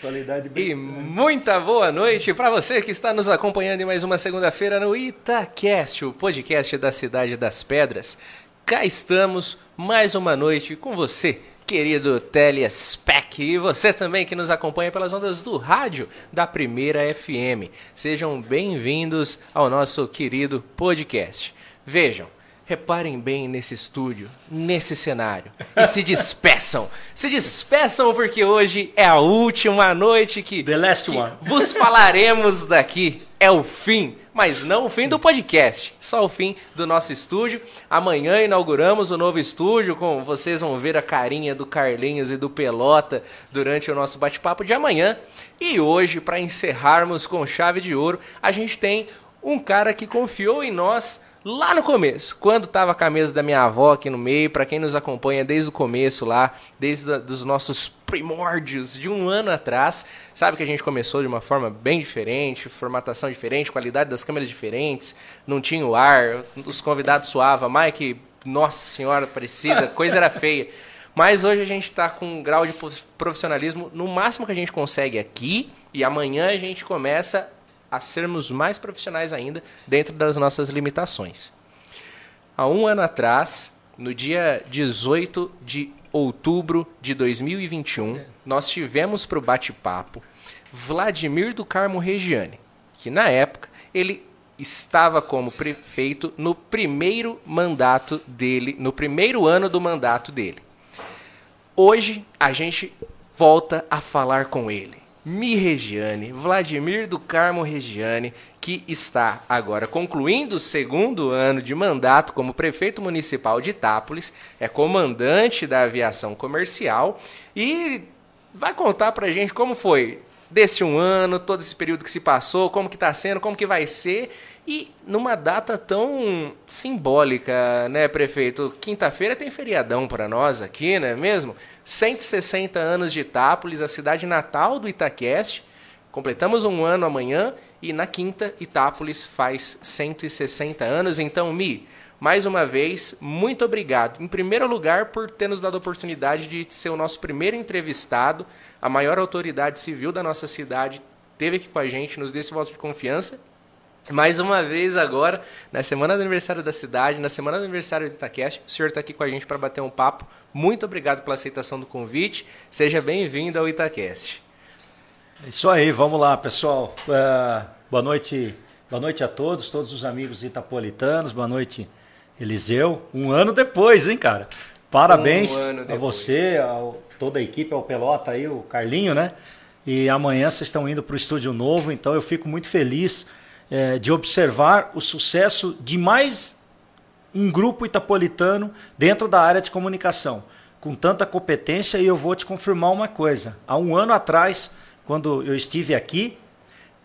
Qualidade bem... E muita boa noite para você que está nos acompanhando em mais uma segunda-feira no Itacast, o podcast da Cidade das Pedras. Cá estamos mais uma noite com você, querido Telespec, e você também que nos acompanha pelas ondas do rádio da Primeira FM. Sejam bem-vindos ao nosso querido podcast. Vejam, Reparem bem nesse estúdio, nesse cenário. E se despeçam. Se despeçam porque hoje é a última noite que, The last que one. vos falaremos daqui. É o fim, mas não o fim do podcast, só o fim do nosso estúdio. Amanhã inauguramos o novo estúdio, com vocês vão ver a carinha do Carlinhos e do Pelota durante o nosso bate-papo de amanhã. E hoje, para encerrarmos com chave de ouro, a gente tem um cara que confiou em nós lá no começo, quando tava a mesa da minha avó aqui no meio, para quem nos acompanha desde o começo lá, desde os nossos primórdios de um ano atrás, sabe que a gente começou de uma forma bem diferente, formatação diferente, qualidade das câmeras diferentes, não tinha o ar, os convidados suavam, Mike, nossa senhora, parecida, coisa era feia. Mas hoje a gente está com um grau de profissionalismo no máximo que a gente consegue aqui, e amanhã a gente começa a sermos mais profissionais ainda dentro das nossas limitações. Há um ano atrás, no dia 18 de outubro de 2021, nós tivemos para o bate-papo Vladimir do Carmo Regiane, que na época ele estava como prefeito no primeiro mandato dele, no primeiro ano do mandato dele. Hoje a gente volta a falar com ele. Mi Regiane, Vladimir do Carmo Regiane, que está agora concluindo o segundo ano de mandato como prefeito municipal de Itápolis, é comandante da aviação comercial e vai contar pra gente como foi desse um ano, todo esse período que se passou, como que está sendo, como que vai ser e numa data tão simbólica, né, prefeito? Quinta-feira tem feriadão para nós aqui, não é mesmo? 160 anos de Itápolis, a cidade natal do Itaquest. Completamos um ano amanhã e na quinta Itápolis faz 160 anos. Então, Mi, mais uma vez, muito obrigado. Em primeiro lugar, por ter nos dado a oportunidade de ser o nosso primeiro entrevistado. A maior autoridade civil da nossa cidade esteve aqui com a gente, nos deu esse voto de confiança. Mais uma vez agora, na semana do aniversário da cidade, na semana do aniversário do Itacast, o senhor está aqui com a gente para bater um papo. Muito obrigado pela aceitação do convite. Seja bem-vindo ao Itacast. Isso aí, vamos lá, pessoal. Uh, boa noite, boa noite a todos, todos os amigos itapolitanos. Boa noite, Eliseu. Um ano depois, hein, cara? Parabéns um a você, a toda a equipe, ao Pelota aí, o Carlinho, né? E amanhã vocês estão indo para o estúdio novo, então eu fico muito feliz é, de observar o sucesso de mais um grupo itapolitano dentro da área de comunicação, com tanta competência. E eu vou te confirmar uma coisa: há um ano atrás, quando eu estive aqui,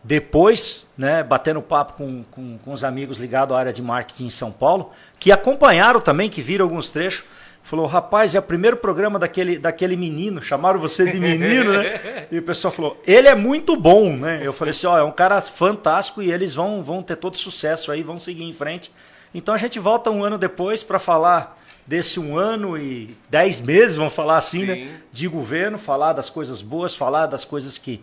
depois, né, batendo papo com, com, com os amigos ligados à área de marketing em São Paulo, que acompanharam também, que viram alguns trechos, falou, rapaz, é o primeiro programa daquele, daquele menino, chamaram você de menino, né? E o pessoal falou, ele é muito bom, né? Eu falei assim, ó, é um cara fantástico e eles vão, vão ter todo sucesso aí, vão seguir em frente. Então a gente volta um ano depois para falar desse um ano e dez meses, vamos falar assim, né? Sim. né? De governo, falar das coisas boas, falar das coisas que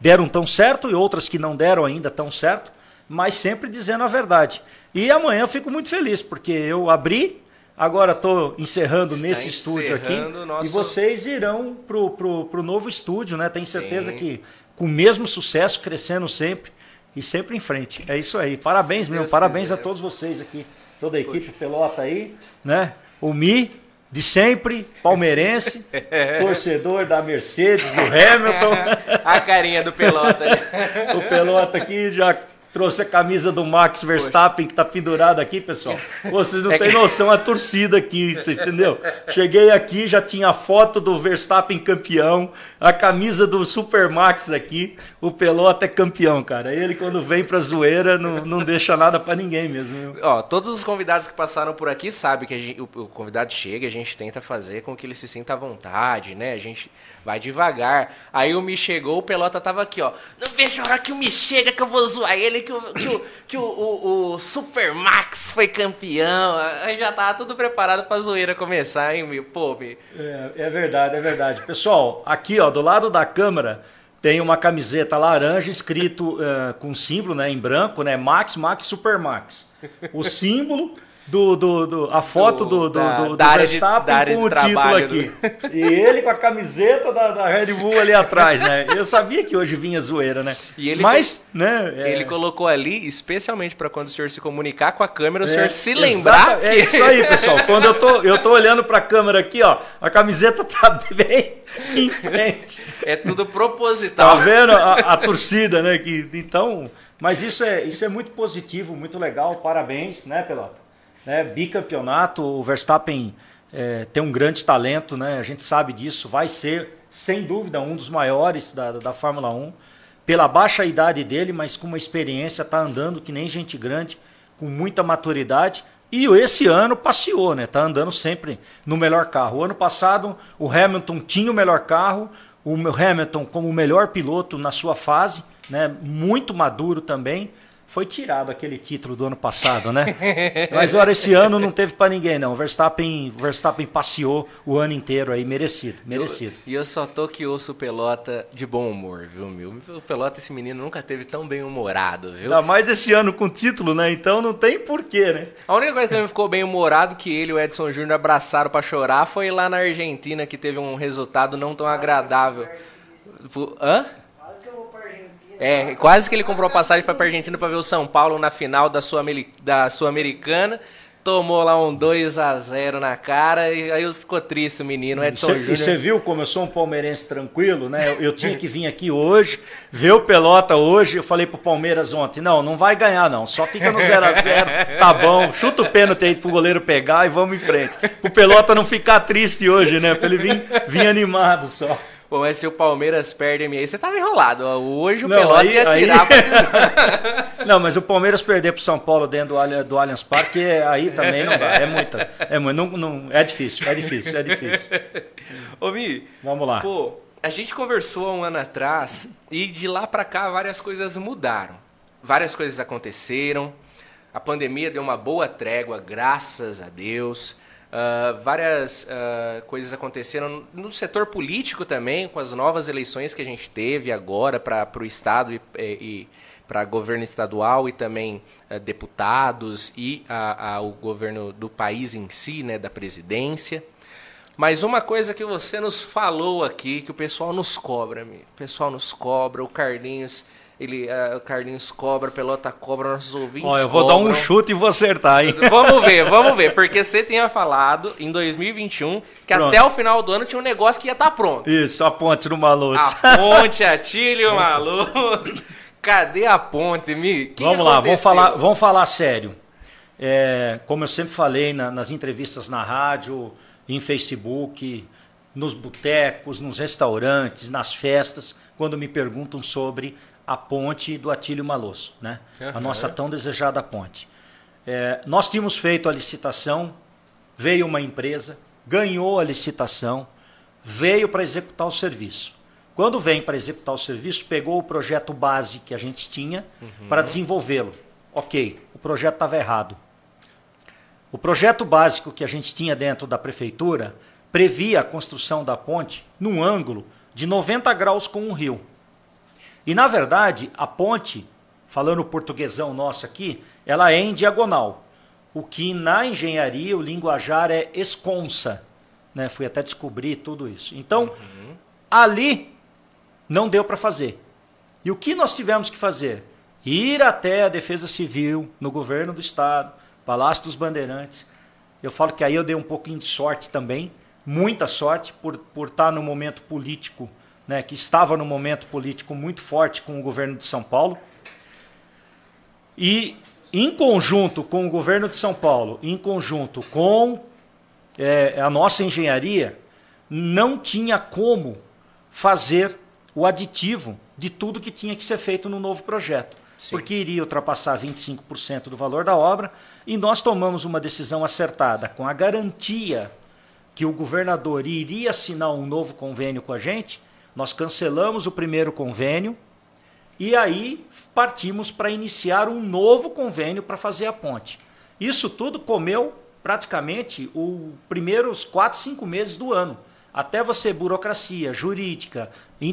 deram tão certo e outras que não deram ainda tão certo, mas sempre dizendo a verdade. E amanhã eu fico muito feliz, porque eu abri Agora estou encerrando Está nesse estúdio aqui nosso... e vocês irão pro, pro, pro novo estúdio, né? Tenho certeza Sim. que com o mesmo sucesso, crescendo sempre e sempre em frente. É isso aí. Parabéns, meu. Parabéns quiser. a todos vocês aqui, toda a equipe pelota aí, né? O Mi de sempre, palmeirense, torcedor da Mercedes, do Hamilton. a carinha do pelota. o pelota aqui já Trouxe a camisa do Max Verstappen Poxa. que está pendurada aqui, pessoal. Vocês não é têm que... noção a torcida aqui, vocês entendeu? Cheguei aqui, já tinha a foto do Verstappen campeão, a camisa do Super Max aqui, o Pelota é campeão, cara. Ele quando vem pra zoeira não, não deixa nada para ninguém mesmo. Ó, todos os convidados que passaram por aqui sabem que gente, o, o, convidado chega, a gente tenta fazer com que ele se sinta à vontade, né? A gente vai devagar. Aí o Me chegou, o Pelota tava aqui, ó. Não vejo a hora que o Me chega que eu vou zoar ele que o, que o, que o, o, o Super Max foi campeão. Aí já tava tudo preparado pra zoeira começar, hein, meu? Me... é, é verdade, é verdade. Pessoal, aqui, ó, do lado da câmera, tem uma camiseta laranja escrito uh, com símbolo né, em branco, né? Max, Max, Super Max. O símbolo do, do, do, a foto do, do, do, do da área de- Verstappen da área com o título aqui. E ele com a camiseta da, da Red Bull ali atrás, né? Eu sabia que hoje vinha zoeira, né? E ele Mas, né? é- Ele colocou ali, especialmente para quando o senhor se comunicar com a câmera, o é, senhor se lembrar que... É isso aí, pessoal. Quando eu tô, eu tô olhando pra câmera aqui, ó, a camiseta tá bem em frente. É tudo Tá proposital. vendo a, a torcida, né? Que, então, mas isso é, isso é muito positivo, muito legal. Parabéns, né, Pelota? Né, bicampeonato, o Verstappen é, tem um grande talento, né? A gente sabe disso. Vai ser, sem dúvida, um dos maiores da, da Fórmula 1. Pela baixa idade dele, mas com uma experiência, tá andando que nem gente grande, com muita maturidade. E esse ano passeou, né? Tá andando sempre no melhor carro. O ano passado, o Hamilton tinha o melhor carro, o Hamilton como o melhor piloto na sua fase, né? Muito maduro também. Foi tirado aquele título do ano passado, né? Mas agora esse ano não teve para ninguém, não. O Verstappen, Verstappen passeou o ano inteiro aí, merecido, merecido. E eu só tô que ouço o Pelota de bom humor, viu, meu? O Pelota, esse menino, nunca teve tão bem humorado, viu? Ainda mais esse ano com título, né? Então não tem porquê, né? A única coisa que ele ficou bem humorado, que ele e o Edson Júnior abraçaram pra chorar, foi lá na Argentina, que teve um resultado não tão agradável. Hã? Quase que eu vou pra Argentina. É, quase que ele comprou passagem pra Argentina pra ver o São Paulo na final da Sul-Ameri- da Sul-Americana. Tomou lá um 2 a 0 na cara e aí ficou triste o menino, o Edson Cê- E você Júnior. viu como eu sou um palmeirense tranquilo, né? Eu, eu tinha que vir aqui hoje, ver o Pelota hoje. Eu falei pro Palmeiras ontem: não, não vai ganhar, não. Só fica no 0x0, tá bom. Chuta o pênalti aí pro goleiro pegar e vamos em frente. O Pelota não ficar triste hoje, né? Pra ele vir, vir animado só. Pô, mas se o Palmeiras perde aí, você tava enrolado. Hoje o Não, Pelota aí- ia aí- tirar pra... Não, mas o Palmeiras perder pro São Paulo dentro do, do Allianz Parque, aí também não dá. É muita. É, muito, não, não, é difícil, é difícil, é difícil. Ô, Mi, Vamos lá. Pô, a gente conversou há um ano atrás e de lá pra cá várias coisas mudaram. Várias coisas aconteceram. A pandemia deu uma boa trégua, graças a Deus. Ah, várias ah, coisas aconteceram no setor político também, com as novas eleições que a gente teve agora para o Estado e, e para governo estadual e também ah, deputados e a- a- o governo do país em si, né, da presidência. Mas uma coisa que você nos falou aqui, que o pessoal nos cobra, o pessoal nos cobra, o Carlinhos, ele, ah, o Carlinhos cobra, pelota cobra, nossos ouvintes Ó, eu vou dar um cobram. chute e vou acertar, hein? Vamos ver, vamos ver, porque você tinha falado em 2021 que Pronto. até o final do ano tinha um negócio que ia estar pronto. Isso, a ponte no Maluce. A ponte, Atílio, maluco. Cadê a ponte, Mi? Que vamos que lá, vamos falar, vamos falar sério. É, como eu sempre falei na- nas entrevistas na rádio, em Facebook, nos botecos, nos restaurantes, nas festas, quando me perguntam sobre a ponte do Atílio Malosso, né? A Aham. nossa tão desejada ponte. É, nós tínhamos feito a licitação, veio uma empresa, ganhou a licitação, veio para executar o serviço. Quando vem para executar o serviço, pegou o projeto base que a gente tinha para desenvolvê-lo. Ok, o projeto estava errado. O projeto básico que a gente tinha dentro da prefeitura previa a construção da ponte num ângulo de 90 graus com o rio. E na verdade, a ponte, falando o portuguesão nosso aqui, ela é em diagonal. O que na engenharia, o linguajar é esconsa. Né? Fui até descobrir tudo isso. Então, ali não deu para fazer. E o que nós tivemos que fazer? Ir até a Defesa Civil, no governo do Estado, Palácio dos Bandeirantes. Eu falo que aí eu dei um pouquinho de sorte também, muita sorte, por, por estar no momento político, né, que estava no momento político muito forte com o governo de São Paulo. E em conjunto com o governo de São Paulo, em conjunto com é, a nossa engenharia, não tinha como fazer o aditivo de tudo que tinha que ser feito no novo projeto. Sim. Porque iria ultrapassar 25% do valor da obra e nós tomamos uma decisão acertada com a garantia que o governador iria assinar um novo convênio com a gente. Nós cancelamos o primeiro convênio e aí partimos para iniciar um novo convênio para fazer a ponte. Isso tudo comeu praticamente os primeiros quatro, cinco meses do ano. até você, burocracia, jurídica,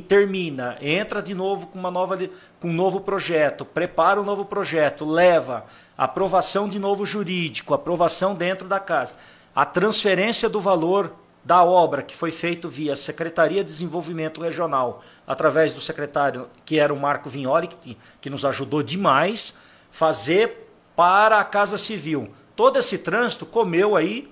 termina, entra de novo com, uma nova, com um novo projeto, prepara um novo projeto, leva aprovação de novo jurídico, aprovação dentro da casa, a transferência do valor da obra que foi feito via Secretaria de Desenvolvimento Regional, através do secretário que era o Marco Vignoli, que, que nos ajudou demais, fazer para a Casa Civil. Todo esse trânsito comeu aí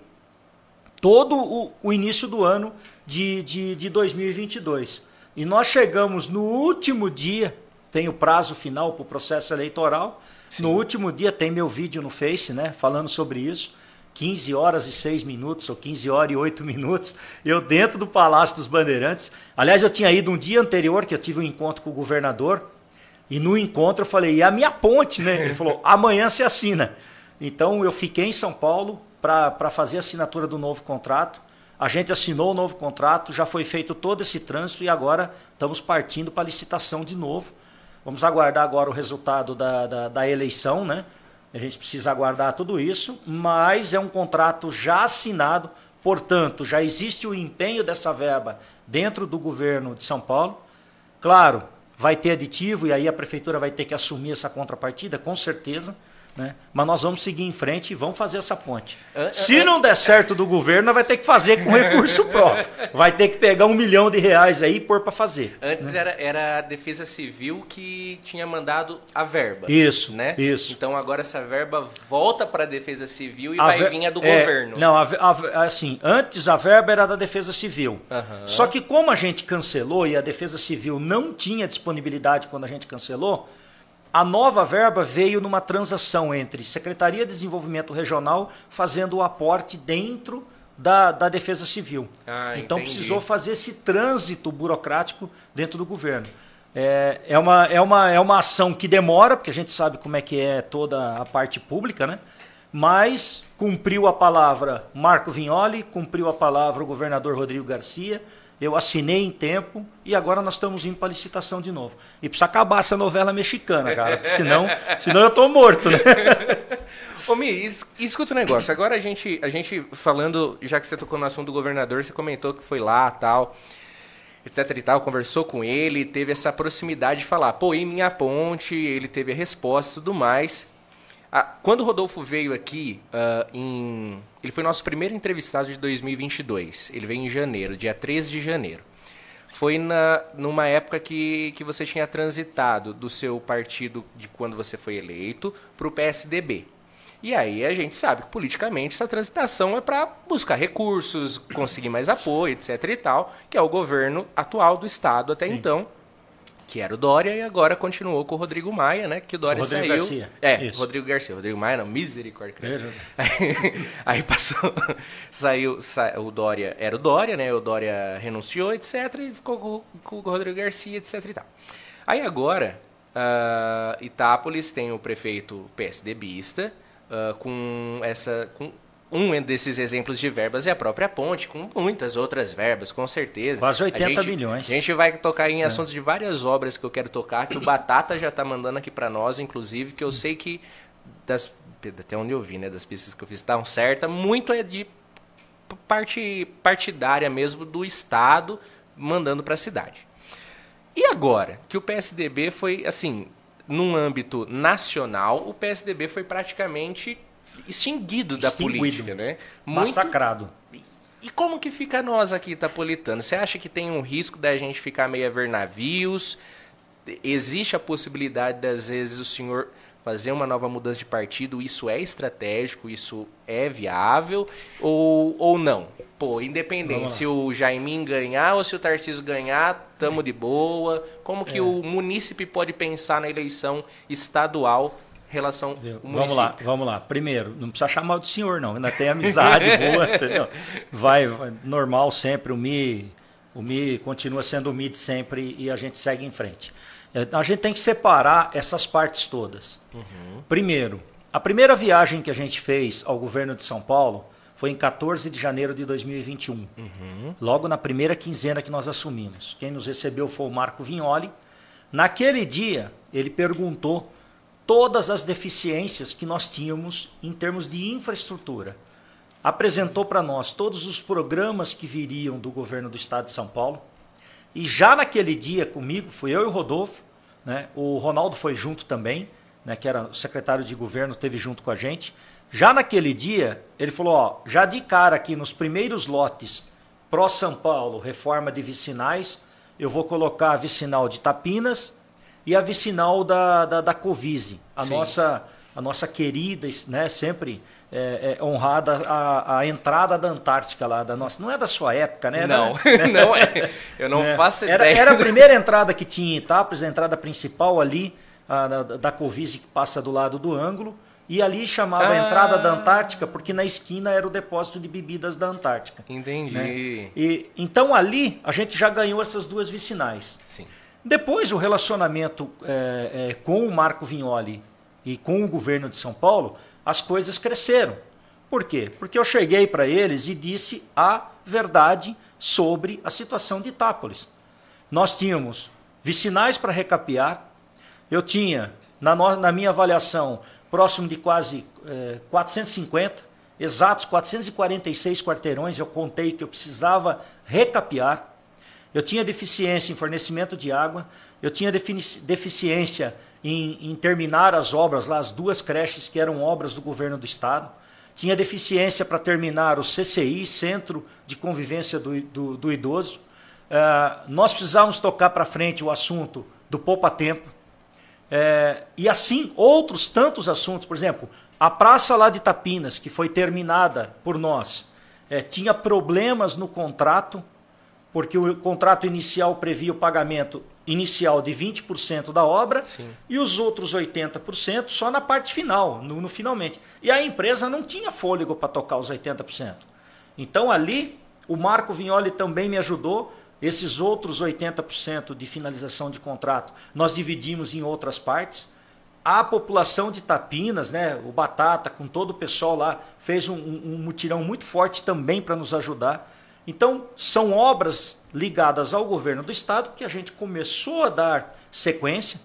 todo o, o início do ano de, de, de 2022. E nós chegamos no último dia, tem o prazo final para o processo eleitoral. Sim. No último dia tem meu vídeo no Face, né, falando sobre isso. 15 horas e 6 minutos, ou 15 horas e 8 minutos, eu dentro do Palácio dos Bandeirantes. Aliás, eu tinha ido um dia anterior, que eu tive um encontro com o governador, e no encontro eu falei, e a minha ponte, né? Ele falou, amanhã se assina. Então eu fiquei em São Paulo para fazer a assinatura do novo contrato. A gente assinou o novo contrato, já foi feito todo esse trânsito e agora estamos partindo para licitação de novo. Vamos aguardar agora o resultado da, da, da eleição, né? A gente precisa aguardar tudo isso, mas é um contrato já assinado, portanto, já existe o empenho dessa verba dentro do governo de São Paulo. Claro, vai ter aditivo e aí a prefeitura vai ter que assumir essa contrapartida, com certeza. Né? Mas nós vamos seguir em frente e vamos fazer essa ponte. Se não der certo do governo, vai ter que fazer com recurso próprio. Vai ter que pegar um milhão de reais aí e pôr para fazer. Antes né? era, era a Defesa Civil que tinha mandado a verba. Isso, né? Isso. Então agora essa verba volta para a Defesa Civil e a vai ver, vir a do é, governo. Não, a, a, assim, antes a verba era da Defesa Civil. Uhum. Só que como a gente cancelou e a Defesa Civil não tinha disponibilidade quando a gente cancelou, a nova verba veio numa transação entre Secretaria de Desenvolvimento Regional fazendo o aporte dentro da, da Defesa Civil. Ah, então entendi. precisou fazer esse trânsito burocrático dentro do governo. É, é, uma, é, uma, é uma ação que demora, porque a gente sabe como é que é toda a parte pública, né? mas cumpriu a palavra Marco Vignoli, cumpriu a palavra o governador Rodrigo Garcia, eu assinei em tempo e agora nós estamos indo para licitação de novo. E precisa acabar essa novela mexicana, cara, porque senão, senão eu estou morto, né? Ô, Mi, escuta um negócio. Agora a gente, a gente falando, já que você tocou no assunto do governador, você comentou que foi lá tal, etc e tal, conversou com ele, teve essa proximidade de falar, pô, e minha ponte, ele teve a resposta e tudo mais. Ah, quando o Rodolfo veio aqui, uh, em, ele foi nosso primeiro entrevistado de 2022. Ele veio em janeiro, dia 13 de janeiro. Foi na, numa época que, que você tinha transitado do seu partido de quando você foi eleito para o PSDB. E aí a gente sabe que politicamente essa transitação é para buscar recursos, conseguir mais apoio, etc e tal, que é o governo atual do estado até Sim. então que era o Dória, e agora continuou com o Rodrigo Maia, né? Que o Dória Rodrigo saiu. Garcia. É, Isso. Rodrigo Garcia. Rodrigo Maia, não, misericórdia. Aí, aí, passou, saiu, sa, o Dória, era o Dória, né? O Dória renunciou, etc. E ficou com, com o Rodrigo Garcia, etc e tal. Aí agora, uh, Itápolis tem o prefeito PSDBista, uh, com essa. Com, um desses exemplos de verbas é a própria ponte, com muitas outras verbas, com certeza. Quase 80 a gente, milhões. A gente vai tocar em é. assuntos de várias obras que eu quero tocar, que o Batata já está mandando aqui para nós, inclusive, que eu sei que, das, até onde eu vi, né, das pistas que eu fiz, estavam certas, muito é de parte partidária mesmo do Estado mandando para a cidade. E agora que o PSDB foi, assim, num âmbito nacional, o PSDB foi praticamente extinguido da política, né? Muito... Massacrado. E como que fica nós aqui, Itapolitano? Você acha que tem um risco da gente ficar meio a ver navios? Existe a possibilidade, das vezes, o senhor fazer uma nova mudança de partido? Isso é estratégico? Isso é viável? Ou, ou não? Pô, independente, se o Jaimin ganhar ou se o Tarcísio ganhar, tamo de boa. Como que é. o munícipe pode pensar na eleição estadual relação Vamos lá, vamos lá. Primeiro, não precisa chamar de senhor, não. Ainda tem amizade boa, entendeu? Vai, vai, normal sempre, o Mi, o Mi continua sendo o Mi de sempre e a gente segue em frente. É, a gente tem que separar essas partes todas. Uhum. Primeiro, a primeira viagem que a gente fez ao governo de São Paulo foi em 14 de janeiro de 2021. Uhum. Logo na primeira quinzena que nós assumimos. Quem nos recebeu foi o Marco Vignoli. Naquele dia, ele perguntou todas as deficiências que nós tínhamos em termos de infraestrutura. apresentou para nós todos os programas que viriam do governo do estado de São Paulo. E já naquele dia comigo, fui eu e o Rodolfo, né? o Ronaldo foi junto também, né? que era o secretário de governo, teve junto com a gente. Já naquele dia, ele falou: ó, já de cara aqui nos primeiros lotes pró-São Paulo, reforma de vicinais, eu vou colocar vicinal de Tapinas e a vicinal da, da, da Covise, a nossa, a nossa querida, né, sempre é, é, honrada a, a, entrada da Antártica lá da nossa. Não é da sua época, né? Não, não é. Eu não é. faço era, ideia. Era a primeira entrada que tinha em Itápolis, a entrada principal ali, a, da, da Covise que passa do lado do ângulo. E ali chamava ah. a entrada da Antártica, porque na esquina era o depósito de bebidas da Antártica. Entendi. Né? E, então ali a gente já ganhou essas duas vicinais. Sim. Depois o relacionamento é, é, com o Marco Vignoli e com o governo de São Paulo, as coisas cresceram. Por quê? Porque eu cheguei para eles e disse a verdade sobre a situação de Itápolis. Nós tínhamos vicinais para recapear, eu tinha, na, no, na minha avaliação, próximo de quase é, 450, exatos 446 quarteirões, eu contei que eu precisava recapear. Eu tinha deficiência em fornecimento de água, eu tinha deficiência em, em, terminar as obras lá, as duas creches que eram obras do governo do estado. Tinha deficiência para terminar o CCI, Centro de Convivência do, do, do Idoso. Uh, nós precisávamos tocar para frente o assunto do poupa-tempo. É, e assim, outros tantos assuntos, por exemplo, a praça lá de Tapinas, que foi terminada por nós, é, tinha problemas no contrato, porque o contrato inicial previa o pagamento inicial de 20% da obra Sim. e os outros 80% só na parte final, no, no finalmente. E a empresa não tinha fôlego para tocar os 80%. Então ali, o Marco Vignoli também me ajudou esses outros 80% de finalização de contrato nós dividimos em outras partes. A população de Tapinas, né, o Batata, com todo o pessoal lá, fez um, um mutirão muito forte também para nos ajudar. Então, são obras ligadas ao governo do Estado que a gente começou a dar sequência,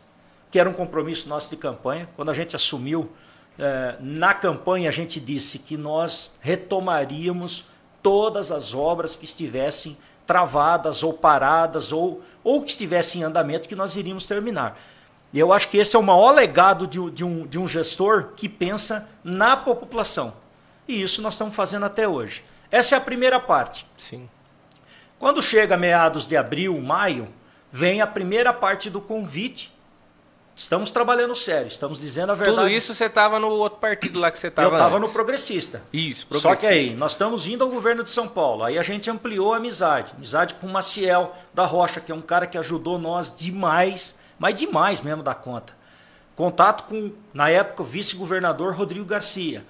que era um compromisso nosso de campanha. Quando a gente assumiu eh, na campanha, a gente disse que nós retomaríamos todas as obras que estivessem travadas ou paradas ou, ou que estivessem em andamento que nós iríamos terminar. E eu acho que esse é o maior legado de, de, um, de um gestor que pensa na população. E isso nós estamos fazendo até hoje. Essa é a primeira parte. Sim. Quando chega meados de abril, maio, vem a primeira parte do convite Estamos trabalhando sério, estamos dizendo a verdade. Tudo isso você estava no outro partido lá que você estava Eu estava no Progressista. Isso, Progressista. Só que aí, nós estamos indo ao governo de São Paulo. Aí a gente ampliou a amizade. Amizade com o Maciel da Rocha, que é um cara que ajudou nós demais, mas demais mesmo da conta. Contato com, na época, o vice-governador Rodrigo Garcia.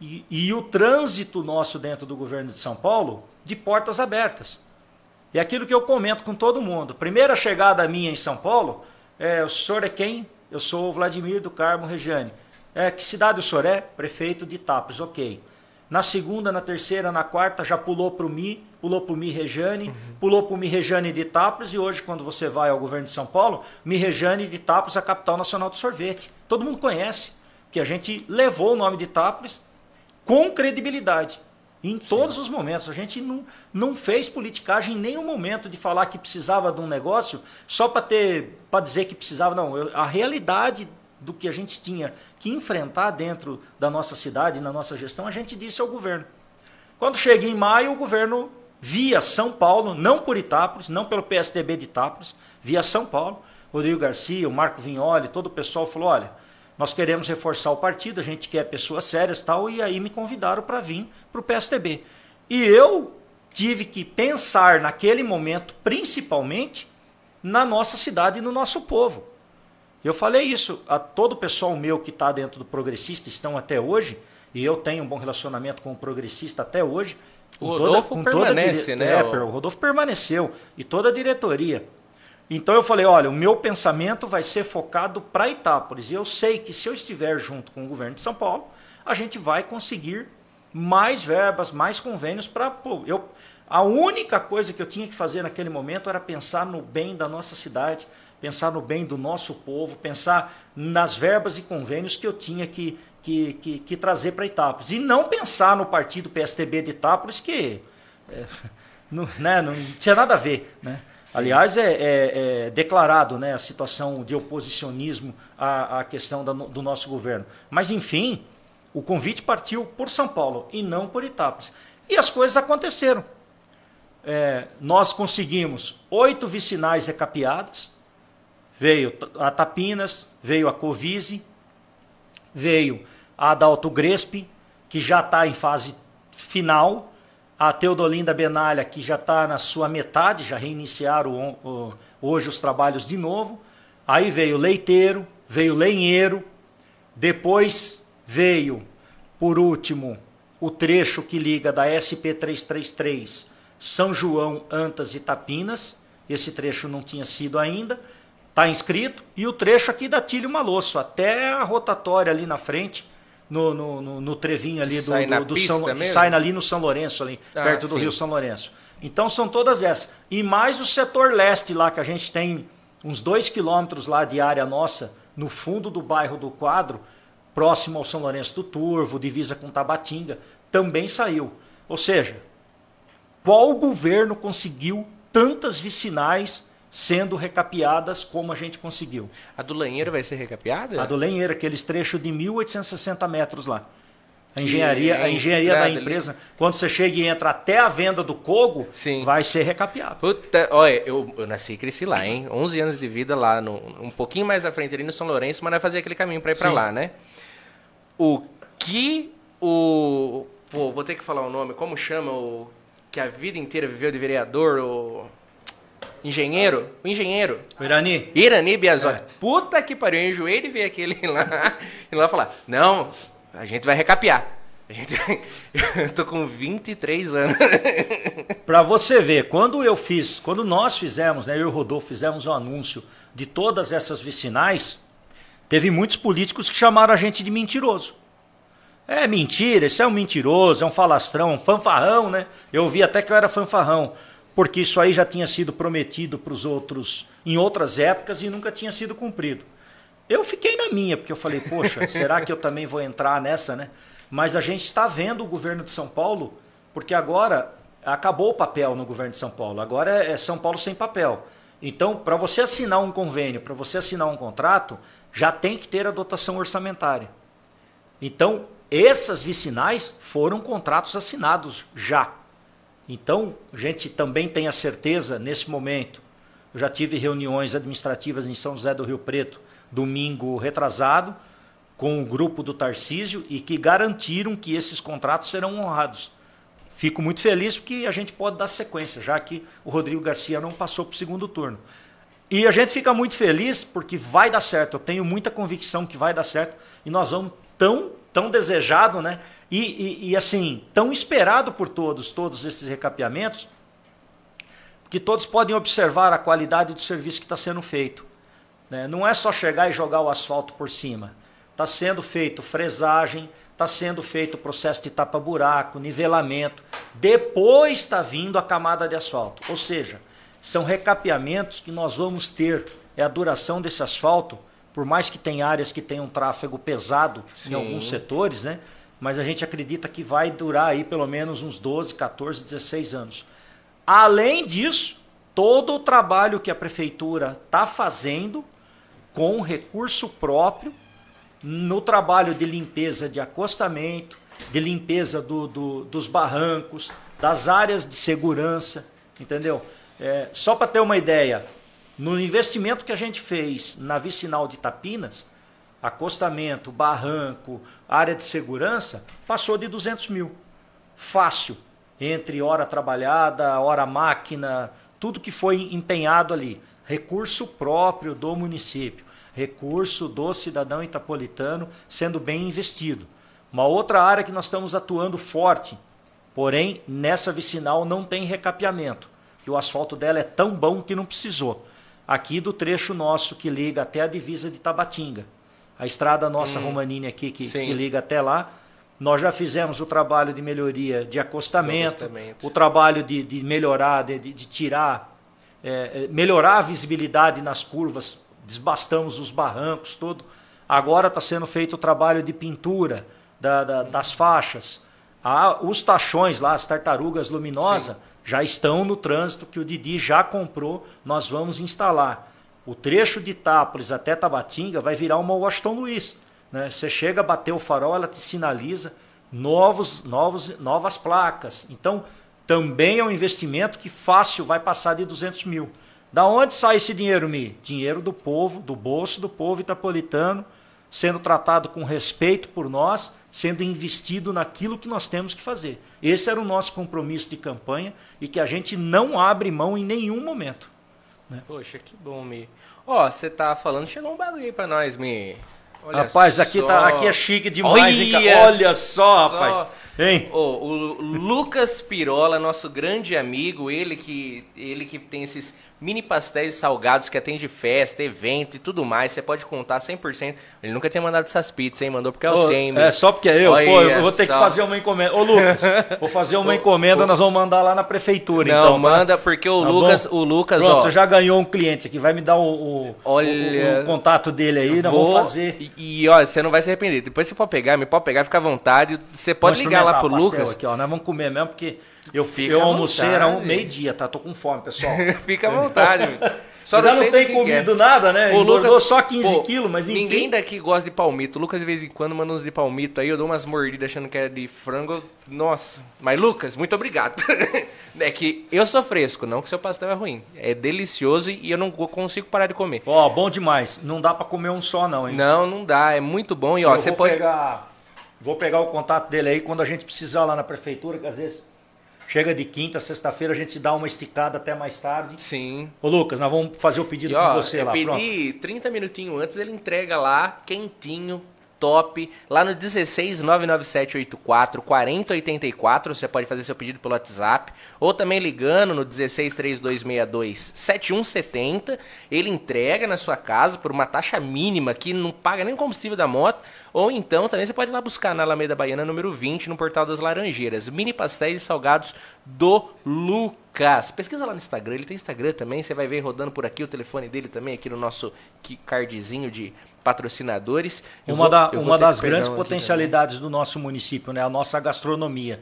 E, e o trânsito nosso dentro do governo de São Paulo, de portas abertas. E aquilo que eu comento com todo mundo. Primeira chegada minha em São Paulo é, o senhor é quem? Eu sou o Vladimir do Carmo Regiane. É, que cidade o senhor é? Prefeito de Itápolis, ok. Na segunda, na terceira, na quarta, já pulou para o Mi, pulou para o Mi Rejane, uhum. pulou para o Mi Rejane de Itápolis, e hoje, quando você vai ao governo de São Paulo, Mi Rejane de é a capital nacional do sorvete. Todo mundo conhece, que a gente levou o nome de Itápolis com credibilidade. Em todos Sim. os momentos. A gente não, não fez politicagem em nenhum momento de falar que precisava de um negócio só para ter para dizer que precisava. Não, eu, a realidade do que a gente tinha que enfrentar dentro da nossa cidade, na nossa gestão, a gente disse ao governo. Quando cheguei em maio, o governo via São Paulo, não por Itápolis, não pelo PSDB de Itápolis, via São Paulo, Rodrigo Garcia, o Marco Vignoli, todo o pessoal falou, olha, nós queremos reforçar o partido, a gente quer pessoas sérias tal, e aí me convidaram para vir para o PSDB. E eu tive que pensar naquele momento, principalmente, na nossa cidade e no nosso povo. Eu falei isso a todo o pessoal meu que está dentro do progressista, estão até hoje, e eu tenho um bom relacionamento com o progressista até hoje. O Rodolfo toda, permanece, toda né? É, o Rodolfo permaneceu, e toda a diretoria. Então eu falei, olha, o meu pensamento vai ser focado para Itápolis. E eu sei que se eu estiver junto com o governo de São Paulo, a gente vai conseguir mais verbas, mais convênios para eu a única coisa que eu tinha que fazer naquele momento era pensar no bem da nossa cidade, pensar no bem do nosso povo, pensar nas verbas e convênios que eu tinha que, que, que, que trazer para Itápolis. E não pensar no partido PSTB de Itápolis, que é, não, né, não tinha nada a ver. Né? Aliás, é, é, é, declarado né, a situação de oposicionismo à, à questão da, do nosso governo. Mas, enfim, o convite partiu por São Paulo e não por Itápolis. E as coisas aconteceram. É, nós conseguimos oito vicinais recapeadas, veio a Tapinas, veio a Covise, veio a Adalto Grespe, que já está em fase final, a Teodolinda Benalha, que já está na sua metade, já reiniciaram o, o, hoje os trabalhos de novo. Aí veio Leiteiro, veio Lenheiro, depois veio, por último, o trecho que liga da SP333 São João, Antas e Tapinas. Esse trecho não tinha sido ainda, está inscrito. E o trecho aqui da Tílio Malosso, até a rotatória ali na frente, no, no, no, no trevinho ali do, sai do, do São mesmo? sai ali no São Lourenço, ali, ah, perto do sim. Rio São Lourenço. Então são todas essas. E mais o setor leste lá, que a gente tem uns dois quilômetros lá de área nossa, no fundo do bairro do Quadro, próximo ao São Lourenço do Turvo, divisa com Tabatinga, também saiu. Ou seja, qual governo conseguiu tantas vicinais sendo recapeadas como a gente conseguiu. A do Lanheiro vai ser recapeada? A do Lanheiro, aqueles trechos de 1.860 metros lá. A engenharia, a engenharia da empresa, ali. quando você chega e entra até a venda do Cogo, Sim. vai ser recapeado. Puta, olha, eu, eu nasci e cresci lá, hein? 11 anos de vida lá, no, um pouquinho mais à frente ali no São Lourenço, mas nós fazia aquele caminho para ir para lá, né? O que o... Pô, vou ter que falar o nome, como chama o... Que a vida inteira viveu de vereador, o... Engenheiro? O engenheiro. O Irani. Irani Biasotti. É. Puta que pariu, eu enjoei de ver aquele lá e lá falar: Não, a gente vai recapear. A gente... eu tô com 23 anos. Para você ver, quando eu fiz, quando nós fizemos, né, eu e o Rodolfo fizemos um anúncio de todas essas vicinais, teve muitos políticos que chamaram a gente de mentiroso. É mentira, esse é um mentiroso, é um falastrão, um fanfarrão, né? Eu ouvi até que eu era fanfarrão porque isso aí já tinha sido prometido para os outros em outras épocas e nunca tinha sido cumprido. Eu fiquei na minha, porque eu falei, poxa, será que eu também vou entrar nessa, né? Mas a gente está vendo o governo de São Paulo, porque agora acabou o papel no governo de São Paulo, agora é São Paulo sem papel. Então, para você assinar um convênio, para você assinar um contrato, já tem que ter a dotação orçamentária. Então, essas vicinais foram contratos assinados já. Então, a gente também tem a certeza, nesse momento, eu já tive reuniões administrativas em São José do Rio Preto, domingo retrasado, com o grupo do Tarcísio e que garantiram que esses contratos serão honrados. Fico muito feliz porque a gente pode dar sequência, já que o Rodrigo Garcia não passou para o segundo turno. E a gente fica muito feliz porque vai dar certo. Eu tenho muita convicção que vai dar certo e nós vamos tão tão desejado, né? E, e, e, assim, tão esperado por todos, todos esses recapeamentos, que todos podem observar a qualidade do serviço que está sendo feito. Né? Não é só chegar e jogar o asfalto por cima. Está sendo feito fresagem, está sendo feito o processo de tapa-buraco, nivelamento. Depois está vindo a camada de asfalto. Ou seja, são recapeamentos que nós vamos ter, é a duração desse asfalto por mais que tenha áreas que tenham tráfego pesado Sim. em alguns setores, né? Mas a gente acredita que vai durar aí pelo menos uns 12, 14, 16 anos. Além disso, todo o trabalho que a prefeitura está fazendo com recurso próprio no trabalho de limpeza de acostamento, de limpeza do, do, dos barrancos, das áreas de segurança, entendeu? É, só para ter uma ideia, no investimento que a gente fez na vicinal de Tapinas, acostamento, barranco, área de segurança, passou de 200 mil. Fácil. Entre hora trabalhada, hora máquina, tudo que foi empenhado ali. Recurso próprio do município. Recurso do cidadão itapolitano sendo bem investido. Uma outra área que nós estamos atuando forte, porém nessa vicinal não tem recapeamento, que o asfalto dela é tão bom que não precisou aqui do trecho nosso que liga até a divisa de Tabatinga. A estrada nossa hum, Romanini aqui que, que, liga até lá. Nós já fizemos o trabalho de melhoria de acostamento, acostamento. o trabalho de, de melhorar, de, de, tirar é, é, melhorar a visibilidade nas curvas, desbastamos os barrancos, tudo. Agora está sendo feito o trabalho de pintura da, da, das faixas. Ah, os tachões lá, as tartarugas luminosas, já estão no trânsito que o Didi já comprou, nós vamos instalar. O trecho de Itápolis até Tabatinga vai virar uma Washington Luiz. Né? Você chega a bater o farol, ela te sinaliza novos, novos, novas placas. Então, também é um investimento que fácil vai passar de 200 mil. Da onde sai esse dinheiro, Mi? Dinheiro do povo, do bolso do povo itapolitano, sendo tratado com respeito por nós, sendo investido naquilo que nós temos que fazer. Esse era o nosso compromisso de campanha e que a gente não abre mão em nenhum momento. Né? Poxa, que bom, Mi. Ó, oh, você tá falando, chegou um bagulho aí pra nós, Mi. Olha rapaz, aqui, tá, aqui é chique demais, Olha, hein, Olha só, rapaz. Hein? Oh, o Lucas Pirola, nosso grande amigo, ele que, ele que tem esses mini pastéis salgados que atende festa, evento e tudo mais. Você pode contar 100%. Ele nunca tem mandado essas pizzas, hein? Mandou porque é o oh, É, só porque é eu. Olha pô, eu vou ter só. que fazer uma encomenda. Ô, Lucas, vou fazer uma encomenda, nós vamos mandar lá na prefeitura, Não, então. Não, tá? manda porque o tá Lucas, bom? o Lucas, Pronto, ó. você já ganhou um cliente aqui, vai me dar o, o, Olha, o, o contato dele aí, nós vamos fazer. E, e, ó, você não vai se arrepender. Depois você pode pegar, me pode pegar, fica à vontade. Você pode ligar lá pro Lucas. Aqui, ó, nós vamos comer mesmo, porque eu, Fica eu almocei, era um meio-dia, tá? Tô com fome, pessoal. Fica à vontade. Só já não tem que comido é. nada, né? O Lucas só 15 quilos, mas enfim. Ninguém daqui gosta de palmito. O Lucas de vez em quando manda uns de palmito aí, eu dou umas mordidas achando que é de frango. Nossa. Mas Lucas, muito obrigado. é que eu sou fresco, não que seu pastel é ruim. É delicioso e eu não consigo parar de comer. Ó, oh, bom demais. Não dá para comer um só não, hein? Não, não dá. É muito bom e ó, eu você pode pegar Vou pegar o contato dele aí quando a gente precisar lá na prefeitura, que às vezes Chega de quinta, sexta-feira, a gente dá uma esticada até mais tarde. Sim. Ô, Lucas, nós vamos fazer o pedido e, ó, com você eu lá. Eu pedi pronto. 30 minutinhos antes, ele entrega lá, quentinho, top. Lá no 16 99784 4084, você pode fazer seu pedido pelo WhatsApp. Ou também ligando no 16 3262 7170. Ele entrega na sua casa por uma taxa mínima que não paga nem o combustível da moto. Ou então também você pode ir lá buscar na Alameda Baiana número 20, no Portal das Laranjeiras. Mini pastéis e salgados do Lucas. Pesquisa lá no Instagram, ele tem Instagram também, você vai ver rodando por aqui o telefone dele também, aqui no nosso cardzinho de patrocinadores. Uma, vou, da, uma das grandes potencialidades do nosso município, né? A nossa gastronomia.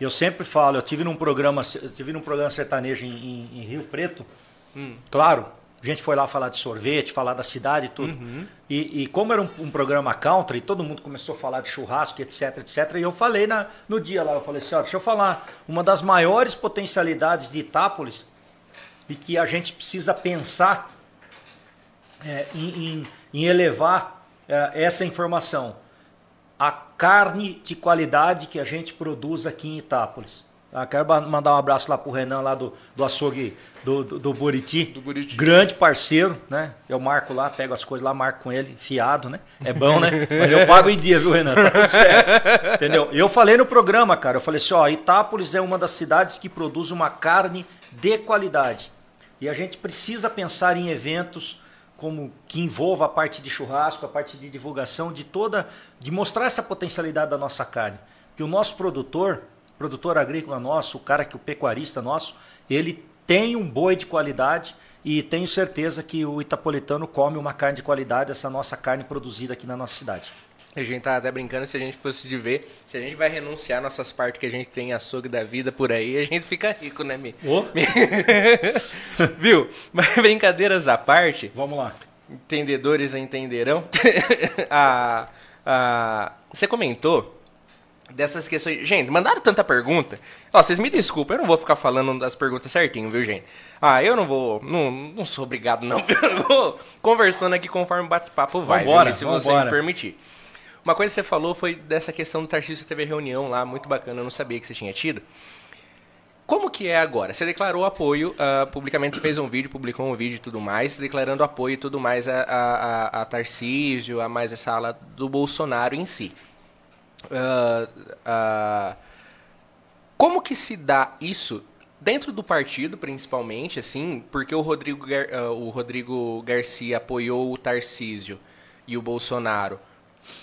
Eu sempre falo, eu tive num programa, eu tive num programa sertanejo em, em, em Rio Preto. Hum. Claro, a gente foi lá falar de sorvete, falar da cidade e tudo. Uhum. E, e, como era um, um, programa country, todo mundo começou a falar de churrasco, etc, etc. E eu falei na, no dia lá, eu falei assim, ó, deixa eu falar, uma das maiores potencialidades de Itápolis e que a gente precisa pensar é, em, em, em, elevar é, essa informação. A carne de qualidade que a gente produz aqui em Itápolis. Ah, quero mandar um abraço lá pro Renan, lá do, do açougue do, do, do, Buriti. do Buriti. Grande parceiro, né? Eu marco lá, pego as coisas lá, marco com ele, fiado, né? É bom, né? Mas eu pago em dia, viu, Renan? Tá tudo certo. Entendeu? Eu falei no programa, cara, eu falei assim, ó, Itápolis é uma das cidades que produz uma carne de qualidade. E a gente precisa pensar em eventos como que envolva a parte de churrasco, a parte de divulgação, de toda, de mostrar essa potencialidade da nossa carne. Que o nosso produtor, produtor agrícola nosso, o cara que o pecuarista nosso, ele tem um boi de qualidade e tenho certeza que o itapolitano come uma carne de qualidade, essa nossa carne produzida aqui na nossa cidade. A gente tá até brincando se a gente fosse de ver, se a gente vai renunciar nossas partes que a gente tem açougue da vida por aí, a gente fica rico, né, Mi? Oh. Viu? Mas brincadeiras à parte. Vamos lá. Entendedores entenderão. a, a, você comentou dessas questões. Gente, mandaram tanta pergunta. Ó, vocês me desculpem, eu não vou ficar falando das perguntas certinho, viu, gente? Ah, eu não vou. Não, não sou obrigado, não. Eu vou conversando aqui conforme o bate-papo vai, vambora, viu, se você me permitir. Uma coisa que você falou foi dessa questão do Tarcísio teve reunião lá, muito bacana, eu não sabia que você tinha tido. Como que é agora? Você declarou apoio, uh, publicamente você fez um vídeo, publicou um vídeo e tudo mais, declarando apoio e tudo mais a, a, a, Tarcísio, a mais essa ala do Bolsonaro em si. Uh, uh, como que se dá isso dentro do partido, principalmente, assim, porque o Rodrigo, o Rodrigo Garcia apoiou o Tarcísio e o Bolsonaro.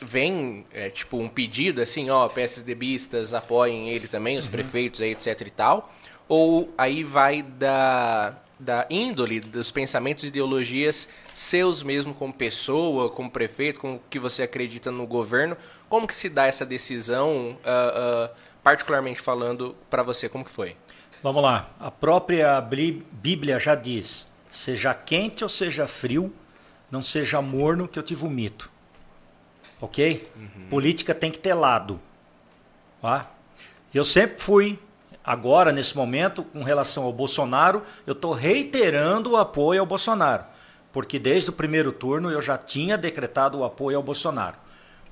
Vem, é, tipo, um pedido assim, ó, PSDBistas apoiem ele também, os uhum. prefeitos aí, etc e tal. Ou aí vai da, da índole, dos pensamentos e ideologias seus mesmo como pessoa, como prefeito, como que você acredita no governo. Como que se dá essa decisão, uh, uh, particularmente falando para você, como que foi? Vamos lá. A própria Bíblia já diz: seja quente ou seja frio, não seja morno que eu te vomito. Ok? Uhum. Política tem que ter lado. Tá? Eu sempre fui agora, nesse momento, com relação ao Bolsonaro, eu estou reiterando o apoio ao Bolsonaro. Porque desde o primeiro turno eu já tinha decretado o apoio ao Bolsonaro.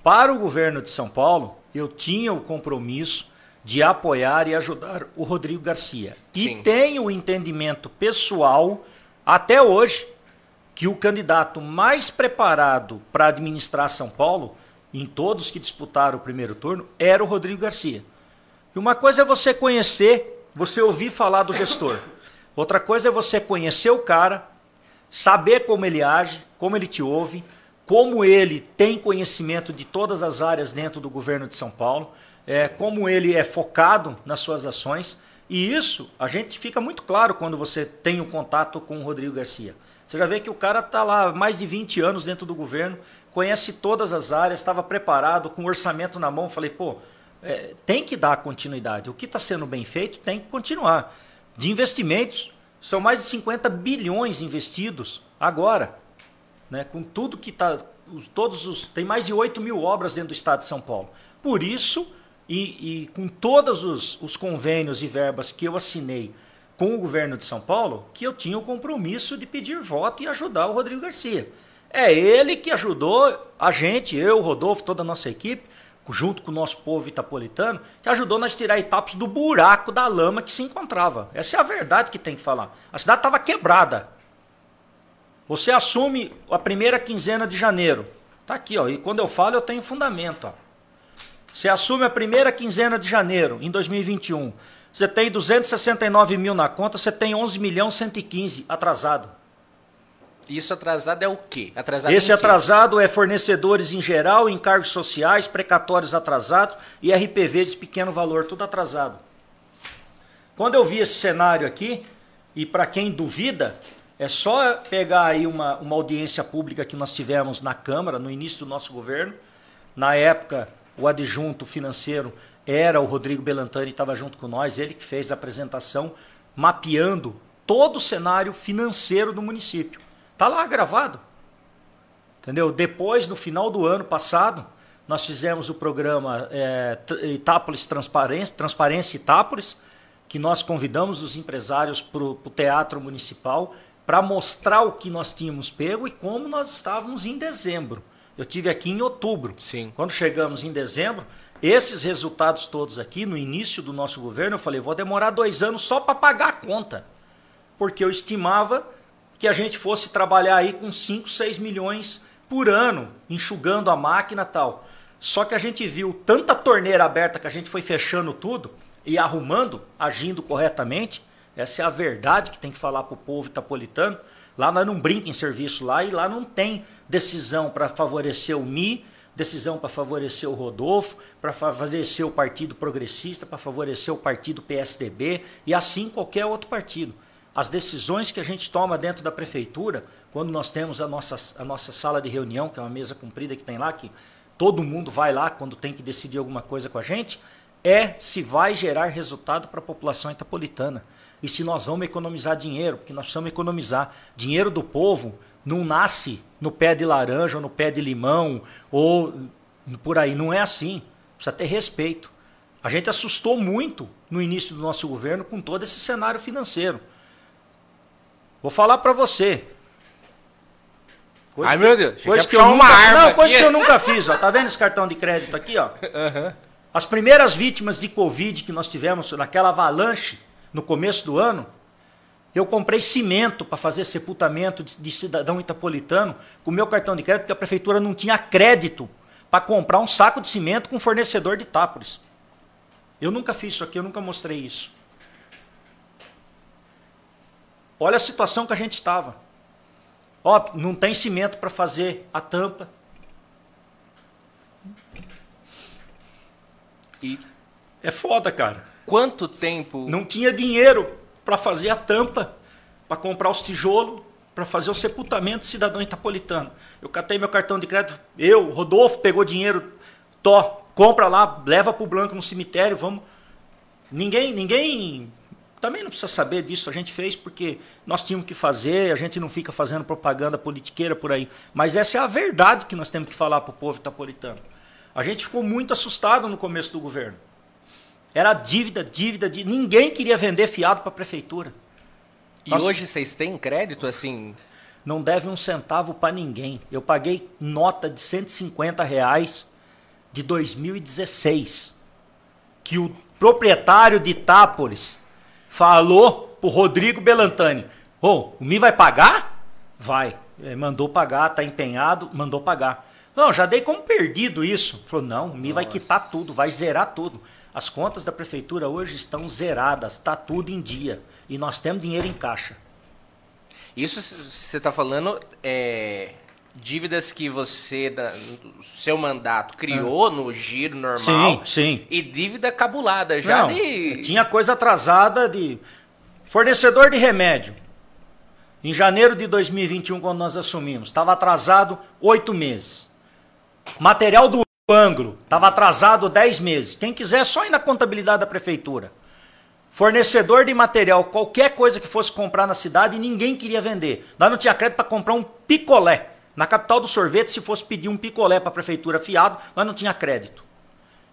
Para o governo de São Paulo, eu tinha o compromisso de apoiar e ajudar o Rodrigo Garcia. Sim. E tenho o entendimento pessoal, até hoje, que o candidato mais preparado para administrar São Paulo, em todos que disputaram o primeiro turno, era o Rodrigo Garcia. E uma coisa é você conhecer, você ouvir falar do gestor. Outra coisa é você conhecer o cara, saber como ele age, como ele te ouve, como ele tem conhecimento de todas as áreas dentro do governo de São Paulo, é, como ele é focado nas suas ações. E isso a gente fica muito claro quando você tem um contato com o Rodrigo Garcia. Você já vê que o cara está lá há mais de 20 anos dentro do governo, conhece todas as áreas, estava preparado, com o orçamento na mão. Falei, pô, é, tem que dar continuidade. O que está sendo bem feito tem que continuar. De investimentos, são mais de 50 bilhões investidos agora. Né, com tudo que está. Todos os. Tem mais de 8 mil obras dentro do estado de São Paulo. Por isso, e, e com todos os, os convênios e verbas que eu assinei com o governo de São Paulo, que eu tinha o compromisso de pedir voto e ajudar o Rodrigo Garcia. É ele que ajudou a gente, eu, Rodolfo, toda a nossa equipe, junto com o nosso povo itapolitano, que ajudou nós a tirar Itapos do buraco da lama que se encontrava. Essa é a verdade que tem que falar. A cidade estava quebrada. Você assume a primeira quinzena de janeiro. Tá aqui, ó. E quando eu falo, eu tenho fundamento, ó. Você assume a primeira quinzena de janeiro, em 2021. Você tem 269 mil na conta, você tem 11 milhões 115 atrasado. Isso atrasado é o quê? Atrasado Esse atrasado é fornecedores em geral, encargos sociais, precatórios atrasados e RPV de pequeno valor, tudo atrasado. Quando eu vi esse cenário aqui, e para quem duvida, é só pegar aí uma, uma audiência pública que nós tivemos na Câmara, no início do nosso governo. Na época, o adjunto financeiro era o Rodrigo Belantani, estava junto com nós, ele que fez a apresentação, mapeando todo o cenário financeiro do município. Tá lá gravado. Entendeu? Depois, no final do ano passado, nós fizemos o programa é, Itápolis Transparência, Transparência Itápolis, que nós convidamos os empresários para o teatro municipal para mostrar o que nós tínhamos pego e como nós estávamos em dezembro. Eu tive aqui em outubro. Sim. Quando chegamos em dezembro, esses resultados todos aqui, no início do nosso governo, eu falei, vou demorar dois anos só para pagar a conta. Porque eu estimava que a gente fosse trabalhar aí com 5, 6 milhões por ano, enxugando a máquina tal. Só que a gente viu tanta torneira aberta que a gente foi fechando tudo e arrumando, agindo corretamente. Essa é a verdade que tem que falar para o povo itapolitano. Lá nós não brinca em serviço lá e lá não tem decisão para favorecer o Mi, decisão para favorecer o Rodolfo, para favorecer o Partido Progressista, para favorecer o Partido PSDB e assim qualquer outro partido as decisões que a gente toma dentro da prefeitura, quando nós temos a nossa, a nossa sala de reunião, que é uma mesa comprida que tem lá, que todo mundo vai lá quando tem que decidir alguma coisa com a gente, é se vai gerar resultado para a população itapolitana. E se nós vamos economizar dinheiro, porque nós precisamos economizar. Dinheiro do povo não nasce no pé de laranja, ou no pé de limão, ou por aí. Não é assim. Precisa ter respeito. A gente assustou muito no início do nosso governo com todo esse cenário financeiro. Vou falar para você. Coisa Ai, que, meu Deus. Coisa que eu nunca, arma não, coisa que eu nunca fiz. Ó. Tá vendo esse cartão de crédito aqui? Ó? Uhum. As primeiras vítimas de Covid que nós tivemos naquela avalanche no começo do ano, eu comprei cimento para fazer sepultamento de, de, cidadão itapolitano com meu cartão de crédito, porque a prefeitura não tinha crédito para comprar um saco de cimento com um fornecedor de Itápolis. Eu nunca fiz isso aqui, eu nunca mostrei isso. Olha a situação que a gente estava. Ó, não tem cimento para fazer a tampa. E é foda, cara. Quanto tempo? Não tinha dinheiro para fazer a tampa. para comprar os tijolos para fazer o sepultamento cidadão itapolitano. Eu catei meu cartão de crédito, eu, Rodolfo, pegou dinheiro, tó, compra lá, leva para o Blanco no cemitério, vamos. Ninguém, ninguém também não precisa saber disso, a gente fez porque nós tínhamos que fazer, a gente não fica fazendo propaganda politiqueira por aí. Mas essa é a verdade que nós temos que falar para o povo itapolitano. A gente ficou muito assustado no começo do governo. Era dívida, dívida, dívida. Ninguém queria vender fiado para a prefeitura. E nós... hoje vocês têm crédito assim? Não deve um centavo para ninguém. Eu paguei nota de 150 reais de 2016. Que o proprietário de Itápolis falou pro Rodrigo Belantani: Ô, oh, o Mi vai pagar? Vai. É, mandou pagar, tá empenhado, mandou pagar. Não, já dei como perdido isso. Falou: não, o Mi Nossa. vai quitar tudo, vai zerar tudo. As contas da prefeitura hoje estão zeradas, está tudo em dia. E nós temos dinheiro em caixa. Isso você está falando é, dívidas que você, da, seu mandato, criou é. no giro normal. Sim, sim. E dívida cabulada já Não, de... Tinha coisa atrasada de... Fornecedor de remédio. Em janeiro de 2021, quando nós assumimos, estava atrasado oito meses. Material do ângulo, estava atrasado dez meses. Quem quiser, só ir na contabilidade da prefeitura. Fornecedor de material, qualquer coisa que fosse comprar na cidade, ninguém queria vender. Nós não tinha crédito para comprar um picolé. Na capital do sorvete, se fosse pedir um picolé para a prefeitura fiado, nós não tinha crédito.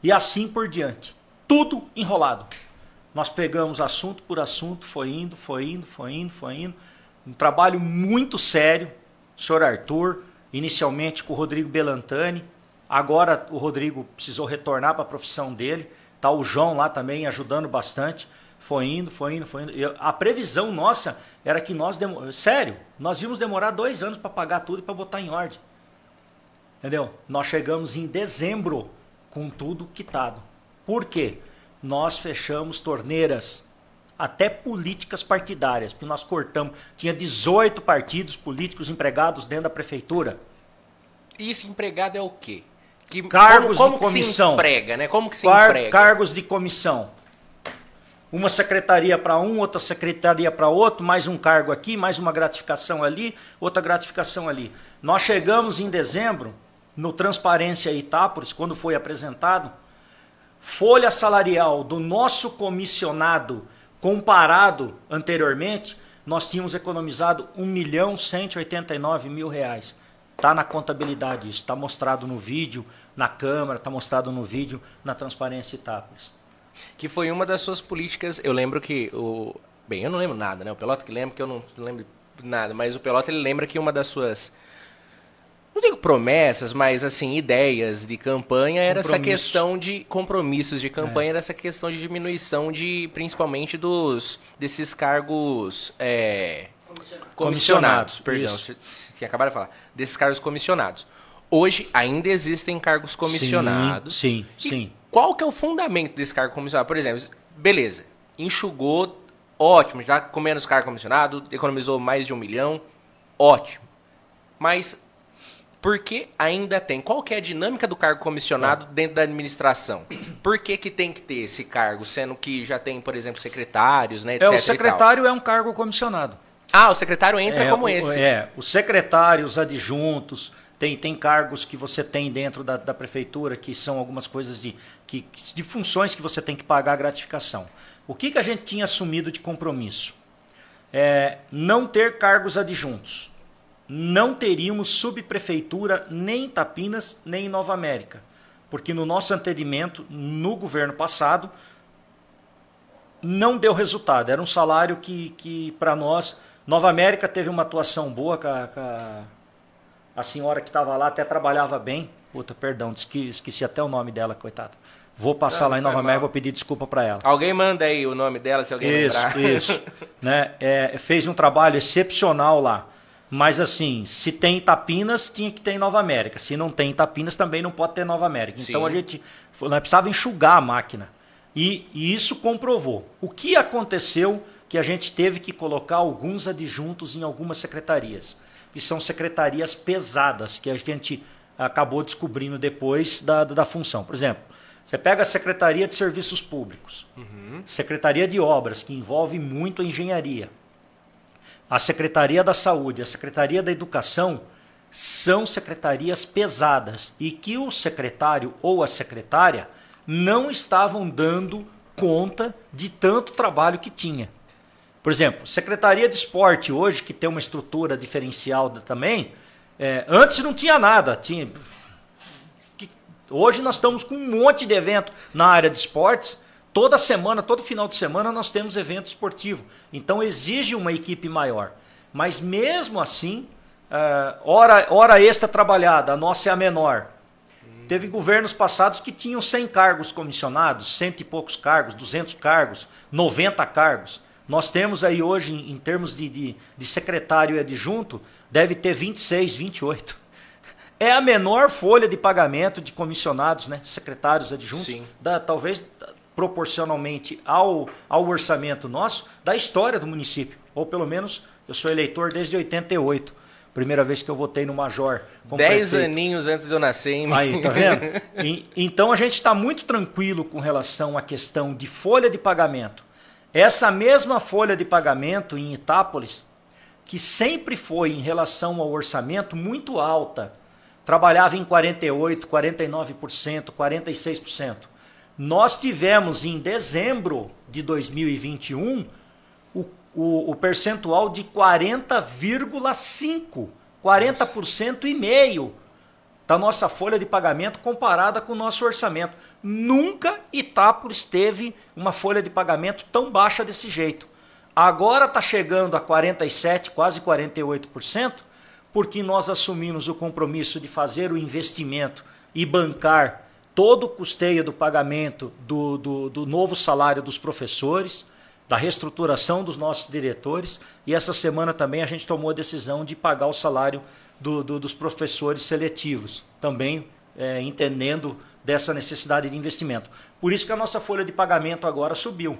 E assim por diante. Tudo enrolado. Nós pegamos assunto por assunto, foi indo, foi indo, foi indo, foi indo. Um trabalho muito sério, senhor Arthur, inicialmente com o Rodrigo Belantani. Agora o Rodrigo precisou retornar para a profissão dele. Tá o João lá também ajudando bastante. Foi indo, foi indo, foi indo. Eu, a previsão nossa era que nós, sério, nós íamos demorar dois anos para pagar tudo e para botar em ordem. Entendeu? Nós chegamos em dezembro com tudo quitado. Por quê? Nós fechamos torneiras, até políticas partidárias, porque nós cortamos. Tinha 18 partidos políticos empregados dentro da prefeitura. Isso, empregado é o quê? Que, cargos como, como de comissão. se emprega, né? Como que se Car emprega? Cargos de comissão uma secretaria para um, outra secretaria para outro, mais um cargo aqui, mais uma gratificação ali, outra gratificação ali. Nós chegamos em dezembro, no Transparência Itápolis, quando foi apresentado, folha salarial do nosso comissionado comparado anteriormente, nós tínhamos economizado 1 milhão 189 mil reais. Está na contabilidade isso, está mostrado no vídeo, na Câmara, está mostrado no vídeo na Transparência Itápolis. Que foi uma das suas políticas. Eu lembro que o. Bem, eu não lembro nada, né? O Pelota que lembra que eu não lembro nada, mas o Pelota ele lembra que uma das suas. Não digo promessas, mas assim, ideias de campanha era essa questão de compromissos de campanha, é. era essa questão de diminuição de principalmente dos desses cargos é, comissionados, comissionados, perdão, você tinha acabado de falar, desses cargos comissionados. Hoje ainda existem cargos comissionados. Sim, sim. sim. Qual que é o fundamento desse cargo comissionado? Por exemplo, beleza, enxugou, ótimo, já com menos cargo comissionado, economizou mais de um milhão, ótimo. Mas por que ainda tem? Qual que é a dinâmica do cargo comissionado é. dentro da administração? Por que, que tem que ter esse cargo, sendo que já tem, por exemplo, secretários, né, etc. É, o secretário é um cargo comissionado. Ah, o secretário entra é, como o, esse. É, os secretários, adjuntos, tem, tem cargos que você tem dentro da, da prefeitura que são algumas coisas de, que, de funções que você tem que pagar a gratificação. O que, que a gente tinha assumido de compromisso? É, não ter cargos adjuntos. Não teríamos subprefeitura nem em Tapinas nem em Nova América. Porque no nosso atendimento, no governo passado, não deu resultado. Era um salário que, que para nós. Nova América teve uma atuação boa com a, com a a senhora que estava lá até trabalhava bem. Puta, perdão, esqueci, esqueci até o nome dela, coitada. Vou passar não, lá em Nova América, vou pedir desculpa para ela. Alguém manda aí o nome dela, se alguém isso, lembrar. Isso, né? É, fez um trabalho excepcional lá. Mas assim, se tem Itapinas, tinha que ter em Nova América. Se não tem Itapinas, também não pode ter Nova América. Sim. Então a gente nós precisava enxugar a máquina. E, e isso comprovou. O que aconteceu que a gente teve que colocar alguns adjuntos em algumas secretarias que são secretarias pesadas, que a gente acabou descobrindo depois da, da função. Por exemplo, você pega a Secretaria de Serviços Públicos, uhum. Secretaria de Obras, que envolve muito a engenharia. a Secretaria da Saúde, a Secretaria da Educação são secretarias pesadas e que o secretário ou a secretária não estavam dando conta de tanto trabalho que tinha. Por exemplo, Secretaria de Esporte hoje, que tem uma estrutura diferencial também, é, antes não tinha nada. Tinha, hoje nós estamos com um monte de evento na área de esportes. Toda semana, todo final de semana, nós temos evento esportivo. Então exige uma equipe maior. Mas mesmo assim, uh, hora, hora extra trabalhada, a nossa é a menor. Teve governos passados que tinham 100 cargos comissionados, cento e poucos cargos, 200 cargos, 90 cargos. Nós temos aí hoje, em, em termos de, de, de, secretário e adjunto, deve ter 26, 28. É a menor folha de pagamento de comissionados, né? secretários adjuntos, da, talvez proporcionalmente ao, ao orçamento nosso, da história do município. Ou pelo menos, eu sou eleitor desde 88. Primeira vez que eu votei no Major. Dez prefeito. aninhos antes de eu nascer, hein? Aí, tá vendo? e, então a gente está muito tranquilo com relação à questão de folha de pagamento. Essa mesma folha de pagamento em Itápolis, que sempre foi em relação ao orçamento muito alta, trabalhava em 48%, 49%, 46%. Nós tivemos em dezembro de 2021 o, o percentual de 40,5%, 40% e meio da nossa folha de pagamento comparada com o nosso orçamento. Nunca Itápolis teve uma folha de pagamento tão baixa desse jeito. Agora está chegando a 47%, quase 48%, porque nós assumimos o compromisso de fazer o investimento e bancar todo o custeio do pagamento do, do, do novo salário dos professores da reestruturação dos nossos diretores e essa semana também a gente tomou a decisão de pagar o salário do, dos professores seletivos, também é, entendendo dessa necessidade de investimento. Por isso que a nossa folha de pagamento agora subiu.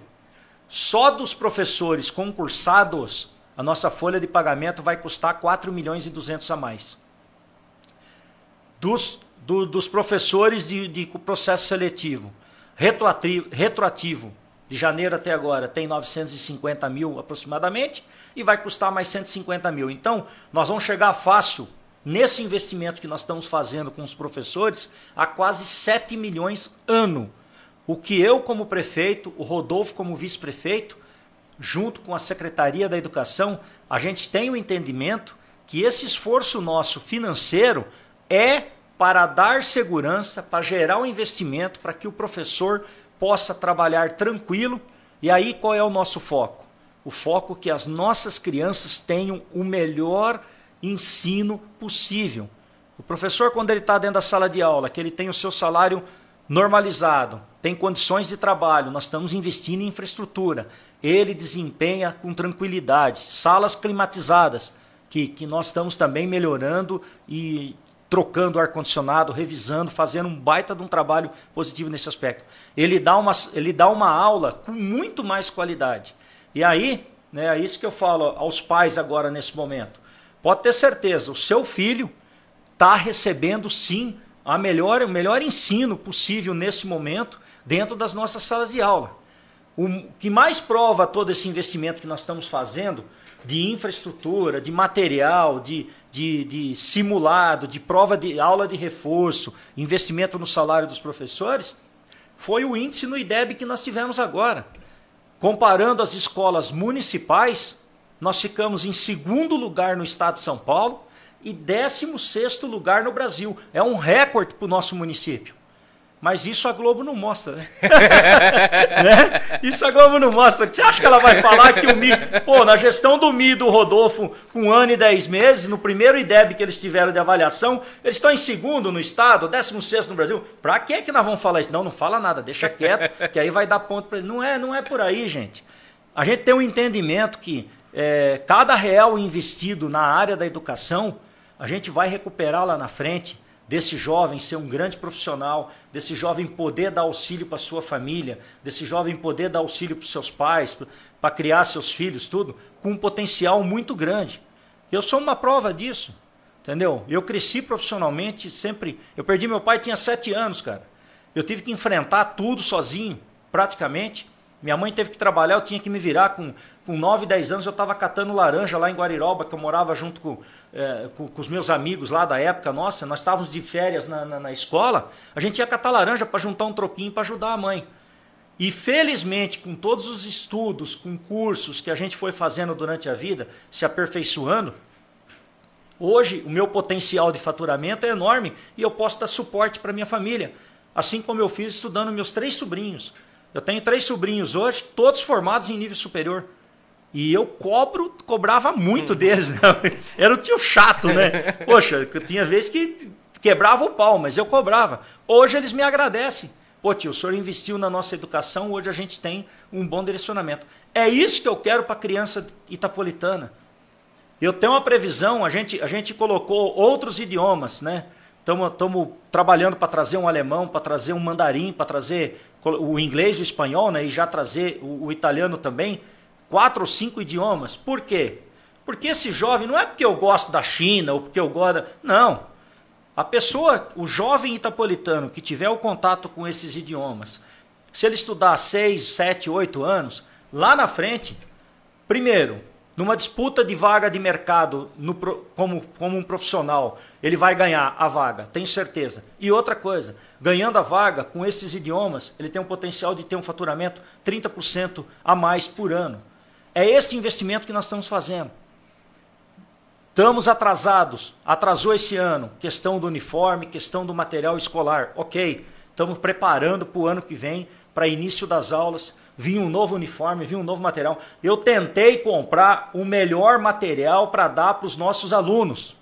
Só dos professores concursados, a nossa folha de pagamento vai custar 4 milhões e 200 a mais. Dos, do, dos professores de, de processo seletivo, retroativo, retroativo de janeiro até agora tem 950 mil aproximadamente e vai custar mais 150 mil. Então, nós vamos chegar fácil nesse investimento que nós estamos fazendo com os professores a quase 7 milhões ano. O que eu, como prefeito, o Rodolfo, como vice-prefeito, junto com a Secretaria da Educação, a gente tem o entendimento que esse esforço nosso financeiro é para dar segurança, para gerar o um investimento, para que o professor possa trabalhar tranquilo. E aí qual é o nosso foco? O foco é que as nossas crianças tenham o melhor ensino possível. O professor, quando ele está dentro da sala de aula, que ele tem o seu salário normalizado, tem condições de trabalho, nós estamos investindo em infraestrutura. Ele desempenha com tranquilidade, salas climatizadas, que, que nós estamos também melhorando e trocando ar-condicionado, revisando, fazendo um baita de um trabalho positivo nesse aspecto. Ele dá uma, ele dá uma aula com muito mais qualidade. E aí, né, é isso que eu falo aos pais agora nesse momento. Pode ter certeza, o seu filho está recebendo sim a melhor, o melhor ensino possível nesse momento dentro das nossas salas de aula. O que mais prova todo esse investimento que nós estamos fazendo de infraestrutura, de material, de, de, de simulado, de prova de aula de reforço, investimento no salário dos professores, foi o índice no IDEB que nós tivemos agora. Comparando as escolas municipais, nós ficamos em segundo lugar no estado de São Paulo e 16 sexto lugar no Brasil. É um recorde para o nosso município. Mas isso a Globo não mostra, né? né? Isso a Globo não mostra. Você acha que ela vai falar que o Mi. Pô, na gestão do Mi do Rodolfo, um ano e dez meses, no primeiro IDEB que eles tiveram de avaliação, eles estão em segundo no estado, décimo sexto no Brasil. Pra que que nós vamos falar isso? Não, não fala nada, deixa quieto, que aí vai dar ponto para ele. Não é, não é por aí, gente. A gente tem um entendimento que é, cada real investido na área da educação, a gente vai recuperar lá na frente desse jovem ser um grande profissional, desse jovem poder dar auxílio para sua família, desse jovem poder dar auxílio para seus pais, para criar seus filhos, tudo, com um potencial muito grande. Eu sou uma prova disso, entendeu? Eu cresci profissionalmente sempre. Eu perdi meu pai tinha sete anos, cara. Eu tive que enfrentar tudo sozinho, praticamente. Minha mãe teve que trabalhar, eu tinha que me virar com, com 9, 10 anos, eu estava catando laranja lá em Guariroba, que eu morava junto com, é, com, com, os meus amigos lá da época nossa, nós estávamos de férias na, na, na escola, a gente ia catar laranja para juntar um troquinho para ajudar a mãe. E felizmente, com todos os estudos, com cursos que a gente foi fazendo durante a vida, se aperfeiçoando, hoje o meu potencial de faturamento é enorme e eu posso dar suporte para minha família. Assim como eu fiz estudando meus três sobrinhos. Eu tenho três sobrinhos hoje, todos formados em nível superior. E eu cobro, cobrava muito uhum. deles. Né? Era o tio chato, né? Poxa, tinha vezes que quebrava o pau, mas eu cobrava. Hoje eles me agradecem. Pô, tio, o senhor investiu na nossa educação, hoje a gente tem um bom direcionamento. É isso que eu quero para a criança itapolitana. Eu tenho uma previsão, a gente, a gente colocou outros idiomas, né? Estamos trabalhando para trazer um alemão, para trazer um mandarim, para trazer o inglês, o espanhol, né? E já trazer o, o italiano também. Quatro ou cinco idiomas. Por quê? Porque esse jovem, não é porque eu gosto da China ou porque eu gosto. Não. A pessoa, o jovem itapolitano que tiver o contato com esses idiomas, se ele estudar 6, 7, 8 anos, lá na frente, primeiro, numa disputa de vaga de mercado no, como, como um profissional, ele vai ganhar a vaga, tenho certeza. E outra coisa, ganhando a vaga com esses idiomas, ele tem um potencial de ter um faturamento 30% a mais por ano. É esse investimento que nós estamos fazendo. Estamos atrasados, atrasou esse ano, questão do uniforme, questão do material escolar. Ok, estamos preparando para o ano que vem, para início das aulas, vinha um novo uniforme, vinha um novo material. Eu tentei comprar o melhor material para dar para os nossos alunos.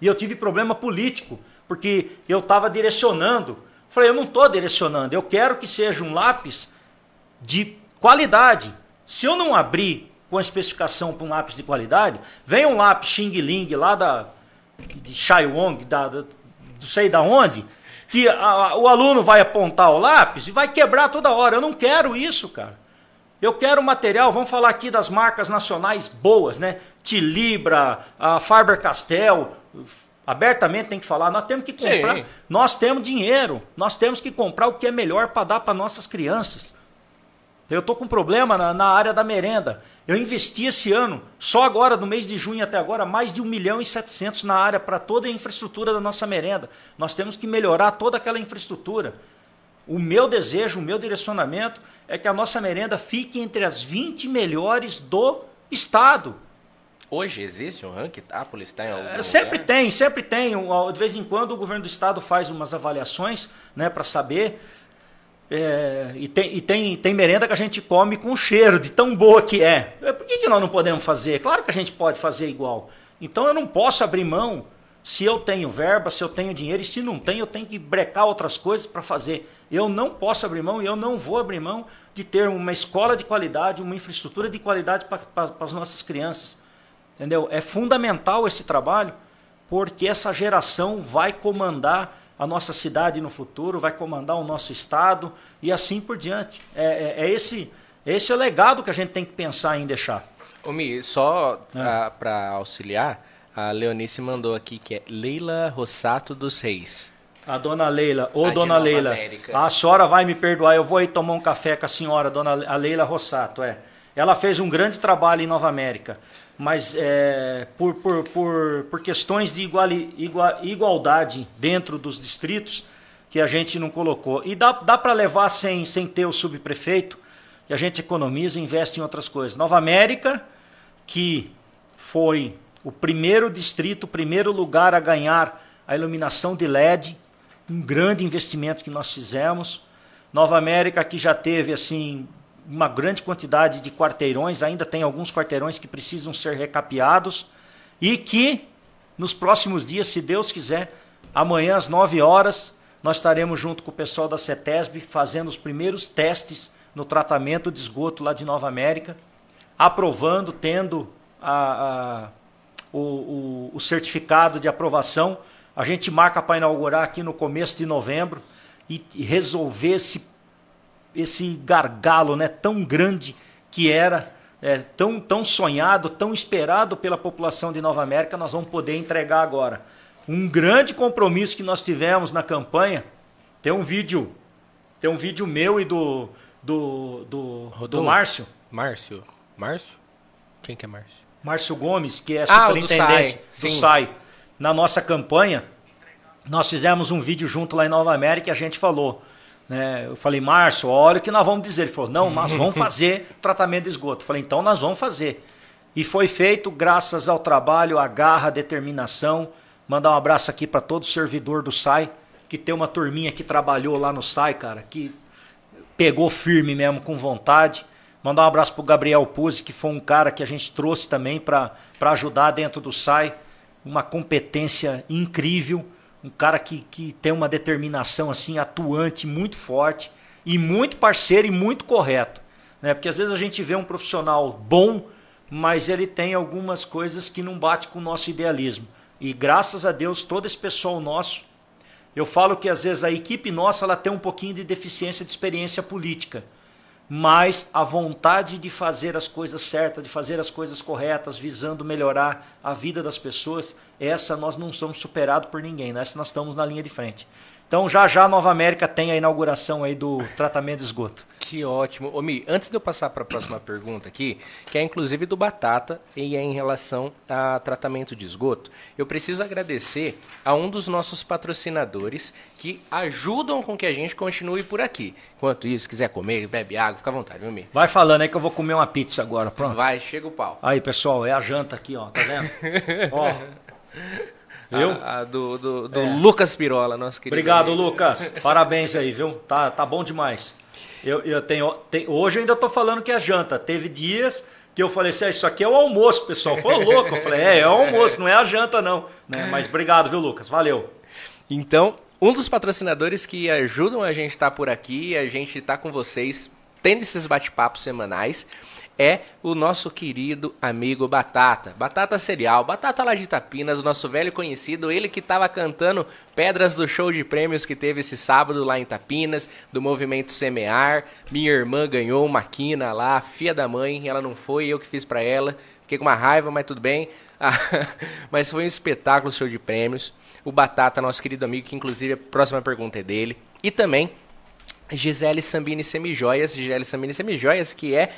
E eu tive problema político, porque eu estava direcionando. Falei, eu não estou direcionando, eu quero que seja um lápis de qualidade. Se eu não abrir com a especificação para um lápis de qualidade, vem um lápis Xing Ling lá da de Shaiwong, da, da, não sei da onde, que a, o aluno vai apontar o lápis e vai quebrar toda hora. Eu não quero isso, cara. Eu quero material, vamos falar aqui das marcas nacionais boas, né? Tilibra, a Faber-Castell, abertamente tem que falar, nós temos que comprar, Sim. nós temos dinheiro, nós temos que comprar o que é melhor para dar para nossas crianças. Eu estou com problema na, na, área da merenda. Eu investi esse ano, só agora, no mês de junho até agora, mais de 1 milhão e 700 na área para toda a infraestrutura da nossa merenda. Nós temos que melhorar toda aquela infraestrutura. O meu desejo, o meu direcionamento é que a nossa merenda fique entre as 20 melhores do estado. Hoje existe um ranking Itápolis? Está em algum é, sempre lugar? tem, sempre tem. De vez em quando o governo do estado faz umas avaliações né, para saber. É, e tem, e tem, tem merenda que a gente come com cheiro, de tão boa que é. é. Por que, que nós não podemos fazer? Claro que a gente pode fazer igual. Então eu não posso abrir mão se eu tenho verba, se eu tenho dinheiro, e se não tenho, eu tenho que brecar outras coisas para fazer. Eu não posso abrir mão e eu não vou abrir mão de ter uma escola de qualidade, uma infraestrutura de qualidade para as nossas crianças. Entendeu? É fundamental esse trabalho, porque essa geração vai comandar a nossa cidade no futuro, vai comandar o nosso estado e assim por diante. É, é, é esse, esse é o legado que a gente tem que pensar em deixar. Ô Mi, só é. para auxiliar, a Leonice mandou aqui que é Leila Rossato dos Reis. A dona Leila, ô a dona Leila, América. a senhora vai me perdoar, eu vou aí tomar um café com a senhora, dona a Leila Rossato, é. Ela fez um grande trabalho em Nova América mas é, por, por, por, por questões de igual, igualdade dentro dos distritos que a gente não colocou. E dá, dá para levar sem, sem ter o subprefeito, que a gente economiza e investe em outras coisas. Nova América, que foi o primeiro distrito, o primeiro lugar a ganhar a iluminação de LED, um grande investimento que nós fizemos. Nova América que já teve assim uma grande quantidade de quarteirões, ainda tem alguns quarteirões que precisam ser recapeados e que nos próximos dias, se Deus quiser, amanhã às 9 horas, nós estaremos junto com o pessoal da CETESB fazendo os primeiros testes no tratamento de esgoto lá de Nova América, aprovando, tendo a, a, o, o, o certificado de aprovação. A gente marca para inaugurar aqui no começo de novembro e, e resolver esse esse gargalo né, tão grande que era, é, tão, tão sonhado, tão esperado pela população de Nova América, nós vamos poder entregar agora. Um grande compromisso que nós tivemos na campanha, tem um vídeo, tem um vídeo meu e do, do, do, do. Márcio. Márcio. Márcio? Quem que é Márcio? Márcio Gomes, que é Ah, superintendente SAI, do. SAI. Na nossa campanha, nós fizemos um vídeo junto lá em Nova América e a gente falou. Né? Eu falei, Márcio, olha o que nós vamos dizer. Ele falou, não, nós vamos fazer tratamento de esgoto. Eu falei, então nós vamos fazer. E foi feito graças ao trabalho, à garra, à determinação. Mandar um abraço aqui para todo servidor do SAI, que tem uma turminha que trabalhou lá no SAI, cara, que pegou firme mesmo, com vontade. Mandar um abraço pro Gabriel Puzzi, que foi um cara que a gente trouxe também para ajudar dentro do SAI. Uma competência incrível, um cara que, que tem uma determinação assim atuante muito forte e muito parceiro e muito correto. Né? Porque às vezes a gente vê um profissional bom, mas ele tem algumas coisas que não bate com o nosso idealismo. E graças a Deus, todo esse pessoal nosso eu falo que às vezes a equipe nossa ela tem um pouquinho de deficiência de experiência política, mas a vontade de fazer as coisas certas, de fazer as coisas corretas, visando melhorar a vida das pessoas, essa nós não somos superados por ninguém, nessa nós estamos na linha de frente. Então já já Nova América tem a inauguração aí do tratamento de esgoto. Que ótimo. Ô, Mi, antes de eu passar para a próxima pergunta aqui, que é inclusive do Batata e é em relação a tratamento de esgoto, eu preciso agradecer a um dos nossos patrocinadores que ajudam com que a gente continue por aqui. Enquanto isso, quiser comer, bebe água, fica à vontade, viu, Mi? Vai falando aí que eu vou comer uma pizza agora, pronto. Vai, chega o pau. Aí, pessoal, é a janta aqui, ó, tá vendo? ó. Viu? A, a do do, do É. Lucas Pirola, nosso querido. Obrigado, amigo. Lucas. Parabéns aí, viu? Tá, tá bom demais. Eu, eu tenho, tem- hoje eu ainda tô falando que é janta. Teve dias que eu falei assim, ah, isso aqui é o almoço, pessoal. Foi louco. Eu falei, é, é o almoço, não é a janta, não. Né? Mas obrigado, viu, Lucas? Valeu. Então, um dos patrocinadores que ajudam a gente a estar por aqui, a gente estar com vocês, tendo esses bate-papos semanais, é o nosso querido amigo Batata. Batata Cereal, Batata lá de Itapinas, nosso velho conhecido, ele que estava cantando Pedras do Show de Prêmios que teve esse sábado lá em Itapinas, do movimento Semear. Minha irmã ganhou uma quina lá, filha da mãe, ela não foi, eu que fiz pra ela. Fiquei com uma raiva, mas tudo bem. mas foi um espetáculo show de prêmios. O Batata, nosso querido amigo, que inclusive a próxima pergunta é dele. E também Gisele Sambini Semijoias. Gisele Sambini Semijoias, que é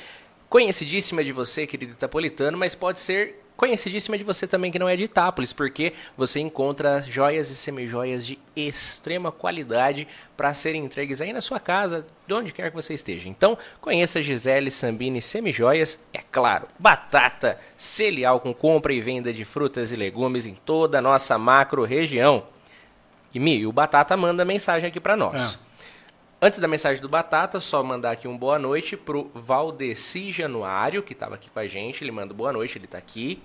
conhecidíssima de você, querido Itapolitano, mas pode ser conhecidíssima de você também que não é de Itápolis, porque você encontra joias e semijoias de extrema qualidade para serem entregues aí na sua casa, de onde quer que você esteja. Então, conheça Gisele Sambini Semijoias, é claro, batata, cereal com compra e venda de frutas e legumes em toda a nossa macro região. E Mi, o Batata manda mensagem aqui para nós. Antes da mensagem do Batata, só mandar aqui um boa noite pro Valdeci Januário, que estava aqui com a gente. Ele manda boa noite, ele tá aqui.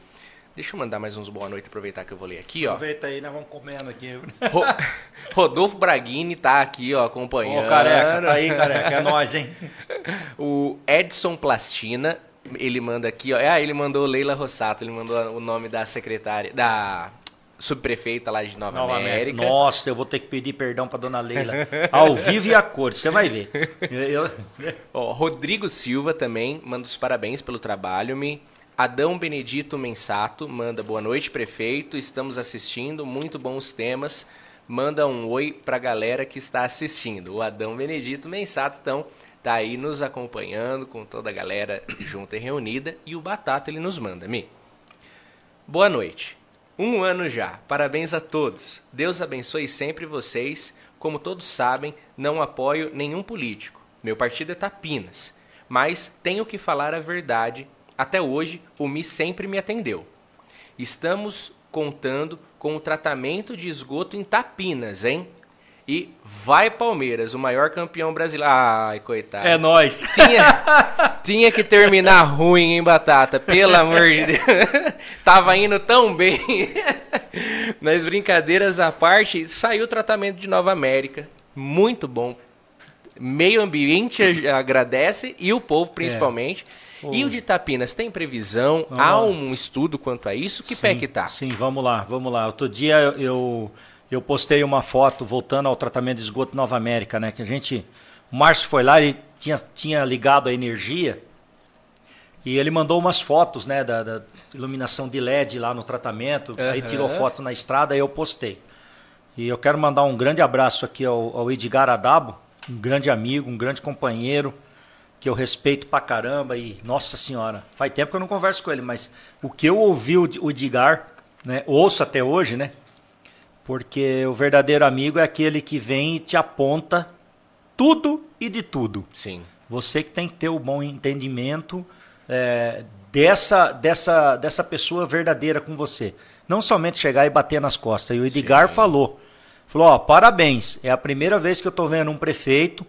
Deixa eu mandar mais uns boa noite, aproveitar que eu vou ler aqui, ó. Aproveita aí, nós vamos comendo aqui. Ro- Rodolfo Braghini tá aqui, ó, Ô, acompanhando. careca, tá aí, careca. É nóis, hein? O Edson Plastina, ele manda aqui, ó. Ah, ele mandou Leila Rossato, ele mandou o nome da secretária, da subprefeita lá de Nova, Nova América. Nossa, eu vou ter que pedir perdão pra dona Leila. Ao vivo e a cor, você vai ver. Eu- Ó, Rodrigo Silva também manda os parabéns pelo trabalho, me. Adão Benedito Mensato manda boa noite, prefeito. Estamos assistindo, muito bons temas. Manda um oi pra galera que está assistindo. O Adão Benedito Mensato, então, tá aí nos acompanhando com toda a galera junta e reunida. E o Batata ele nos manda, Mi. Boa noite. Um ano já. Parabéns a todos. Deus abençoe sempre vocês. Como todos sabem, não apoio nenhum político. Meu partido é Tapinas. Mas tenho que falar a verdade. Até hoje, o Mi sempre me atendeu. Estamos contando com o tratamento de esgoto em Tapinas, hein? E vai Palmeiras, o maior campeão brasileiro. Ai, coitado. É nóis. Tinha, tinha que terminar ruim, hein, Batata? Pelo amor de Deus. Tava indo tão bem. Mas brincadeiras à parte, saiu o tratamento de Nova América. Muito bom. Meio ambiente agradece e o povo principalmente. E o de Itapinas, tem previsão? Vamos Há um estudo quanto a isso? Que pé que tá? Sim, vamos lá, vamos lá. Outro dia eu, eu postei uma foto voltando ao tratamento de esgoto Nova América, né? Que a gente. O Márcio foi lá e tinha, tinha ligado a energia e ele mandou umas fotos, né? Da, da iluminação de LED lá no tratamento. Aí Aham. tirou foto na estrada e eu postei. E eu quero mandar um grande abraço aqui ao, ao Edgar Adabo, um grande amigo, um grande companheiro. que eu respeito pra caramba e, nossa senhora, faz tempo que eu não converso com ele, mas o que eu ouvi o, o Edgar, né, ouço até hoje, né, porque o verdadeiro amigo é aquele que vem e te aponta tudo e de tudo. Sim. Você que tem que ter o bom entendimento é, dessa, dessa, dessa pessoa verdadeira com você. Não somente chegar e bater nas costas. E o Edgar Sim. falou, falou, ó, parabéns, é a primeira vez que eu estou vendo um prefeito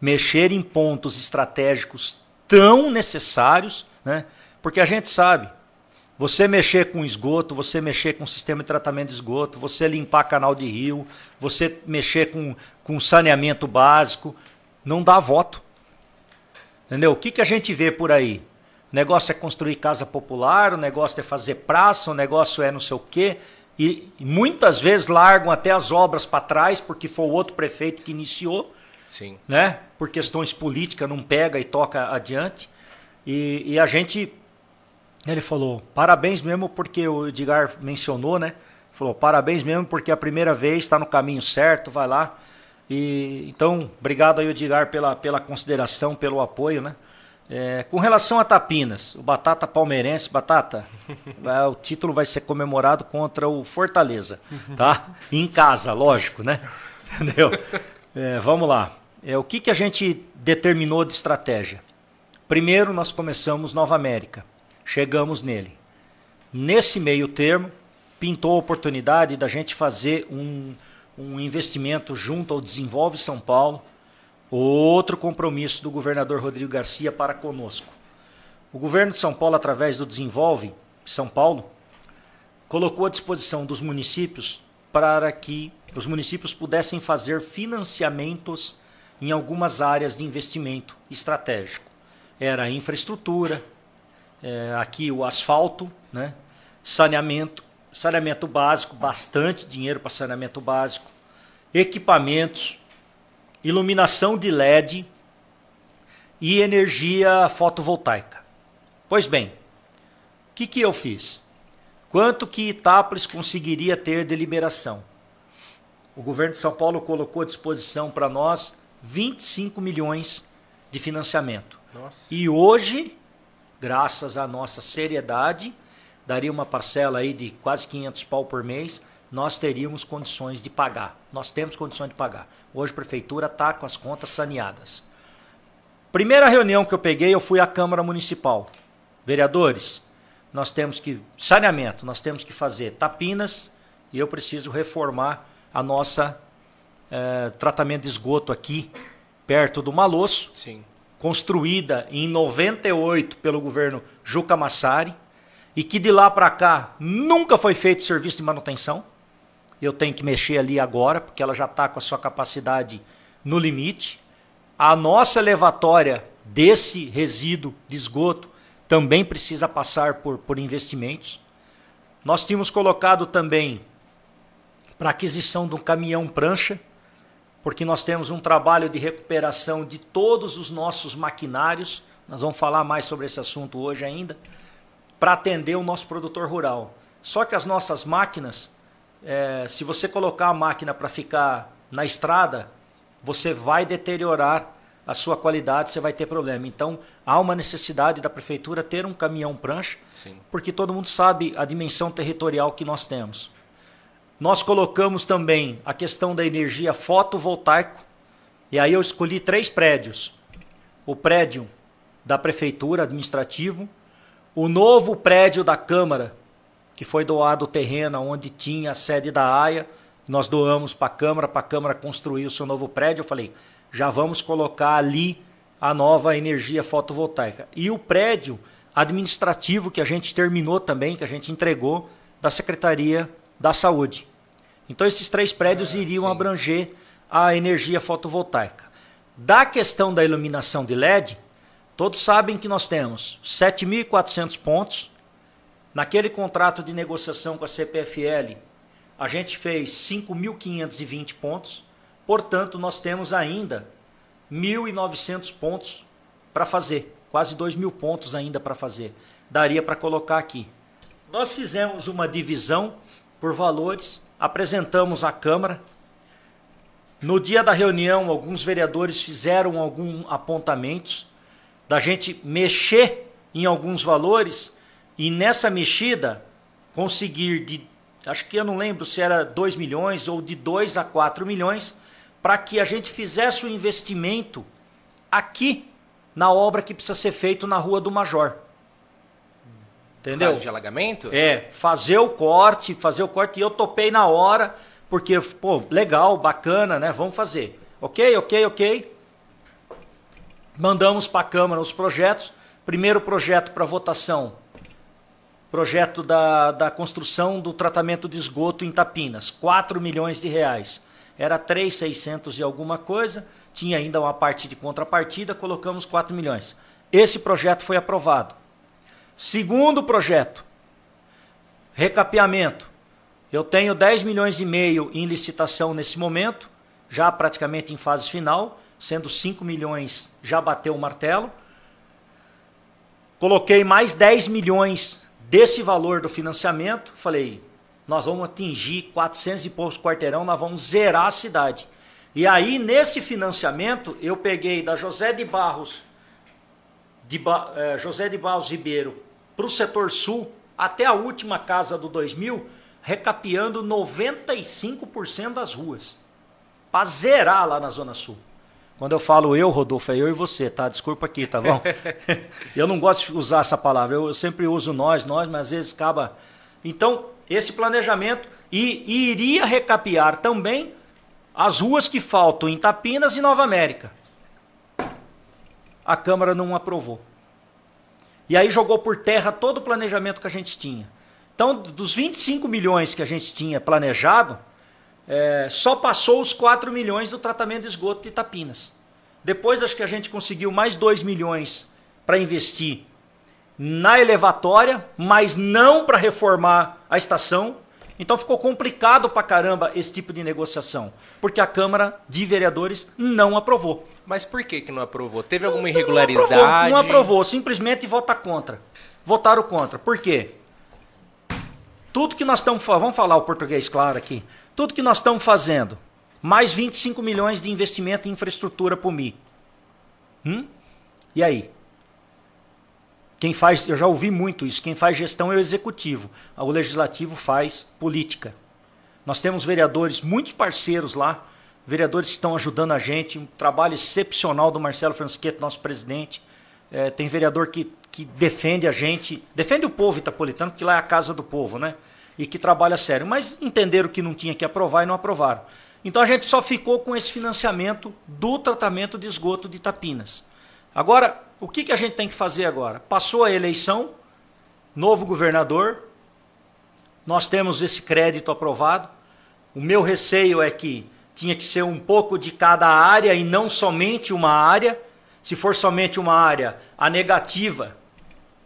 mexer em pontos estratégicos tão necessários, né? Porque a gente sabe, você mexer com esgoto, você mexer com sistema de tratamento de esgoto, você limpar canal de rio, você mexer com, com saneamento básico, não dá voto. Entendeu? O que, que a gente vê por aí? O negócio é construir casa popular, o negócio é fazer praça, o negócio é não sei o quê. E, muitas vezes largam até as obras para trás, porque foi o outro prefeito que iniciou. Sim. Né? Por questões políticas, não pega e toca adiante. E, e a gente. Ele falou, parabéns mesmo, porque o Edgar mencionou, né? Falou, parabéns mesmo, porque a primeira vez está no caminho certo, vai lá. E, então, obrigado aí, Edgar, pela, pela consideração, pelo apoio, né? É, com relação a Tapinas, o Batata Palmeirense, Batata, é, o título vai ser comemorado contra o Fortaleza, tá? Em casa, lógico, né? Entendeu? É, vamos lá. É, o que, que a gente determinou de estratégia? Primeiro, nós começamos Nova América. Chegamos nele. Nesse meio termo, pintou a oportunidade da gente fazer um, um investimento junto ao Desenvolve São Paulo, outro compromisso do governador Rodrigo Garcia para conosco. O governo de São Paulo, através do Desenvolve São Paulo, colocou à disposição dos municípios para que os municípios pudessem fazer financiamentos em algumas áreas de investimento estratégico. Era infraestrutura, é, aqui o asfalto, né? saneamento, saneamento básico, bastante dinheiro para saneamento básico, equipamentos, iluminação de LED e energia fotovoltaica. Pois bem, o que, que eu fiz? Quanto que Itápolis conseguiria ter de liberação? O governo de São Paulo colocou à disposição para nós 25 milhões de financiamento. Nossa. E hoje, graças à nossa seriedade, daria uma parcela aí de quase 500 pau por mês, nós teríamos condições de pagar. Nós temos condições de pagar. Hoje a prefeitura está com as contas saneadas. Primeira reunião que eu peguei, eu fui à Câmara Municipal. Vereadores, nós temos que. Saneamento, nós temos que fazer tapinas e eu preciso reformar a nossa é, tratamento de esgoto aqui, perto do Malosso, Sim. Construída em 98 pelo governo Juca Massari, e que de lá para cá nunca foi feito serviço de manutenção. Eu tenho que mexer ali agora, porque ela já está com a sua capacidade no limite. A nossa elevatória desse resíduo de esgoto também precisa passar por, por investimentos. Nós tínhamos colocado também para aquisição de um caminhão prancha, porque nós temos um trabalho de recuperação de todos os nossos maquinários. Nós vamos falar mais sobre esse assunto hoje ainda, para atender o nosso produtor rural. Só que as nossas máquinas, é, se você colocar a máquina para ficar na estrada, você vai deteriorar a sua qualidade, você vai ter problema. Então, há uma necessidade da prefeitura ter um caminhão prancha, Sim. porque todo mundo sabe a dimensão territorial que nós temos. Nós colocamos também a questão da energia fotovoltaica. E aí eu escolhi três prédios. O prédio da prefeitura administrativo, o novo prédio da Câmara, que foi doado o terreno onde tinha a sede da AIA, nós doamos para a Câmara, para a Câmara construir o seu novo prédio. Eu falei, já vamos colocar ali a nova energia fotovoltaica. E o prédio administrativo que a gente terminou também, que a gente entregou da Secretaria da Saúde. Então esses três prédios iriam sim. abranger a energia fotovoltaica. Da questão da iluminação de LED, todos sabem que nós temos 7.400 pontos. Naquele contrato de negociação com a CPFL, a gente fez 5.520 pontos. Portanto, nós temos ainda 1.900 pontos para fazer. Quase 2.000 pontos ainda para fazer. Daria para colocar aqui. Nós fizemos uma divisão por valores apresentamos à Câmara. No dia da reunião, alguns vereadores fizeram alguns apontamentos. da gente mexer em alguns valores e nessa mexida conseguir de, acho que eu não lembro se era 2 milhões ou de 2 a 4 milhões, para que a gente fizesse o investimento aqui na obra que precisa ser feito na Rua do Major. Entendeu? de alagamento? É, fazer o corte, fazer o corte. E eu topei na hora, porque, pô, legal, bacana, né? Vamos fazer. Ok, ok, ok. Mandamos para a Câmara os projetos. Primeiro projeto para votação. Projeto da, da construção do tratamento de esgoto em Tapinas. 4 milhões de reais. Era 3,600 e alguma coisa. Tinha ainda uma parte de contrapartida, colocamos 4 milhões. Esse projeto foi aprovado. Segundo projeto, recapeamento. Eu tenho 10 milhões e meio em licitação nesse momento, já praticamente em fase final, sendo 5 milhões já bateu o martelo. Coloquei mais 10 milhões desse valor do financiamento, falei, nós vamos atingir 400 e poucos quarteirão, nós vamos zerar a cidade. E aí, nesse financiamento, eu peguei da José de Barros, de ba eh, José de Barros Ribeiro, para o setor sul, até a última casa do 2000, recapeando 95% das ruas. Para zerar lá na Zona Sul. Quando eu falo eu, Rodolfo, é eu e você, tá? Desculpa aqui, tá bom? eu não gosto de usar essa palavra, eu sempre uso nós, nós, mas às vezes acaba. Então, esse planejamento e, e iria recapear também as ruas que faltam em Tapinas e Nova América. A Câmara não aprovou. E aí jogou por terra todo o planejamento que a gente tinha. Então, dos 25 milhões que a gente tinha planejado, é, só passou os 4 milhões do tratamento de esgoto de Itapinas. Depois, acho que a gente conseguiu mais 2 milhões para investir na elevatória, mas não para reformar a estação. Então ficou complicado pra caramba esse tipo de negociação, porque a Câmara de Vereadores não aprovou. Mas por que, que não aprovou? Teve alguma irregularidade? Não aprovou, não aprovou, simplesmente vota contra. Votaram contra. Por quê? Tudo que nós estamos fazendo, vamos falar o português claro aqui. Tudo que nós estamos fazendo, mais 25 milhões de investimento em infraestrutura para o MI. Hum? E aí? Quem faz, eu já ouvi muito isso, quem faz gestão é o executivo, o legislativo faz política. Nós temos vereadores, muitos parceiros lá, vereadores que estão ajudando a gente, um trabalho excepcional do Marcelo Francisqueto, nosso presidente. É, tem vereador que, que defende a gente, defende o povo itapolitano, porque lá é a casa do povo, né? E que trabalha sério. Mas entenderam que não tinha que aprovar e não aprovaram. Então a gente só ficou com esse financiamento do tratamento de esgoto de Tapinas. Agora, o que, que a gente tem que fazer agora? Passou a eleição, novo governador, nós temos esse crédito aprovado. O meu receio é que tinha que ser um pouco de cada área e não somente uma área. Se for somente uma área, a negativa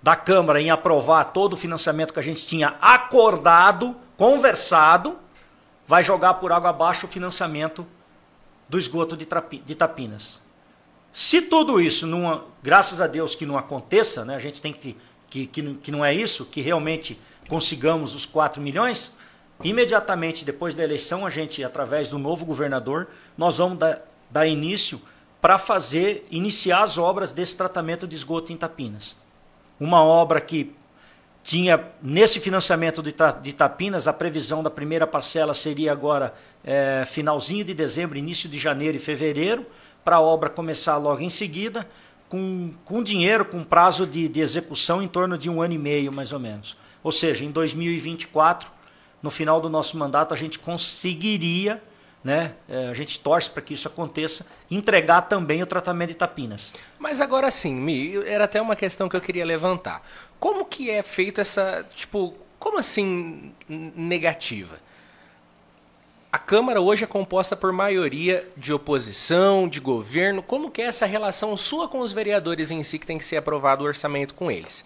da Câmara em aprovar todo o financiamento que a gente tinha acordado, conversado, vai jogar por água abaixo o financiamento do esgoto de, de Tapinas. Se tudo isso, não, graças a Deus que não aconteça, né, a gente tem que, que, que, que não é isso, que realmente consigamos os 4 milhões, imediatamente depois da eleição, a gente, através do novo governador, nós vamos dar, dar início para fazer, iniciar as obras desse tratamento de esgoto em Tapinas. Uma obra que tinha, nesse financiamento de Itapinas, a previsão da primeira parcela seria agora é, finalzinho de dezembro, início de janeiro e fevereiro, para a obra começar logo em seguida, com, com dinheiro, com prazo de, de execução em torno de um ano e meio, mais ou menos. Ou seja, em 2024, no final do nosso mandato, a gente conseguiria, né, é, a gente torce para que isso aconteça, entregar também o tratamento de tapinas. Mas agora sim, Mi, era até uma questão que eu queria levantar. Como que é feito essa, tipo, como assim negativa? A Câmara hoje é composta por maioria de oposição, de governo. Como que é essa relação sua com os vereadores em si que tem que ser aprovado o orçamento com eles?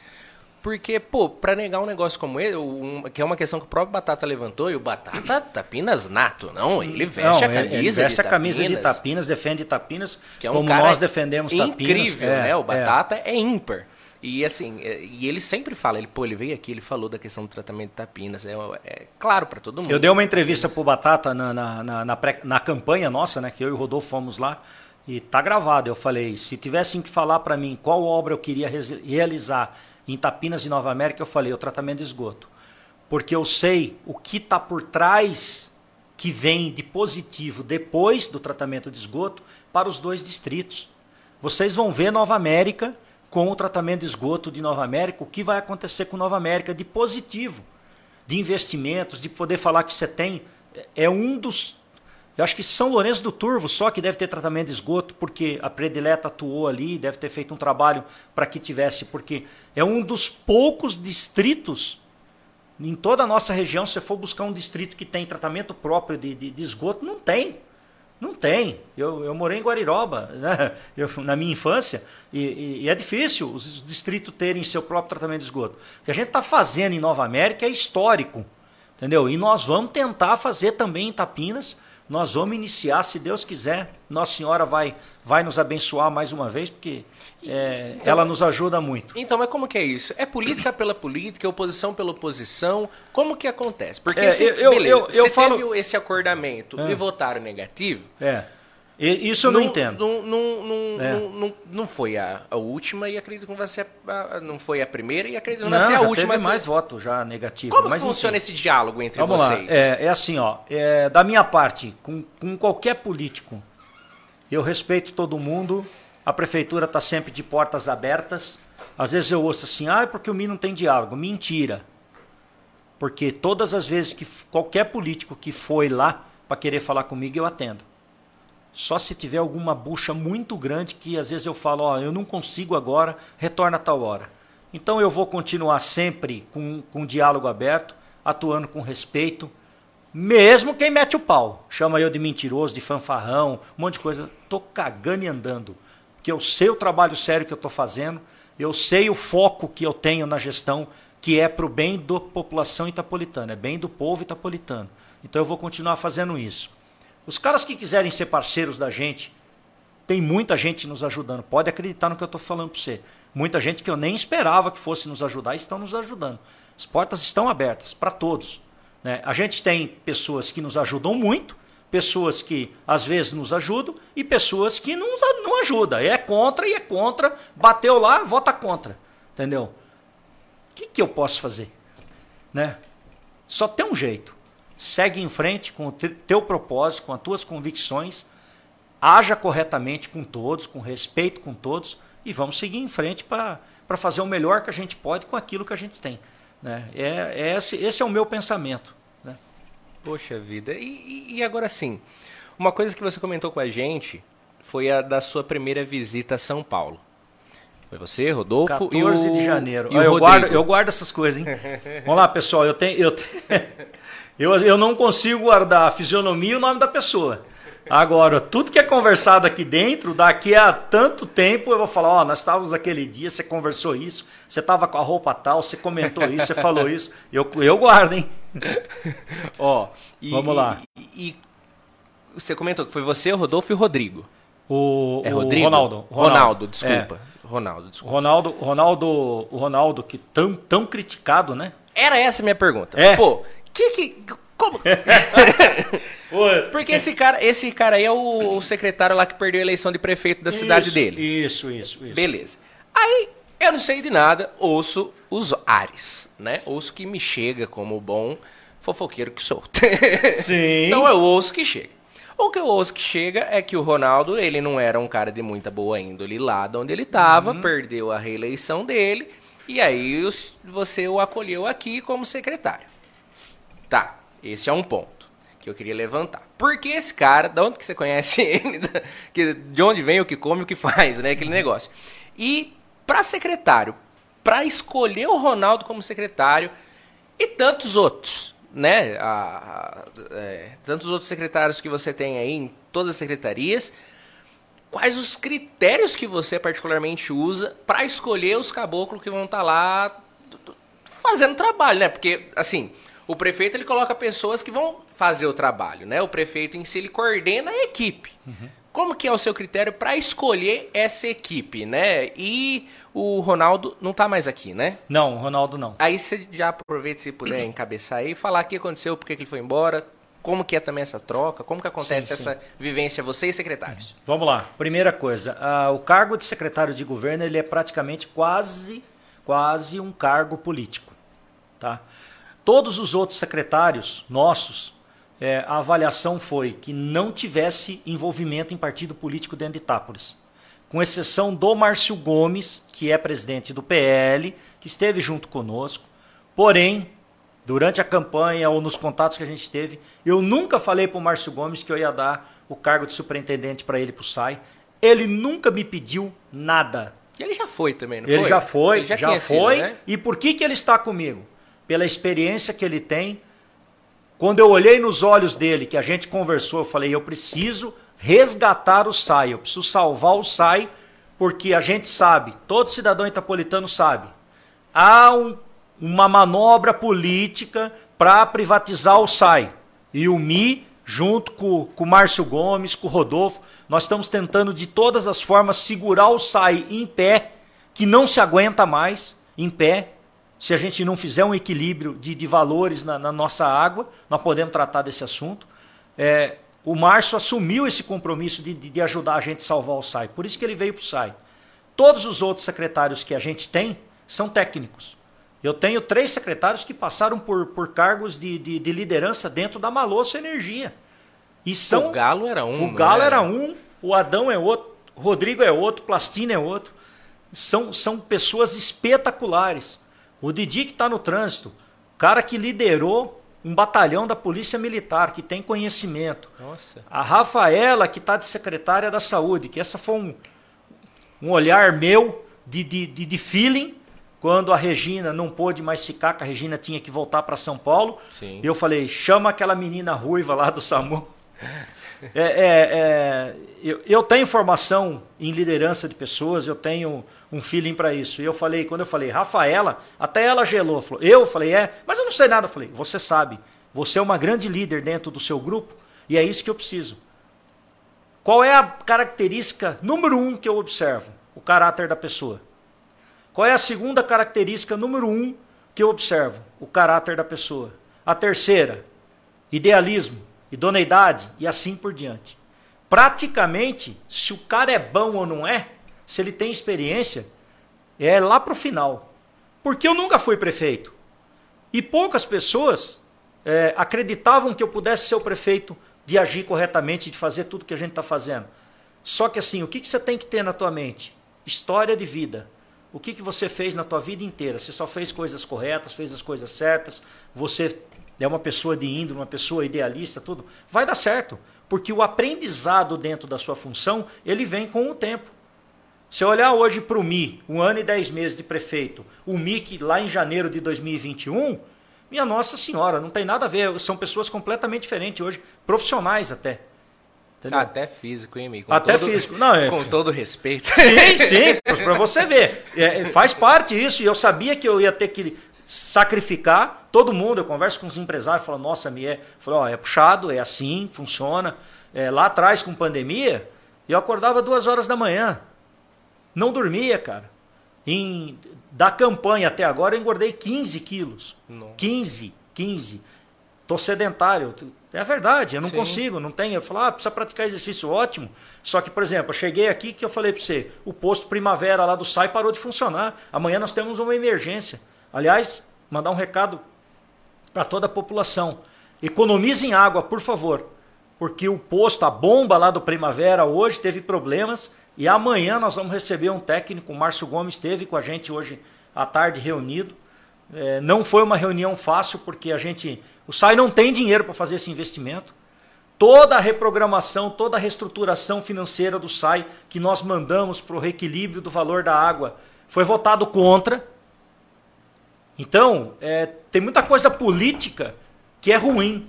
Porque, pô, para negar um negócio como ele, um, que é uma questão que o próprio Batata levantou, e o Batata Tapinas nato, não, ele veste não, a camisa ele veste de a camisa de Tapinas, defende Tapinas, que é um como nós defendemos incrível, Tapinas. Incrível, é, né? O Batata é, é ímpar. E assim, é, e ele sempre fala, ele, pô, ele veio aqui, ele falou da questão do tratamento de tapinas, é, é claro para todo mundo. Eu dei uma entrevista pro Batata na, na, na, na, pré, na campanha nossa, né, que eu e o Rodolfo fomos lá, E tá gravado. Eu falei, se tivessem que falar para mim qual obra eu queria realizar em Tapinas e Nova América, eu falei o tratamento de esgoto. Porque eu sei o que está por trás que vem de positivo depois do tratamento de esgoto para os dois distritos. Vocês vão ver Nova América com o tratamento de esgoto de Nova América, o que vai acontecer com Nova América de positivo, de investimentos, de poder falar que você tem. É um dos eu acho que São Lourenço do Turvo só que deve ter tratamento de esgoto, porque a predileta atuou ali, deve ter feito um trabalho para que tivesse, porque é um dos poucos distritos em toda a nossa região, se for buscar um distrito que tem tratamento próprio de, de, de esgoto, não tem. Não tem. Eu, eu morei em Guariroba né? eu, na minha infância e, e, e, é difícil os distritos terem seu próprio tratamento de esgoto. O que a gente está fazendo em Nova América é histórico. Entendeu? E nós vamos tentar fazer também em Tapinas nós vamos iniciar, se Deus quiser. Nossa Senhora vai, vai nos abençoar mais uma vez, porque é, então, ela nos ajuda muito. Então, mas como que é isso? É política pela política, é oposição pela oposição? Como que acontece? Porque é, se, eu, beleza, eu, eu, você falo... teve esse acordamento e votaram negativo... É. Isso eu não, não entendo. Não, não, não, é. não, não, foi a, a, última e acredito que não vai ser a, não foi a primeira e acredito que não, vai ser a já última. Teve mais votos já negativo. Como mas, funciona enfim. esse diálogo entre Vamos vocês? Lá. É, é assim, ó. É, da minha parte, com, com qualquer político, eu respeito todo mundo. A prefeitura está sempre de portas abertas. Às vezes eu ouço assim, ah, é porque o MI não tem diálogo. Mentira. Porque todas as vezes que qualquer político que foi lá para querer falar comigo, eu atendo. Só se tiver alguma bucha muito grande que às vezes eu falo, ó, eu não consigo agora, retorna a tal hora. Então eu vou continuar sempre com, com diálogo aberto, atuando com respeito, mesmo quem mete o pau. Chama eu de mentiroso, de fanfarrão, um monte de coisa. Tô cagando e andando. Porque eu sei o trabalho sério que eu estou fazendo, eu sei o foco que eu tenho na gestão, que é para o bem da população itapolitana, é bem do povo itapolitano. Então eu vou continuar fazendo isso. Os caras que quiserem ser parceiros da gente, tem muita gente nos ajudando. Pode acreditar no que eu estou falando para você. Muita gente que eu nem esperava que fosse nos ajudar estão nos ajudando. As portas estão abertas para todos. Né? A gente tem pessoas que nos ajudam muito, pessoas que às vezes nos ajudam e pessoas que não, não ajudam. É contra e é contra. Bateu lá, vota contra. Entendeu? O que, que eu posso fazer? Né? Só tem um jeito segue em frente com o teu propósito, com as tuas convicções, haja corretamente com todos, com respeito com todos e vamos seguir em frente para fazer o melhor que a gente pode com aquilo que a gente tem. Né? É, é esse, esse é o meu pensamento. Né? Poxa vida. E, e agora sim, uma coisa que você comentou com a gente foi a da sua primeira visita a São Paulo. Foi você, Rodolfo 14 e o... de janeiro. E eu, guardo, eu guardo essas coisas, hein? Vamos lá, pessoal. Eu tenho, eu, tenho, eu, eu não consigo guardar a fisionomia e o nome da pessoa. Agora, tudo que é conversado aqui dentro, daqui a tanto tempo eu vou falar, ó, oh, nós estávamos aquele dia, você conversou isso, você estava com a roupa tal, você comentou isso, você falou isso. Eu, eu guardo, hein? ó, e, Vamos lá. E, e, você comentou que foi você, o Rodolfo e o Rodrigo. O, é o Rodrigo? Ronaldo. Ronaldo, Ronaldo desculpa. É. Ronaldo, desculpa. Ronaldo, Ronaldo, o Ronaldo que tão, tão criticado, né? Era essa a minha pergunta. É. Pô, que que como? Porque esse cara, esse cara aí é o, o, secretário lá que perdeu a eleição de prefeito da isso, cidade dele. Isso, isso, isso. Beleza. Aí eu não sei de nada, ouço os ares, né? Ouço que me chega como bom fofoqueiro que sou. Sim. então eu ouço que chega. O que eu ouço que chega é que o Ronaldo, ele não era um cara de muita boa índole lá de onde ele estava, uhum. perdeu a reeleição dele, e aí você o acolheu aqui como secretário. Tá, esse é um ponto que eu queria levantar. Porque esse cara, de onde que você conhece ele? de onde vem, o que come, o que faz, né? Aquele negócio. E para secretário, para escolher o Ronaldo como secretário e tantos outros, né? A, a, é, tantos outros secretários que você tem aí em todas as secretarias. Quais os critérios que você particularmente usa para escolher os caboclos que vão estar tá lá fazendo trabalho, né? Porque, assim, o prefeito ele coloca pessoas que vão fazer o trabalho, né? O prefeito em si ele coordena a equipe. Uhum. Como que é o seu critério para escolher essa equipe, né? E o Ronaldo não tá mais aqui, né? Não, o Ronaldo não. Aí você já aproveita se puder encabeçar aí, falar o que aconteceu, por que ele foi embora, como que é também essa troca, como que acontece Sim, essa sim. vivência, vocês secretários? Vamos lá. Primeira coisa, ah, o cargo de secretário de governo ele é praticamente quase, quase um cargo político, tá? Todos os outros secretários nossos, eh, a avaliação foi que não tivesse envolvimento em partido político dentro de Itápolis, com exceção do Márcio Gomes, que é presidente do PL, que esteve junto conosco. Porém, durante a campanha ou nos contatos que a gente teve, eu nunca falei para o Márcio Gomes que eu ia dar o cargo de superintendente para ele para o SAI. Ele nunca me pediu nada. E ele já foi também, não Ele foi? já foi, Ele já, tinha sido, foi. né? E por que, que ele está comigo? Pela experiência que ele tem. Quando eu olhei nos olhos dele, que a gente conversou, eu falei: eu preciso resgatar o SAI, eu preciso salvar o SAI, porque a gente sabe, todo cidadão itapolitano sabe, há um- uma manobra política para privatizar o SAI. E o MI, junto com, com o Márcio Gomes, com o Rodolfo, nós estamos tentando de todas as formas segurar o SAI em pé, que não se aguenta mais em pé. Se a gente não fizer um equilíbrio de, de valores na, na nossa água, nós podemos tratar desse assunto. É, o Márcio assumiu esse compromisso de, de, de ajudar a gente a salvar o SAI. Por isso que ele veio para o SAI. Todos os outros secretários que a gente tem são técnicos. Eu tenho três secretários que passaram por, por cargos de, de, de liderança dentro da Malosso Energia. E são, O Galo era um. o Galo era um, o Adão é outro, o Rodrigo é outro, o Plastina é outro. São, são pessoas espetaculares. O Didi que está no trânsito, cara que liderou um batalhão da Polícia Militar, que tem conhecimento. Nossa. A Rafaela, que está de secretária da Saúde, que essa foi um, um olhar meu de, de, de, de feeling, quando a Regina não pôde mais ficar, que a Regina tinha que voltar para São Paulo. Sim. Eu falei, chama aquela menina ruiva lá do SAMU. É, é, é, eu, eu tenho formação em liderança de pessoas, eu tenho um feeling para isso. E eu falei, quando eu falei, Rafaela, até ela gelou. Falou, eu falei, é, mas eu não sei nada. Eu falei, você sabe, você é uma grande líder dentro do seu grupo e é isso que eu preciso. Qual é a característica número um que eu observo? O caráter da pessoa. Qual é a segunda característica número um que eu observo? O caráter da pessoa. A terceira, idealismo, idoneidade e assim por diante. Praticamente, se o cara é bom ou não é, se ele tem experiência, é lá para o final. Porque eu nunca fui prefeito. E poucas pessoas é, acreditavam que eu pudesse ser o prefeito de agir corretamente, de fazer tudo que a gente está fazendo. Só que assim, o que, que você tem que ter na tua mente? História de vida. O que, que você fez na tua vida inteira? Você só fez coisas corretas, fez as coisas certas, você é uma pessoa de índole, uma pessoa idealista, tudo. Vai dar certo. Porque o aprendizado dentro da sua função, ele vem com o tempo. Se eu olhar hoje para o Mi, um ano e dez meses de prefeito, o Mi que lá em janeiro de 2021, minha Nossa Senhora, não tem nada a ver, são pessoas completamente diferentes hoje, profissionais até. Entendeu? Até físico, hein, amigo? Até físico. Não, é- Com todo respeito. Sim, sim, para você ver. É, faz parte isso, e eu sabia que eu ia ter que sacrificar todo mundo. Eu converso com os empresários, falo, nossa, me é. Falo, ó, é puxado, é assim, funciona. É, lá atrás, com pandemia, eu acordava duas horas da manhã. Não dormia, cara. Em, da campanha até agora, eu engordei 15 quilos. Nossa. 15, 15. Tô sedentário. É verdade, eu não Sim. consigo, não tenho. Eu falo, ah, precisa praticar exercício, ótimo. Só que, por exemplo, eu cheguei aqui que eu falei para você, o posto primavera lá do SAI parou de funcionar. Amanhã nós temos uma emergência. Aliás, mandar um recado para toda a população. Economizem água, por favor. Porque o posto, a bomba lá do Primavera hoje teve problemas e amanhã nós vamos receber um técnico, o Márcio Gomes esteve com a gente hoje à tarde reunido. É, não foi uma reunião fácil porque a gente, o SAI não tem dinheiro para fazer esse investimento. Toda a reprogramação, toda a reestruturação financeira do SAI que nós mandamos para o reequilíbrio do valor da água foi votado contra. Então, é, tem muita coisa política que é ruim.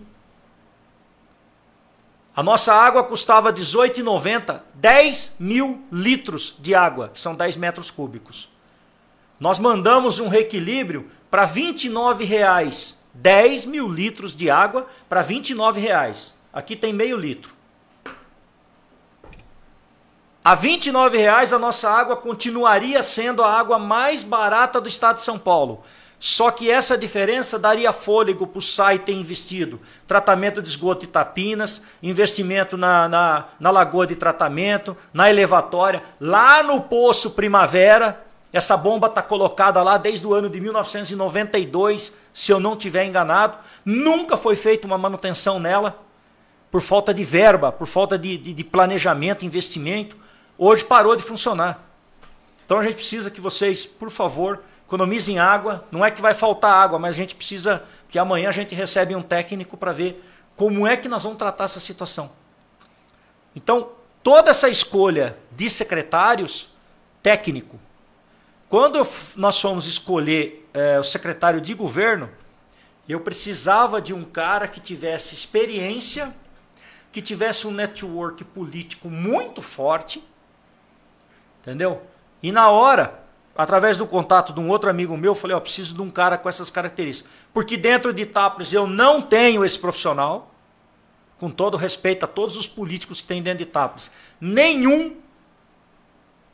A nossa água custava R$18,90, 10 mil litros de água, que são 10 metros cúbicos. Nós mandamos um reequilíbrio para R$ 29,00, 10 mil litros de água para R$ 29,00. Aqui tem meio litro. A R$ 29,00 a nossa água continuaria sendo a água mais barata do estado de São Paulo. Só que essa diferença daria fôlego para o SAI ter investido. Tratamento de esgoto de Tapinas, investimento na, na, na lagoa de tratamento, na elevatória, lá no Poço Primavera. Essa bomba está colocada lá desde o ano de 1992, se eu não tiver enganado. Nunca foi feita uma manutenção nela, por falta de verba, por falta de, de, de planejamento, investimento. Hoje parou de funcionar. Então a gente precisa que vocês, por favor, economizem água. Não é que vai faltar água, mas a gente precisa que amanhã a gente recebe um técnico para ver como é que nós vamos tratar essa situação. Então, toda essa escolha de secretários técnico, quando nós fomos escolher é, o secretário de governo, eu precisava de um cara que tivesse experiência, que tivesse um network político muito forte, entendeu? E na hora através do contato de um outro amigo meu, eu falei, ó, preciso de um cara com essas características. Porque dentro de Itápolis eu não tenho esse profissional, com todo respeito a todos os políticos que tem dentro de Itápolis. Nenhum,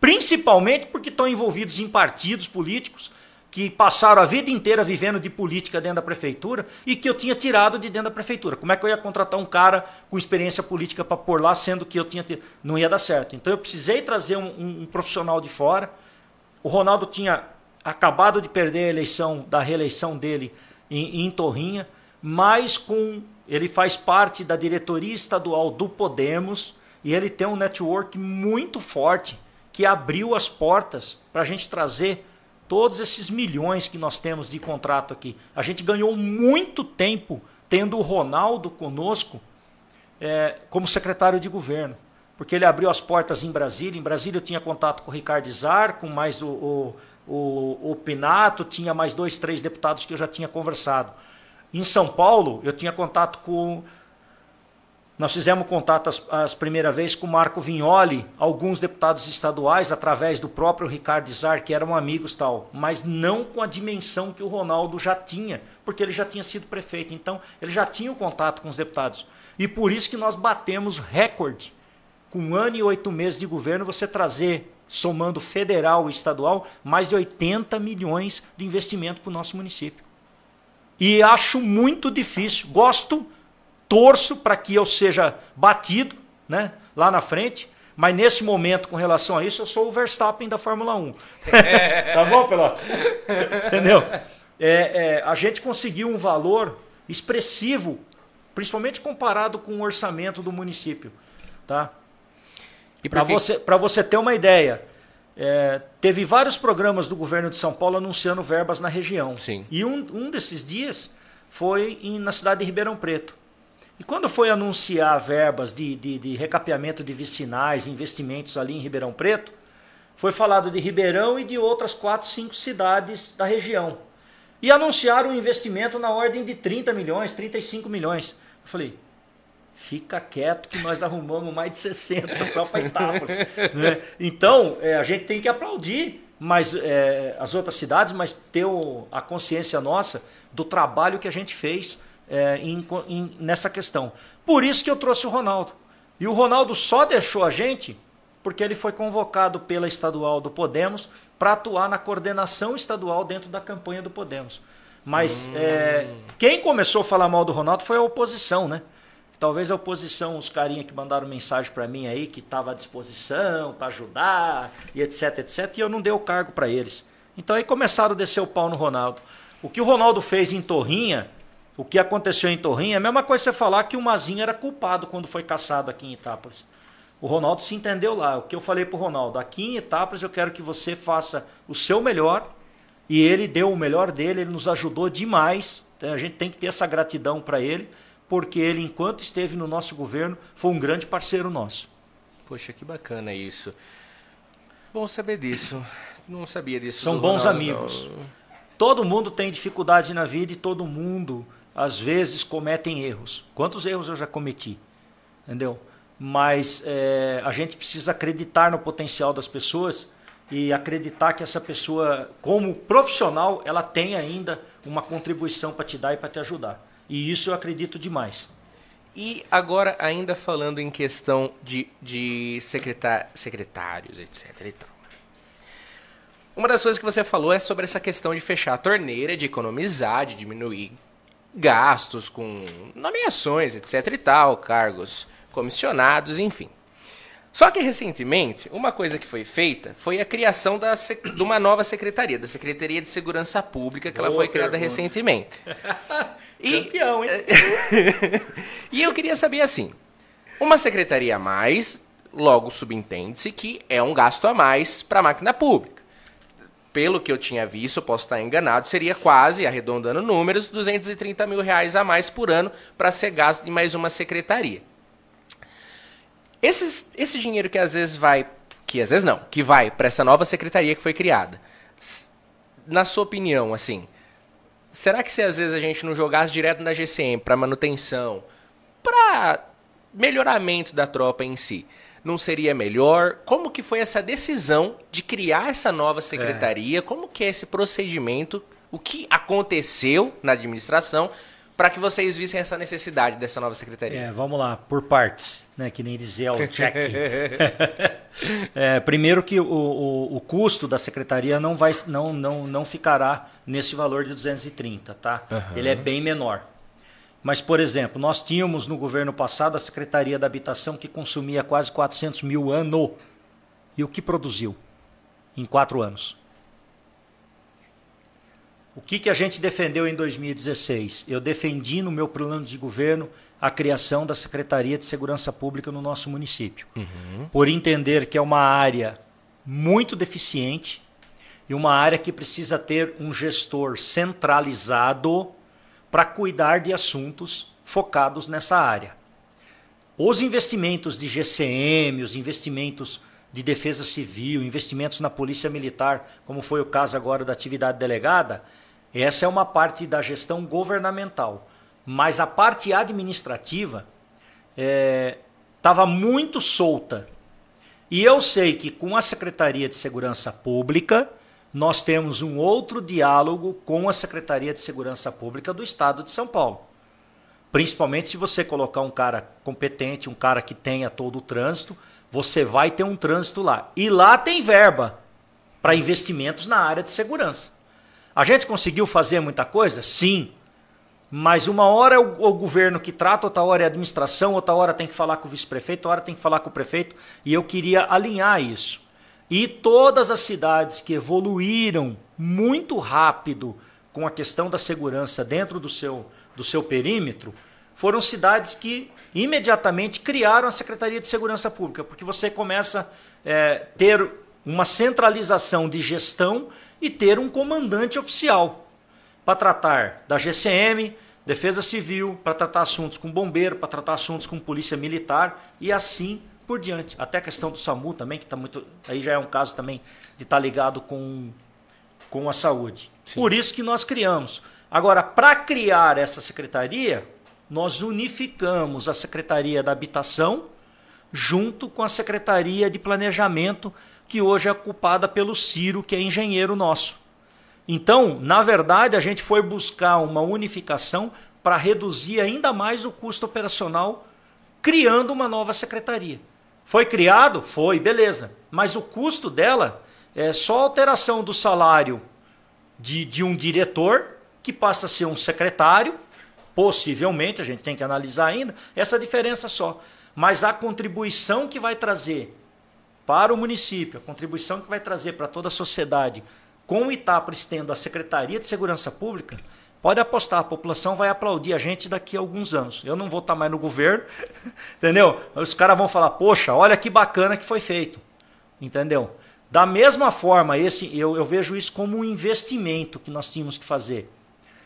principalmente porque estão envolvidos em partidos políticos, que passaram a vida inteira vivendo de política dentro da prefeitura e que eu tinha tirado de dentro da prefeitura. Como é que eu ia contratar um cara com experiência política para pôr lá, sendo que eu tinha. Não ia dar certo. Então eu precisei trazer um, um, um profissional de fora o Ronaldo tinha acabado de perder a eleição, da reeleição dele em, em Torrinha, mas com ele faz parte da diretoria estadual do Podemos e ele tem um network muito forte que abriu as portas para a gente trazer todos esses milhões que nós temos de contrato aqui. A gente ganhou muito tempo tendo o Ronaldo conosco é, como secretário de governo porque ele abriu as portas em Brasília. Em Brasília eu tinha contato com o Ricardo Zar, com mais o, o, o, o Pinato, tinha mais dois, três deputados que eu já tinha conversado. Em São Paulo, eu tinha contato com. Nós fizemos contato as, as primeira vez com o Marco Vignoli, alguns deputados estaduais, através do próprio Ricardo Zar, que eram amigos tal, mas não com a dimensão que o Ronaldo já tinha, porque ele já tinha sido prefeito. Então, ele já tinha o contato com os deputados. E por isso que nós batemos recorde com um ano e oito meses de governo, você trazer, somando federal e estadual, mais de 80 milhões de investimento para o nosso município. E acho muito difícil. Gosto, torço para que eu seja batido né, lá na frente, mas nesse momento, com relação a isso, eu sou o Verstappen da Fórmula 1. tá bom, Pelota? Entendeu? É, é, a gente conseguiu um valor expressivo, principalmente comparado com o orçamento do município. Tá? Para você, você ter uma ideia, é, teve vários programas do governo de São Paulo anunciando verbas na região. Sim. E um, um desses dias foi em, na cidade de Ribeirão Preto. E quando foi anunciar verbas de, de, de recapeamento de vicinais, investimentos ali em Ribeirão Preto, foi falado de Ribeirão e de outras quatro, cinco cidades da região. E anunciaram um investimento na ordem de 30 milhões, 35 milhões. Eu falei, fica quieto que nós arrumamos mais de 60 só para Itápolis. né? Então, é, a gente tem que aplaudir mas, é, as outras cidades, mas ter o, a consciência nossa do trabalho que a gente fez é, em, em, nessa questão. Por isso que eu trouxe o Ronaldo. E o Ronaldo só deixou a gente porque ele foi convocado pela estadual do Podemos para atuar na coordenação estadual dentro da campanha do Podemos. Mas hum. é, quem começou a falar mal do Ronaldo foi a oposição, né? Talvez a oposição, os carinha que mandaram mensagem para mim aí, que estava à disposição para ajudar e etc, etc, e eu não dei o cargo para eles. Então aí começaram a descer o pau no Ronaldo. O que o Ronaldo fez em Torrinha, o que aconteceu em Torrinha, é a mesma coisa você falar que o Mazinho era culpado quando foi caçado aqui em Itápolis. O Ronaldo se entendeu lá. O que eu falei para o Ronaldo, aqui em Itápolis eu quero que você faça o seu melhor, e ele deu o melhor dele, ele nos ajudou demais. Então, a gente tem que ter essa gratidão para ele porque ele, enquanto esteve no nosso governo, foi um grande parceiro nosso. Poxa, que bacana isso. Bom saber disso. Não sabia disso. São bons Ronaldo. amigos. Todo mundo tem dificuldade na vida e todo mundo, às vezes, cometem erros. Quantos erros eu já cometi? Entendeu? Mas é, a gente precisa acreditar no potencial das pessoas e acreditar que essa pessoa, como profissional, ela tem ainda uma contribuição para te dar e para te ajudar. E isso eu acredito demais. E agora, ainda falando em questão de, de secretar, secretários, etc. E tal. Uma das coisas que você falou é sobre essa questão de fechar a torneira, de economizar, de diminuir gastos com nomeações, etc e tal, cargos comissionados, enfim. Só que recentemente, uma coisa que foi feita foi a criação da, de uma nova secretaria, da Secretaria de Segurança Pública, que Boa ela foi criada pergunta. recentemente. E, Campeão, hein? e eu queria saber assim: uma secretaria a mais, logo subentende-se que é um gasto a mais para a máquina pública. Pelo que eu tinha visto, posso estar enganado, seria quase, arredondando números, 230 mil reais a mais por ano para ser gasto em mais uma secretaria. Esses, esse dinheiro que às vezes vai, que às vezes não, que vai para essa nova secretaria que foi criada, na sua opinião, assim, será que se às vezes a gente não jogasse direto na GCM para manutenção, para melhoramento da tropa em si, não seria melhor? Como que foi essa decisão de criar essa nova secretaria? É. Como que é esse procedimento? O que aconteceu na administração para que vocês vissem essa necessidade dessa nova secretaria? É, vamos lá, por partes, né, que nem dizia o check. é, primeiro que o, o, o, custo da secretaria não, vai, não, não, não ficará nesse valor de 230, tá? Uhum. Ele é bem menor. Mas, por exemplo, nós tínhamos no governo passado a Secretaria da Habitação que consumia quase 400 mil ano. E o que produziu em quatro anos? O que, que a gente defendeu em 2016? Eu defendi no meu plano de governo a criação da Secretaria de Segurança Pública no nosso município. Uhum. Por entender que é uma área muito deficiente e uma área que precisa ter um gestor centralizado para cuidar de assuntos focados nessa área. Os investimentos de GCM, os investimentos de defesa civil, investimentos na polícia militar, como foi o caso agora da atividade delegada, essa é uma parte da gestão governamental. Mas a parte administrativa estava é, muito solta. E eu sei que com a Secretaria de Segurança Pública, nós temos um outro diálogo com a Secretaria de Segurança Pública do Estado de São Paulo. Principalmente se você colocar um cara competente, um cara que tenha todo o trânsito, você vai ter um trânsito lá. E lá tem verba para investimentos na área de segurança. A gente conseguiu fazer muita coisa? Sim. Mas uma hora é o, o, governo que trata, outra hora é a administração, outra hora tem que falar com o vice-prefeito, outra hora tem que falar com o prefeito, e eu queria alinhar isso. E todas as cidades que evoluíram muito rápido com a questão da segurança dentro do seu, do seu perímetro, foram cidades que imediatamente criaram a Secretaria de Segurança Pública, porque você começa a é, ter uma centralização de gestão e ter um comandante oficial para tratar da GCM, Defesa Civil, para tratar assuntos com bombeiro, para tratar assuntos com polícia militar e assim por diante. Até a questão do SAMU também, que está muito. Aí já é um caso também de estar tá ligado com, com a saúde. Sim. Por isso que nós criamos. Agora, para criar essa secretaria, nós unificamos a Secretaria da Habitação junto com a Secretaria de Planejamento que hoje é ocupada pelo Ciro, que é engenheiro nosso. Então, na verdade, a gente foi buscar uma unificação para reduzir ainda mais o custo operacional, criando uma nova secretaria. Foi criado? Foi, beleza. Mas o custo dela é só alteração do salário de, de um diretor, que passa a ser um secretário, possivelmente, a gente tem que analisar ainda, essa diferença só. Mas a contribuição que vai trazer para o município, a contribuição que vai trazer para toda a sociedade com o Itápolis tendo a Secretaria de Segurança Pública, pode apostar, a população vai aplaudir a gente daqui a alguns anos. Eu não vou estar mais no governo, entendeu? Os caras vão falar, poxa, olha que bacana que foi feito, entendeu? Da mesma forma, esse eu, eu vejo isso como um investimento que nós tínhamos que fazer.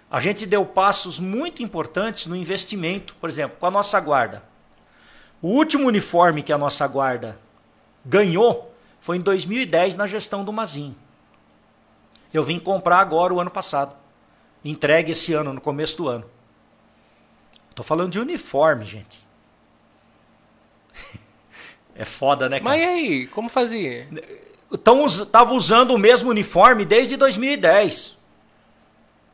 A gente deu passos muito importantes no investimento, por exemplo, com a nossa guarda. O último uniforme que a nossa guarda ganhou foi em 2010 na gestão do Mazin. Eu vim comprar agora o ano passado. Entregue esse ano, no começo do ano. Tô falando de uniforme, gente. é foda, né, cara? Mas e aí, como fazia? Então, tava usando o mesmo uniforme desde 2010.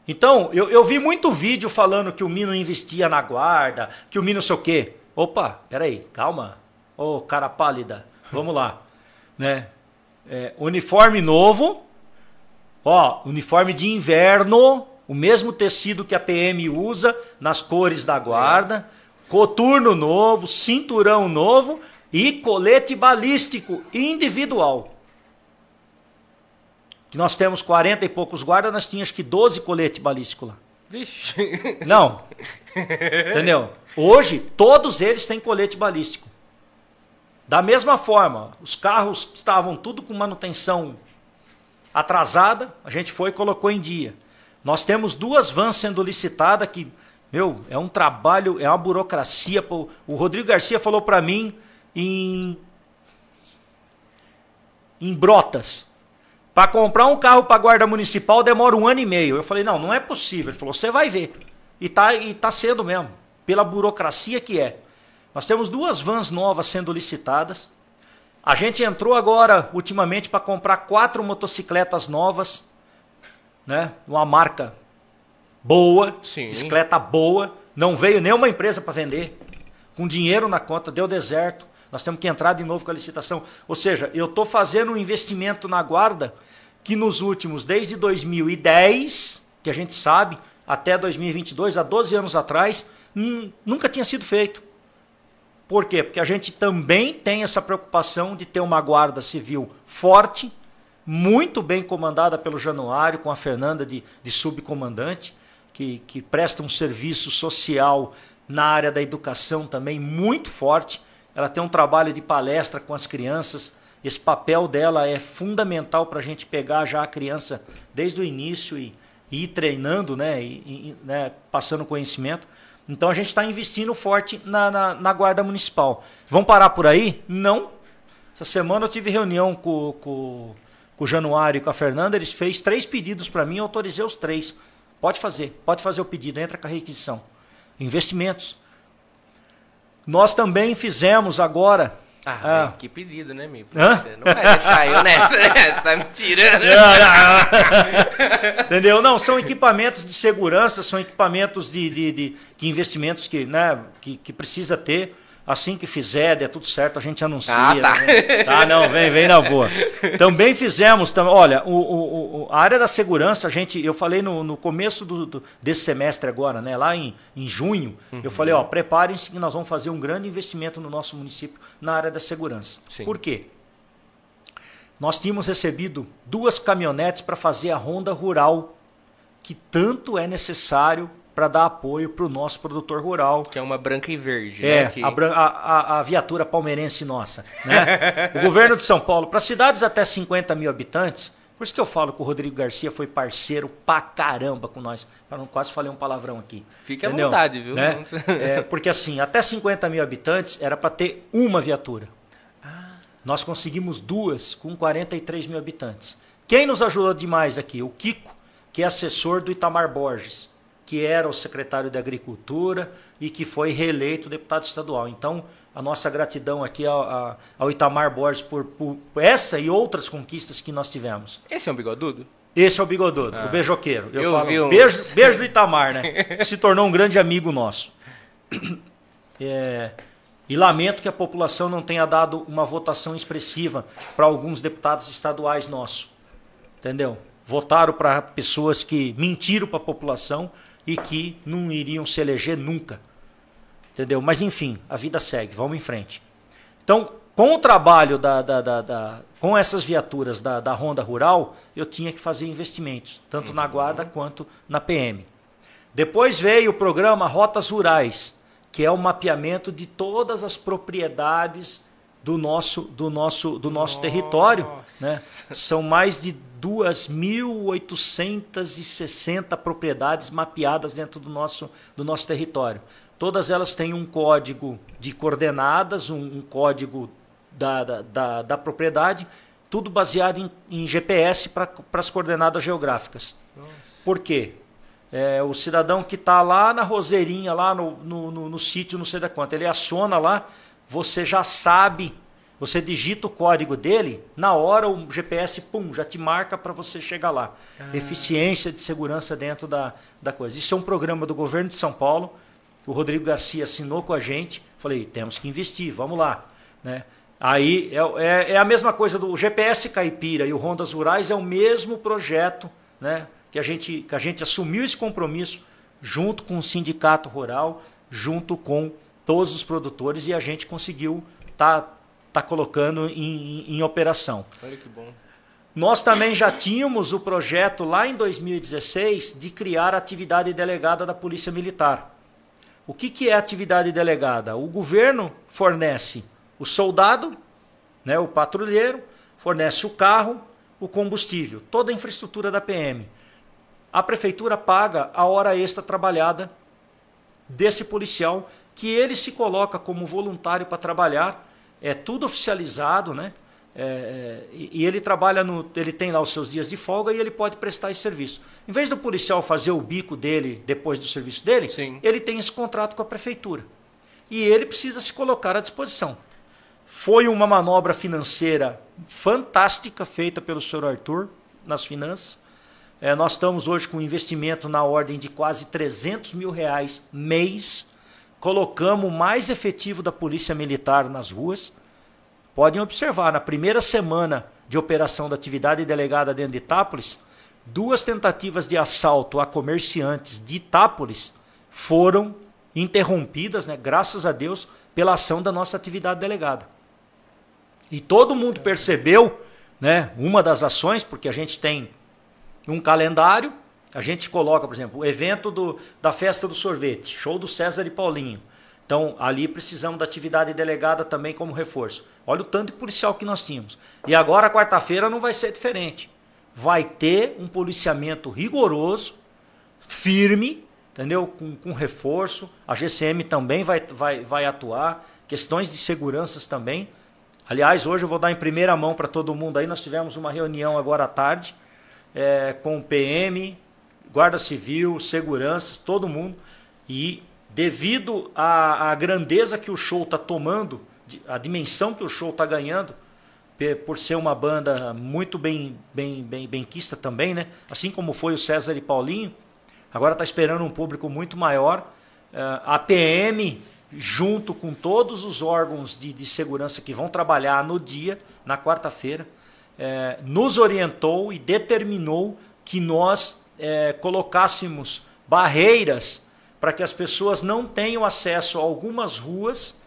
Então, eu, eu vi muito vídeo falando que o Mino investia na guarda, que o Mino sei o quê. Opa, peraí, calma. Ô, oh, cara pálida. Vamos lá. Né? É, uniforme novo, Ó, uniforme de inverno, o mesmo tecido que a PM usa nas cores da guarda, coturno novo, cinturão novo e colete balístico individual. Que nós temos 40 e poucos guardas, nós tínhamos que 12 colete balístico lá. Vixe. Não. Entendeu? Hoje, todos eles têm colete balístico. Da mesma forma, os carros estavam tudo com manutenção atrasada, a gente foi e colocou em dia. Nós temos duas vans sendo licitadas que, meu, é um trabalho, é uma burocracia. O Rodrigo Garcia falou para mim em em Brotas. Para comprar um carro para guarda municipal demora um ano e meio. Eu falei, não, não é possível. Ele falou, você vai ver. E tá, e tá sendo mesmo, pela burocracia que é. Nós temos duas vans novas sendo licitadas. A gente entrou agora, ultimamente, para comprar quatro motocicletas novas, né? Uma marca boa, Sim. bicicleta boa. Não veio nenhuma empresa para vender. Com dinheiro na conta, deu deserto. Nós temos que entrar de novo com a licitação. Ou seja, eu estou fazendo um investimento na guarda que nos últimos, desde 2010, que a gente sabe, até 2022, há 12 anos atrás, nunca tinha sido feito. Por quê? Porque a gente também tem essa preocupação de ter uma guarda civil forte, muito bem comandada pelo Januário, com a Fernanda de, de subcomandante, que, que presta um serviço social na área da educação também muito forte. Ela tem um trabalho de palestra com as crianças. Esse papel dela é fundamental para a gente pegar já a criança desde o início e, e ir treinando, né, e, e, né, passando conhecimento. Então a gente está investindo forte na, na, na, Guarda Municipal. Vamos parar por aí? Não. Essa semana eu tive reunião com, com, com o Januário e com a Fernanda. Eles fez três pedidos para mim, eu autorizei os três. Pode fazer, pode fazer o pedido, entra com a requisição. Investimentos. Nós também fizemos agora ah, ah. que pedido, né, meu? Você não vai deixar eu nessa, né? Você tá me tirando. Entendeu? Não, são equipamentos de segurança, são equipamentos de, de, de, de investimentos que, né, que, que precisa ter. Assim que fizer, der tudo certo, a gente anuncia. Ah, tá. Né? Tá, não, vem, vem na boa. Também fizemos, tam, olha, o, o, o, a área da segurança, a gente, eu falei no, no começo do, do, desse semestre agora, né, lá em, em junho, uhum. eu falei, ó, preparem-se que nós vamos fazer um grande investimento no nosso município na área da segurança. Sim. Por quê? Nós tínhamos recebido duas caminhonetes para fazer a ronda rural, que tanto é necessário para dar apoio para o nosso produtor rural. Que é uma branca e verde. É, né? que... a, a, a, viatura palmeirense nossa. Né? o governo de São Paulo, para cidades até 50 mil habitantes, por isso que eu falo que o Rodrigo Garcia foi parceiro pra caramba com nós. Eu não quase falei um palavrão aqui. Fique à vontade, viu? Né? é, porque assim, até 50 mil habitantes era para ter uma viatura. Ah. Nós conseguimos duas com 43 mil habitantes. Quem nos ajudou demais aqui? O Kiko, que é assessor do Itamar Borges que era o secretário de Agricultura e que foi reeleito deputado estadual. Então, a nossa gratidão aqui ao, ao Itamar Borges por, por, essa e outras conquistas que nós tivemos. Esse é um bigodudo? Esse é o bigodudo, ah. o beijoqueiro. Eu, eu falo, vi um... beijo, beijo do Itamar, né? Se tornou um grande amigo nosso. É, e lamento que a população não tenha dado uma votação expressiva para alguns deputados estaduais nossos. Entendeu? Votaram para pessoas que mentiram para a população e que não iriam se eleger nunca. Entendeu? Mas enfim, a vida segue, vamos em frente. Então, com o trabalho da, da, da, da com essas viaturas da, da Ronda Rural, eu tinha que fazer investimentos, tanto uhum. na Guarda quanto na PM. Depois veio o programa Rotas Rurais, que é o mapeamento de todas as propriedades do nosso, do nosso, do nosso território. Né? São mais de 2.860 propriedades mapeadas dentro do nosso, do nosso território. Todas elas têm um código de coordenadas, um, um código da, da, da, da, propriedade, tudo baseado em, em GPS para as coordenadas geográficas. Nossa. Por quê? É, o cidadão que está lá na roseirinha, lá no, no, no, no sítio, não sei da quanto, ele aciona lá, você já sabe, você digita o código dele, na hora o GPS, pum, já te marca para você chegar lá. Ah. Eficiência de segurança dentro da, da coisa. Isso é um programa do governo de São Paulo, o Rodrigo Garcia assinou com a gente, falei, temos que investir, vamos lá. Né? Aí é, é, é, a mesma coisa do GPS Caipira e o Rondas Rurais é o mesmo projeto, né? Que a gente, que a gente assumiu esse compromisso junto com o sindicato rural, junto com todos os produtores e a gente conseguiu tá, tá colocando em, em, em operação. Olha que bom. Nós também já tínhamos o projeto lá em 2016 de criar a atividade delegada da Polícia Militar. O que, que é atividade delegada? O governo fornece o soldado, né, o patrulheiro, fornece o carro, o combustível, toda a infraestrutura da PM. A prefeitura paga a hora extra trabalhada desse policial, que ele se coloca como voluntário para trabalhar, é tudo oficializado, né? É, é e ele trabalha no. Ele tem lá os seus dias de folga e ele pode prestar esse serviço. Em vez do policial fazer o bico dele depois do serviço dele, Sim. ele tem esse contrato com a prefeitura. E ele precisa se colocar à disposição. Foi uma manobra financeira fantástica feita pelo senhor Arthur nas finanças. É, nós estamos hoje com um investimento na ordem de quase 300 mil reais mês. Colocamos mais efetivo da Polícia Militar nas ruas. Podem observar, na primeira semana de operação da atividade delegada dentro de Itápolis, duas tentativas de assalto a comerciantes de Itápolis foram interrompidas, né, graças a Deus, pela ação da nossa atividade delegada. E todo mundo percebeu, né, uma das ações, porque a gente tem um calendário, a gente coloca, por exemplo, o evento do, da festa do sorvete, show do César e Paulinho. Então, ali precisamos da atividade delegada também como reforço. Olha o tanto de policial que nós tínhamos. E agora, quarta-feira, não vai ser diferente. Vai ter um policiamento rigoroso, firme, entendeu? Com, com reforço. A GCM também vai, vai, vai atuar. Questões de seguranças também. Aliás, hoje eu vou dar em primeira mão para todo mundo aí. Nós tivemos uma reunião agora à tarde é, com o PM, Guarda Civil, segurança, todo mundo. E devido à, à grandeza que o show está tomando, a dimensão que o show está ganhando, por ser uma banda muito bem, bem, bem, benquista também, né? Assim como foi o César e Paulinho, agora está esperando um público muito maior. É, a PM junto com todos os órgãos de, de segurança que vão trabalhar no dia, na quarta-feira, é, nos orientou e determinou que nós é, colocássemos barreiras para que as pessoas não tenham acesso a algumas ruas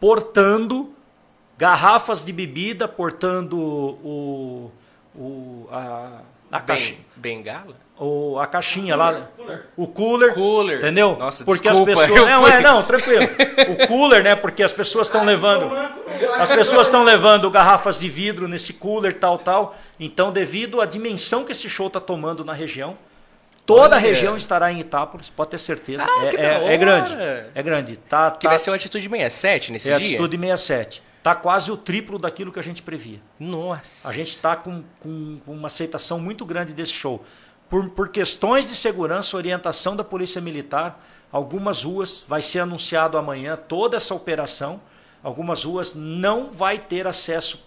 portando garrafas de bebida, portando o, o, a, a caixa. Bengala? o, a caixinha lá, cooler. o cooler, cooler, entendeu? Nossa, porque desculpa, as pessoas, não, é, não, tranquilo. O cooler, né? Porque as pessoas estão levando, as pessoas estão levando garrafas de vidro nesse cooler, tal, tal. Então, devido à dimensão que esse show está tomando na região, toda Olha. a região estará em Itápolis, pode ter certeza. Ah, é, é, é, grande, é grande. Tá, que tá, vai ser uma atitude 67 nesse é dia. Atitude 67 está quase o triplo daquilo que a gente previa. Nossa. A gente está com, com, com, uma aceitação muito grande desse show por, por questões de segurança, orientação da Polícia Militar, algumas ruas, vai ser anunciado amanhã toda essa operação, algumas ruas não vai ter acesso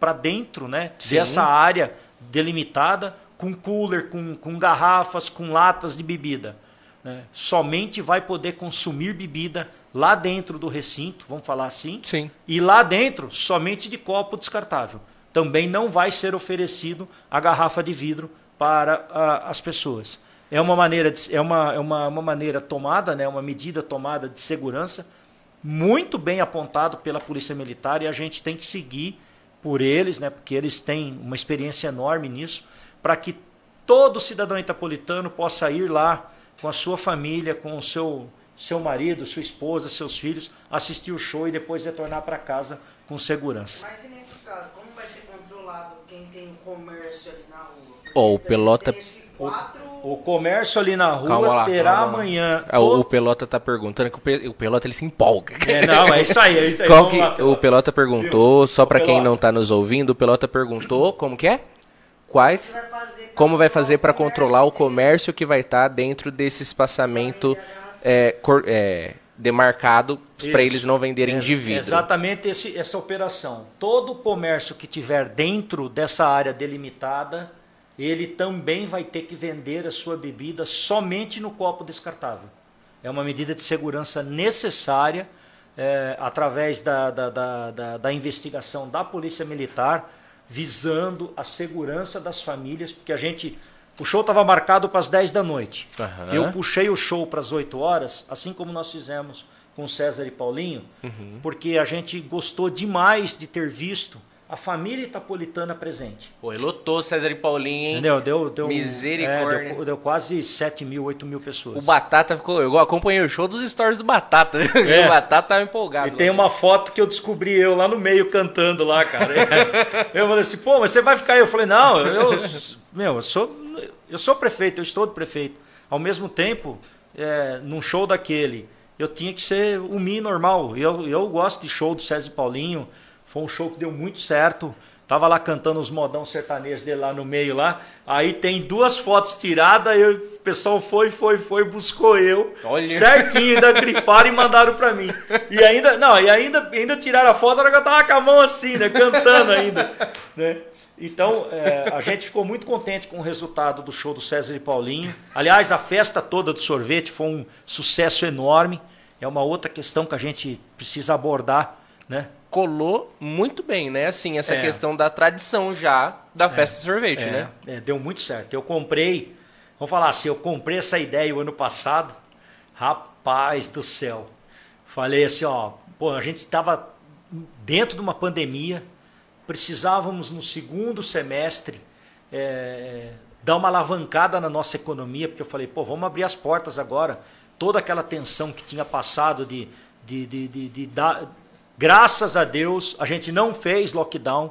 para dentro né, dessa área delimitada, com cooler, com, com garrafas, com latas de bebida. Né? Somente vai poder consumir bebida lá dentro do recinto, vamos falar assim. Sim. E lá dentro, somente de copo descartável. Também não vai ser oferecido a garrafa de vidro para a, as pessoas. É uma maneira, de, é uma, é uma, uma maneira tomada, né, uma medida tomada de segurança, muito bem apontado pela Polícia Militar e a gente tem que seguir por eles, né, porque eles têm uma experiência enorme nisso, para que todo cidadão itapolitano possa ir lá com a sua família, com o seu, seu marido, sua esposa, seus filhos, assistir o show e depois retornar para casa com segurança. Mas e nesse caso, como vai ser controlado quem tem comércio ali na rua? Ó, o Pelota. O, o comércio ali na rua lá, terá amanhã. É, todo... O Pelota tá perguntando que o Pelota ele se empolga. É, não, é isso aí, é isso aí. Qual que, lá, o Pelota perguntou, Viu? só para quem não tá nos ouvindo, o Pelota perguntou como que é? Quais? Como vai fazer para controlar o comércio que vai estar tá dentro desse espaçamento é, cor, é, demarcado para eles não venderem de vidro? Exatamente esse, essa operação. Todo comércio que tiver dentro dessa área delimitada ele também vai ter que vender a sua bebida somente no copo descartável. É uma medida de segurança necessária é, através da, da, da, da, da investigação da Polícia Militar, visando a segurança das famílias, porque a gente. O show estava marcado para as 10 da noite. Aham. Eu puxei o show para as 8 horas, assim como nós fizemos com César e Paulinho, Uhum. porque a gente gostou demais de ter visto a família itapolitana presente. Pô, ele lotou César e Paulinho, hein? Entendeu? Deu, deu, Misericórdia. é, deu, deu quase 7 mil, 8 mil pessoas. O Batata ficou. Eu acompanhei o show dos stories do Batata. É. o Batata tava empolgado. E tem uma foto que eu descobri eu lá no meio cantando lá, cara. eu falei assim, pô, mas você vai ficar aí? Eu falei, não, eu, meu, eu sou, eu sou prefeito, eu estou de prefeito. Ao mesmo tempo, é, num show daquele, eu tinha que ser o Mi normal. Eu, eu gosto de show do César e Paulinho. Foi um show que deu muito certo. Tava lá cantando os modão sertanejos dele lá no meio lá. Aí tem duas fotos tiradas, aí o pessoal foi, foi, foi, buscou eu. Olha. Certinho, ainda grifaram e mandaram pra mim. E ainda, não, e ainda, ainda tiraram a foto, hora que eu tava com a mão assim, né? Cantando ainda. Né? Então, é, a gente ficou muito contente com o resultado do show do César e Paulinho. Aliás, a festa toda do sorvete foi um sucesso enorme. É uma outra questão que a gente precisa abordar, né? Colou muito bem, né? Assim, essa É. questão da tradição já da festa de sorvete, É, né? é, deu muito certo. Eu comprei, vamos falar assim, eu comprei essa ideia o ano passado. Rapaz do céu. Falei assim, ó, pô, a gente estava dentro de uma pandemia, precisávamos no segundo semestre é, dar uma alavancada na nossa economia, porque eu falei, pô, vamos abrir as portas agora. Toda aquela tensão que tinha passado de, de, de, de, de dar. Graças a Deus, a gente não fez lockdown.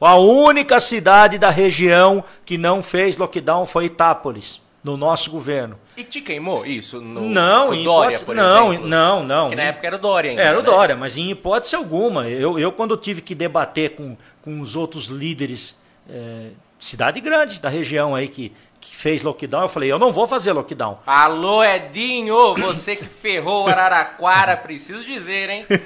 A única cidade da região que não fez lockdown foi Itápolis, no nosso governo. E te queimou isso? No, não, Dória, hipótese- por não, exemplo? não, não. Que na época era o Dória ainda. Era o né? Dória, mas em hipótese alguma. Eu, eu quando tive que debater com, com os outros líderes, é, cidade grande da região aí que, que fez lockdown, eu falei, eu não vou fazer lockdown. Alô, Edinho, você que ferrou o Araraquara, preciso dizer, hein?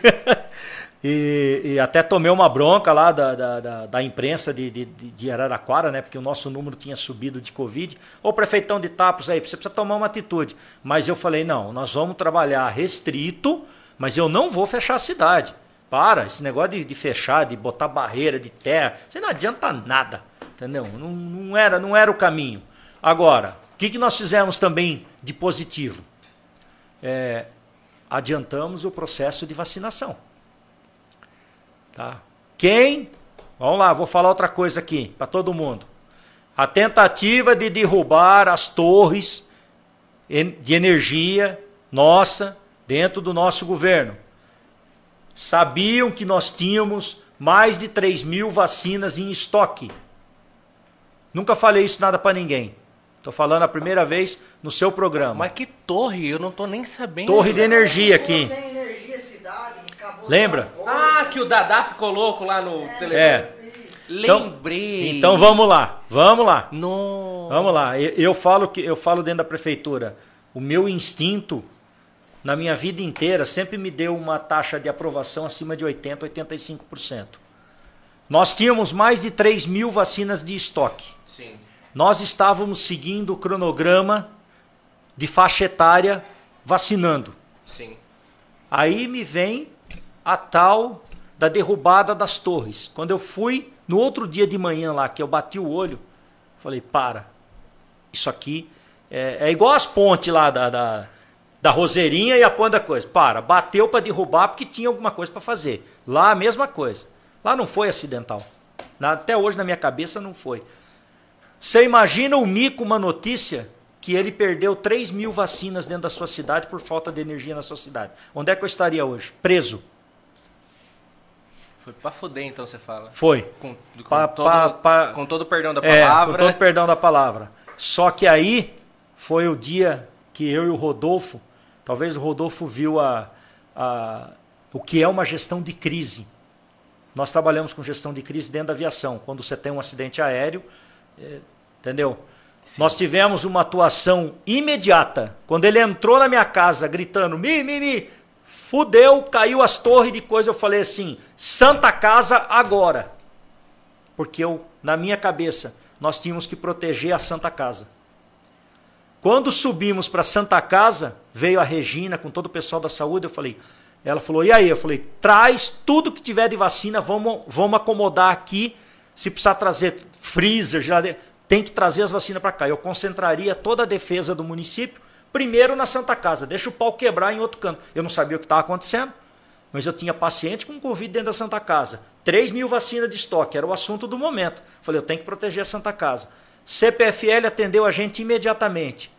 E, e até tomei uma bronca lá da, da, da, da imprensa de, de, de Araraquara, né? Porque o nosso número tinha subido de Covid. Ô prefeitão de Tapos aí, você precisa tomar uma atitude. Mas eu falei, não, nós vamos trabalhar restrito, mas eu não vou fechar a cidade. Para, esse negócio de, de fechar, de botar barreira de terra, isso aí não adianta nada. Entendeu? Não, não, era, não era o caminho. Agora, o que, que nós fizemos também de positivo? É, adiantamos o processo de vacinação. Tá? Quem? Vamos lá, vou falar outra coisa aqui para todo mundo. A tentativa de derrubar as torres de energia nossa dentro do nosso governo. Sabiam que nós tínhamos mais de 3 mil vacinas em estoque. Nunca falei isso nada para ninguém. Estou falando a primeira vez no seu programa. Mas que torre? Eu não tô nem sabendo. Torre de energia aqui. Sem energia, cidade, que acabou Lembra? Ah, que o Dadá ficou louco lá no telefone. É. Então- Lembrei. Então vamos lá, vamos lá. No... Vamos lá, eu, eu falo que eu falo dentro da prefeitura. O meu instinto na minha vida inteira sempre me deu uma taxa de aprovação acima de 80, 85%. Nós tínhamos mais de 3 mil vacinas de estoque. Sim. Nós estávamos seguindo o cronograma de faixa etária vacinando. Sim. Aí me vem a tal da derrubada das torres. Quando eu fui no outro dia de manhã lá, que eu bati o olho, falei, para, isso aqui é, é igual as pontes lá da, da, da Roseirinha e a ponte da coisa. Para, bateu para derrubar porque tinha alguma coisa para fazer. Lá a mesma coisa. Lá não foi acidental. Na- até hoje na minha cabeça não foi. Você imagina o Mico uma notícia que ele perdeu 3 mil vacinas dentro da sua cidade por falta de energia na sua cidade. Onde é que eu estaria hoje? Preso. Foi pra fuder, então, você fala. Foi. Com, com Pa- todo, pa- pa- com todo o perdão da É, palavra. com todo perdão da palavra. Só que aí foi o dia que eu e o Rodolfo, talvez o Rodolfo viu a, a, o que é uma gestão de crise. Nós trabalhamos com gestão de crise dentro da aviação. Quando você tem um acidente aéreo, entendeu? Nós tivemos uma atuação imediata. Quando ele entrou na minha casa gritando, mi, mi, mi, fudeu, caiu as torres de coisa, eu falei assim, Santa Casa agora. Porque eu, na minha cabeça, nós tínhamos que proteger a Santa Casa. Quando subimos para Santa Casa, veio a Regina com todo o pessoal da saúde, eu falei, Ela falou: "E aí?" Eu falei: "Traz tudo que tiver de vacina, vamos vamos acomodar aqui. Se precisar trazer freezer, geladeira, tem que trazer as vacinas para cá. Eu concentraria toda a defesa do município primeiro na Santa Casa, deixa o pau quebrar em outro canto. Eu não sabia o que estava acontecendo, mas eu tinha paciente com Covid dentro da Santa Casa. 3 mil vacinas de estoque, era o assunto do momento. Falei, eu tenho que proteger a Santa Casa. CPFL atendeu a gente imediatamente,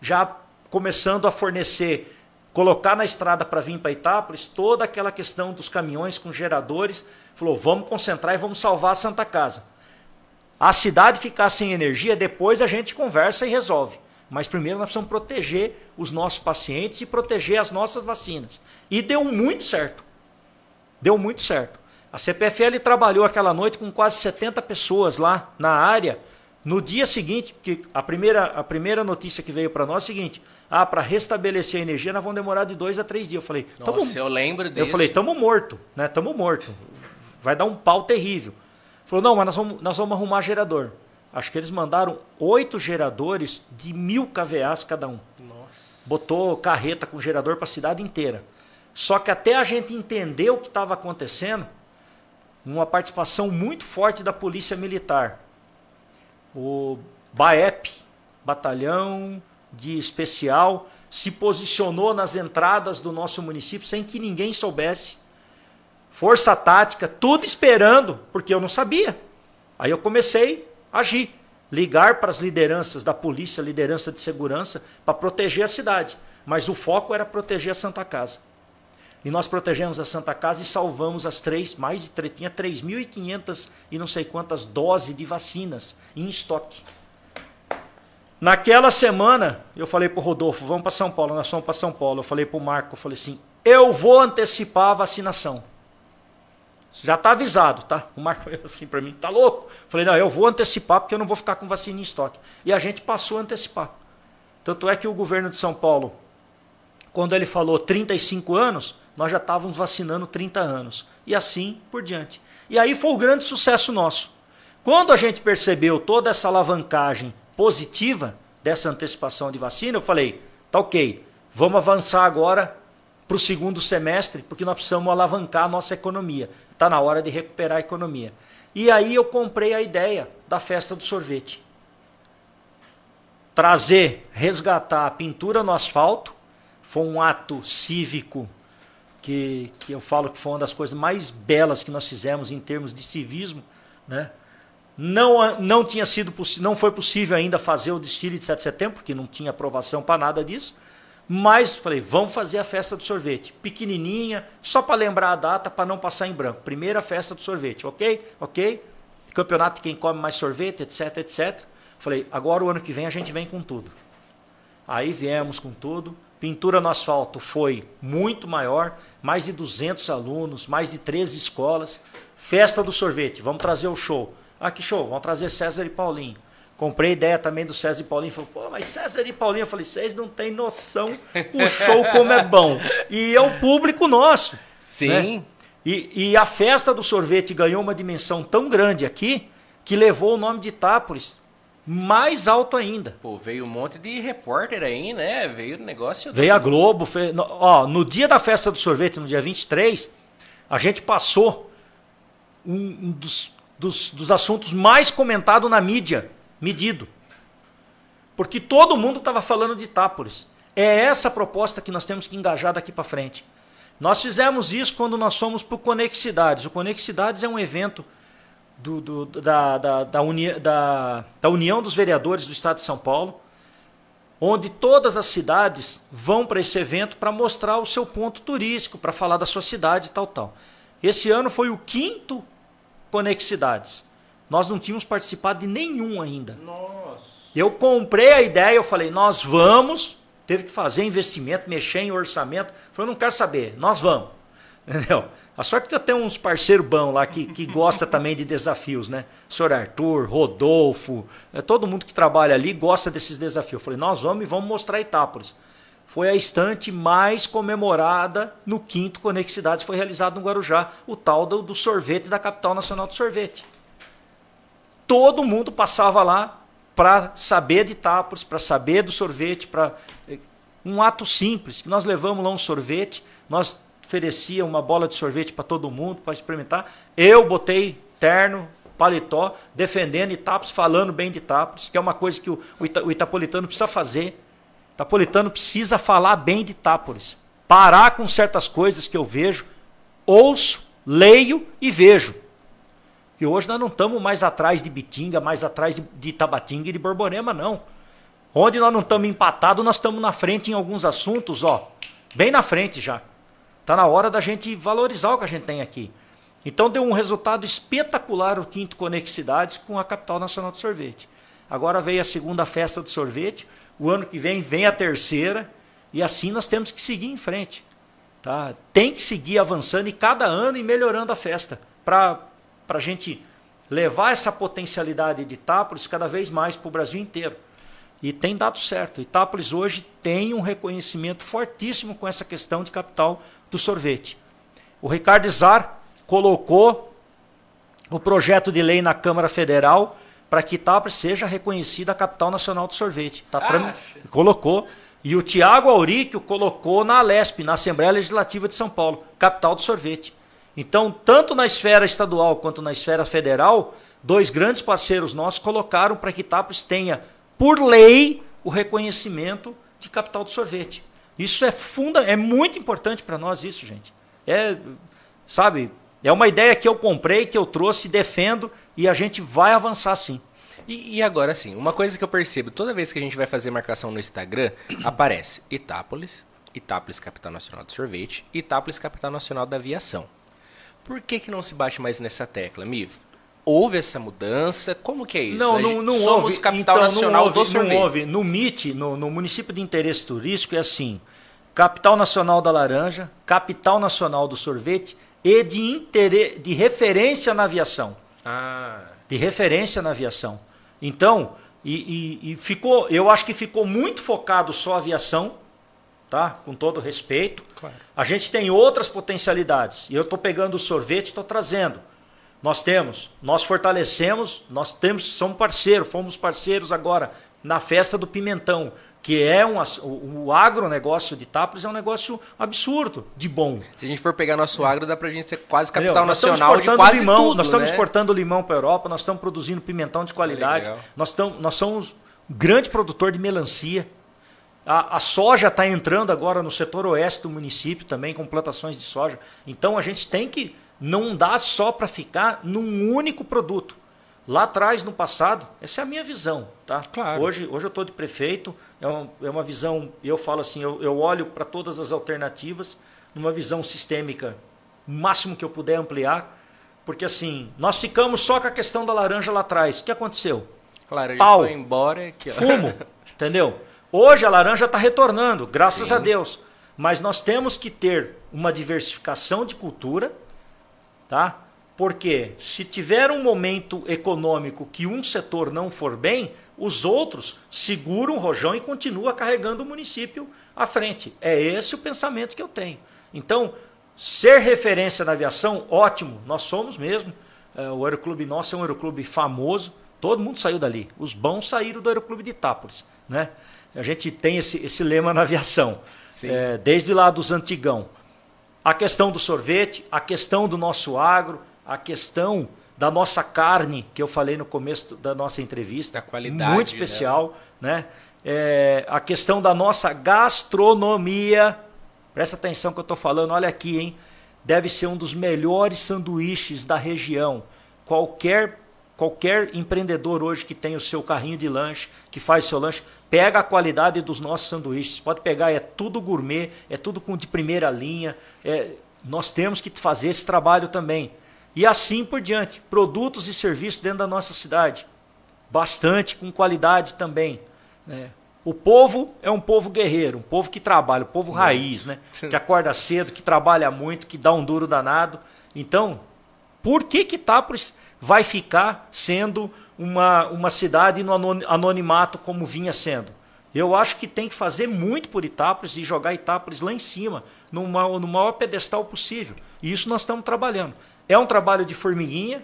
já começando a fornecer, colocar na estrada para vir para Itápolis toda aquela questão dos caminhões com geradores. Falou, vamos concentrar e vamos salvar a Santa Casa a cidade ficar sem energia, depois a gente conversa e resolve. Mas primeiro nós precisamos proteger os nossos pacientes e proteger as nossas vacinas. E deu muito certo. Deu muito certo. A CPFL trabalhou aquela noite com quase 70 pessoas lá na área. No dia seguinte, que a primeira, a primeira notícia que veio para nós é a seguinte: ah, para restabelecer a energia nós vamos demorar de dois a três dias. Eu falei, Nossa, tamo, eu lembro disso. Eu falei, estamos morto, né? Estamos morto. Vai dar um pau terrível. Falou, não, mas nós vamos, nós vamos arrumar gerador. Acho que eles mandaram oito geradores de mil kVAs cada um. Nossa. Botou carreta com gerador para a cidade inteira. Só que até a gente entender o que estava acontecendo, uma participação muito forte da Polícia Militar. O BAEP, Batalhão de Especial, se posicionou nas entradas do nosso município sem que ninguém soubesse força tática, tudo esperando, porque eu não sabia. Aí eu comecei a agir, ligar para as lideranças da polícia, liderança de segurança, para proteger a cidade. Mas o foco era proteger a Santa Casa. E nós protegemos a Santa Casa e salvamos as três, mais de três, tinha 3.500 e não sei quantas doses de vacinas em estoque. Naquela semana, eu falei para o Rodolfo, vamos para São Paulo, nós vamos para São Paulo. Eu falei para o Marco, eu falei assim, eu vou antecipar a vacinação. Já está avisado, tá? O Marco falou assim para mim, tá louco? Falei, não, eu vou antecipar porque eu não vou ficar com vacina em estoque. E a gente passou a antecipar. Tanto é que o governo de São Paulo, quando ele falou 35 anos, nós já estávamos vacinando 30 anos. E assim por diante. E aí foi o grande sucesso nosso. Quando a gente percebeu toda essa alavancagem positiva dessa antecipação de vacina, eu falei, tá ok, vamos avançar agora para o segundo semestre, porque nós precisamos alavancar a nossa economia. Está na hora de recuperar a economia. E aí eu comprei a ideia da festa do sorvete. Trazer, resgatar a pintura no asfalto, foi um ato cívico que, que eu falo que foi uma das coisas mais belas que nós fizemos em termos de civismo, né? Não, não tinha sido não foi possível ainda fazer o desfile de 7 de setembro, porque não tinha aprovação para nada disso. Mas falei, vamos fazer a festa do sorvete. Pequenininha, só para lembrar a data, para não passar em branco. Primeira festa do sorvete, ok? Ok? Campeonato quem come mais sorvete, etc, etc. Falei, agora o ano que vem a gente vem com tudo. Aí viemos com tudo. Pintura no asfalto foi muito maior, mais de 200 alunos, mais de 13 escolas. Festa do sorvete, vamos trazer o show. Ah, que show, vamos trazer César e Paulinho. Comprei ideia também do César e Paulinho. Falou, pô, mas César e Paulinho. Eu falei, vocês não têm noção o show como é bom. E é o público nosso. Sim. Né? E, e, a festa do sorvete ganhou uma dimensão tão grande aqui que levou o nome de Itápolis mais alto ainda. Pô, veio um monte de repórter aí, né? Veio o negócio. Veio a Globo. Fez, ó, no dia da festa do sorvete, no dia 23, a gente passou um, um dos, dos, dos assuntos mais comentados na mídia medido. Porque todo mundo estava falando de Itápolis. É essa a proposta que nós temos que engajar daqui para frente. Nós fizemos isso quando nós fomos para o Conexidades. O Conexidades é um evento do, do, da, da, da, uni, da, da União dos Vereadores do Estado de São Paulo, onde todas as cidades vão para esse evento para mostrar o seu ponto turístico, para falar da sua cidade e tal, tal. Esse ano foi o quinto Conexidades. Nós não tínhamos participado de nenhum ainda. Nossa. Eu comprei a ideia, eu falei, nós vamos. Teve que fazer investimento, mexer em orçamento. Falei, não quero saber, nós vamos. Entendeu? A sorte que eu tenho uns parceiros bons lá que, que gosta também de desafios, né? O senhor Arthur, Rodolfo, é, todo mundo que trabalha ali gosta desses desafios. Eu falei, nós vamos e vamos mostrar Itápolis. Foi a estante mais comemorada no quinto Conexidades, foi realizado no Guarujá, o tal do, do sorvete da capital nacional do sorvete todo mundo passava lá para saber de Itápolis, para saber do sorvete, para eh, um ato simples, que nós levamos lá um sorvete, nós oferecia uma bola de sorvete para todo mundo para experimentar. Eu botei terno, paletó, defendendo Itápolis, falando bem de Itápolis, que é uma coisa que o, o, Ita, o Itapolitano precisa fazer. O Itapolitano precisa falar bem de Itápolis. Parar com certas coisas que eu vejo, ouço, leio e vejo. E hoje nós não estamos mais atrás de Bitinga, mais atrás de, Tabatinga e de Borborema, não. Onde nós não estamos empatados, nós estamos na frente em alguns assuntos, ó. Bem na frente já. Está na hora da gente valorizar o que a gente tem aqui. Então deu um resultado espetacular o Quinto Conexidades com a Capital Nacional do Sorvete. Agora veio a segunda festa do sorvete, o ano que vem vem a terceira, e assim nós temos que seguir em frente. Tá? Tem que seguir avançando e cada ano e melhorando a festa, para a gente levar essa potencialidade de Itápolis cada vez mais para o Brasil inteiro. E tem dado certo. Itápolis hoje tem um reconhecimento fortíssimo com essa questão de capital do sorvete. O Ricardo Zar colocou o projeto de lei na Câmara Federal para que Itápolis seja reconhecida a capital nacional do sorvete. Tá tram... Colocou. E o Tiago Auríquio colocou na Alesp, na Assembleia Legislativa de São Paulo, capital do sorvete. Então, tanto na esfera estadual quanto na esfera federal, dois grandes parceiros nossos colocaram para que Itápolis tenha, por lei, o reconhecimento de capital do sorvete. Isso é funda, é muito importante para nós isso, gente. É, sabe, é uma ideia que eu comprei, que eu trouxe, defendo e a gente vai avançar sim. E, e, agora sim, uma coisa que eu percebo, toda vez que a gente vai fazer marcação no Instagram, aparece Itápolis, Itápolis Capital Nacional de Sorvete, Itápolis Capital Nacional da Aviação. Por que, que não se bate mais nessa tecla, Miv? Houve essa mudança? Como que é isso? Não, não, não Somos houve. capital então, nacional não houve. Não houve. No MIT, no, no município de interesse turístico, é assim: capital nacional da laranja, capital nacional do sorvete e de, de referência na aviação. Ah. De referência na aviação. Então, e, e, e, ficou, eu acho que ficou muito focado só a aviação, tá? Com todo respeito. Claro. A gente tem outras potencialidades. E eu estou pegando o sorvete, estou trazendo. Nós temos, nós fortalecemos, nós temos, somos parceiros, fomos parceiros agora na festa do pimentão que é um o, o agronegócio de Itápolis é um negócio absurdo de bom. Se a gente for pegar nosso agro, dá pra gente ser quase capital nacional de quase limão, tudo, Nós estamos né? exportando limão para Europa, nós estamos produzindo pimentão de qualidade, nós, estamos, nós somos um grande produtor de melancia. A, a soja está entrando agora no setor oeste do município também, com plantações de soja. Então a gente tem que não dar só para ficar num único produto. Lá atrás, no passado, essa é a minha visão. Tá? Claro. Hoje, hoje eu estou de prefeito, é uma, é uma visão, eu falo assim, eu, eu olho para todas as alternativas, numa visão sistêmica, o máximo que eu puder ampliar, porque assim, nós ficamos só com a questão da laranja lá atrás. O que aconteceu? A laranja Pau, foi embora. Aqui, ó. Fumo, entendeu? Hoje a laranja está retornando, graças Sim. a Deus. Mas nós temos que ter uma diversificação de cultura, tá? Porque se tiver um momento econômico que um setor não for bem, os outros seguram o rojão e continuam carregando o município à frente. É esse o pensamento que eu tenho. Então, ser referência na aviação, ótimo, nós somos mesmo. É, o Aeroclube nosso é um aeroclube famoso, todo mundo saiu dali. Os bons saíram do Aeroclube de Itápolis. Né? A gente tem esse, esse lema na aviação, é, desde lá dos antigão. A questão do sorvete, a questão do nosso agro, a questão da nossa carne, que eu falei no começo da nossa entrevista, da qualidade, muito especial, né? né? É, a questão da nossa gastronomia, presta atenção que eu estou falando, olha aqui, hein? Deve ser um dos melhores sanduíches da região. Qualquer qualquer empreendedor hoje que tem o seu carrinho de lanche, que faz o seu lanche, pega a qualidade dos nossos sanduíches. Pode pegar, é tudo gourmet, é tudo com de primeira linha. É, nós temos que fazer esse trabalho também. E assim por diante. Produtos e serviços dentro da nossa cidade. Bastante, com qualidade também. Né? O povo é um povo guerreiro, um povo que trabalha, um povo raiz, né? que acorda cedo, que trabalha muito, que dá um duro danado. Então, por que que Itápolis vai ficar sendo uma, uma cidade no anonimato como vinha sendo? Eu acho que tem que fazer muito por Itápolis e jogar Itápolis lá em cima, no maior, no maior pedestal possível. E isso nós estamos trabalhando. É um trabalho de formiguinha.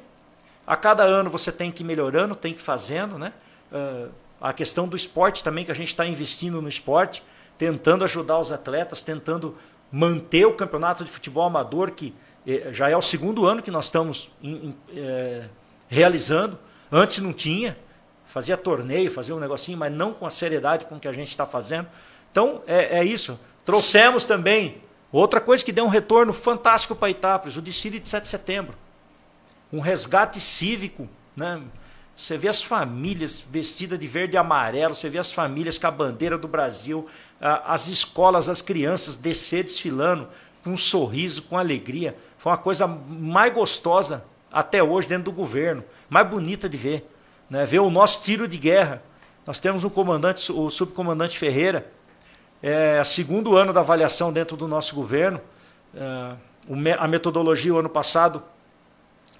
A cada ano você tem que ir melhorando, tem que ir fazendo, né? Uh, a questão do esporte também, que a gente está investindo no esporte, tentando ajudar os atletas, tentando manter o campeonato de futebol amador, que eh, já é o segundo ano que nós estamos em, em, eh, realizando. Antes não tinha, fazia torneio, fazia um negocinho, mas não com a seriedade com que a gente está fazendo. Então, é, é, isso. Trouxemos também outra coisa que deu um retorno fantástico para Itápolis, o desfile de 7 de setembro. Um resgate cívico, né? Você vê as famílias vestidas de verde e amarelo, você vê as famílias com a bandeira do Brasil, as escolas, as crianças descer desfilando com um sorriso, com alegria. Foi uma coisa mais gostosa até hoje dentro do governo, mais bonita de ver. Né? Ver o nosso tiro de guerra. Nós temos um comandante, o subcomandante Ferreira, é segundo ano da avaliação dentro do nosso governo. É, a metodologia o ano passado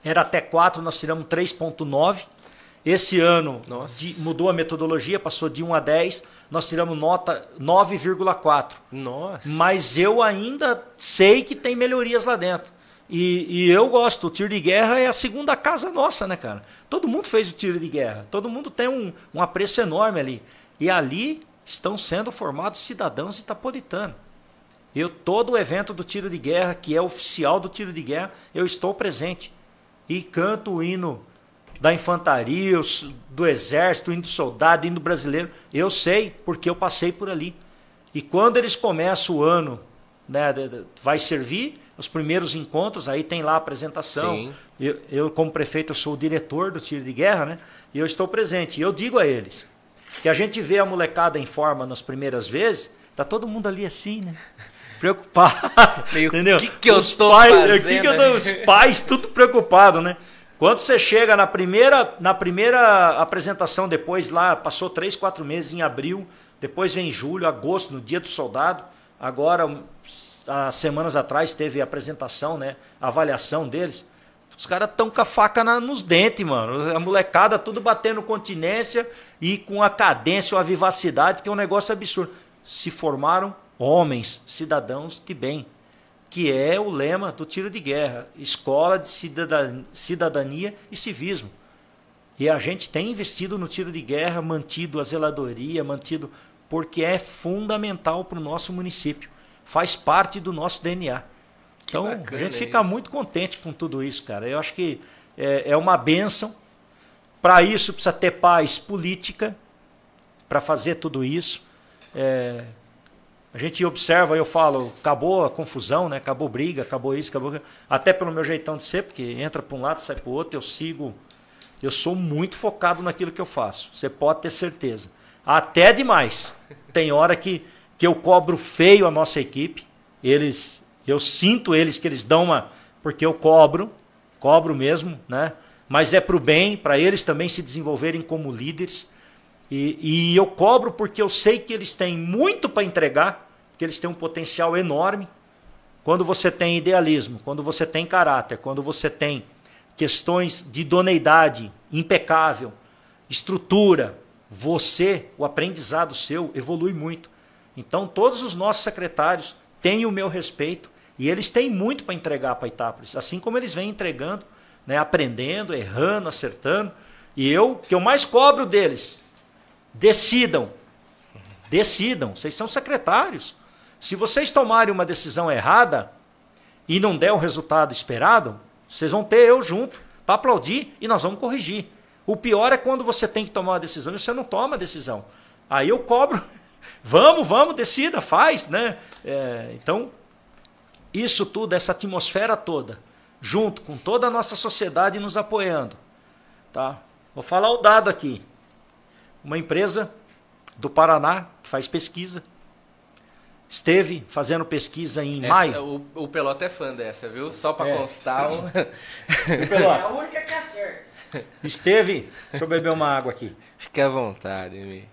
era até 4, nós tiramos 3.9 esse ano de, mudou a metodologia, passou de 1 a 10, nós tiramos nota 9,4. Nossa. Mas eu ainda sei que tem melhorias lá dentro. E, e, eu gosto, o tiro de guerra é a segunda casa nossa, né, cara? Todo mundo fez o tiro de guerra, todo mundo tem um, um apreço enorme ali. E ali estão sendo formados cidadãos itapolitanos. Eu, todo o evento do tiro de guerra, que é oficial do tiro de guerra, eu estou presente. E canto o hino da infantaria, do exército, indo soldado, indo brasileiro. Eu sei, porque eu passei por ali. E quando eles começam o ano, né, vai servir os primeiros encontros, aí tem lá a apresentação. Eu, eu, como prefeito, eu sou o diretor do tiro de guerra, né? E eu estou presente. E eu digo a eles que a gente vê a molecada em forma nas primeiras vezes, tá todo mundo ali assim, né? Preocupado. Meio, entendeu? O que, que eu estou pais, fazendo? Que que eu, os pais tudo preocupado, né? Quando você chega na primeira, na primeira apresentação, depois lá, passou três, quatro meses em abril, depois vem julho, agosto, no dia do soldado. Agora, há semanas atrás, teve a apresentação, né? A avaliação deles. Os caras estão com a faca na, nos dentes, mano. A molecada tudo batendo continência e com a cadência, a vivacidade, que é um negócio absurdo. Se formaram homens, cidadãos de bem que é o lema do tiro de guerra: escola de cidadania e civismo. E a gente tem investido no tiro de guerra, mantido a zeladoria, mantido porque é fundamental para o nosso município, faz parte do nosso DNA. Então a gente fica isso. muito contente com tudo isso, cara. Eu acho que é, é uma benção. Para isso precisa ter paz política para fazer tudo isso. É, a gente observa, eu falo, acabou a confusão, né? Acabou briga, acabou isso, acabou até pelo meu jeitão de ser, porque entra para um lado, sai para o outro, eu sigo, eu sou muito focado naquilo que eu faço. Você pode ter certeza. Até demais. Tem hora que que eu cobro feio a nossa equipe. Eles, eu sinto eles que eles dão uma, porque eu cobro, cobro mesmo, né? Mas é para o bem, para eles também se desenvolverem como líderes. E, e eu cobro porque eu sei que eles têm muito para entregar que eles têm um potencial enorme. Quando você tem idealismo, quando você tem caráter, quando você tem questões de idoneidade impecável, estrutura, você, o aprendizado seu evolui muito. Então, todos os nossos secretários têm o meu respeito e eles têm muito para entregar para Itápolis, assim como eles vêm entregando, né, aprendendo, errando, acertando. E eu, que eu mais cobro deles, decidam. Decidam, vocês são secretários. Se vocês tomarem uma decisão errada e não der o resultado esperado, vocês vão ter eu junto para aplaudir e nós vamos corrigir. O pior é quando você tem que tomar uma decisão e você não toma a decisão. Aí eu cobro. Vamos, vamos, decida, faz, né? É, então, isso tudo, essa atmosfera toda, junto com toda a nossa sociedade nos apoiando, tá? Vou falar o dado aqui. Uma empresa do Paraná que faz pesquisa esteve fazendo pesquisa em Essa, maio. O, o Pelota é fã dessa, viu? Só para é. constar. O... é a única que acerta. Esteve. Deixa eu beber uma água aqui. Fique à vontade, Mi.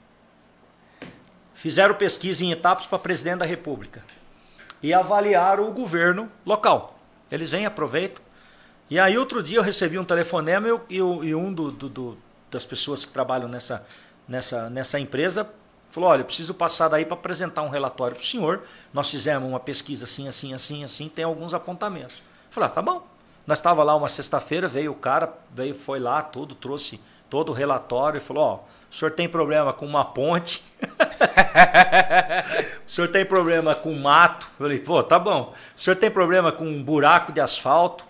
Fizeram pesquisa em etapas para presidente da República. E avaliaram o governo local. Eles vêm, aproveitam. E aí, outro dia, eu recebi um telefonema e, e um do, do, do, das pessoas que trabalham nessa, nessa, nessa empresa Falou, olha, eu preciso passar daí para apresentar um relatório para o senhor. Nós fizemos uma pesquisa assim, assim, assim, assim, tem alguns apontamentos. Falei, ah, tá bom. Nós estava lá uma sexta-feira, veio o cara, veio, foi lá, tudo, trouxe todo o relatório e falou, ó, o senhor tem problema com uma ponte. o senhor tem problema com mato? Eu falei, pô, tá bom. O senhor tem problema com um buraco de asfalto?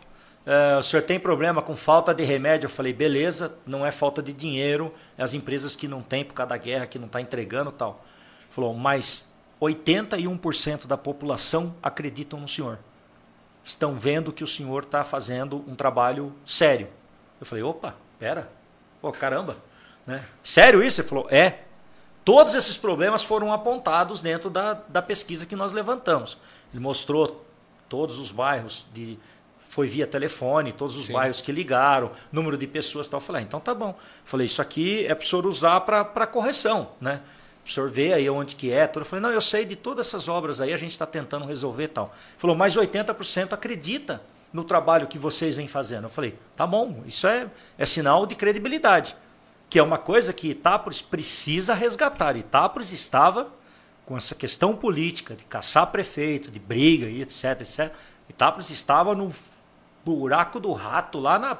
Uh, o senhor tem problema com falta de remédio? Eu falei, beleza, não é falta de dinheiro, é as empresas que não têm por causa da guerra, que não está entregando tal. Falou, mas 81% da população acreditam no senhor. Estão vendo que o senhor está fazendo um trabalho sério. Eu falei, opa, pera, pô, caramba. Né? Sério isso? Ele falou, é. Todos esses problemas foram apontados dentro da, da pesquisa que nós levantamos. Ele mostrou todos os bairros de foi via telefone, todos os Sim. bairros que ligaram, número de pessoas tal. Eu falei, ah, então tá bom. Eu falei, isso aqui é para o senhor usar para correção, né? Para o senhor ver aí onde que é. Eu falei, não, eu sei de todas essas obras aí, a gente está tentando resolver tal. Ele falou, mas 80% acredita no trabalho que vocês vêm fazendo. Eu falei, tá bom, isso é, é sinal de credibilidade. Que é uma coisa que Itápolis precisa resgatar. Itápolis estava com essa questão política de caçar prefeito, de briga e etc, etc. Itápolis estava no buraco do rato lá na.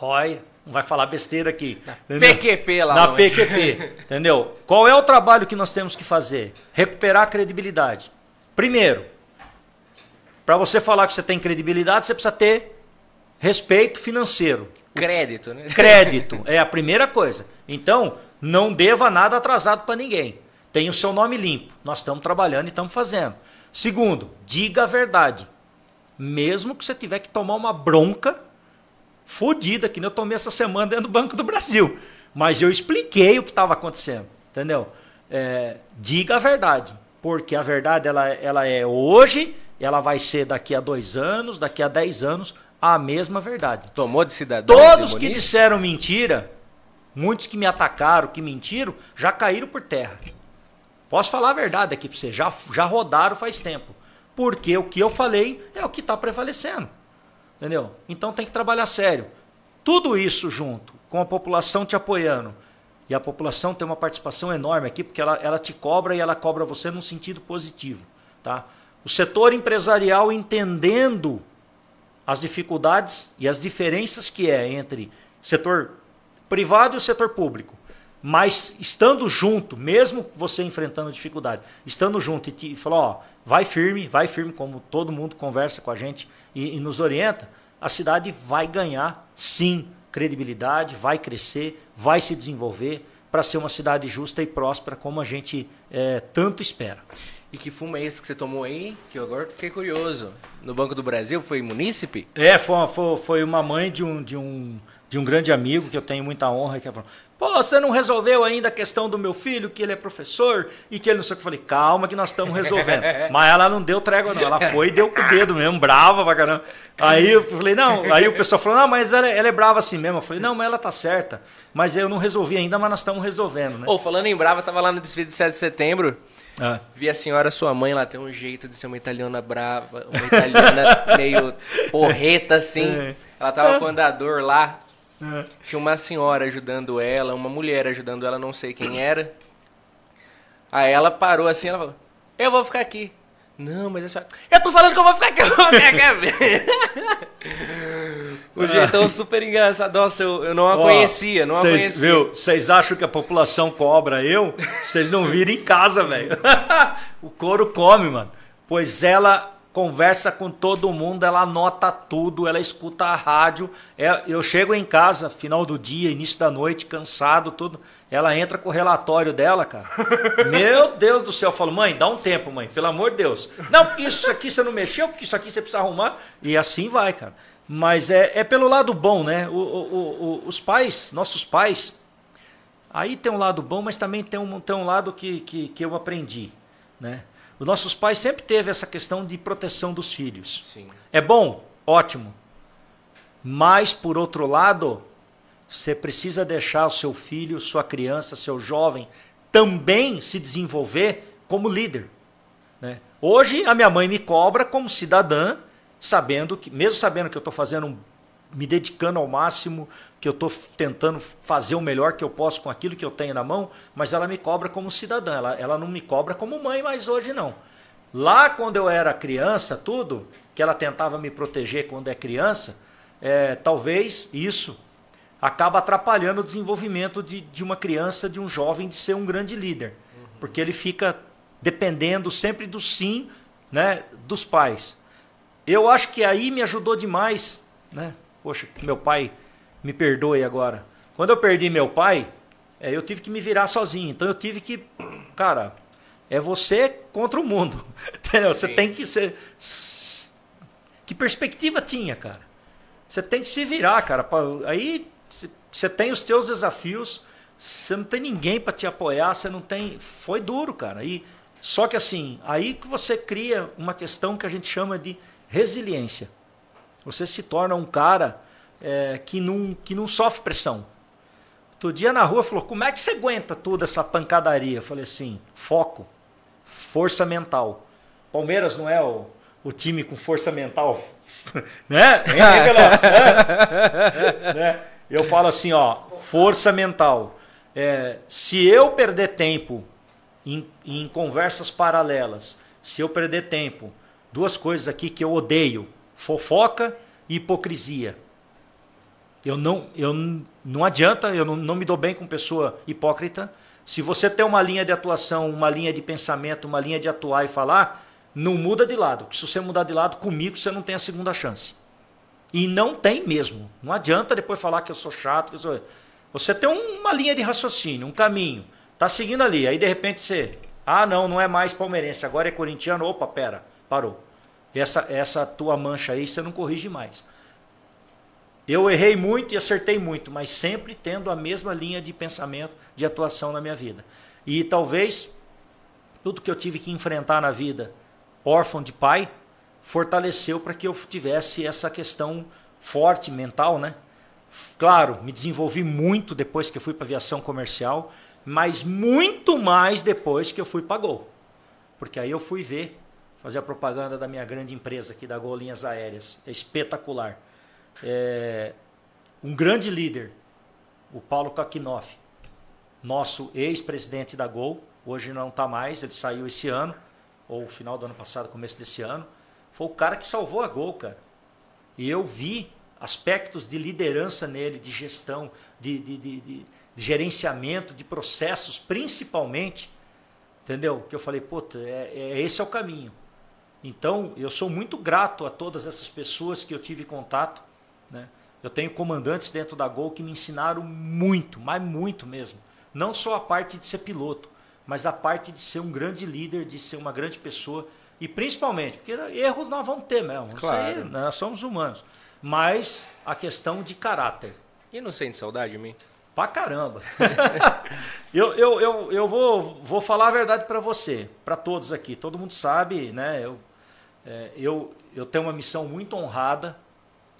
Olha, não vai falar besteira aqui. Na PQP lá. Na PQP. entendeu? Qual é o trabalho que nós temos que fazer? Recuperar a credibilidade. Primeiro, para você falar que você tem credibilidade, você precisa ter respeito financeiro. Crédito, né? Crédito é a primeira coisa. Então, não deva nada atrasado para ninguém. Tenha o seu nome limpo. Nós estamos trabalhando e estamos fazendo. Segundo, diga a verdade. Mesmo que você tiver que tomar uma bronca fodida, que nem eu tomei essa semana dentro do Banco do Brasil. Mas eu expliquei o que estava acontecendo, entendeu? É, diga a verdade, porque a verdade ela, ela é hoje, ela vai ser daqui a dois anos, daqui a dez anos, a mesma verdade. Tomou de cidadão? Todos que disseram mentira, muitos que me atacaram, que mentiram, já caíram por terra. Posso falar a verdade aqui para você, já, já rodaram faz tempo. Porque o que eu falei é o que está prevalecendo. Entendeu? Então tem que trabalhar sério. Tudo isso junto, com a população te apoiando. E a população tem uma participação enorme aqui, porque ela, ela te cobra e ela cobra você num sentido positivo. Tá? O setor empresarial entendendo as dificuldades e as diferenças que é entre setor privado e o setor público. Mas estando junto, mesmo você enfrentando dificuldade, estando junto e te falar, ó, vai firme, vai firme, como todo mundo conversa com a gente e, e nos orienta, a cidade vai ganhar sim credibilidade, vai crescer, vai se desenvolver para ser uma cidade justa e próspera como a gente é, tanto espera. E que fumo é esse que você tomou aí? Que eu agora fiquei curioso. No Banco do Brasil foi munícipe? É, foi, foi, foi uma mãe de um, de um de um grande amigo que eu tenho muita honra, que é Pô, você não resolveu ainda a questão do meu filho, que ele é professor e que ele não sei o que. Eu falei, calma que nós estamos resolvendo. Mas ela não deu trégua, não. Ela foi e deu com o dedo mesmo, brava pra caramba. Aí eu falei, não. Aí o pessoal falou, não, mas ela, ela é brava assim mesmo. Eu falei, não, mas ela tá certa. Mas eu não resolvi ainda, mas nós estamos resolvendo, né? Ô, falando em brava, eu tava lá no desfile de 7 de setembro. Ah. Vi a senhora, sua mãe, lá tem um jeito de ser uma italiana brava, uma italiana meio porreta assim. É. Ela tava com o andador lá, Uhum. Tinha uma senhora ajudando ela, uma mulher ajudando ela, não sei quem era. Aí ela parou assim, ela falou: Eu vou ficar aqui. Não, mas a senhora. Eu tô falando que eu vou ficar aqui, eu vou ficar aqui. o jeitão super engraçado. Nossa, eu, eu não a conhecia, não cês, a conhecia. Viu? Vocês acham que a população cobra eu? Vocês não viram em casa, velho. o couro come, mano. Pois ela conversa com todo mundo, ela anota tudo, ela escuta a rádio. É, eu chego em casa, final do dia, início da noite, cansado, tudo. Ela entra com o relatório dela, cara. Meu Deus do céu, eu falo, mãe, dá um tempo, mãe, pelo amor de Deus. Não, porque isso aqui você não mexeu, porque isso aqui você precisa arrumar. E assim vai, cara. Mas é, é pelo lado bom, né? O, o, o, os pais, nossos pais, aí tem um lado bom, mas também tem um, tem um lado que, que, que eu aprendi, né? Os nossos pais sempre teve essa questão de proteção dos filhos. Sim. É bom? Ótimo. Mas, por outro lado, você precisa deixar o seu filho, sua criança, seu jovem também se desenvolver como líder. Né? Hoje, a minha mãe me cobra como cidadã, sabendo que, mesmo sabendo que eu estou fazendo um me dedicando ao máximo, que eu estou tentando fazer o melhor que eu posso com aquilo que eu tenho na mão, mas ela me cobra como cidadã, ela, ela não me cobra como mãe, mas hoje não. Lá quando eu era criança, tudo, que ela tentava me proteger quando é criança, é, talvez isso acaba atrapalhando o desenvolvimento de, de uma criança, de um jovem, de ser um grande líder. Uhum. Porque ele fica dependendo sempre do sim né, dos pais. Eu acho que aí me ajudou demais. Né? Poxa, meu pai me perdoe agora. Quando eu perdi meu pai, é, eu tive que me virar sozinho. Então eu tive que, cara, é você contra o mundo. Entendeu? Você tem que ser. Que perspectiva tinha, cara? Você tem que se virar, cara. Aí você tem os teus desafios, você não tem ninguém para te apoiar, você não tem. Foi duro, cara. E, só que assim, aí que você cria uma questão que a gente chama de resiliência. Você se torna um cara é, que, não, que não sofre pressão. Outro dia na rua falou: como é que você aguenta toda essa pancadaria? Eu falei assim: foco, força mental. Palmeiras não é o, o time com força mental, né? né? Eu falo assim: ó, força mental. É, se eu perder tempo em, em conversas paralelas, se eu perder tempo, duas coisas aqui que eu odeio: fofoca e hipocrisia. Eu não, eu não adianta, eu não, não me dou bem com pessoa hipócrita. Se você tem uma linha de atuação, uma linha de pensamento, uma linha de atuar e falar, não muda de lado. Se você mudar de lado comigo, você não tem a segunda chance. E não tem mesmo. Não adianta depois falar que eu sou chato. Eu sou... Você tem uma linha de raciocínio, um caminho. Tá seguindo ali. Aí de repente você. Ah, não, não é mais palmeirense, agora é corintiano. Opa, pera, parou. Essa, essa tua mancha aí você não corrige mais. Eu errei muito e acertei muito, mas sempre tendo a mesma linha de pensamento, de atuação na minha vida. E talvez tudo que eu tive que enfrentar na vida, órfão de pai, fortaleceu para que eu tivesse essa questão forte mental, né? Claro, me desenvolvi muito depois que eu fui para aviação comercial, mas muito mais depois que eu fui para Gol. Porque aí eu fui ver, fazer a propaganda da minha grande empresa aqui da Gol Linhas Aéreas. É espetacular é, um grande líder, o Paulo Kakinoff, nosso ex-presidente da Gol, hoje não está mais, ele saiu esse ano, ou final do ano passado, começo desse ano, foi o cara que salvou a Gol, cara. E eu vi aspectos de liderança nele, de gestão, de, de, de, de, gerenciamento, de processos, principalmente, entendeu? Que eu falei, puta, é, é, esse é o caminho. Então, eu sou muito grato a todas essas pessoas que eu tive contato, né? Eu tenho comandantes dentro da Gol que me ensinaram muito, mas muito mesmo. Não só a parte de ser piloto, mas a parte de ser um grande líder, de ser uma grande pessoa. E principalmente, porque erros nós vamos ter mesmo. Claro. Aí, nós somos humanos. Mas a questão de caráter. E não sente saudade de mim? Pra caramba. eu eu, eu, eu vou, vou falar a verdade para você, para todos aqui. Todo mundo sabe, né? Eu, é, eu, eu tenho uma missão muito honrada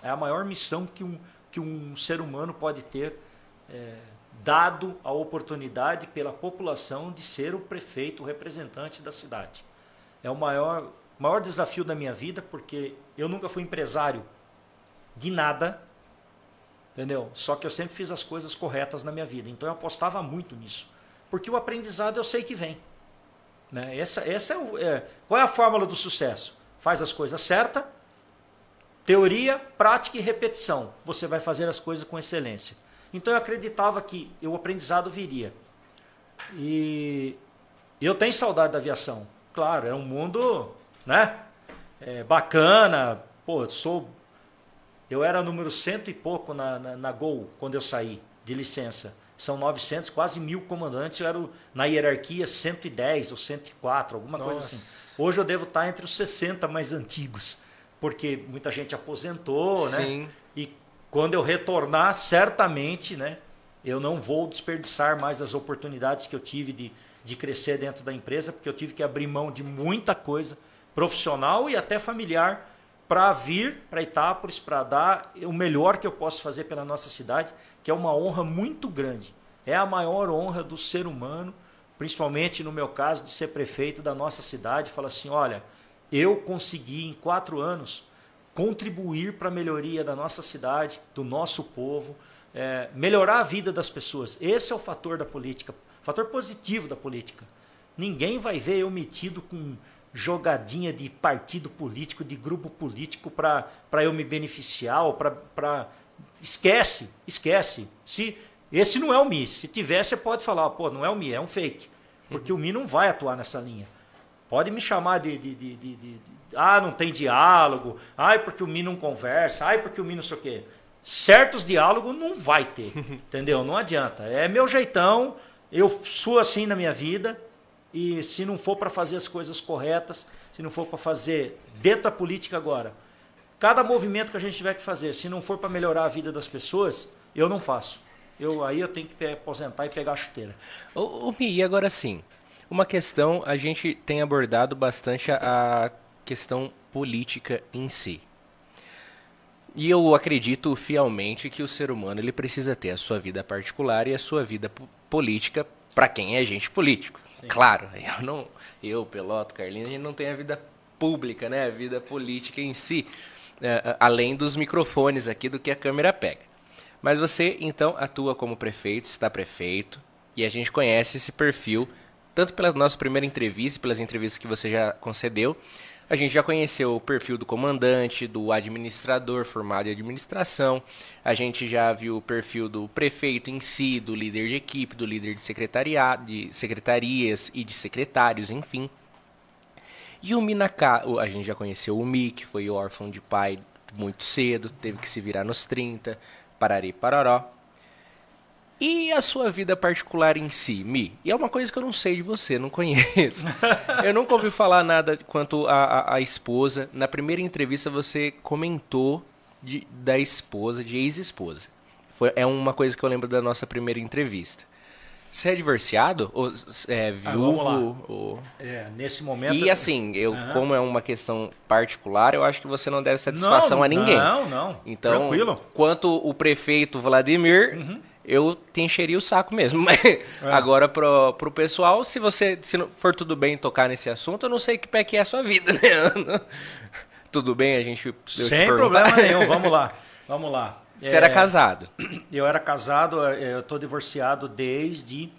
é a maior missão que um, que um ser humano pode ter, é, dado a oportunidade pela população de ser o prefeito, o representante da cidade. É o maior, maior desafio da minha vida, porque eu nunca fui empresário de nada, entendeu? Só que eu sempre fiz as coisas corretas na minha vida. Então eu apostava muito nisso. Porque o aprendizado eu sei que vem. Né? Essa, essa é, o, é qual é a fórmula do sucesso? Faz as coisas certas, Teoria, prática e repetição. Você vai fazer as coisas com excelência. Então eu acreditava que o aprendizado viria. E eu tenho saudade da aviação. Claro, é um mundo, né? É, bacana. Pô, sou. Eu era número cento e pouco na, na, na Gol quando eu saí de licença. São 900, quase mil comandantes. Eu era na hierarquia 110 ou 104, alguma Nossa. coisa assim. Hoje eu devo estar entre os 60 mais antigos porque muita gente aposentou, né? Sim. E quando eu retornar, certamente, né? Eu não vou desperdiçar mais as oportunidades que eu tive de, de crescer dentro da empresa, porque eu tive que abrir mão de muita coisa profissional e até familiar para vir para Itápolis, para dar o melhor que eu posso fazer pela nossa cidade, que é uma honra muito grande. É a maior honra do ser humano, principalmente no meu caso, de ser prefeito da nossa cidade. Fala assim: olha, eu consegui em quatro anos contribuir para a melhoria da nossa cidade, do nosso povo, é, melhorar a vida das pessoas. Esse é o fator da política, fator positivo da política. Ninguém vai ver eu metido com jogadinha de partido político, de grupo político para eu me beneficiar ou para esquece, esquece. Se esse não é o Mi. Se tiver, você pode falar, pô, não é o Mi, é um fake. Porque o Mi não vai atuar nessa linha. Pode me chamar de, de, de, de, de ah, não tem diálogo, ai, porque o Mi não conversa, ai, porque o Mi não sei o quê. Certos diálogos não vai ter, entendeu? Não adianta. É meu jeitão, eu sou assim na minha vida, e se não for para fazer as coisas corretas, se não for para fazer dentro da política agora, cada movimento que a gente tiver que fazer, se não for para melhorar a vida das pessoas, eu não faço. Eu, aí eu tenho que aposentar e pegar a chuteira. E agora sim, uma questão, a gente tem abordado bastante a, a questão política em si. E eu acredito fielmente que o ser humano ele precisa ter a sua vida particular e a sua vida política para quem é agente político. Claro, eu não, eu, Peloto, Carlinhos, a gente não tem a vida pública, né, a vida política em si, é, além dos microfones aqui do que a câmera pega. Mas você então atua como prefeito, está prefeito, e a gente conhece esse perfil tanto pela nossa primeira entrevista, pelas entrevistas que você já concedeu, a gente já conheceu o perfil do comandante, do administrador formado em administração, a gente já viu o perfil do prefeito em si, do líder de equipe, do líder de, secretariado, de secretarias e de secretários, enfim. E o Minaka, a gente já conheceu o Mi, que foi órfão de pai muito cedo, teve que se virar nos 30, parari pararó. E a sua vida particular em si, Mi? E é uma coisa que eu não sei de você, não conheço. eu nunca ouvi falar nada quanto a, a, a esposa. Na primeira entrevista você comentou de, da esposa, de ex-esposa. É uma coisa que eu lembro da nossa primeira entrevista. Você é divorciado? Ou é ah, viúvo? Ah, ou... É, nesse momento. E assim, eu, como é uma questão particular, eu acho que você não deve satisfação não, a ninguém. Não, não. Então, Tranquilo. quanto o prefeito Vladimir, uhum eu te encheria o saco mesmo. É. Agora, pro, pro pessoal, se você se for tudo bem tocar nesse assunto, eu não sei que pé que é a sua vida, né? tudo bem a gente. Sem problema nenhum, vamos lá. Vamos lá. Você é, era casado? Eu era casado, é, eu estou divorciado desde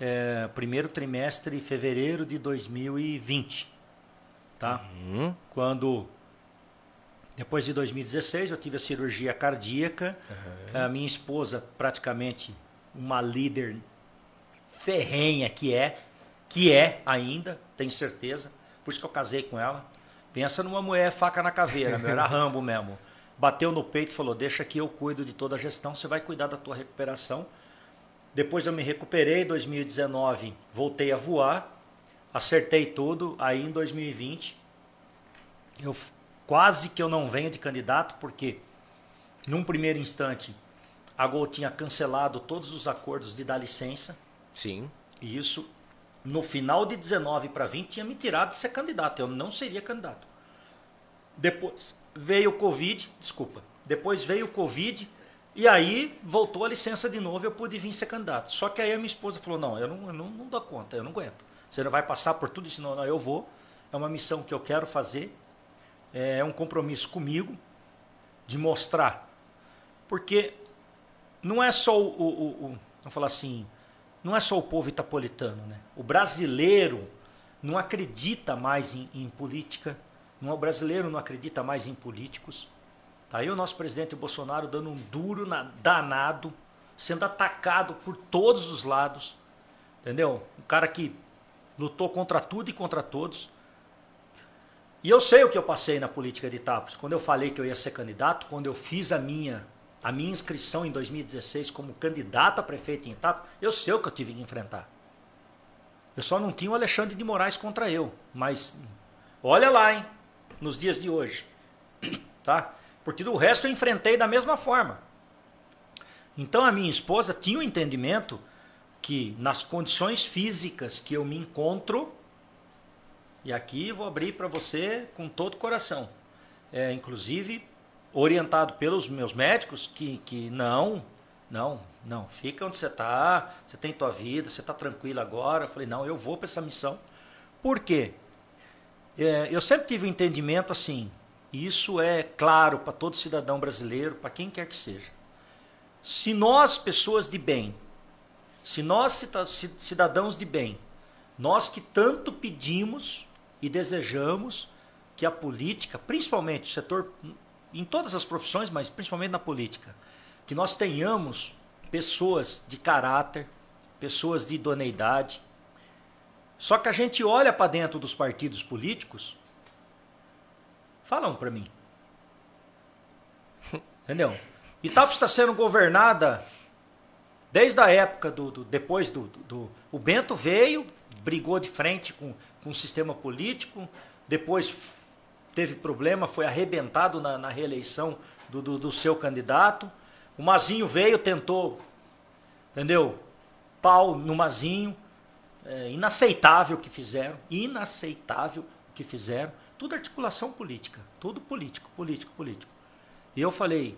é, primeiro trimestre, fevereiro de 2020. Tá? Uhum. Quando depois de 2016, eu tive a cirurgia cardíaca. Uhum. A minha esposa, praticamente uma líder ferrenha que é, que é ainda, tenho certeza. Por isso que eu casei com ela. Pensa numa mulher faca na caveira, meu, era Rambo mesmo. Bateu no peito e falou: Deixa que eu cuido de toda a gestão, você vai cuidar da tua recuperação. Depois eu me recuperei, em 2019 voltei a voar, acertei tudo. Aí em 2020 eu Quase que eu não venho de candidato, porque num primeiro instante a Gol tinha cancelado todos os acordos de dar licença. Sim. E isso, no final de 19 para 20, tinha me tirado de ser candidato. Eu não seria candidato. Depois veio o Covid, desculpa. Depois veio o Covid e aí voltou a licença de novo e eu pude vir ser candidato. Só que aí a minha esposa falou: não, eu não, eu não, não dou conta, eu não aguento. Você não vai passar por tudo isso, não, não, eu vou. É uma missão que eu quero fazer é um compromisso comigo de mostrar. Porque não é só o, o, o vamos falar assim, não é só o povo itapolitano, né? O brasileiro não acredita mais em, em política, não, o brasileiro não acredita mais em políticos. Tá aí o nosso presidente Bolsonaro dando um duro na, danado, sendo atacado por todos os lados, entendeu? Um cara que lutou contra tudo e contra todos. E eu sei o que eu passei na política de Itapos. Quando eu falei que eu ia ser candidato, quando eu fiz a minha, a minha inscrição em 2016 como candidato a prefeito em Itapos, eu sei o que eu tive que enfrentar. Eu só não tinha o Alexandre de Moraes contra eu. Mas olha lá, hein? Nos dias de hoje. Tá? Porque do resto eu enfrentei da mesma forma. Então a minha esposa tinha o um entendimento que nas condições físicas que eu me encontro, e aqui vou abrir para você com todo o coração. É, inclusive, orientado pelos meus médicos que, que não, não, não, fica onde você está, você tem tua vida, você está tranquilo agora. Eu falei, não, eu vou para essa missão. Por quê? É, eu sempre tive um entendimento assim, isso é claro para todo cidadão brasileiro, para quem quer que seja. Se nós, pessoas de bem, se nós, cidadãos de bem, nós que tanto pedimos e desejamos que a política, principalmente o setor em todas as profissões, mas principalmente na política, que nós tenhamos pessoas de caráter, pessoas de idoneidade. Só que a gente olha para dentro dos partidos políticos, falam para mim. Entendeu? Itápolis está sendo governada desde a época do, do depois do, do, do, O Bento veio, brigou de frente com, com o sistema político, depois teve problema, foi arrebentado na, na reeleição do, do, do, seu candidato. O Mazinho veio, tentou, entendeu? Pau no Mazinho. É, inaceitável o que fizeram, inaceitável o que fizeram. Tudo articulação política, tudo político, político, político. E eu falei,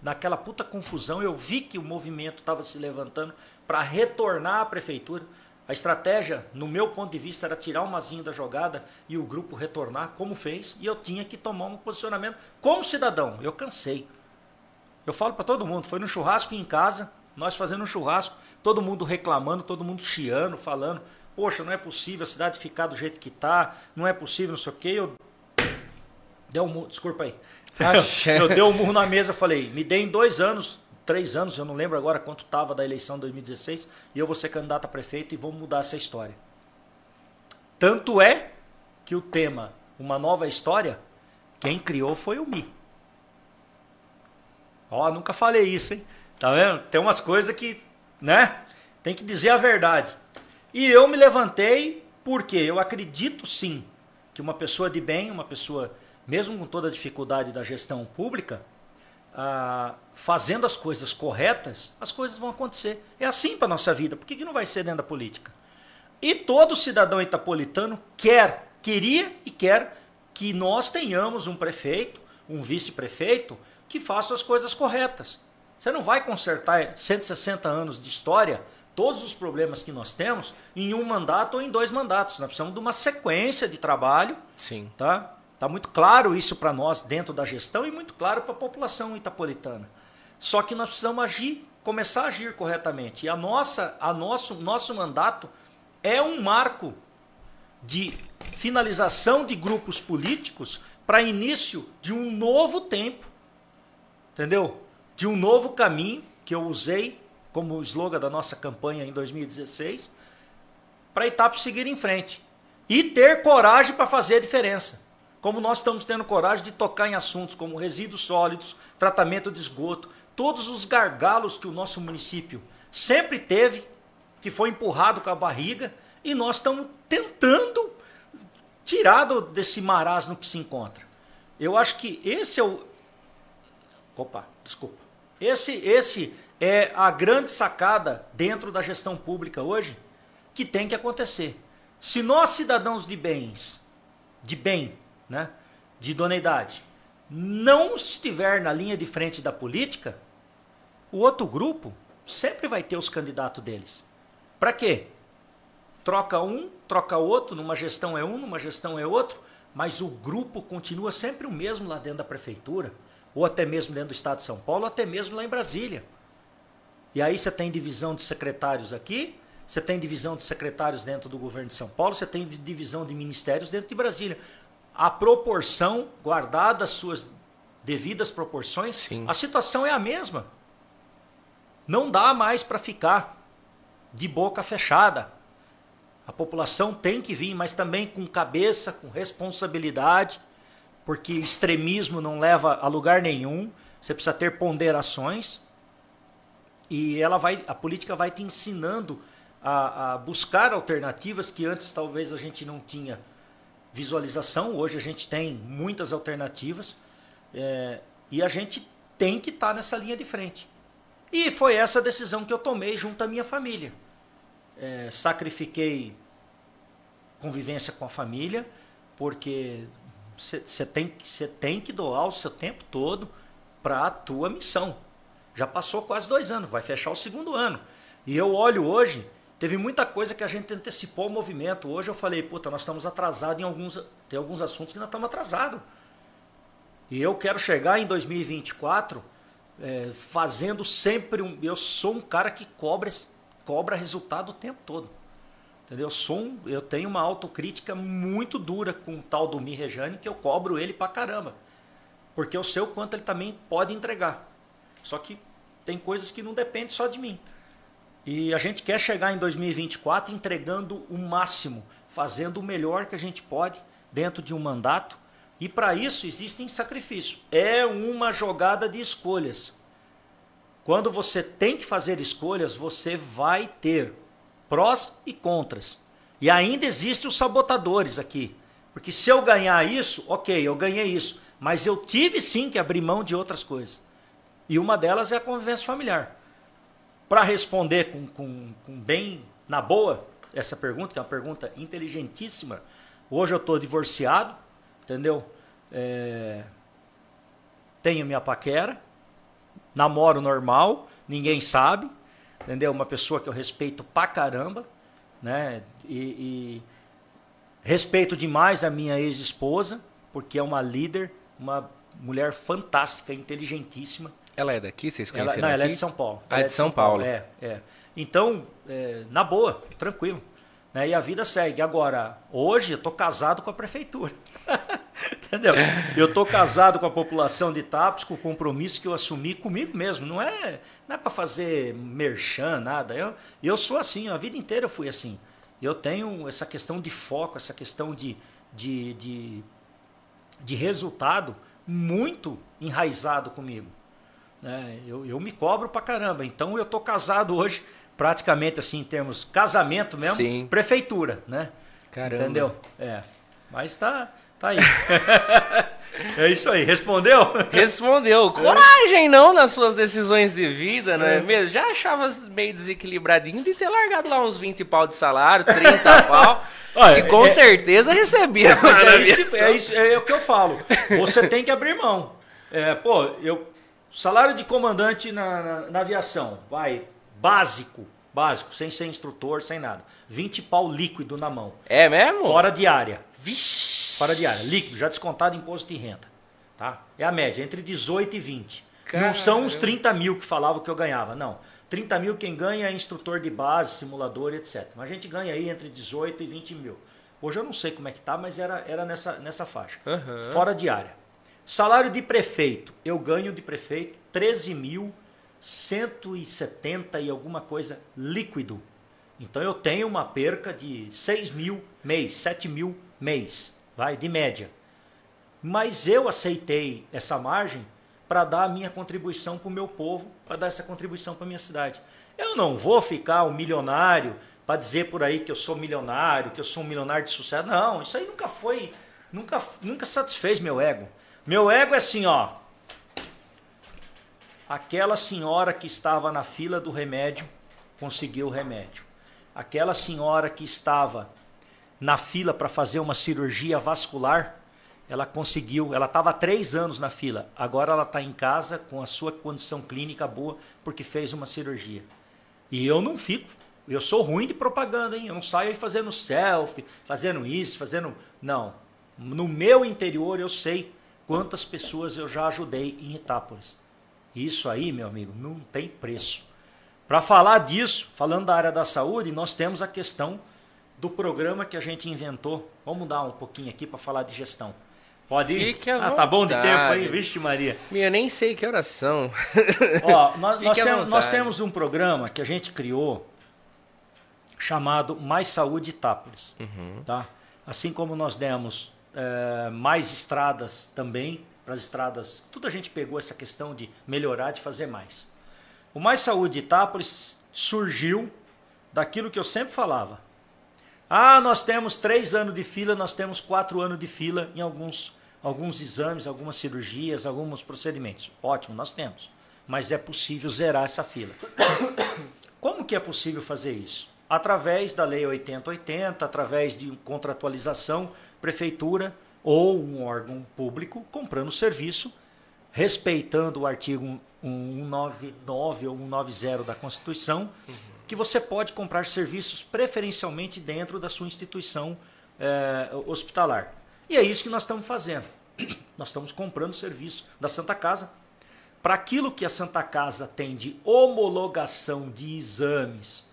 naquela puta confusão, eu vi que o movimento estava se levantando para retornar à prefeitura. A estratégia, no meu ponto de vista, era tirar o Mazinho da jogada e o grupo retornar, como fez, e eu tinha que tomar um posicionamento como cidadão. Eu cansei. Eu falo para todo mundo, foi no churrasco em casa, nós fazendo um churrasco, todo mundo reclamando, todo mundo chiando, falando, poxa, não é possível a cidade ficar do jeito que tá, não é possível, não sei o quê. Eu deu um, desculpa aí. eu dei um murro na mesa, falei, me deem dois anos, três anos, eu não lembro agora quanto estava da eleição de 2016, e eu vou ser candidato a prefeito e vamos mudar essa história. Tanto é que o tema Uma Nova História, quem criou foi o Mi. Ó, nunca falei isso, hein? Tá vendo? Tem umas coisas que, né? Tem que dizer a verdade. E eu me levantei porque eu acredito sim que uma pessoa de bem, uma pessoa mesmo com toda a dificuldade da gestão pública, ah, fazendo as coisas corretas, as coisas vão acontecer. É assim para a nossa vida. Por que, que não vai ser dentro da política? E todo cidadão itapolitano quer, queria e quer que nós tenhamos um prefeito, um vice-prefeito, que faça as coisas corretas. Você não vai consertar 160 anos de história, todos os problemas que nós temos, em um mandato ou em dois mandatos. Nós precisamos de uma sequência de trabalho. Sim. Tá? Está muito claro isso para nós dentro da gestão e muito claro para a população itapolitana. Só que nós precisamos agir, começar a agir corretamente. E a nossa, a nosso, nosso mandato é um marco de finalização de grupos políticos para início de um novo tempo. Entendeu? De um novo caminho que eu usei como slogan da nossa campanha em 2016 para a etapa seguir em frente. E ter coragem para fazer a diferença como nós estamos tendo coragem de tocar em assuntos como resíduos sólidos, tratamento de esgoto, todos os gargalos que o nosso município sempre teve, que foi empurrado com a barriga, e nós estamos tentando tirar desse marasmo que se encontra. Eu acho que esse é o. Opa, desculpa. Esse, esse é a grande sacada dentro da gestão pública hoje que tem que acontecer. Se nós, cidadãos de bens, de bem, né, de idoneidade, não estiver na linha de frente da política, o outro grupo sempre vai ter os candidatos deles. Para quê? Troca um, troca outro, numa gestão é um, numa gestão é outro, mas o grupo continua sempre o mesmo lá dentro da prefeitura, ou até mesmo dentro do estado de São Paulo, ou até mesmo lá em Brasília. E aí você tem divisão de secretários aqui, você tem divisão de secretários dentro do governo de São Paulo, você tem divisão de ministérios dentro de Brasília a proporção, guardada as suas devidas proporções, Sim. a situação é a mesma. Não dá mais para ficar de boca fechada. A população tem que vir, mas também com cabeça, com responsabilidade, porque extremismo não leva a lugar nenhum. Você precisa ter ponderações e ela vai, a política vai te ensinando a, a buscar alternativas que antes talvez a gente não tinha visualização. Hoje a gente tem muitas alternativas é, e a gente tem que estar tá nessa linha de frente. E foi essa decisão que eu tomei junto à minha família. É, sacrifiquei convivência com a família, porque você tem, tem que doar o seu tempo todo para a tua missão. Já passou quase dois anos, vai fechar o segundo ano. E eu olho hoje Teve muita coisa que a gente antecipou o movimento. Hoje eu falei, puta, nós estamos atrasados em alguns. Tem alguns assuntos que nós estamos atrasados. E eu quero chegar em 2024 é, fazendo sempre um. Eu sou um cara que cobra, cobra resultado o tempo todo. Entendeu? Eu, sou um, eu tenho uma autocrítica muito dura com o tal do Mi Rejane, que eu cobro ele pra caramba. porque eu sei o quanto ele também pode entregar. Só que tem coisas que não dependem só de mim. E a gente quer chegar em 2024 entregando o máximo, fazendo o melhor que a gente pode dentro de um mandato. E para isso existem sacrifícios. É uma jogada de escolhas. Quando você tem que fazer escolhas, você vai ter prós e contras. E ainda existem os sabotadores aqui. Porque se eu ganhar isso, ok, eu ganhei isso. Mas eu tive sim que abrir mão de outras coisas. E uma delas é a convivência familiar. Para responder com, com, com, bem na boa essa pergunta, que é uma pergunta inteligentíssima, hoje eu estou divorciado, entendeu? É... Tenho minha paquera, namoro normal, ninguém sabe, entendeu? Uma pessoa que eu respeito pra caramba, né? E, e respeito demais a minha ex-esposa, porque é uma líder, uma mulher fantástica, inteligentíssima. Ela é daqui, vocês conheceram ela, Não, ela aqui? é de São Paulo. Ah, é de São, São Paulo. Paulo. É, é. Então, é, na boa, tranquilo. Né? E a vida segue. Agora, hoje eu tô casado com a prefeitura. Entendeu? Eu tô casado com a população de Tapos, com o compromisso que eu assumi comigo mesmo. Não é, não é para fazer merchan, nada. Eu, eu sou assim, a vida inteira eu fui assim. Eu tenho essa questão de foco, essa questão de, de, de, de resultado muito enraizado comigo. Né? Eu, eu me cobro pra caramba. Então eu tô casado hoje, praticamente assim, em termos casamento mesmo, Sim. prefeitura, né? Caramba. Entendeu? É. Mas tá, tá aí. é isso aí. Respondeu? Respondeu. Coragem, não, nas suas decisões de vida, não é, É. mesmo? Já achava meio desequilibradinho de ter largado lá uns 20 pau de salário, 30 pau. Olha, que com é- certeza recebia. Na é, isso é, isso, é o que eu falo. Você tem que abrir mão. É, pô, eu salário de comandante na, na, na aviação, vai básico, básico, sem ser instrutor, sem nada. 20 pau líquido na mão. É mesmo? Fora diária. Vixe. Fora diária, líquido, já descontado imposto de renda. Tá? É a média, entre 18 e 20. Não Caramba. são os 30 mil que falavam que eu ganhava, não. 30 mil quem ganha é instrutor de base, simulador, etc. Mas a gente ganha aí entre 18 e 20 mil. Hoje eu não sei como é que tá, mas era, era nessa, nessa faixa. Aham. Fora diária. Salário de prefeito. Eu ganho de prefeito 13.170 e alguma coisa líquido. Então eu tenho uma perca de 6 mil mês, 7 mil mês, vai, de média. Mas eu aceitei essa margem para dar a minha contribuição para o meu povo, para dar essa contribuição para a minha cidade. Eu não vou ficar um milionário para dizer por aí que eu sou milionário, que eu sou um milionário de sucesso. Não, isso aí nunca foi, nunca, nunca satisfez meu ego. Meu ego é assim, ó. Aquela senhora que estava na fila do remédio conseguiu o remédio. Aquela senhora que estava na fila para fazer uma cirurgia vascular, ela conseguiu. Ela estava há três anos na fila. Agora ela está em casa com a sua condição clínica boa porque fez uma cirurgia. E eu não fico. Eu sou ruim de propaganda, hein? Eu não saio aí fazendo selfie, fazendo isso, fazendo. Não. No meu interior eu sei quantas pessoas eu já ajudei em Itápolis. Isso aí, meu amigo, não tem preço. Para falar disso, falando da área da saúde, nós temos a questão do programa que a gente inventou. Vamos mudar um pouquinho aqui para falar de gestão. Pode ir? Fique à ah, tá bom de tempo aí? vontade. Vixe Maria. Eu nem sei que horas são. Ó, nós, nós nós vontade. temos um programa que a gente criou chamado Mais Saúde Itápolis. Uhum. Tá? Assim como nós demos eh, mais estradas também, para as estradas, tudo a gente pegou essa questão de melhorar, de fazer mais. O Mais Saúde Itápolis surgiu daquilo que eu sempre falava. Ah, nós temos três anos de fila, nós temos quatro anos de fila em alguns, alguns exames, algumas cirurgias, alguns procedimentos. Ótimo, nós temos. Mas é possível zerar essa fila. Como que é possível fazer isso? Através da Lei 8080, através de contratualização, prefeitura ou um órgão público comprando serviço, respeitando o artigo 199 ou 190 da Constituição, que você pode comprar serviços preferencialmente dentro da sua instituição eh, hospitalar. E é isso que nós estamos fazendo. Nós estamos comprando serviço da Santa Casa para aquilo que a Santa Casa tem de homologação de exames,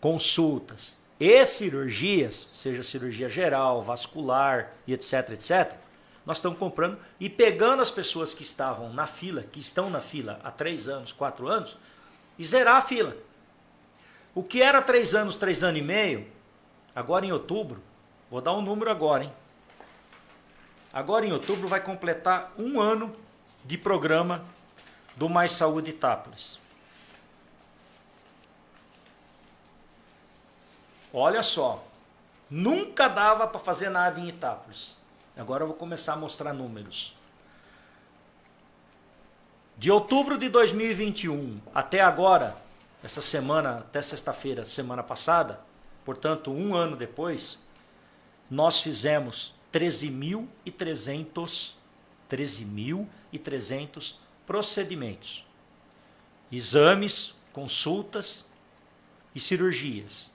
consultas e cirurgias, seja cirurgia geral, vascular e etc, etc, nós estamos comprando e pegando as pessoas que estavam na fila, que estão na fila há três anos, quatro anos, e zerar a fila. O que era três anos, três anos e meio, agora em outubro, vou dar um número agora, hein? Agora em outubro vai completar um ano de programa do Mais Saúde Itápolis. Olha só, nunca dava para fazer nada em Itápolis. Agora eu vou começar a mostrar números. De outubro de 2021 até agora, essa semana, até sexta-feira, semana passada, portanto, um ano depois, nós fizemos 13.300 13.300 procedimentos. Exames, consultas e cirurgias.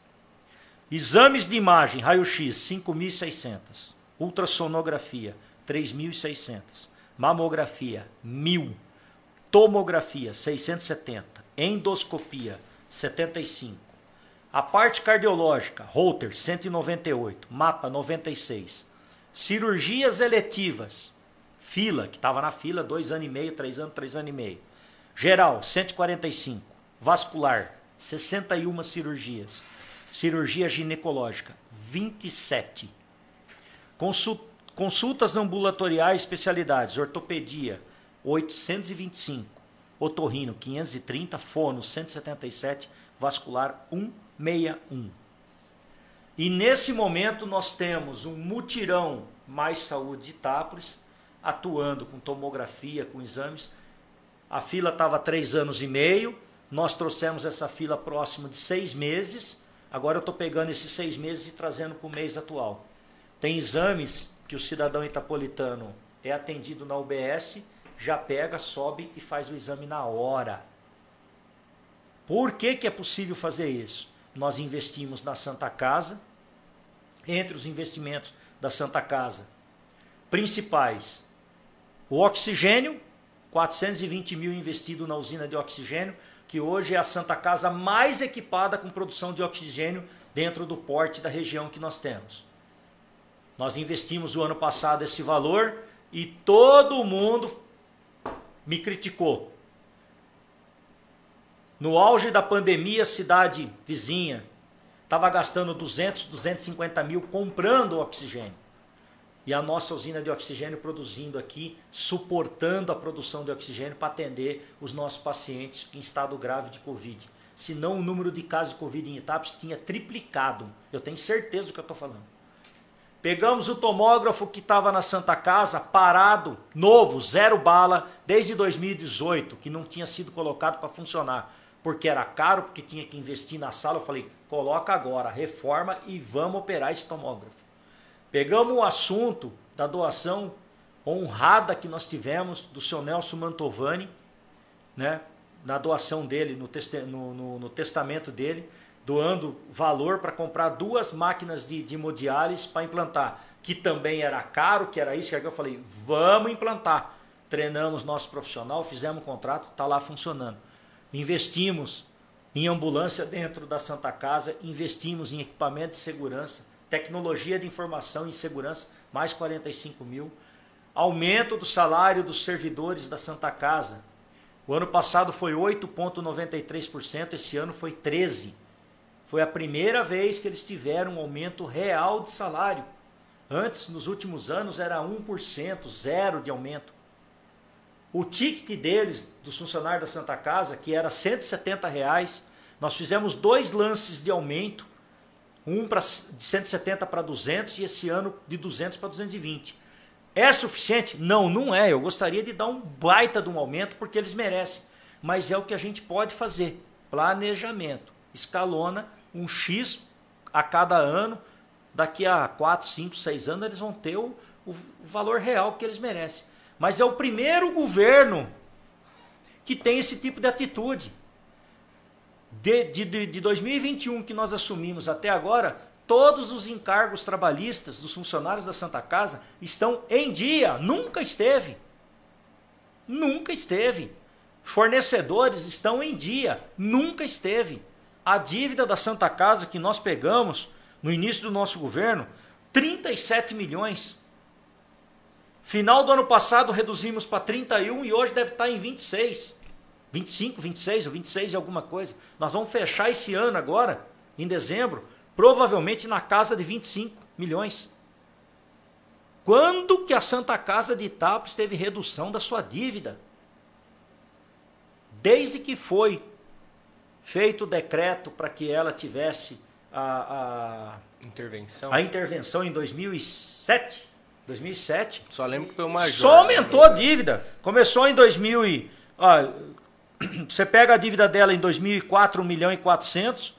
Exames de imagem, raio-x, 5.600. Ultrassonografia, 3.600. Mamografia, 1.000. Tomografia, 670. Endoscopia, 75. A parte cardiológica, Holter, 198. Mapa, 96. Cirurgias eletivas, fila, que estava na fila, dois anos e meio, três anos, três anos e meio. Geral, 145. Vascular, 61 cirurgias. Cirurgia ginecológica, 27. Consultas ambulatoriais especialidades, ortopedia, 825. Otorrino, 530. Fono, 177. Vascular, 161. E nesse momento nós temos um mutirão mais saúde de Itápolis, atuando com tomografia, com exames. A fila estava três anos e meio, nós trouxemos essa fila próximo de seis meses Agora eu estou pegando esses seis meses e trazendo para o mês atual. Tem exames que o cidadão itapolitano é atendido na UBS, já pega, sobe e faz o exame na hora. Por que, que é possível fazer isso? Nós investimos na Santa Casa, entre os investimentos da Santa Casa principais, o oxigênio, 420 mil investido na usina de oxigênio, que hoje é a Santa Casa mais equipada com produção de oxigênio dentro do porte da região que nós temos. Nós investimos o ano passado esse valor e todo mundo me criticou. No auge da pandemia, a cidade vizinha estava gastando 200, 250 mil comprando oxigênio e a nossa usina de oxigênio produzindo aqui, suportando a produção de oxigênio para atender os nossos pacientes em estado grave de Covid. Senão o número de casos de Covid em Itapes tinha triplicado. Eu tenho certeza do que eu estou falando. Pegamos o tomógrafo que estava na Santa Casa, parado, novo, zero bala, desde 2018, que não tinha sido colocado para funcionar, porque era caro, porque tinha que investir na sala. Eu falei, coloca agora, reforma e vamos operar esse tomógrafo. Pegamos o assunto da doação honrada que nós tivemos do seu Nelson Mantovani, né, na doação dele, no, no, no, no testamento dele, doando valor para comprar duas máquinas de, de hemodiálise para implantar, que também era caro, que era isso, que eu falei, vamos implantar. Treinamos nosso profissional, fizemos um contrato, está lá funcionando. Investimos em ambulância dentro da Santa Casa, investimos em equipamento de segurança, tecnologia de informação e segurança, mais 45 mil. Aumento do salário dos servidores da Santa Casa. O ano passado foi 8,93%, esse ano foi 13%. Foi a primeira vez que eles tiveram um aumento real de salário. Antes, nos últimos anos, era 1%, zero de aumento. O ticket deles, dos funcionários da Santa Casa, que era 170 reais, nós fizemos dois lances de aumento um pra, de 170 para 200 e esse ano de 200 para 220. É suficiente? Não, não é. Eu gostaria de dar um baita de um aumento porque eles merecem. Mas é o que a gente pode fazer. Planejamento. Escalona um X a cada ano. Daqui a 4, 5, 6 anos eles vão ter o, o valor real que eles merecem. Mas é o primeiro governo que tem esse tipo de atitude de, de, de 2021 que nós assumimos até agora, todos os encargos trabalhistas dos funcionários da Santa Casa estão em dia. Nunca esteve. Nunca esteve. Fornecedores estão em dia. Nunca esteve. A dívida da Santa Casa que nós pegamos no início do nosso governo, 37 milhões. Final do ano passado reduzimos para 31 e hoje deve estar em 26. 25, 26 ou 26 e alguma coisa. Nós vamos fechar esse ano agora, em dezembro, provavelmente na casa de 25 milhões. Quando que a Santa Casa de Itápolis teve redução da sua dívida? Desde que foi feito o decreto para que ela tivesse a, a, intervenção. a intervenção em 2007. 2007. Só lembro que foi uma Só aumentou a dívida. Começou em 2000 e... Ó, você pega a dívida dela em 2004, 1 milhão e 400.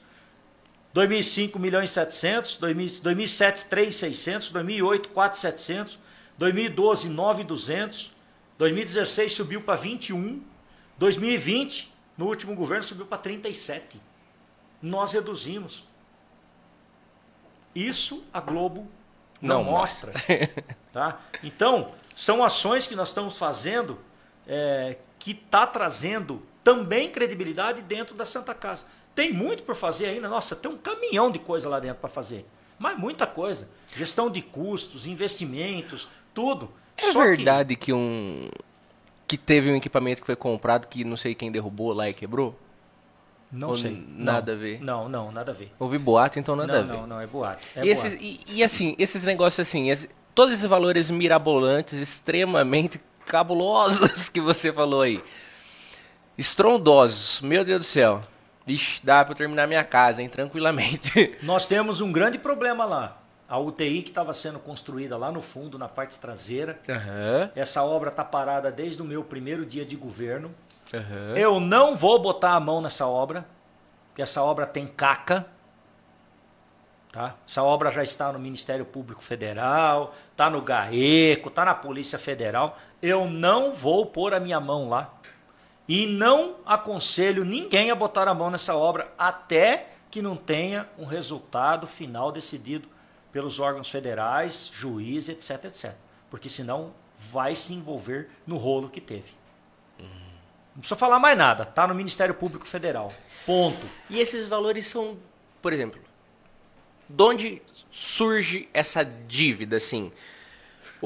2005, 1 milhão e 700. 2007, 3,600. 2008, 4,700. 2012, 9,200. 2016 subiu para 21. 2020, no último governo, subiu para 37. Nós reduzimos. Isso a Globo não, não mostra. tá? Então, são ações que nós estamos fazendo é, que está trazendo também credibilidade dentro da Santa Casa. Tem muito por fazer ainda. Nossa, tem um caminhão de coisa lá dentro para fazer. Mas muita coisa. Gestão de custos, investimentos, tudo. É Só verdade que... que um que teve um equipamento que foi comprado que não sei quem derrubou lá e quebrou? Não Ou sei. Nada não, a ver. Não, não, nada a ver. Houve boato, então nada não, a ver. Não, não, é boato. É e, esses, e, e, assim, esses negócios assim, esse, todos esses valores mirabolantes, extremamente cabulosos que você falou aí. Estrondosos, meu Deus do céu. Ixi, dá para terminar minha casa, hein, tranquilamente. Nós temos um grande problema lá. A UTI que estava sendo construída lá no fundo, na parte traseira. Uhum. Essa obra está parada desde o meu primeiro dia de governo. Uhum. Eu não vou botar a mão nessa obra, porque essa obra tem caca. Tá? Essa obra já está no Ministério Público Federal, está no GAECO, está na Polícia Federal. Eu não vou pôr a minha mão lá. E não aconselho ninguém a botar a mão nessa obra até que não tenha um resultado final decidido pelos órgãos federais, juiz, etc, etc. Porque senão vai se envolver no rolo que teve. Não precisa falar mais nada, tá no Ministério Público Federal. Ponto. E esses valores são, por exemplo, de onde surge essa dívida, assim?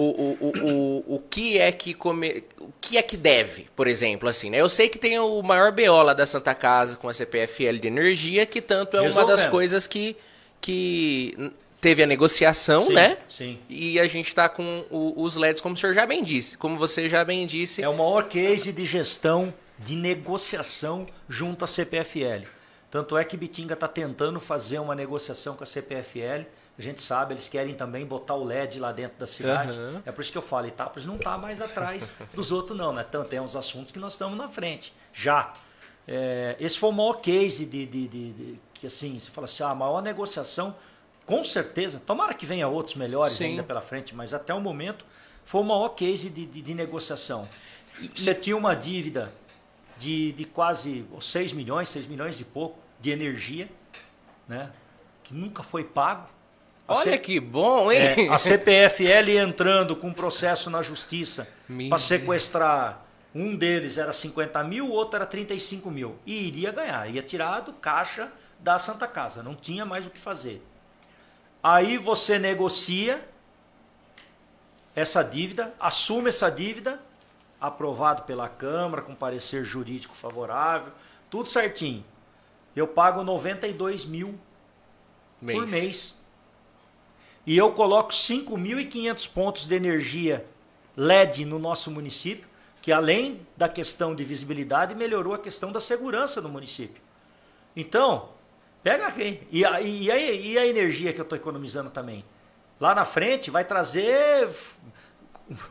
O, o, o, o, que é que come, o que é que deve, por exemplo, assim, né? Eu sei que tem o maior BO lá da Santa Casa com a CPFL de energia, que tanto é uma das coisas que, que teve a negociação, sim, né? Sim. E a gente está com o, os LEDs, como o senhor já bem disse. Como você já bem disse. É o maior case de gestão, de negociação junto à CPFL. Tanto é que Bitinga está tentando fazer uma negociação com a CPFL. A gente sabe, eles querem também botar o LED lá dentro da cidade. Uhum. É por isso que eu falo, Itápolis não está mais atrás dos outros, não. Né? Então, tem uns assuntos que nós estamos na frente, já. É, esse foi o maior case de, de, de, de, que assim, você fala assim, ah, a maior negociação com certeza, tomara que venha outros melhores Sim. ainda pela frente, mas até o momento foi o maior case de, de, de negociação. E, Você tinha uma dívida de, de quase 6 milhões, 6 milhões e pouco de energia, né? que nunca foi pago. Olha C... que bom, hein? É, a CPFL entrando com um processo na justiça para sequestrar. Um deles era 50 mil, o outro era 35 mil. E iria ganhar, ia tirar do caixa da Santa Casa, não tinha mais o que fazer. Aí você negocia essa dívida, assume essa dívida, aprovado pela Câmara, com parecer jurídico favorável, tudo certinho. Eu pago 92 mil mês. por mês. E eu coloco 5.500 pontos de energia LED no nosso município, que além da questão de visibilidade, melhorou a questão da segurança no município. Então, Pega aqui. E a, e, a, e a energia que eu estou economizando também? Lá na frente vai trazer,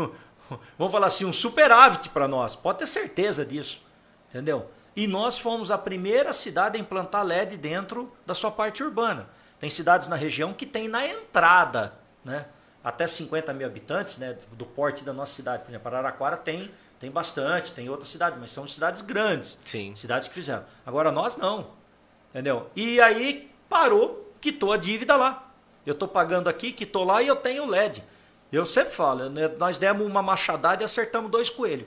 vamos falar assim, um superávit para nós. Pode ter certeza disso. Entendeu? E nós fomos a primeira cidade a implantar LED dentro da sua parte urbana. Tem cidades na região que tem na entrada, né? Até 50 mil habitantes, né? Do porte da nossa cidade. Por exemplo, Araraquara tem, tem bastante, tem outras cidades, mas são cidades grandes. Sim. Cidades que fizeram. Agora nós não. Entendeu? E aí parou, quitou a dívida lá. Eu estou pagando aqui, quitou lá e eu tenho LED. Eu sempre falo, né, nós demos uma machadada e acertamos dois coelhos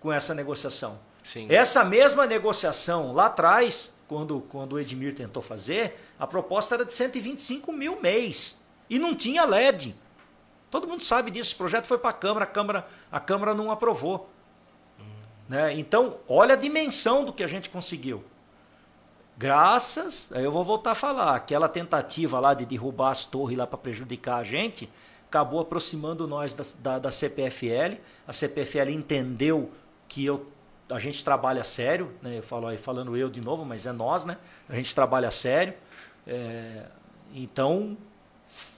com essa negociação. Sim. Essa mesma negociação lá atrás, quando, quando o Edmir tentou fazer, a proposta era de 125 mil mês. E não tinha LED. Todo mundo sabe disso. O projeto foi para a Câmara, a Câmara, a Câmara não aprovou. Né? Então, olha a dimensão do que a gente conseguiu. Graças, aí eu vou voltar a falar, aquela tentativa lá de derrubar as torres lá para prejudicar a gente, acabou aproximando nós da, da, da, CPFL. A CPFL entendeu que eu, a gente trabalha sério, né? eu falo aí, falando eu de novo, mas é nós, né? A gente trabalha sério. É, então,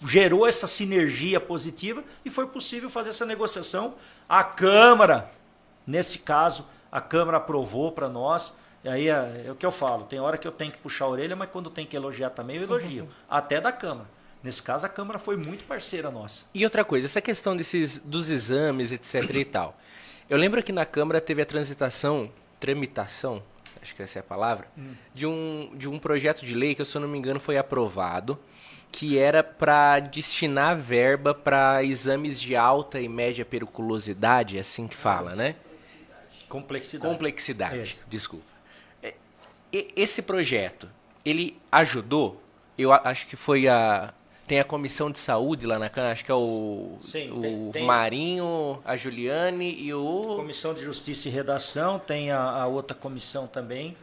gerou essa sinergia positiva e foi possível fazer essa negociação. A Câmara, nesse caso, a Câmara aprovou para nós. E aí é, é, o que eu falo, tem hora que eu tenho que puxar a orelha, mas quando tem que elogiar também, eu elogio. Uhum. Até da Câmara. Nesse caso, a Câmara foi muito parceira nossa. E outra coisa, essa questão desses, dos exames, etc e tal. Eu lembro que na Câmara teve a transitação, tramitação, acho que essa é a palavra, hum. de, um, de um projeto de lei que, se eu não me engano, foi aprovado, que era para destinar verba para exames de alta e média periculosidade, é assim que fala, né? Complexidade. Complexidade, desculpa. É, esse projeto, ele ajudou? Eu acho que foi a, tem a comissão de saúde lá na Câmara, acho que é o, Sim, o tem, tem... Marinho, a Juliane e o. Comissão de Justiça e Redação, tem a, a outra comissão também.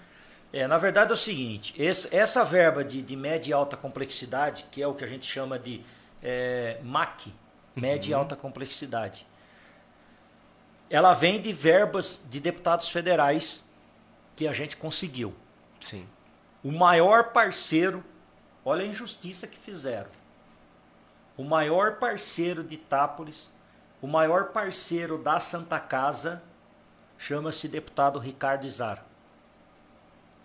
É, na verdade é o seguinte: esse, essa verba de, de, média e alta complexidade, que é o que a gente chama de é, MAC, média uhum. e alta complexidade, ela vem de verbas de deputados federais que a gente conseguiu. Sim. O maior parceiro, olha a injustiça que fizeram o maior parceiro de Itápolis, o maior parceiro da Santa Casa, chama-se deputado Ricardo Izar.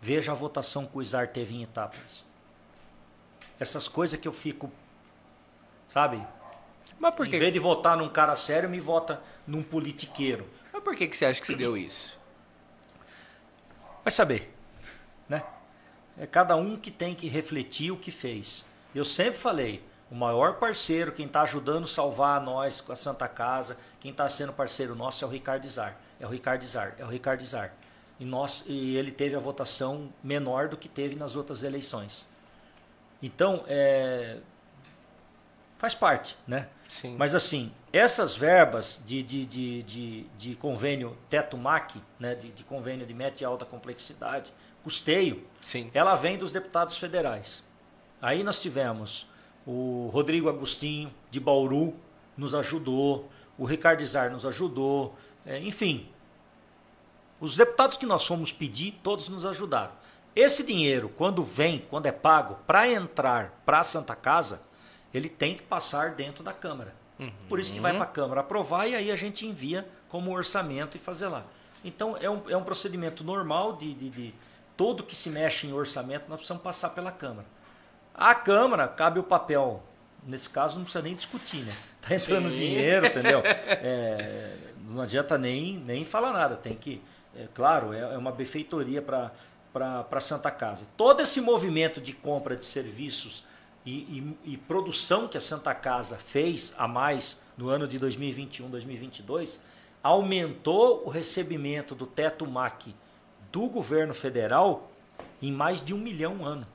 Veja a votação que o Izar teve em Itápolis. Essas coisas que eu fico, sabe? Mas por que... Em vez de votar num cara sério, me vota num politiqueiro. Mas por que, que você acha que se deu isso? Vai saber, né? É cada um que tem que refletir o que fez. Eu sempre falei, o maior parceiro, quem está ajudando a salvar nós com a Santa Casa, quem está sendo parceiro nosso é o Ricardo Izar. É o Ricardo Izar, é o Ricardo Izar. E, nós, e ele teve a votação menor do que teve nas outras eleições. Então, é, faz parte, né? Sim. Mas assim, essas verbas de, de, de, de, de convênio teto-MAC, né, de, de convênio de média e alta complexidade, custeio, Sim. ela vem dos deputados federais. Aí nós tivemos o Rodrigo Agostinho, de Bauru, nos ajudou. O Ricardo Izar nos ajudou. É, enfim, os deputados que nós fomos pedir, todos nos ajudaram. Esse dinheiro, quando vem, quando é pago, para entrar para a Santa Casa, ele tem que passar dentro da Câmara. Uhum. Por isso que vai para a Câmara aprovar e aí a gente envia como orçamento e fazer lá. Então é um, é um procedimento normal de, de, de todo que se mexe em orçamento, nós precisamos passar pela Câmara. A Câmara cabe o papel. Nesse caso não precisa nem discutir, né? Tá entrando Sim. dinheiro, entendeu? É, não adianta nem, nem falar nada. Tem que. É, claro, é, é uma benfeitoria para para Santa Casa. Todo esse movimento de compra de serviços e, e, e, produção que a Santa Casa fez a mais no ano de 2021, 2022, aumentou o recebimento do teto MAC do governo federal em mais de um milhão ano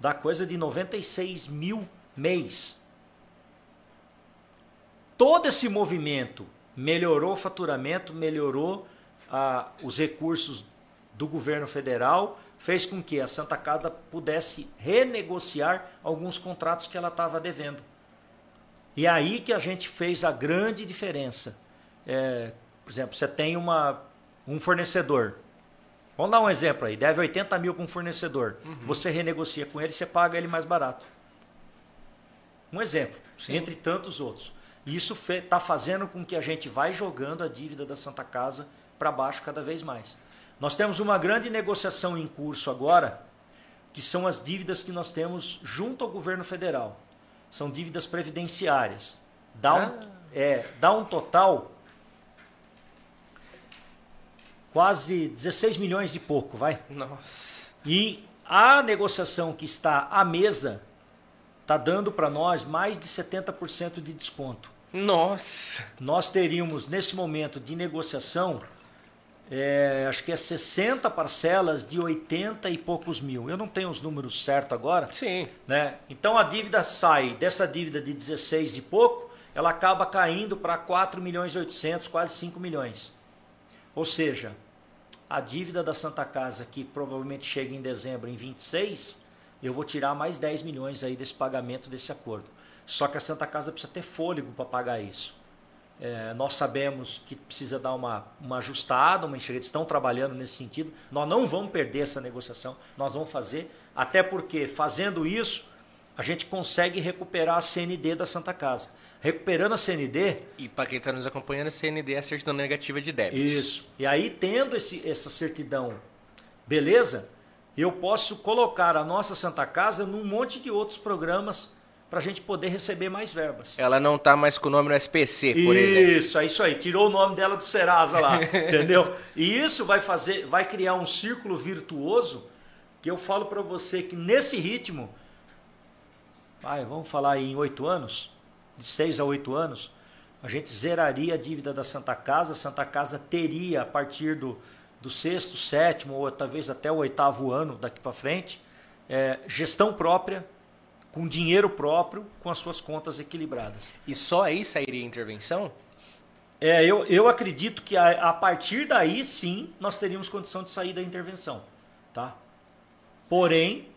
dá coisa de 96 mil mês. Todo esse movimento melhorou o faturamento, melhorou ah, os recursos do governo federal, fez com que a Santa Casa pudesse renegociar alguns contratos que ela estava devendo. E aí que a gente fez a grande diferença. É, por exemplo, você tem uma, um fornecedor, Vamos dar um exemplo aí. Deve 80 mil para um fornecedor. Uhum. Você renegocia com ele, você paga ele mais barato. Um exemplo, Sim. entre tantos outros. Isso está fazendo com que a gente vai jogando a dívida da Santa Casa para baixo cada vez mais. Nós temos uma grande negociação em curso agora, que são as dívidas que nós temos junto ao governo federal. São dívidas previdenciárias. Dá um, ah. é, dá um total quase 16 milhões e pouco, vai? Nossa. E a negociação que está à mesa está dando para nós mais de 70% de desconto. Nossa! Nós teríamos, nesse momento de negociação, é, acho que é 60 parcelas de 80 e poucos mil. Eu não tenho os números certos agora. Sim. Né? Então a dívida sai dessa dívida de 16 e pouco ela acaba caindo para 4 milhões e 800, quase 5 milhões. Ou seja, a dívida da Santa Casa, que provavelmente chega em dezembro em 26, eu vou tirar mais 10 milhões aí desse pagamento desse acordo. Só que a Santa Casa precisa ter fôlego para pagar isso. É, nós sabemos que precisa dar uma, uma ajustada, uma enxerga, estão trabalhando nesse sentido. Nós não vamos perder essa negociação, nós vamos fazer, até porque fazendo isso, a gente consegue recuperar a CND da Santa Casa. Recuperando a CND. E para quem está nos acompanhando, a CND é a certidão negativa de débitos. Isso. E aí, tendo esse, essa certidão, beleza? Eu posso colocar a nossa Santa Casa num monte de outros programas para a gente poder receber mais verbas. Ela não está mais com o nome no SPC, por exemplo. Isso, é isso aí. Tirou o nome dela do Serasa lá, entendeu? E isso vai fazer, vai criar um círculo virtuoso que eu falo para você que nesse ritmo, vai, vamos falar aí em oito anos, de seis a oito anos, a gente zeraria a dívida da Santa Casa. A Santa Casa teria a partir do, do sexto, sétimo ou talvez até o oitavo ano daqui para frente, é, gestão própria com dinheiro próprio, com as suas contas equilibradas. E só aí sairia a intervenção? É, eu, eu acredito que a, a partir daí sim nós teríamos condição de sair da intervenção, tá? Porém,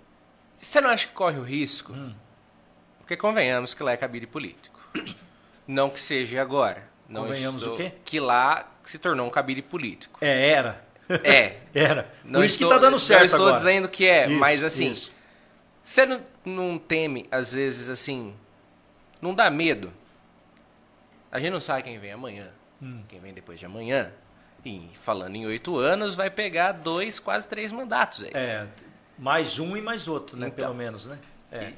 você não acha que corre o risco? Hum. Porque convenhamos que lá é cabide político. Não que seja agora. Não convenhamos estou, o quê? Que lá se tornou um cabide político. É, era. É. era. Não Por isso estou, que tá dando certo Não estou agora. dizendo que é, Isso, mas assim, isso. você não, não teme, às vezes, assim, não dá medo? A gente não sabe quem vem amanhã, Hum. quem vem depois de amanhã. E falando em oito anos, vai pegar dois, quase três mandatos aí. É, mais um e mais outro, né? Então. Pelo menos, né? É.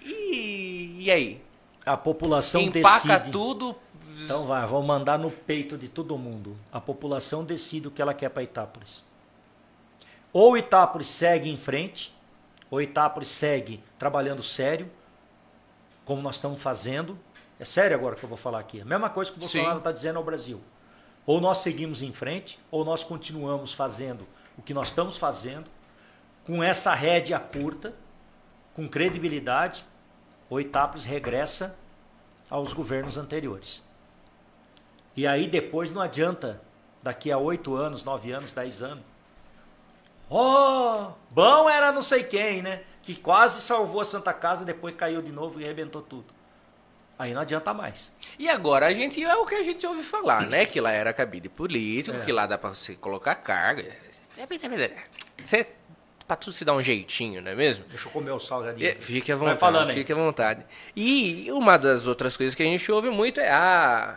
E, e aí? A população Empaca decide. tudo. Então vai, vamos mandar no peito de todo mundo. A população decide o que ela quer para Itápolis. Ou Itápolis segue em frente, ou Itápolis segue trabalhando sério, como nós estamos fazendo. É sério agora que eu vou falar aqui. A mesma coisa que o. Bolsonaro está dizendo ao Brasil. Ou nós seguimos em frente, ou nós continuamos fazendo o que nós estamos fazendo, com essa rédea curta, com credibilidade, ou Itápolis regressa aos governos anteriores. E aí depois não adianta, daqui a oito anos, nove anos, dez anos. Oh, bom era não sei quem, né? Que quase salvou a Santa Casa, depois caiu de novo e arrebentou tudo. Aí não adianta mais. E agora a gente é o que a gente ouve falar, né? Que lá era cabide político, É. que lá dá pra você colocar carga. Você, pra tudo se dar um jeitinho, não é mesmo? Deixa eu comer o salgadinho. É, Fique à Vai vontade, falando fique à vontade. E uma das outras coisas que a gente ouve muito é ah,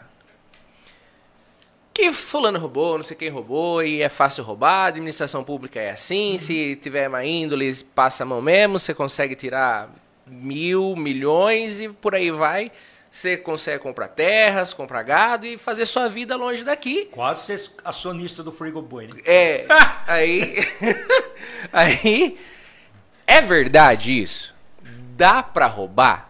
que fulano roubou, não sei quem roubou, e é fácil roubar, a administração pública é assim, Uhum. se tiver má índole, passa a mão mesmo, você consegue tirar mil, milhões e por aí vai. Você consegue comprar terras, comprar gado e fazer sua vida longe daqui. Quase ser acionista do Frigoboi, né? É, aí. aí. É verdade isso? Dá pra roubar?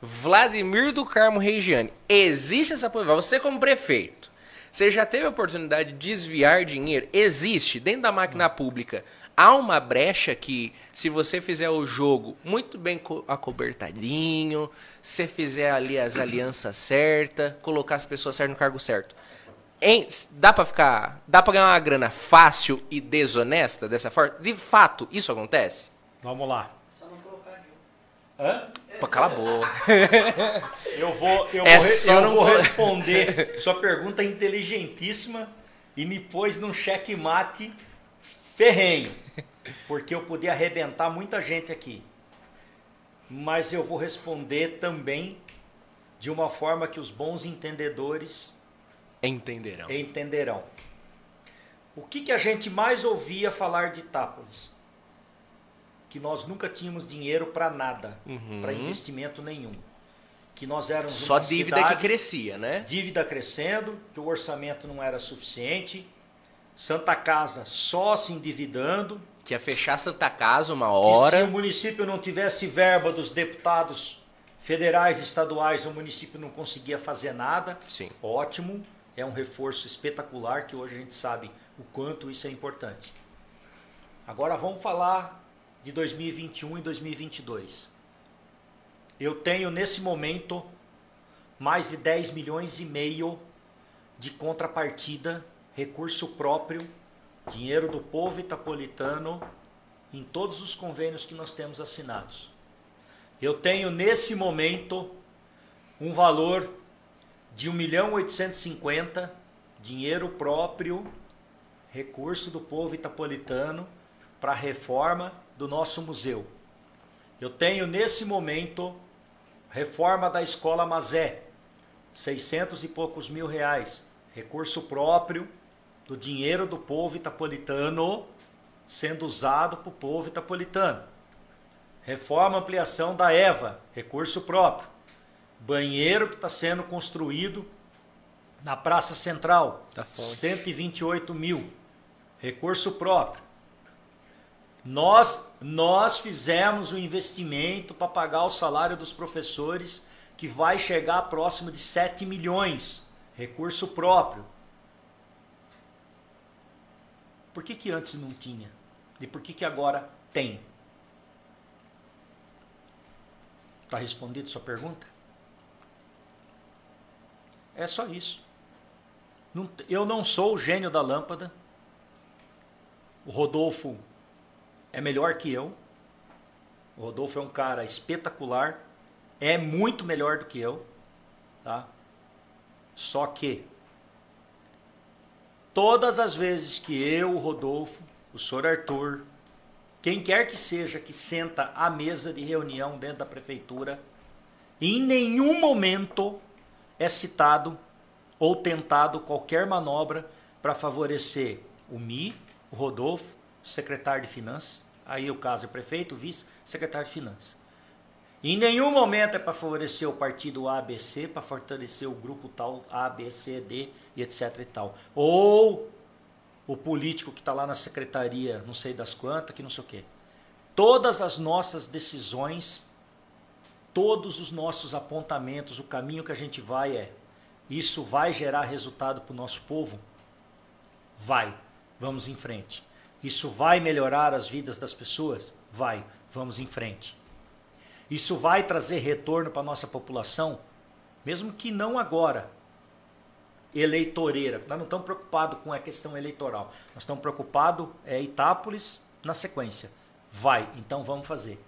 Vladimir do Carmo Regiane, existe essa possibilidade? Você, como prefeito, você já teve a oportunidade de desviar dinheiro? Existe, dentro da máquina pública. Há uma brecha que, se você fizer o jogo muito bem co- acobertadinho, se fizer ali as alianças certas, colocar as pessoas certas no cargo certo, Hein? Dá pra ficar. Dá pra ganhar uma grana fácil e desonesta dessa forma? De fato, isso acontece? Vamos lá. Só não colocar. Hã? Pô, cala a boca. Eu vou, eu É vou, eu não vou vou- responder sua pergunta inteligentíssima e me pôs num checkmate ferrenho, porque eu podia arrebentar muita gente aqui. Mas eu vou responder também de uma forma que os bons entendedores Entenderão. entenderão. O que, que a gente mais ouvia falar de Itápolis? Que nós nunca tínhamos dinheiro para nada, Uhum. para investimento nenhum. Que nós éramos Só dívida cidade, que crescia, né? dívida crescendo, que o orçamento não era suficiente, Santa Casa só se endividando, Que ia fechar Santa Casa uma que se hora. o município não tivesse verba dos deputados federais e estaduais, o município não conseguia fazer nada. Sim. Ótimo, é um reforço espetacular que hoje a gente sabe o quanto isso é importante. Agora vamos falar de 2021 e 2022. Eu tenho nesse momento mais de 10 milhões e meio de contrapartida, recurso próprio, dinheiro do povo itapolitano em todos os convênios que nós temos assinados. Eu tenho nesse momento um valor de 1 milhão 850 dinheiro próprio, recurso do povo itapolitano para a reforma do nosso museu. Eu tenho nesse momento reforma da escola Mazé, 600 e poucos mil reais, recurso próprio do dinheiro do povo itapolitano sendo usado para o povo itapolitano. Reforma ampliação da EVA, recurso próprio. Banheiro que está sendo construído na Praça Central, Da fonte. 128 mil, recurso próprio. Nós, nós fizemos o investimento para pagar o salário dos professores, que vai chegar próximo de 7 milhões, recurso próprio. Por que, que antes não tinha? E por que, que agora tem? Está respondida sua pergunta? É só isso. Eu não sou o gênio da lâmpada. O Rodolfo é melhor que eu. O Rodolfo é um cara espetacular. É muito melhor do que eu. Tá? Só que todas as vezes que eu, o Rodolfo, o senhor Arthur, quem quer que seja que senta à mesa de reunião dentro da prefeitura, em nenhum momento é citado ou tentado qualquer manobra para favorecer o Mi, o Rodolfo, o secretário de Finanças, aí o caso é prefeito, vice, secretário de Finanças. Em nenhum momento é para favorecer o partido ABC, para fortalecer o grupo tal A, B, C, D e etc e tal. Ou o político que está lá na secretaria, não sei das quantas, que não sei o quê. Todas as nossas decisões, todos os nossos apontamentos, o caminho que a gente vai é: isso vai gerar resultado para o nosso povo? Vai, vamos em frente. Isso vai melhorar as vidas das pessoas? Vai, vamos em frente. Isso vai trazer retorno para a nossa população? Mesmo que não agora, eleitoreira. Nós não estamos preocupados com a questão eleitoral. Nós estamos preocupados é Itápolis na sequência. Vai, então vamos fazer.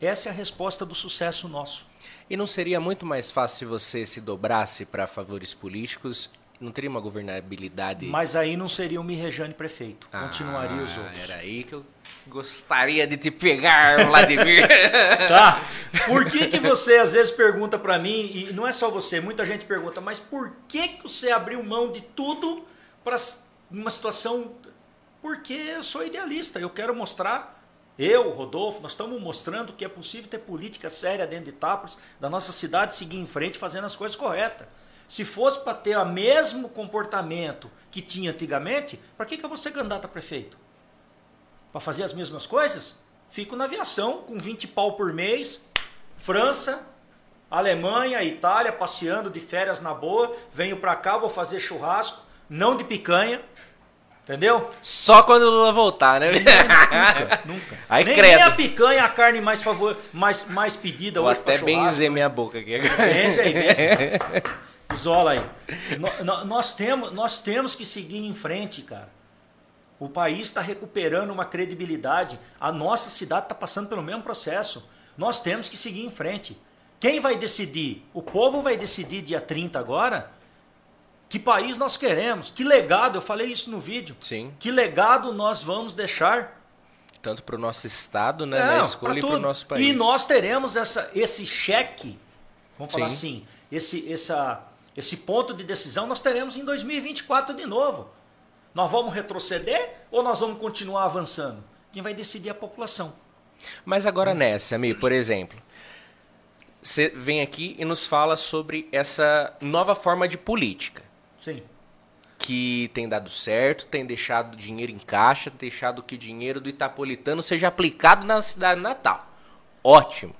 Essa é a resposta do sucesso nosso. E não seria muito mais fácil se você se dobrasse para favores políticos? Não teria uma governabilidade? Mas aí não seria o Mirrejane prefeito. Ah, Continuaria os outros. Era aí que eu gostaria de te pegar, Vladimir. Tá? Por que, que você às vezes pergunta pra mim, e não é só você, muita gente pergunta, mas por que, que você abriu mão de tudo para uma situação. Porque eu sou idealista, eu quero mostrar, eu, Rodolfo, nós estamos mostrando que é possível ter política séria dentro de Itápolis, da nossa cidade seguir em frente fazendo as coisas corretas. Se fosse para ter o mesmo comportamento que tinha antigamente, para que, que eu vou ser candidato a prefeito? Para fazer as mesmas coisas? Fico na aviação com 20 pau por mês, França, Alemanha, Itália, passeando de férias na boa, venho para cá, vou fazer churrasco, não de picanha, entendeu? Só quando o Lula voltar, né? Nunca, nunca. Aí, nem, credo. nem a picanha a carne mais, favor, mais, mais pedida Vou hoje até benzer minha boca aqui. Benze aí, benze. Isola aí. No- nós, temos, nós temos que seguir em frente, cara. O país está recuperando uma credibilidade. A nossa cidade está passando pelo mesmo processo. Nós temos que seguir em frente. Quem vai decidir? O povo vai decidir dia 30 agora? Que país nós queremos? Que legado? Eu falei isso no vídeo. Sim, Que legado nós vamos deixar? tanto para o nosso estado, né, Não, na escolha e para o nosso país. E nós teremos essa, esse cheque, vamos falar Sim. assim, esse, essa, esse ponto de decisão nós teremos em 2024 de novo. Nós vamos retroceder ou nós vamos continuar avançando? Quem vai decidir é a população. Mas agora nessa, amigo, por exemplo, você vem aqui e nos fala sobre essa nova forma de política Sim. que tem dado certo, tem deixado dinheiro em caixa, tem deixado que o dinheiro do Itapolitano seja aplicado na cidade natal. Ótimo.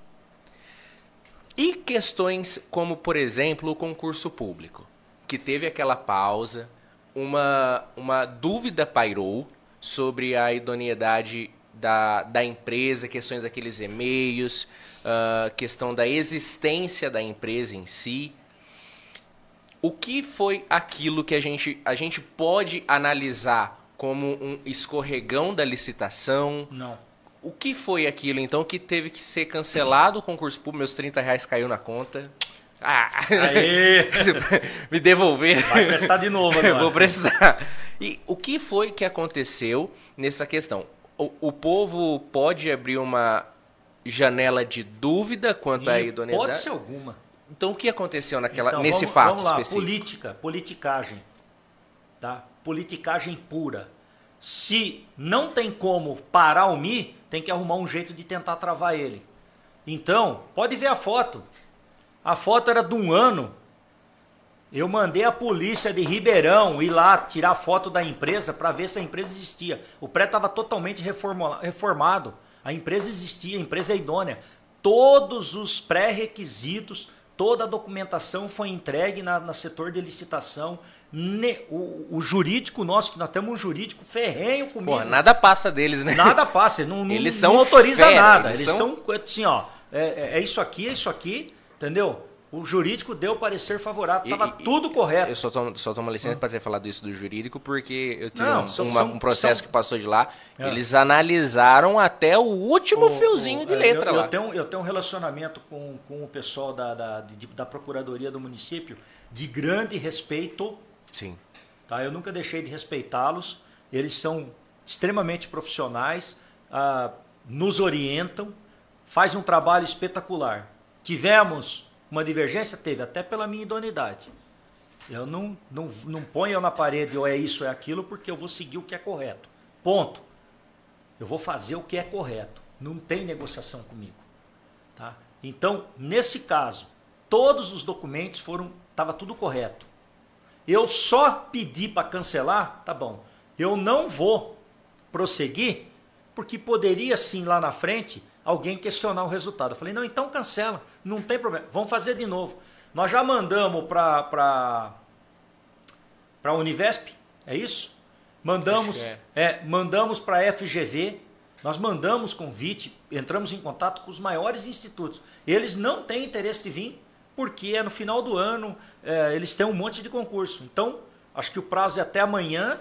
E questões como, por exemplo, o concurso público, que teve aquela pausa, uma, uma dúvida pairou sobre a idoneidade da, da empresa, questões daqueles e-mails, ah, questão da existência da empresa em si. O que foi aquilo que a gente, a gente pode analisar como um escorregão da licitação? Não. O que foi aquilo, então, que teve que ser cancelado o concurso público? Meus 30 reais caiu na conta. Ah! Aê! Me devolver. Vai prestar de novo agora. vou prestar. E o que foi que aconteceu nessa questão? O, o povo pode abrir uma janela de dúvida quanto à E idoneidade? Pode ser alguma. Então o que aconteceu naquela, Então, nesse vamos, fato vamos lá, específico? política, politicagem. Tá? Politicagem pura. Se não tem como parar o Mi, tem que arrumar um jeito de tentar travar ele. Então, pode ver a foto. A foto era de um ano. Eu mandei a polícia de Ribeirão ir lá tirar foto da empresa para ver se a empresa existia. O prédio estava totalmente reforma- reformado. A empresa existia, a empresa é idônea. Todos os pré-requisitos, toda a documentação foi entregue na, na setor de licitação. Ne- o, o jurídico nosso, que nós temos um jurídico ferrenho comigo. Porra, nada passa deles, né? Nada passa, não, não, Eles não são autoriza fera, nada. eles Eles, são- são assim, ó, é, é- é isso aqui, é isso aqui, entendeu? O jurídico deu parecer favorável, estava tudo correto. Eu só tomo, só tomo licença para ter falado isso do jurídico, porque eu tive Não, um, são- uma- um processo são- que passou de lá. É. Eles analisaram até o último O- fiozinho o- de é, letra eu, lá. Eu tenho, eu tenho um relacionamento com, com o pessoal da, da, da Procuradoria do município de grande respeito. Sim. Tá? Eu nunca deixei de respeitá-los. Eles são extremamente profissionais, ah, nos orientam, faz um trabalho espetacular. Tivemos uma divergência? Teve, até pela minha idoneidade. Eu não, não, não ponho na parede ou é isso ou é aquilo, porque eu vou seguir o que é correto. Ponto. Eu vou fazer o que é correto. Não tem negociação comigo. Tá? Então, nesse caso, todos os documentos foram. Estava tudo correto. Eu só pedi para cancelar, tá bom. Eu não vou prosseguir, porque poderia sim lá na frente alguém questionar o resultado. Eu falei, não, então cancela, não tem problema, vamos fazer de novo. Nós já mandamos para para a Univesp, é isso? Mandamos, que é, mandamos para a FGV, nós mandamos convite, entramos em contato com os maiores institutos. Eles não têm interesse de vir, porque é no final do ano, é, eles têm um monte de concurso. Então, acho que o prazo é até amanhã.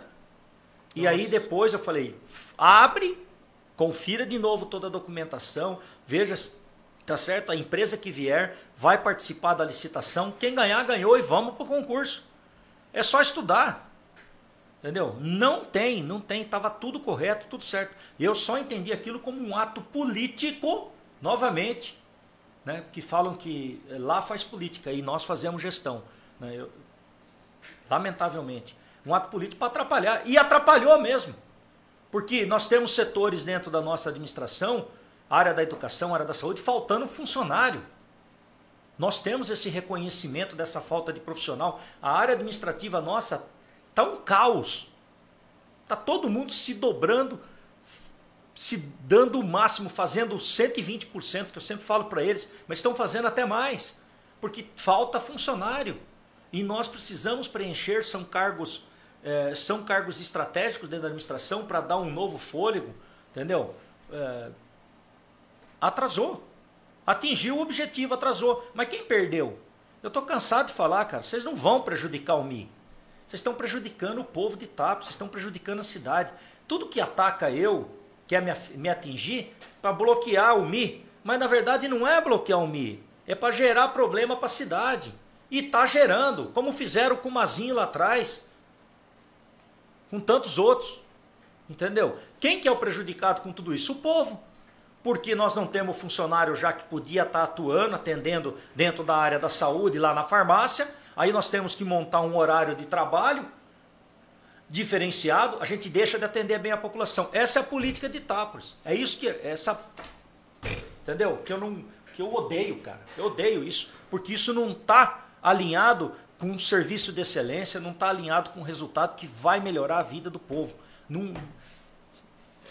E aí depois eu falei, abre, confira de novo toda a documentação, veja tá certo, a empresa que vier vai participar da licitação, quem ganhar ganhou e vamos para o concurso. É só estudar. Entendeu? Não tem, não tem, estava tudo correto, tudo certo. Eu só entendi aquilo como um ato político, novamente, né, que falam que eh, lá faz política e nós fazemos gestão. né, eu- lamentavelmente. Um ato político para atrapalhar. E atrapalhou mesmo. Porque nós temos setores dentro da nossa administração, área da educação, área da saúde, faltando funcionário. Nós temos esse reconhecimento dessa falta de profissional. A área administrativa nossa está um caos. Está todo mundo se dobrando, se dando o máximo, fazendo 120%, que eu sempre falo para eles, mas estão fazendo até mais, porque falta funcionário. E nós precisamos preencher, são cargos, eh, são cargos estratégicos dentro da administração para dar um novo fôlego, entendeu? Eh, atrasou. Atingiu o objetivo, atrasou. Mas quem perdeu? Eu estou cansado de falar, cara, vocês não vão prejudicar o Mi. Vocês estão prejudicando o povo de Itapos, vocês estão prejudicando a cidade. Tudo que ataca eu, quer me, af- me atingir, para bloquear o Mi. Mas na verdade não é bloquear o Mi, é para gerar problema para a cidade. E está gerando, como fizeram com o Mazinho lá atrás, com tantos outros. Entendeu? Quem que é o prejudicado com tudo isso? O povo. Porque nós não temos funcionário já que podia estar atuando, atendendo dentro da área da saúde, lá na farmácia. Aí nós temos que montar um horário de trabalho diferenciado, a gente deixa de atender bem a população. Essa é a política de Itápolis. É isso que essa entendeu? Que eu não que eu odeio, cara. Eu odeio isso, porque isso não está alinhado com um serviço de excelência, não está alinhado com um resultado que vai melhorar a vida do povo. Não,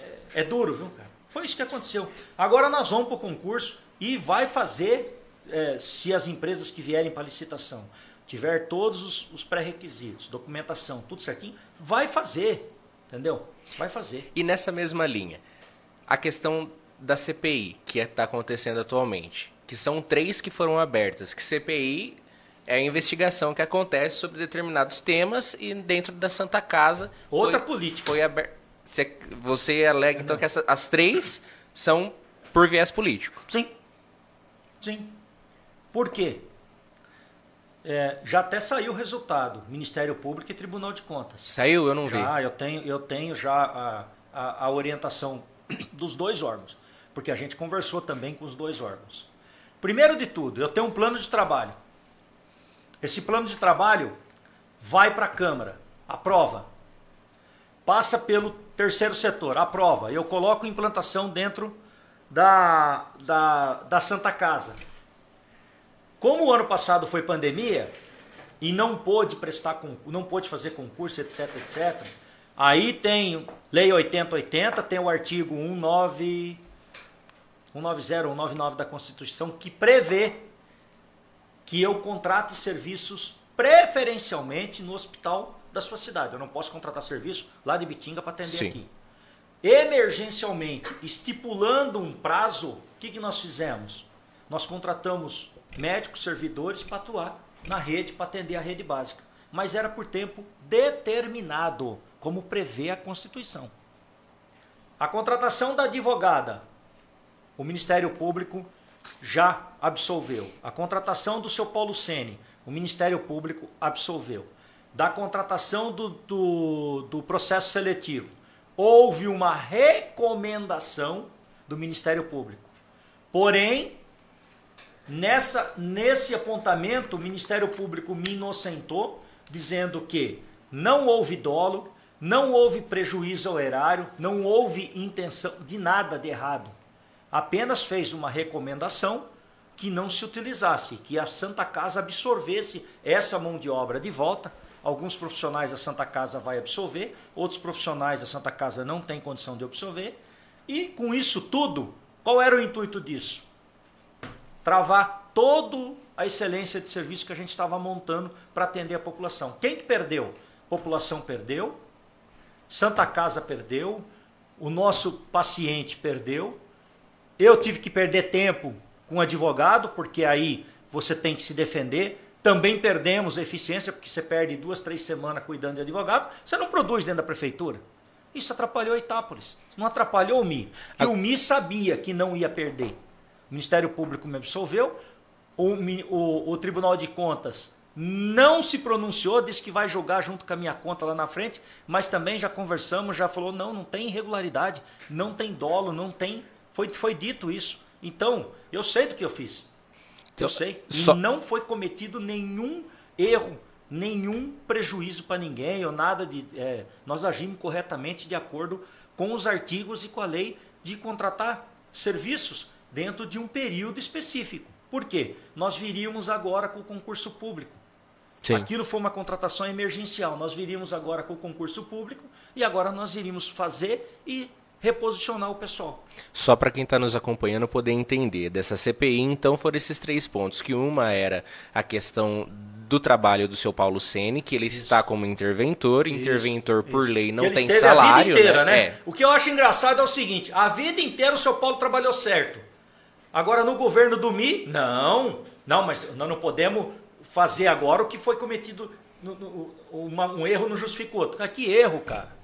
é, é duro, viu, cara? Foi isso que aconteceu. Agora nós vamos para o concurso e vai fazer, é, se as empresas que vierem para licitação tiver todos os, os pré-requisitos, documentação, tudo certinho, vai fazer, entendeu? Vai fazer. E nessa mesma linha, a questão da CPI, que está acontecendo atualmente, que são três que foram abertas, que CPI é a investigação que acontece sobre determinados temas e dentro da Santa Casa. Outra foi, política. Foi aber... Você, você alega então que essa, as três são por viés político. Sim. Sim. Por quê? É, já até saiu o resultado, Ministério Público e Tribunal de Contas. Saiu? Eu não vi. Já, eu tenho, eu tenho já a, a, a orientação dos dois órgãos, porque a gente conversou também com os dois órgãos. Primeiro de tudo, eu tenho um plano de trabalho. Esse plano de trabalho vai para a Câmara, aprova. Passa pelo terceiro setor, aprova. Eu coloco implantação dentro da, da, da Santa Casa. Como o ano passado foi pandemia e não pôde prestar não pôde fazer concurso, etc, etc. Aí tem Lei 8080, tem o artigo 19 190, 199 da Constituição que prevê que eu contrate serviços preferencialmente no hospital da sua cidade. Eu não posso contratar serviço lá de Bitinga para atender Sim. aqui. Emergencialmente, estipulando um prazo, o que, que nós fizemos? Nós contratamos médicos, servidores para atuar na rede, para atender a rede básica. Mas era por tempo determinado, como prevê a Constituição. A contratação da advogada, o Ministério Público já absolveu. A contratação do seu Paulo Sene, o Ministério Público absolveu. Da contratação do, do, do processo seletivo, houve uma recomendação do Ministério Público. Porém, nessa, nesse apontamento, o Ministério Público me inocentou, dizendo que não houve dolo, não houve prejuízo ao erário, não houve intenção de nada de errado. Apenas fez uma recomendação que não se utilizasse, que a Santa Casa absorvesse essa mão de obra de volta. Alguns profissionais da Santa Casa vai absorver, outros profissionais da Santa Casa não têm condição de absorver. E com isso tudo, qual era o intuito disso? Travar toda a excelência de serviço que a gente estava montando para atender a população. Quem que perdeu? A população perdeu, Santa Casa perdeu, o nosso paciente perdeu, eu tive que perder tempo com advogado, porque aí você tem que se defender. Também perdemos a eficiência, porque você perde duas, três semanas cuidando de advogado. Você não produz dentro da prefeitura. Isso atrapalhou Itápolis. Não atrapalhou o Mi. E o Mi sabia que não ia perder. O Ministério Público me absolveu. O, o, o Tribunal de Contas não se pronunciou, disse que vai julgar junto com a minha conta lá na frente, mas também já conversamos, já falou, não, não tem irregularidade, não tem dolo, não tem. Foi, foi dito isso. Então, eu sei do que eu fiz. Eu sei. Só- não foi cometido nenhum erro, nenhum prejuízo para ninguém ou nada de. é, nós agimos corretamente de acordo com os artigos e com a lei de contratar serviços dentro de um período específico. Por quê? Nós viríamos agora com o concurso público. Sim. Aquilo foi uma contratação emergencial. Nós viríamos agora com o concurso público e agora nós iríamos fazer e reposicionar o pessoal. Só para quem está nos acompanhando poder entender dessa CPI, então foram esses três pontos, que uma era a questão do trabalho do seu Paulo Sene, que ele está como interventor, interventor por Isso. lei não ele tem salário, a vida inteira, né? É. O que eu acho engraçado é o seguinte: a vida inteira o seu Paulo trabalhou certo. Agora no governo do Mi, não, não, mas nós não podemos fazer agora o que foi cometido, no- no- uma- um erro não justifica o outro. Ah, que erro, cara?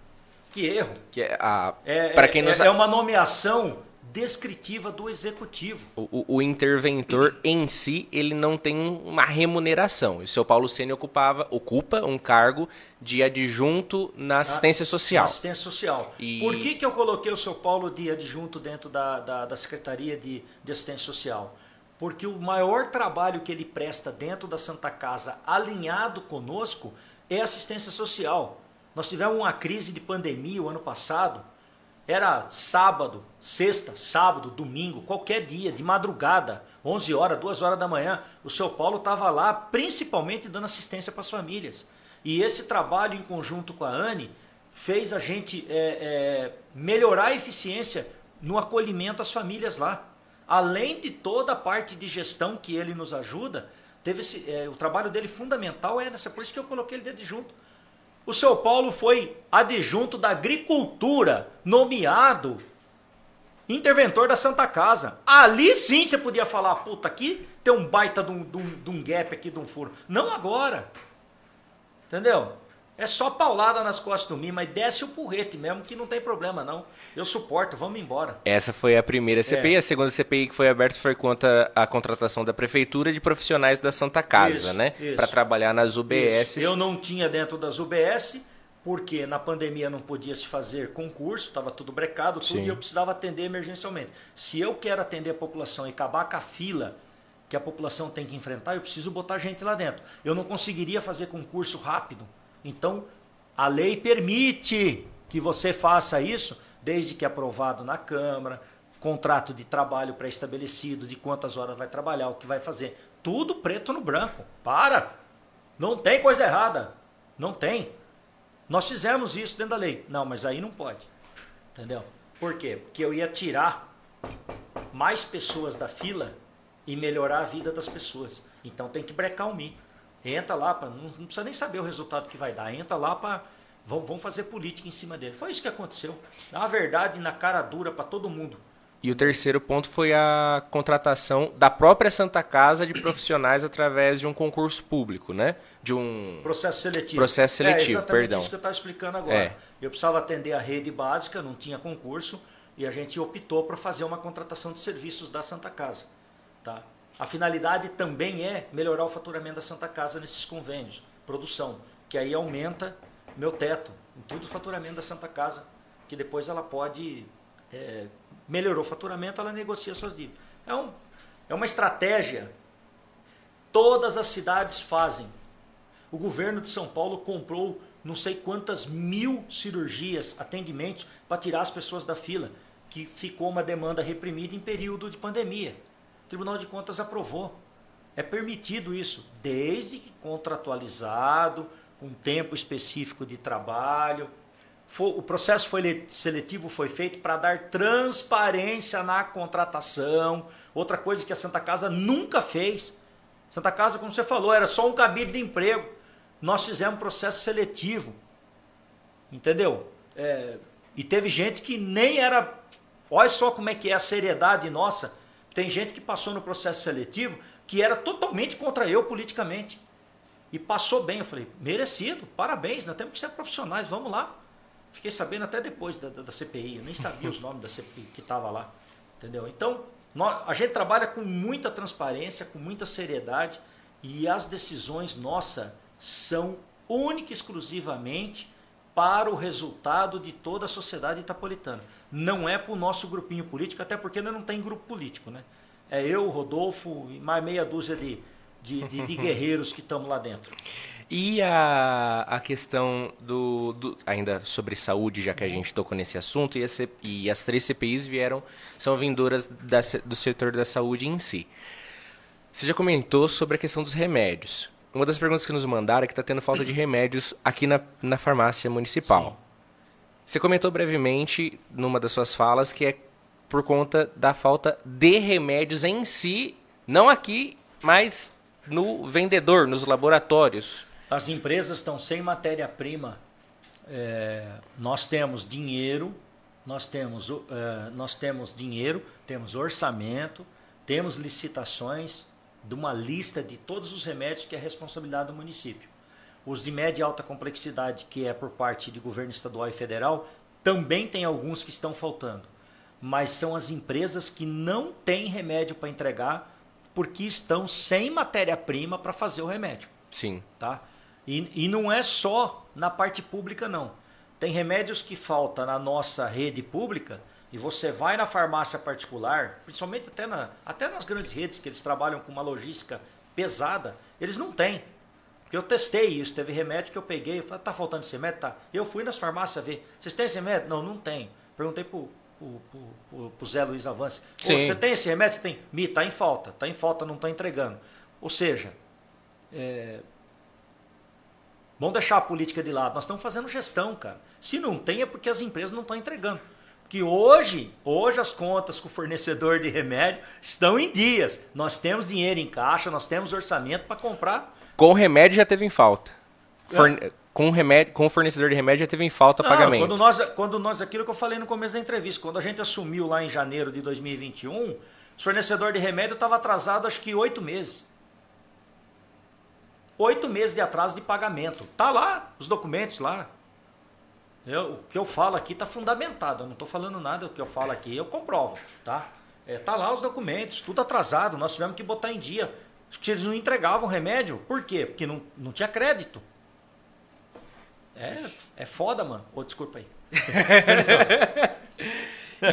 Que erro? Que é a, É, para é- quem não é, sabe, é uma nomeação descritiva do executivo. o, o- interventor em si, ele não tem um- uma remuneração. E o seu Paulo Sene ocupava, ocupa um cargo de adjunto na assistência social. Assistência social. E- Por que, que eu coloquei o seu Paulo de adjunto dentro da, da, da Secretaria de, de Assistência Social? Porque o maior trabalho que ele presta dentro da Santa Casa, alinhado conosco, é assistência social. Nós tivemos uma crise de pandemia o ano passado. Era sábado, sexta, sábado, domingo, qualquer dia, de madrugada, 11 horas, 2 horas da manhã, o seu Paulo estava lá, principalmente dando assistência para as famílias. E esse trabalho em conjunto com a Anne fez a gente é, é, melhorar a eficiência no acolhimento às famílias lá. Além de toda a parte de gestão que ele nos ajuda, teve esse, é, o trabalho dele fundamental é nessa, por isso que eu coloquei ele dentro junto. O seu Paulo foi adjunto da agricultura, nomeado Interventor da Santa Casa. Ali sim você podia falar, puta, aqui tem um baita de um, de um, de um gap aqui, de um furo. Não agora. Entendeu? É só paulada nas costas do mim, mas desce o porrete mesmo, que não tem problema não. Eu suporto, vamos embora. Essa foi a primeira CPI. É. A segunda CPI que foi aberta foi contra a contratação da prefeitura de profissionais da Santa Casa, isso, né? Para trabalhar nas UBS. Eu não tinha dentro das UBS, porque na pandemia não podia se fazer concurso, estava tudo brecado, tudo, e eu precisava atender emergencialmente. Se eu quero atender a população e acabar com a fila que a população tem que enfrentar, eu preciso botar gente lá dentro. Eu não conseguiria fazer concurso rápido então, a lei permite que você faça isso, desde que aprovado na Câmara, contrato de trabalho pré-estabelecido, de quantas horas vai trabalhar, o que vai fazer. Tudo preto no branco. Para! Não tem coisa errada. Não tem. Nós fizemos isso dentro da lei. Não, mas aí não pode. Entendeu? Por quê? Porque eu ia tirar mais pessoas da fila e melhorar a vida das pessoas. Então tem que brecar o mim. Entra lá, pra, não, não, precisa nem saber o resultado que vai dar. Entra lá para. Vamos, vamos fazer política em cima dele. Foi isso que aconteceu. Na verdade, na cara dura para todo mundo. E o terceiro ponto foi a contratação da própria Santa Casa de profissionais através de um concurso público, né? De um processo seletivo. Processo seletivo, é perdão. isso que eu estava explicando agora. É. Eu precisava atender a rede básica, não tinha concurso, e a gente optou para fazer uma contratação de serviços da Santa Casa, tá? A finalidade também é melhorar o faturamento da Santa Casa nesses convênios, produção, que aí aumenta meu teto, em tudo o faturamento da Santa Casa, que depois ela pode, é, melhorou o faturamento, ela negocia suas dívidas. É, um, é uma estratégia, todas as cidades fazem. O governo de São Paulo comprou não sei quantas mil cirurgias, atendimentos, para tirar as pessoas da fila, que ficou uma demanda reprimida em período de pandemia. O Tribunal de Contas aprovou. É permitido isso, desde que contratualizado, com tempo específico de trabalho. O processo foi seletivo foi feito para dar transparência na contratação. Outra coisa que a Santa Casa nunca fez. Santa Casa, como você falou, era só um cabide de emprego. Nós fizemos processo seletivo. Entendeu? É, e teve gente que nem era. Olha só como é que é a seriedade nossa tem gente que passou no processo seletivo que era totalmente contra eu politicamente. E passou bem. Eu falei, merecido, parabéns, nós temos que ser profissionais, vamos lá. Fiquei sabendo até depois da, da, da CPI, eu nem sabia os nomes da CPI que estava lá. Entendeu? Então, nós, a gente trabalha com muita transparência, com muita seriedade, e as decisões nossas são única e exclusivamente para o resultado de toda a sociedade itapolitana. Não é para o nosso grupinho político, até porque ainda não tem grupo político. Né? É eu, Rodolfo e mais meia dúzia de, de, de, de guerreiros que estamos lá dentro. E a, a questão do, do, Ainda sobre saúde, já que a gente tocou nesse assunto, e, C, e as três CPIs vieram, são vindoras da, do setor da saúde em si. Você já comentou sobre a questão dos remédios. Uma das perguntas que nos mandaram é que está tendo falta de remédios aqui na, na farmácia municipal. Sim. Você comentou brevemente, numa das suas falas, que é por conta da falta de remédios em si, não aqui, mas no vendedor, nos laboratórios. As empresas estão sem matéria-prima. É, nós temos dinheiro, nós temos, é, nós temos dinheiro, temos orçamento, temos licitações, de uma lista de todos os remédios que é responsabilidade do município. Os de média e alta complexidade, que é por parte de governo estadual e federal, também tem alguns que estão faltando. Mas são as empresas que não têm remédio para entregar porque estão sem matéria-prima para fazer o remédio. Sim. Tá? E, e não é só na parte pública, não. Tem remédios que faltam na nossa rede pública e você vai na farmácia particular, principalmente até, na, até nas grandes redes que eles trabalham com uma logística pesada, eles não têm. Porque eu testei isso, teve remédio que eu peguei, eu falei, tá faltando esse remédio? Tá. Eu fui nas farmácias ver, vocês têm esse remédio? Não, não tem. Perguntei pro, pro, pro, pro Zé Luiz Avance, você tem esse remédio? Você tem? Mi, tá em falta, tá em falta, não tá entregando. Ou seja, é, vamos deixar a política de lado, nós estamos fazendo gestão, cara. Se não tem é porque as empresas não estão entregando que hoje, hoje as contas com o fornecedor de remédio estão em dias. Nós temos dinheiro em caixa, nós temos orçamento para comprar. Com remédio já teve em falta. É. com, remédio, com o fornecedor de remédio já teve em falta Não, pagamento. Quando nós, quando nós, aquilo que eu falei no começo da entrevista, quando a gente assumiu lá em janeiro de 2021, o fornecedor de remédio estava atrasado acho que oito meses. Oito meses de atraso de pagamento. Tá lá, os documentos lá. Eu, o que eu falo aqui está fundamentado. Eu não estou falando nada, o que eu falo aqui eu comprovo, tá? É, tá lá os documentos, tudo atrasado. Nós tivemos que botar em dia. Eles não entregavam remédio. Por quê? Porque não, não tinha crédito. É, é foda, mano. Ô, desculpa aí.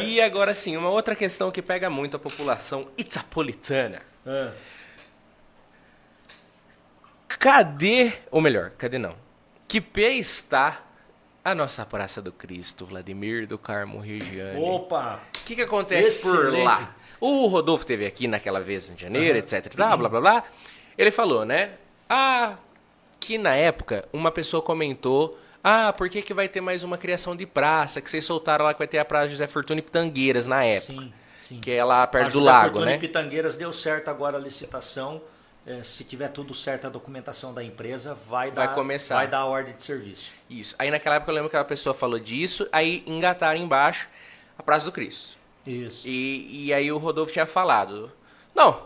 E agora sim, uma outra questão que pega muito a população itapolitana. É. Cadê, ou melhor, cadê não? Que pé está a nossa Praça do Cristo, Vladimir do Carmo Regiane? Opa! O que, que acontece por Excelente. lá? O Rodolfo teve aqui naquela vez em janeiro, etc. e tal, blá blá blá. Ele falou, né? Ah, que na época uma pessoa comentou. Ah, por que, que vai ter mais uma criação de praça? Que vocês soltaram lá que vai ter a Praça José Fortuna e Pitangueiras na época. Sim, sim. Que é lá perto A do José lago, Fortuna né? e Pitangueiras deu certo agora a licitação. É, se tiver tudo certo a documentação da empresa, vai, Vai dar, começar. vai dar a ordem de serviço. Isso. Aí naquela época eu lembro que a pessoa falou disso, aí engataram embaixo a Praça do Cristo. Isso. E, e aí o Rodolfo tinha falado, não,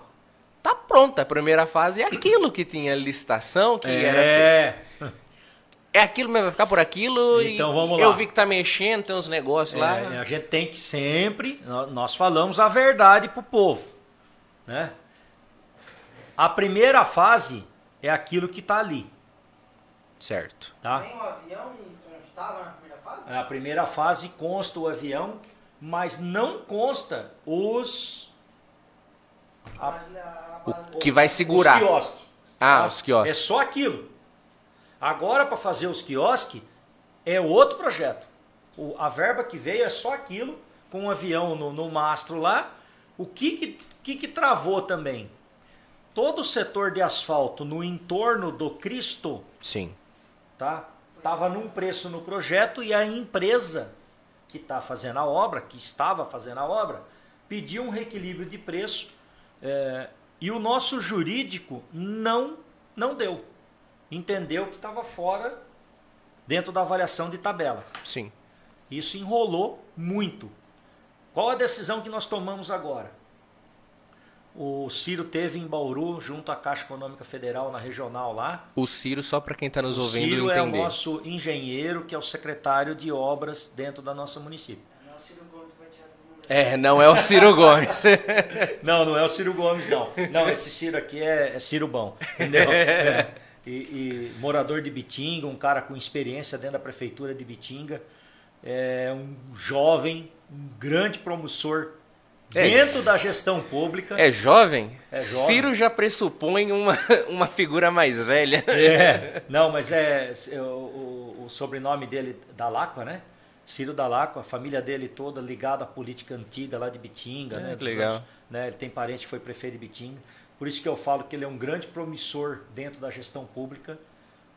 tá pronta a primeira fase, é aquilo que tinha licitação, que era é, É aquilo mesmo, vai ficar por aquilo. Então, vamos Eu lá. vi que tá mexendo, tem uns negócios lá. É, a gente tem que sempre, nó- nós falamos a verdade pro povo, né? A primeira fase é aquilo que está ali, Certo. tá? Nem o avião constava na primeira fase? A primeira fase consta o avião, mas não consta os A O que vai segurar. Os quiosques. Ah, tá? os quiosques. É só aquilo. Agora, para fazer os quiosques, é outro projeto. O- a verba que veio é só aquilo, com um avião no, no mastro lá. O que que, que que travou também? Todo o setor de asfalto no entorno do Cristo Sim. tá? Tava num preço no projeto e a empresa que está fazendo a obra, que estava fazendo a obra, pediu um reequilíbrio de preço é, e o nosso jurídico não não deu, entendeu que estava fora dentro da avaliação de tabela. Sim. Isso enrolou muito. Qual a decisão que nós tomamos agora? O Ciro teve em Bauru, junto à Caixa Econômica Federal, na regional lá, O Ciro, só para quem tá nos o ouvindo Ciro é o entender. nosso engenheiro, que é o secretário de obras dentro da nossa município. Não é o Ciro Gomes. É, não é o Ciro Gomes. Não, não é o Ciro Gomes, não. Não, esse Ciro aqui é, é Ciro Bom, entendeu? É. E, e morador de Bitinga, um cara com experiência dentro da prefeitura de Bitinga, é um jovem, um grande promissor É. dentro da gestão pública. É jovem? É jovem. Ciro já pressupõe uma, uma figura mais velha. É, não, mas é, é o, o- sobrenome dele, Dalacqua, né? Ciro Dalacqua, a família dele toda ligada à política antiga lá de Bitinga, É, né? legal. anos- né? Ele tem parente que foi prefeito de Bitinga. Por isso que eu falo que ele é um grande promissor dentro da gestão pública,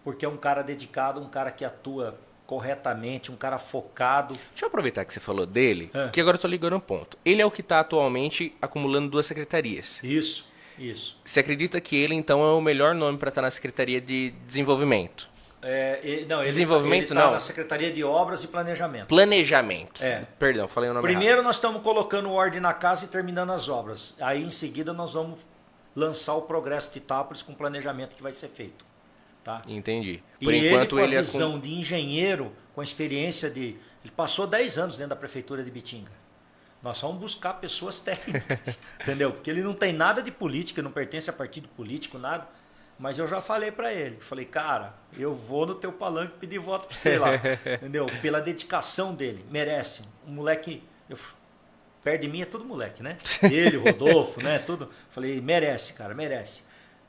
porque é um cara dedicado, um cara que atua corretamente, um cara focado. Deixa eu aproveitar que você falou dele, É. que agora eu tô ligando um ponto. Ele é o que tá atualmente acumulando duas secretarias. Isso, isso. Você acredita que ele, então, é o melhor nome para estar na Secretaria de Desenvolvimento? É, e- não, ele, Desenvolvimento, ele tá não. na Secretaria de Obras e Planejamento. Planejamento. É. Perdão, falei o nome Primeiro nós estamos colocando ordem na casa e terminando as obras. Aí em seguida nós vamos lançar o progresso de Itápolis com o planejamento que vai ser feito. Tá? Entendi. Por e enquanto ele com a é visão com... de engenheiro, com experiência de... Ele passou 10 anos dentro da prefeitura de Bitinga. Nós vamos buscar pessoas técnicas, entendeu? Porque ele não tem nada de política, não pertence a partido político, nada. Mas eu já falei para ele, falei, cara, eu vou no teu palanque pedir voto para você lá, entendeu? Pela dedicação dele, merece. Um moleque, eu, perto de mim é tudo moleque, né? Ele, o Rodolfo, né? Tudo. Falei, merece, cara, merece.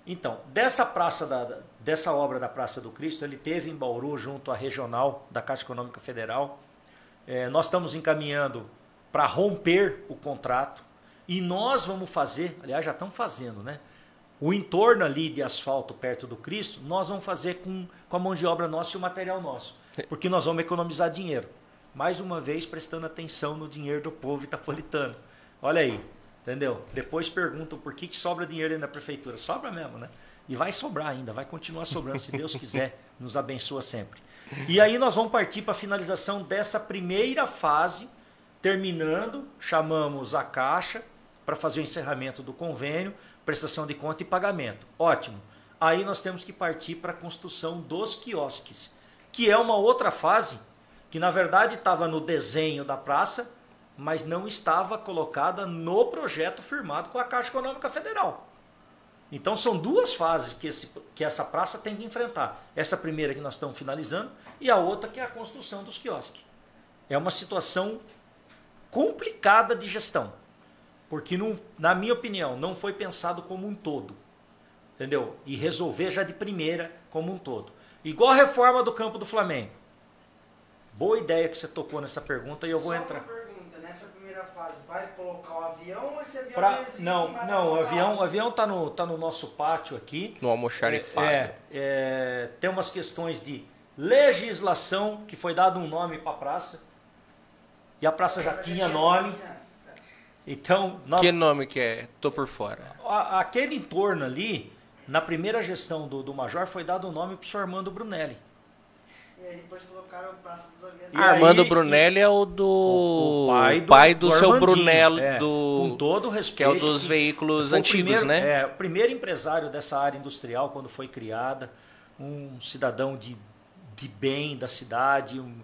Então, dessa praça da- dessa obra da Praça do Cristo, ele teve em Bauru junto à regional da Caixa Econômica Federal. É, nós estamos encaminhando para romper o contrato e nós vamos fazer, aliás, já estamos fazendo, né? O entorno ali de asfalto perto do Cristo, nós vamos fazer com, com a mão de obra nossa e o material nosso, porque nós vamos economizar dinheiro. Mais uma vez prestando atenção no dinheiro do povo itapolitano. Olha aí, entendeu? Depois perguntam por que, que sobra dinheiro aí na prefeitura. Sobra mesmo, né? E vai sobrar ainda, vai continuar sobrando, se Deus quiser, nos abençoa sempre. E aí nós vamos partir para a finalização dessa primeira fase, terminando, chamamos a Caixa para fazer o encerramento do convênio, prestação de conta e pagamento. Ótimo. Aí nós temos que partir para a construção dos quiosques, que é uma outra fase que na verdade estava no desenho da praça, mas não estava colocada no projeto firmado com a Caixa Econômica Federal. Então são duas fases que, esse, que essa praça tem que enfrentar. Essa primeira que nós estamos finalizando e a outra que é a construção dos quiosques. É uma situação complicada de gestão, porque não, na minha opinião não foi pensado como um todo, entendeu? E resolver já de primeira como um todo. Igual a reforma do campo do Flamengo. Boa ideia que você tocou nessa pergunta e eu vou Só entrar. Vai colocar o avião ou esse avião Pra- não existe? não, não, o avião, o avião tá no, tá no nosso pátio aqui. No almoxarifado. É, é, tem umas questões de legislação que foi dado um nome para a praça e a praça já tinha nome. Então, nós- Que nome que é? Tô por fora. a- aquele entorno ali, na primeira gestão do, do Major, foi dado o nome para o senhor Armando Brunelli. E aí depois colocaram o Praça dos Aviadores. Armando aí- Brunelli é o do O- o pai do, seu Armandinho, Brunello, é, do com todo o que é respeito. o dos veículos antigos, primeiro- né? É, o primeiro empresário dessa área industrial quando foi criada, um cidadão de, de bem da cidade. um-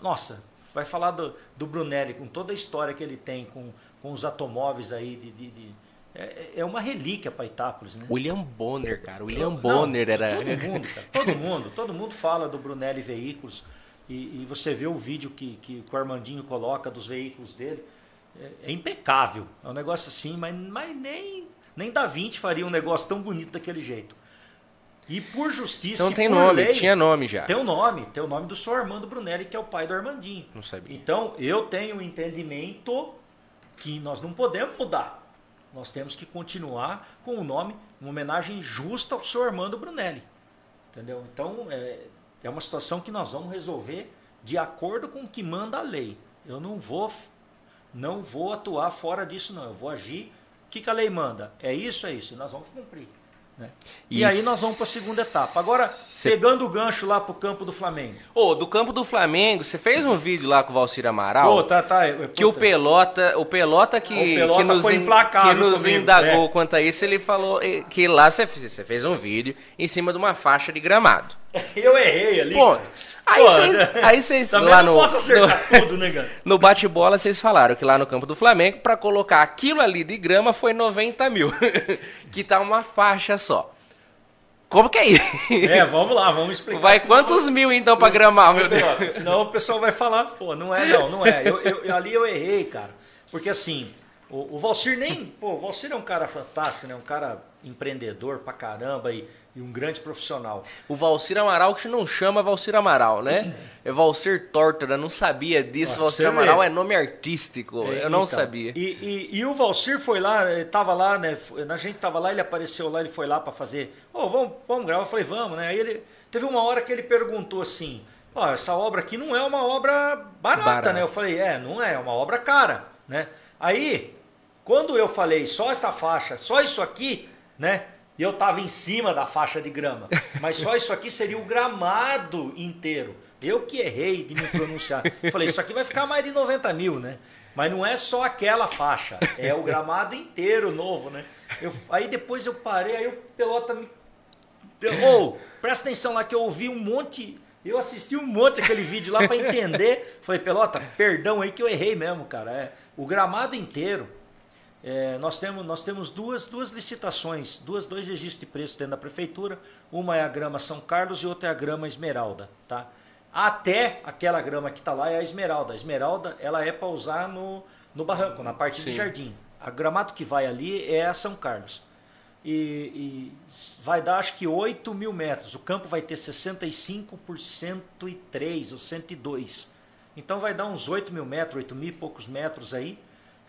nossa, vai falar do, do Brunelli com toda a história que ele tem com, com os automóveis aí de, de- de- é, é uma relíquia para Itápolis, né? William Bonner, cara. William Não, Bonner era. Todo mundo, cara, todo mundo, todo mundo fala do Brunelli Veículos. E, e você vê o vídeo que, que, que o Armandinho coloca dos veículos dele. É, é impecável. É um negócio assim, mas, mas nem, nem Da Vinci faria um negócio tão bonito daquele jeito. E por justiça. Então tem nome, lei, tinha nome já. Tem o nome, tem o nome do senhor Armando Brunelli, que é o pai do Armandinho. Não sabia. Então, eu tenho um entendimento que nós não podemos mudar. Nós temos que continuar com o nome, uma homenagem justa ao senhor Armando Brunelli. Entendeu? Então, é, é uma situação que nós vamos resolver de acordo com o que manda a lei. Eu não vou, não vou atuar fora disso, não. Eu vou agir. O que, que a lei manda? É isso, é isso. Nós vamos cumprir. Né? E, aí nós vamos para a segunda etapa. Agora, Cê- pegando o gancho lá para o campo do Flamengo. Ô, do campo do Flamengo, você fez um vídeo lá com o Valcir Amaral? Pô, tá, tá, eu- Que o. Pelota, o Pelota que, O Pelota que nos, que nos comigo, indagou é. quanto a isso, ele falou que lá você fez, um vídeo em cima de uma faixa de gramado. Eu errei ali. Cara. Aí vocês- aí vocês lá não no- posso acertar tudo, né? No bate-bola, vocês falaram que lá no campo do Flamengo, pra colocar aquilo ali de grama, foi 90 mil. que tá uma faixa só. Como que é isso? É, vamos lá, vamos explicar. Vai Senão- quantos mil então pra gramar, meu Deus? Ó, Senão o pessoal vai falar, pô, não é não, não é. Eu, eu- ali eu errei, cara. Porque assim, o, o Valcir nem. Pô, o Valcir é um cara fantástico, né? Um cara empreendedor pra caramba e, e um grande profissional. O Valcir Amaral que não chama Valcir Amaral, né? É Valcir Tórtora, não sabia disso. Ó, Valcir. Amaral é nome artístico, É, eu não então, sabia. E, e- e o Valcir foi lá, ele tava lá, né? A gente tava lá, ele apareceu lá, ele foi lá pra fazer. Ô, vamos, vamos gravar. Eu falei, vamos, né? Aí ele. Teve uma hora que ele perguntou assim: Ó, essa obra aqui não é uma obra barata, Barata. né? Eu falei, é, não é, é uma obra cara, né? Aí, quando eu falei só essa faixa, só isso aqui, né? E eu tava em cima da faixa de grama. Mas só isso aqui seria o gramado inteiro. Eu que errei de me pronunciar. Eu falei, isso aqui vai ficar mais de 90 mil, né? Mas não é só aquela faixa, é o gramado inteiro novo, né? Eu- aí depois eu parei, aí o pelota me. Ô, presta atenção lá que eu ouvi um monte. Eu assisti um monte aquele vídeo lá para entender. Falei, pelota, perdão aí que eu errei mesmo, cara. É, o gramado inteiro. É, nós temos, nós temos duas, duas licitações, duas, dois registros de preço dentro da prefeitura. Uma é a grama São Carlos e outra é a grama Esmeralda, tá? Até aquela grama que está lá é a Esmeralda. A Esmeralda, ela é para usar no, no barranco, na parte de Sim. jardim. A gramado que vai ali é a São Carlos. E, e vai dar acho que 8 mil metros. O campo vai ter 65 por 103 ou 102. Então vai dar uns 8 mil metros, 8 mil e poucos metros aí.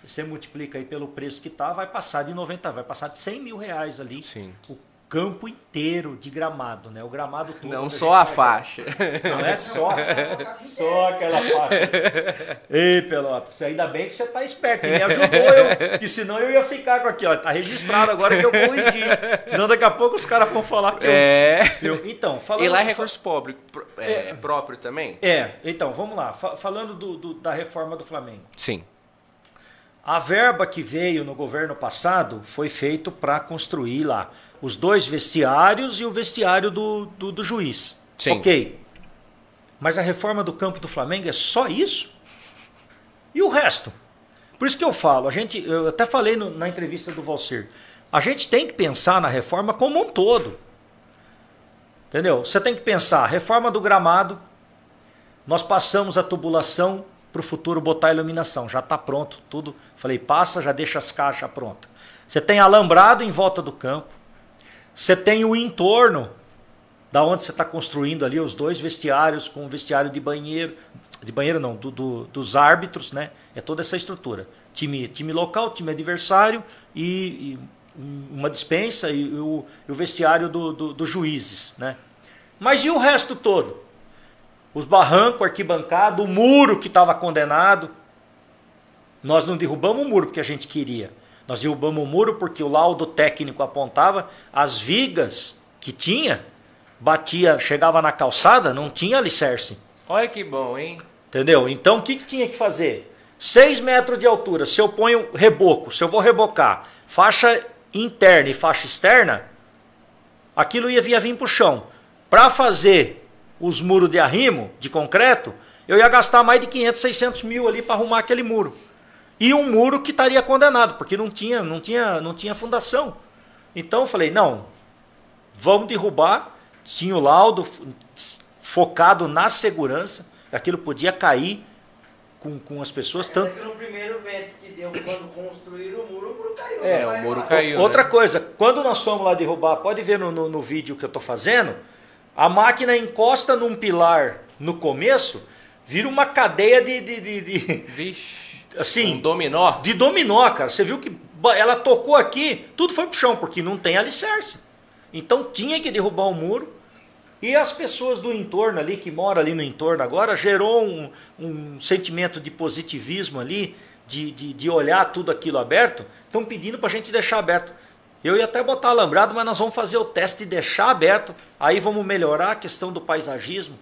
Você multiplica aí pelo preço que tá, vai passar de 90, vai passar de 100 mil reais ali Sim. o, campo inteiro de gramado, né? O gramado todo. Não só a faixa. Não é só, só aquela faixa. Ei, Pelota, você ainda bem que você tá esperto, que me ajudou eu, que senão eu ia ficar com aqui, ó, tá registrado agora que eu corrigi. Senão daqui a pouco os caras vão falar que eu, É. eu- Então, falando E lá é recurso pobre, pro- é, É. próprio também? É, então, vamos lá. Fa- falando do- do- da reforma do Flamengo. Sim. A verba que veio no governo passado foi feito para construir lá os dois vestiários e o vestiário do, do, do juiz. Sim. Ok. Mas a reforma do campo do Flamengo é só isso? E o resto? Por isso que eu falo, a gente, eu até falei no- na entrevista do Valcir, a gente tem que pensar na reforma como um todo. Entendeu? Você tem que pensar, reforma do gramado, nós passamos a tubulação para o futuro botar iluminação. Já está pronto, tudo. Falei, passa, já deixa as caixas prontas. Você tem alambrado em volta do campo. Você tem o entorno da onde você está construindo ali os dois vestiários com o vestiário de banheiro. De banheiro não, do- do- dos árbitros, né? É toda essa estrutura. Time, time local, time adversário e, e um- uma dispensa e, o, e o vestiário do- do- dos juízes, né? Mas e o resto todo? Os barrancos, arquibancada, o muro que estava condenado. Nós não derrubamos o muro porque a gente queria. Nós derrubamos o muro porque o laudo técnico apontava as vigas que tinha, batia, chegava na calçada, não tinha alicerce. Olha que bom, hein? Entendeu? Então o que, que tinha que fazer? 6 metros de altura, se eu ponho reboco, se eu vou rebocar, faixa interna e faixa externa, aquilo ia, ia vir para o chão. Para fazer os muros de arrimo, de concreto, eu ia gastar mais de 500, 600 mil ali para arrumar aquele muro. E um muro que estaria condenado, porque não tinha, não tinha, não tinha fundação. Então eu falei, não, vamos derrubar. Tinha o laudo focado na segurança, aquilo podia cair com, com as pessoas. Tanto no primeiro vento que deu quando construíram o muro, o muro caiu. É, Não o muro mais. caiu. Outra né? coisa, quando nós fomos lá derrubar, pode ver no, no, no vídeo que eu estou fazendo, a máquina encosta num pilar no começo, vira uma cadeia de, de, de- de- Vixe. assim, Um dominó. de dominó, cara. Você viu que ela tocou aqui, tudo foi pro chão, porque não tem alicerce. Então tinha que derrubar o muro. E as pessoas do entorno ali, que moram ali no entorno agora, gerou um, um sentimento de positivismo ali, de, de, de olhar tudo aquilo aberto, estão pedindo para a gente deixar aberto. Eu ia até botar alambrado, mas nós vamos fazer o teste e deixar aberto. Aí vamos melhorar a questão do paisagismo.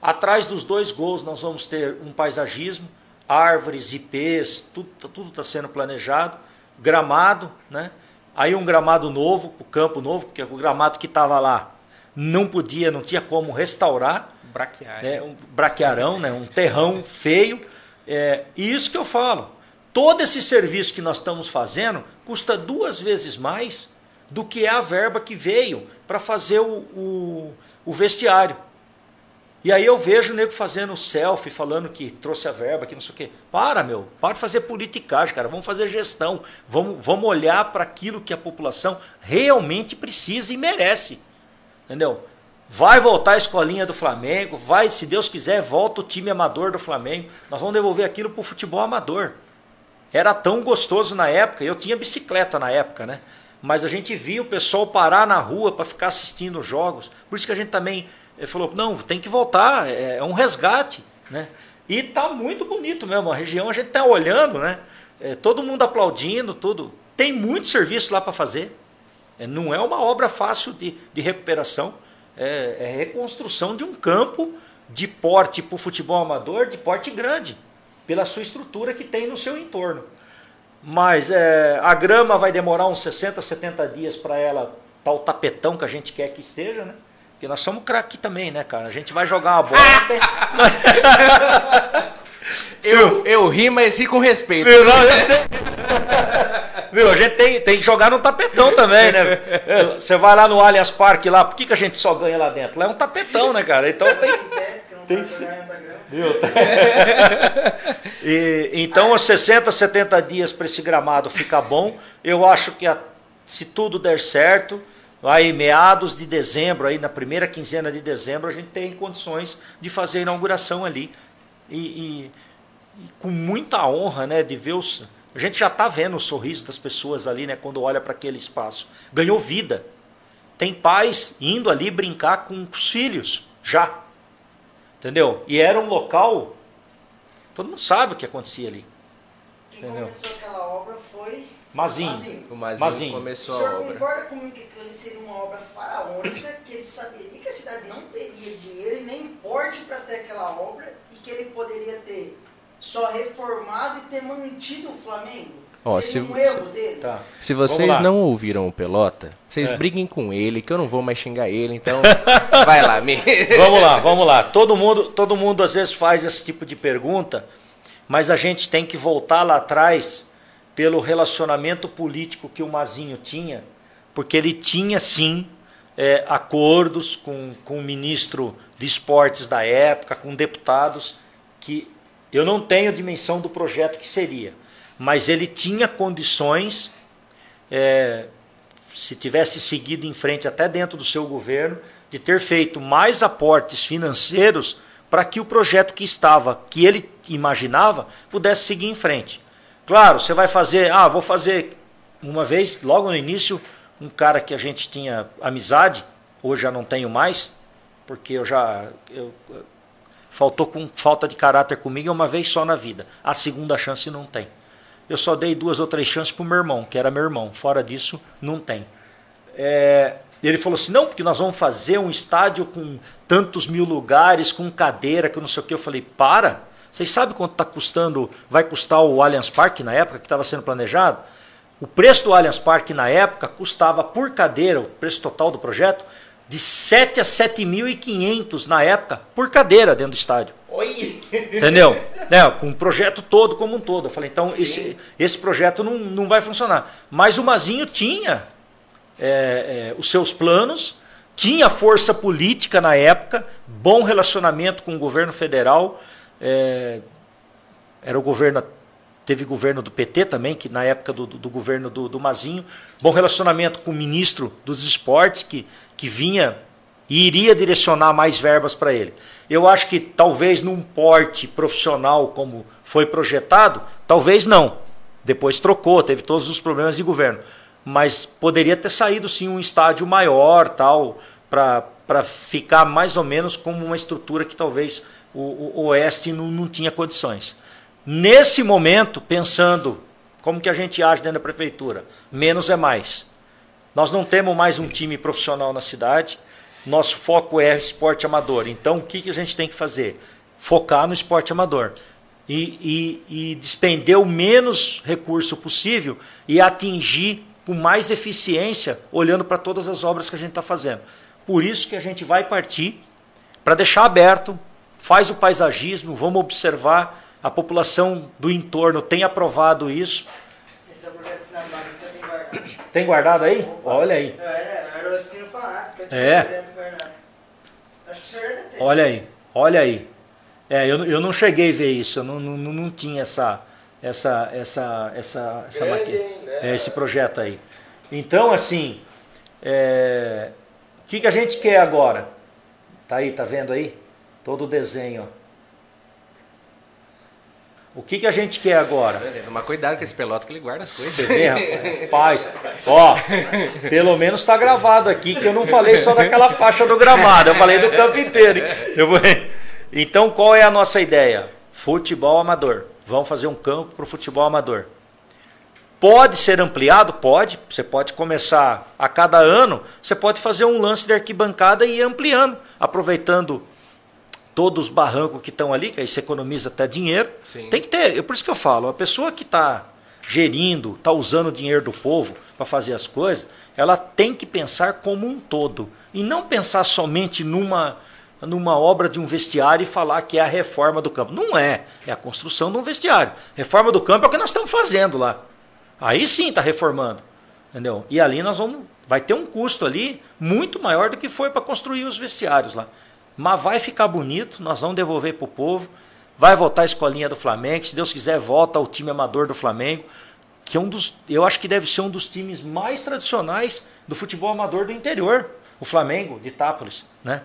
Atrás dos dois gols nós vamos ter um paisagismo, árvores, ipês, tudo está sendo planejado, gramado, né? Aí um gramado novo, o campo novo, porque o gramado que estava lá não podia, não tinha como restaurar, Braquiária. né? um braquearão, né? um terrão feio. É, e isso que eu falo, todo esse serviço que nós estamos fazendo custa duas vezes mais do que é a verba que veio para fazer o, o, o vestiário. E aí eu vejo o nego fazendo selfie, falando que trouxe a verba, que não sei o quê. Para, meu, para de fazer politicagem, cara. Vamos fazer gestão. Vamos, vamos olhar para aquilo que a população realmente precisa e merece. Entendeu? Vai voltar a escolinha do Flamengo, vai, se Deus quiser, volta o time amador do Flamengo. Nós vamos devolver aquilo para o futebol amador. Era tão gostoso na época, eu tinha bicicleta na época, né? Mas a gente via o pessoal parar na rua para ficar assistindo os jogos. Por isso que a gente também eh, falou, não, tem que voltar, é é um resgate, né? E tá muito bonito mesmo, a região a gente tá olhando, né? É, todo mundo aplaudindo, tudo. Tem muito serviço lá para fazer. É, não é uma obra fácil de, de recuperação. É, é reconstrução de um campo de porte para o futebol amador, de porte grande, pela sua estrutura que tem no seu entorno. Mas é, a grama vai demorar uns 60, 70 dias para ela estar o tapetão que a gente quer que esteja, né? Porque nós somos craque também, né, cara? A gente vai jogar uma bola. tem- Eu, eu ri, mas ri com respeito. Viu? Não, eu sei. Viu? A gente tem, tem que jogar no tapetão também, né? Você vai lá no Allianz Parque lá, por que, que a gente só ganha lá dentro? Lá é um tapetão, né, cara? Então tem. Tem que grama. Viu? E, então, os 60, 70 dias para esse gramado ficar bom, eu acho que a- se tudo der certo, aí meados de dezembro, aí na primeira quinzena de dezembro, a gente tem condições de fazer a inauguração ali. E, e- e com muita honra, né, de ver os. A gente já está vendo o sorriso das pessoas ali, né, quando olha para aquele espaço. Ganhou vida. tem pais indo ali brincar com os filhos, já. Entendeu? E era um local. Todo mundo sabe o que acontecia ali. Quem Entendeu? começou aquela obra foi Mazinho. Mazinho. O Mazinho, Mazinho. O começou a senhor obra. concorda comigo que aquilo seria uma obra faraônica, que ele saberia que a cidade não teria dinheiro e nem porte para ter aquela obra e que ele poderia ter só reformado e ter mantido o Flamengo? Ó, se- um dele? Tá. Se vocês não ouviram o Pelota, vocês É. briguem com ele, que eu não vou mais xingar ele, então vai lá, me. Vamos lá, vamos lá. Todo mundo, todo mundo às vezes faz esse tipo de pergunta, mas a gente tem que voltar lá atrás pelo relacionamento político que o Mazinho tinha, porque ele tinha sim é, acordos com, com o ministro de esportes da época, com deputados, que eu não tenho dimensão do projeto que seria, mas ele tinha condições é, se tivesse seguido em frente até dentro do seu governo, de ter feito mais aportes financeiros para que o projeto que estava, que ele imaginava, pudesse seguir em frente. Claro, você vai fazer, ah, vou fazer uma vez, logo no início, um cara que a gente tinha amizade, hoje já não tenho mais, porque eu já eu, faltou com falta de caráter comigo uma vez só na vida. A segunda chance não tem. Eu só dei duas ou três chances pro meu irmão, que era meu irmão. Fora disso, não tem. É, ele falou assim: não, porque nós vamos fazer um estádio com tantos mil lugares, com cadeira, que não sei o que. Eu falei: para. Vocês sabem quanto está custando, vai custar o Allianz Parque na época que estava sendo planejado? O preço do Allianz Parque na época custava por cadeira, o preço total do projeto, de 7 a 7.500 na época por cadeira dentro do estádio. Oi! Entendeu? Né, com o projeto todo como um todo. Eu falei, então esse, esse projeto não, não vai funcionar. Mas o Mazinho tinha é, é, os seus planos, tinha força política na época, bom relacionamento com o governo federal. é, era o governo. Teve governo do PT também, que na época do, do- do governo do, do Mazinho. Bom relacionamento com o ministro dos esportes, que, que vinha e iria direcionar mais verbas para ele. Eu acho que talvez num porte profissional como foi projetado, talvez não. Depois trocou, teve todos os problemas de governo. Mas poderia ter saído sim um estádio maior, tal, para ficar mais ou menos como uma estrutura que talvez o, o Oeste não, não tinha condições. Nesse momento, pensando como que a gente age dentro da prefeitura, menos é mais. Nós não temos mais um time profissional na cidade. Nosso foco é esporte amador. Então, o que, que a gente tem que fazer? Focar no esporte amador. E, e, e despender o menos recurso possível e atingir com mais eficiência, olhando para todas as obras que a gente está fazendo. Por isso que a gente vai partir para deixar aberto, faz o paisagismo, vamos observar. A população do entorno tem aprovado isso. Esse é o projeto final base que eu tenho guardado. Tem guardado aí? Olha aí. Eu era, eu era o falar porque eu tinha É. guardado. Acho que o senhor ainda tem. Olha aí, olha aí. É, eu, eu não cheguei a ver isso, eu não, não, não tinha essa, essa, essa, essa, essa hein, né? é, esse projeto aí. Então, assim, é, o que, que a gente quer agora? Tá aí, tá vendo aí? Todo o desenho. ó. O que, que a gente quer agora? Toma cuidado com esse pelota que ele guarda as coisas. Você vê, rapaz? Ó, pelo menos está gravado aqui que eu não falei só daquela faixa do gramado, eu falei do campo inteiro. vou- Então, qual é a nossa ideia? Futebol amador. Vamos fazer um campo para o futebol amador. Pode ser ampliado? Pode. Você pode começar a cada ano, você pode fazer um lance de arquibancada e ir ampliando, aproveitando todos os barrancos que estão ali, que aí você economiza até dinheiro. Sim. Tem que ter, é por isso que eu falo, a pessoa que está gerindo, está usando o dinheiro do povo para fazer as coisas, ela tem que pensar como um todo. E não pensar somente numa, numa obra de um vestiário e falar que é a reforma do campo. Não é, é a construção de um vestiário. Reforma do campo é o que nós estamos fazendo lá. Aí sim está reformando. Entendeu? E ali nós vamos. Vai ter um custo ali muito maior do que foi para construir os vestiários lá. Mas vai ficar bonito, nós vamos devolver para o povo. Vai voltar a escolinha do Flamengo. Se Deus quiser, volta o time amador do Flamengo. Que é um dos. Eu acho que deve ser um dos times mais tradicionais do futebol amador do interior. O Flamengo, de Itápolis. Né?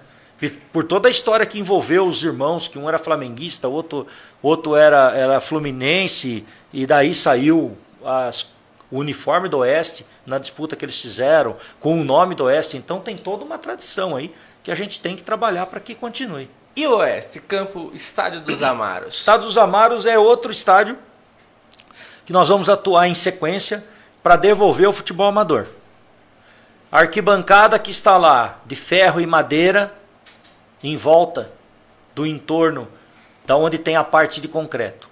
Por- toda a história que envolveu os irmãos, que um era flamenguista, outro, outro era, era fluminense, e daí saiu as, o uniforme do Oeste na disputa que eles fizeram, com o nome do Oeste. Então tem toda uma tradição aí que a gente tem que trabalhar para que continue. E o Oeste, campo Estádio dos Amaros? Estádio dos Amaros é outro estádio que nós vamos atuar em sequência para devolver o futebol amador. A arquibancada que está lá, de ferro e madeira, em volta do entorno da onde tem a parte de concreto.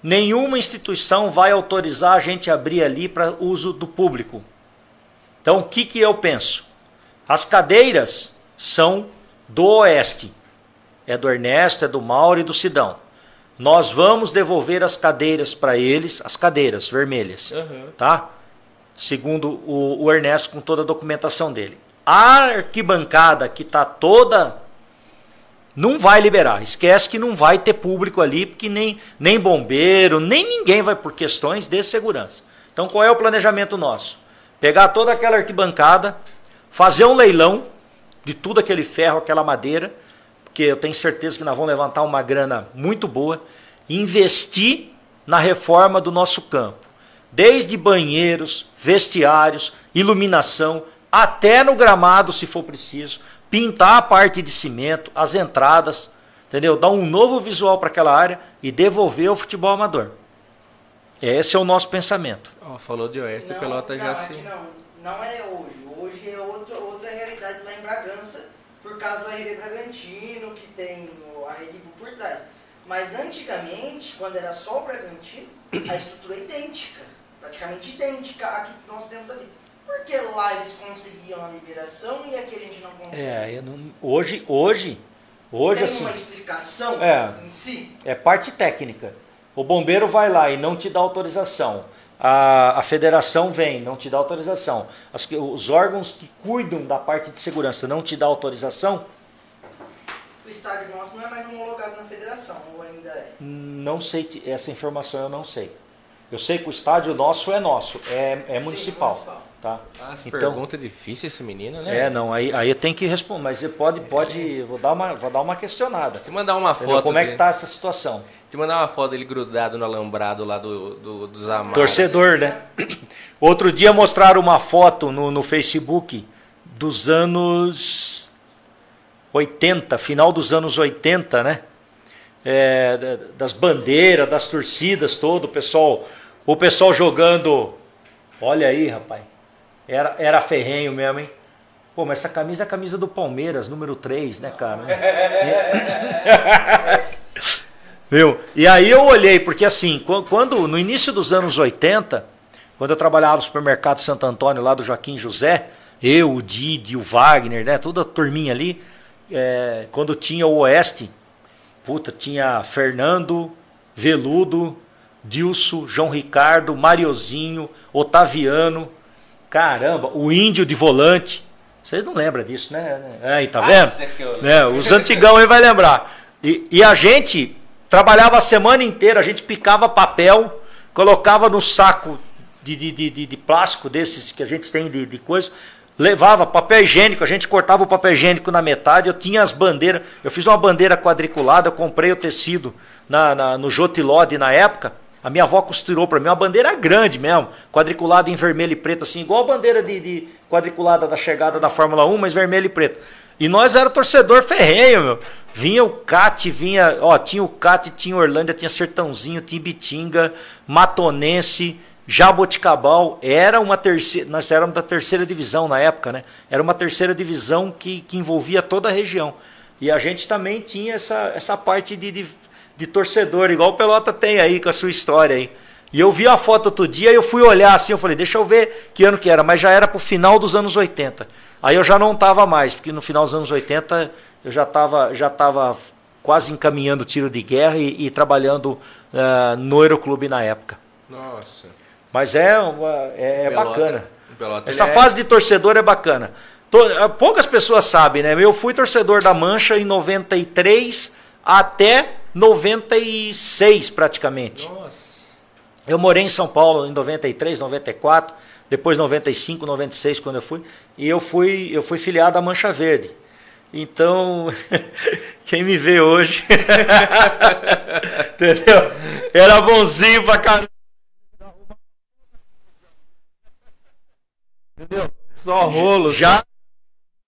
Nenhuma instituição vai autorizar a gente abrir ali para uso do público. Então, o que, que eu penso? As cadeiras são do Oeste. É do Ernesto, é do Mauro e do Sidão. Nós vamos devolver as cadeiras para eles, as cadeiras vermelhas, uhum. tá? Segundo o, o Ernesto, com toda a documentação dele. A arquibancada que está toda não vai liberar. Esquece que não vai ter público ali, porque nem, nem bombeiro, nem ninguém vai por questões de segurança. Então qual é o planejamento nosso? Pegar toda aquela arquibancada, fazer um leilão de tudo aquele ferro, aquela madeira, porque eu tenho certeza que nós vamos levantar uma grana muito boa, investir na reforma do nosso campo. Desde banheiros, vestiários, iluminação, até no gramado, se for preciso pintar a parte de cimento, as entradas, entendeu? Dar um novo visual para aquela área e devolver ao futebol amador. Esse é o nosso pensamento. Oh, falou de Oeste, não, Pelota já se. Não, não é hoje. Hoje é outra, outra realidade lá em Bragança, por causa do RB Bragantino, que tem a Rede por trás. Mas antigamente, quando era só o Bragantino, a estrutura é idêntica, praticamente idêntica à que nós temos ali. Por que lá eles conseguiam a liberação e aqui a gente não consegue? É, não, hoje, hoje, hoje Tem assim. uma explicação é, em si? É parte técnica. O bombeiro vai lá e não te dá autorização. A, a federação vem, não te dá autorização. As, os órgãos que cuidam da parte de segurança não te dá autorização. O estádio nosso não é mais homologado na federação, ou ainda é? Não sei, essa informação eu não sei. Eu sei que o estádio nosso é nosso, é, é municipal. Sim, municipal. Tá? Ah, essa então, pergunta é difícil esse menino, né? É, não, aí, aí eu tenho que responder, mas pode, pode, vou dar uma, vou dar uma questionada. Te mandar uma entendeu? foto. Como é que tá essa situação? Te mandar uma foto dele grudado no alambrado lá do, do, dos amados. Torcedor, né? Outro dia mostraram uma foto no, no Facebook dos anos 80, final dos anos 80, né? É, das bandeiras, das torcidas, todo, o pessoal, o pessoal jogando. Olha aí, rapaz. Era, era ferrenho mesmo, hein? Pô, mas essa camisa é a camisa do Palmeiras, número 3, né, cara? Viu? E aí eu olhei, porque assim, quando no início dos anos 80, quando eu trabalhava no supermercado Santo Antônio, lá do Joaquim José, eu, o Didi, o Wagner, né, toda a turminha ali, é, quando tinha o Oeste, puta, tinha Fernando, Veludo, Dilso, João Ricardo, Mariozinho, Otaviano, Caramba, o índio de volante. Vocês não lembram disso, né? Aí, tá vendo? né? Os antigão aí vai lembrar. E, e, a gente trabalhava a semana inteira, a gente picava papel, colocava no saco de, de, de, de plástico desses que a gente tem de, de coisa, levava papel higiênico, a gente cortava o papel higiênico na metade, eu tinha as bandeiras, eu fiz uma bandeira quadriculada, eu comprei o tecido na, na no Jotilode na época, a minha avó costurou para mim uma bandeira grande mesmo, quadriculada em vermelho e preto, assim, igual a bandeira de, de, quadriculada da chegada da Fórmula 1, mas vermelho e preto. E nós era torcedor ferrenho, meu. Vinha o Cat, vinha, ó, tinha o Cat, tinha Orlândia, tinha Sertãozinho, tinha Bitinga, Matonense, Jaboticabal. Era uma terceira, nós éramos da terceira divisão na época, né? Era uma terceira divisão que, que envolvia toda a região. E a gente também tinha essa, essa parte de, de de torcedor, igual o Pelota tem aí com a sua história aí. E eu vi a foto outro dia e eu fui olhar assim, eu falei, deixa eu ver que ano que era, mas já era pro final dos anos 80. Aí eu já não tava mais, porque no final dos anos 80 eu já tava, já tava quase encaminhando tiro de guerra e, e trabalhando uh, no Aeroclube na época. Nossa. Mas é, é, é bacana. Essa é... fase de torcedor é bacana. Poucas pessoas sabem, né? Eu fui torcedor da Mancha em 93 até 96 praticamente. Nossa. Eu morei em São Paulo em 93, 94, depois 95, 96 quando eu fui, e eu fui eu fui filiado à Mancha Verde. Então, quem me vê hoje, entendeu? Era bonzinho pra caramba. Entendeu? Só rolos. Já.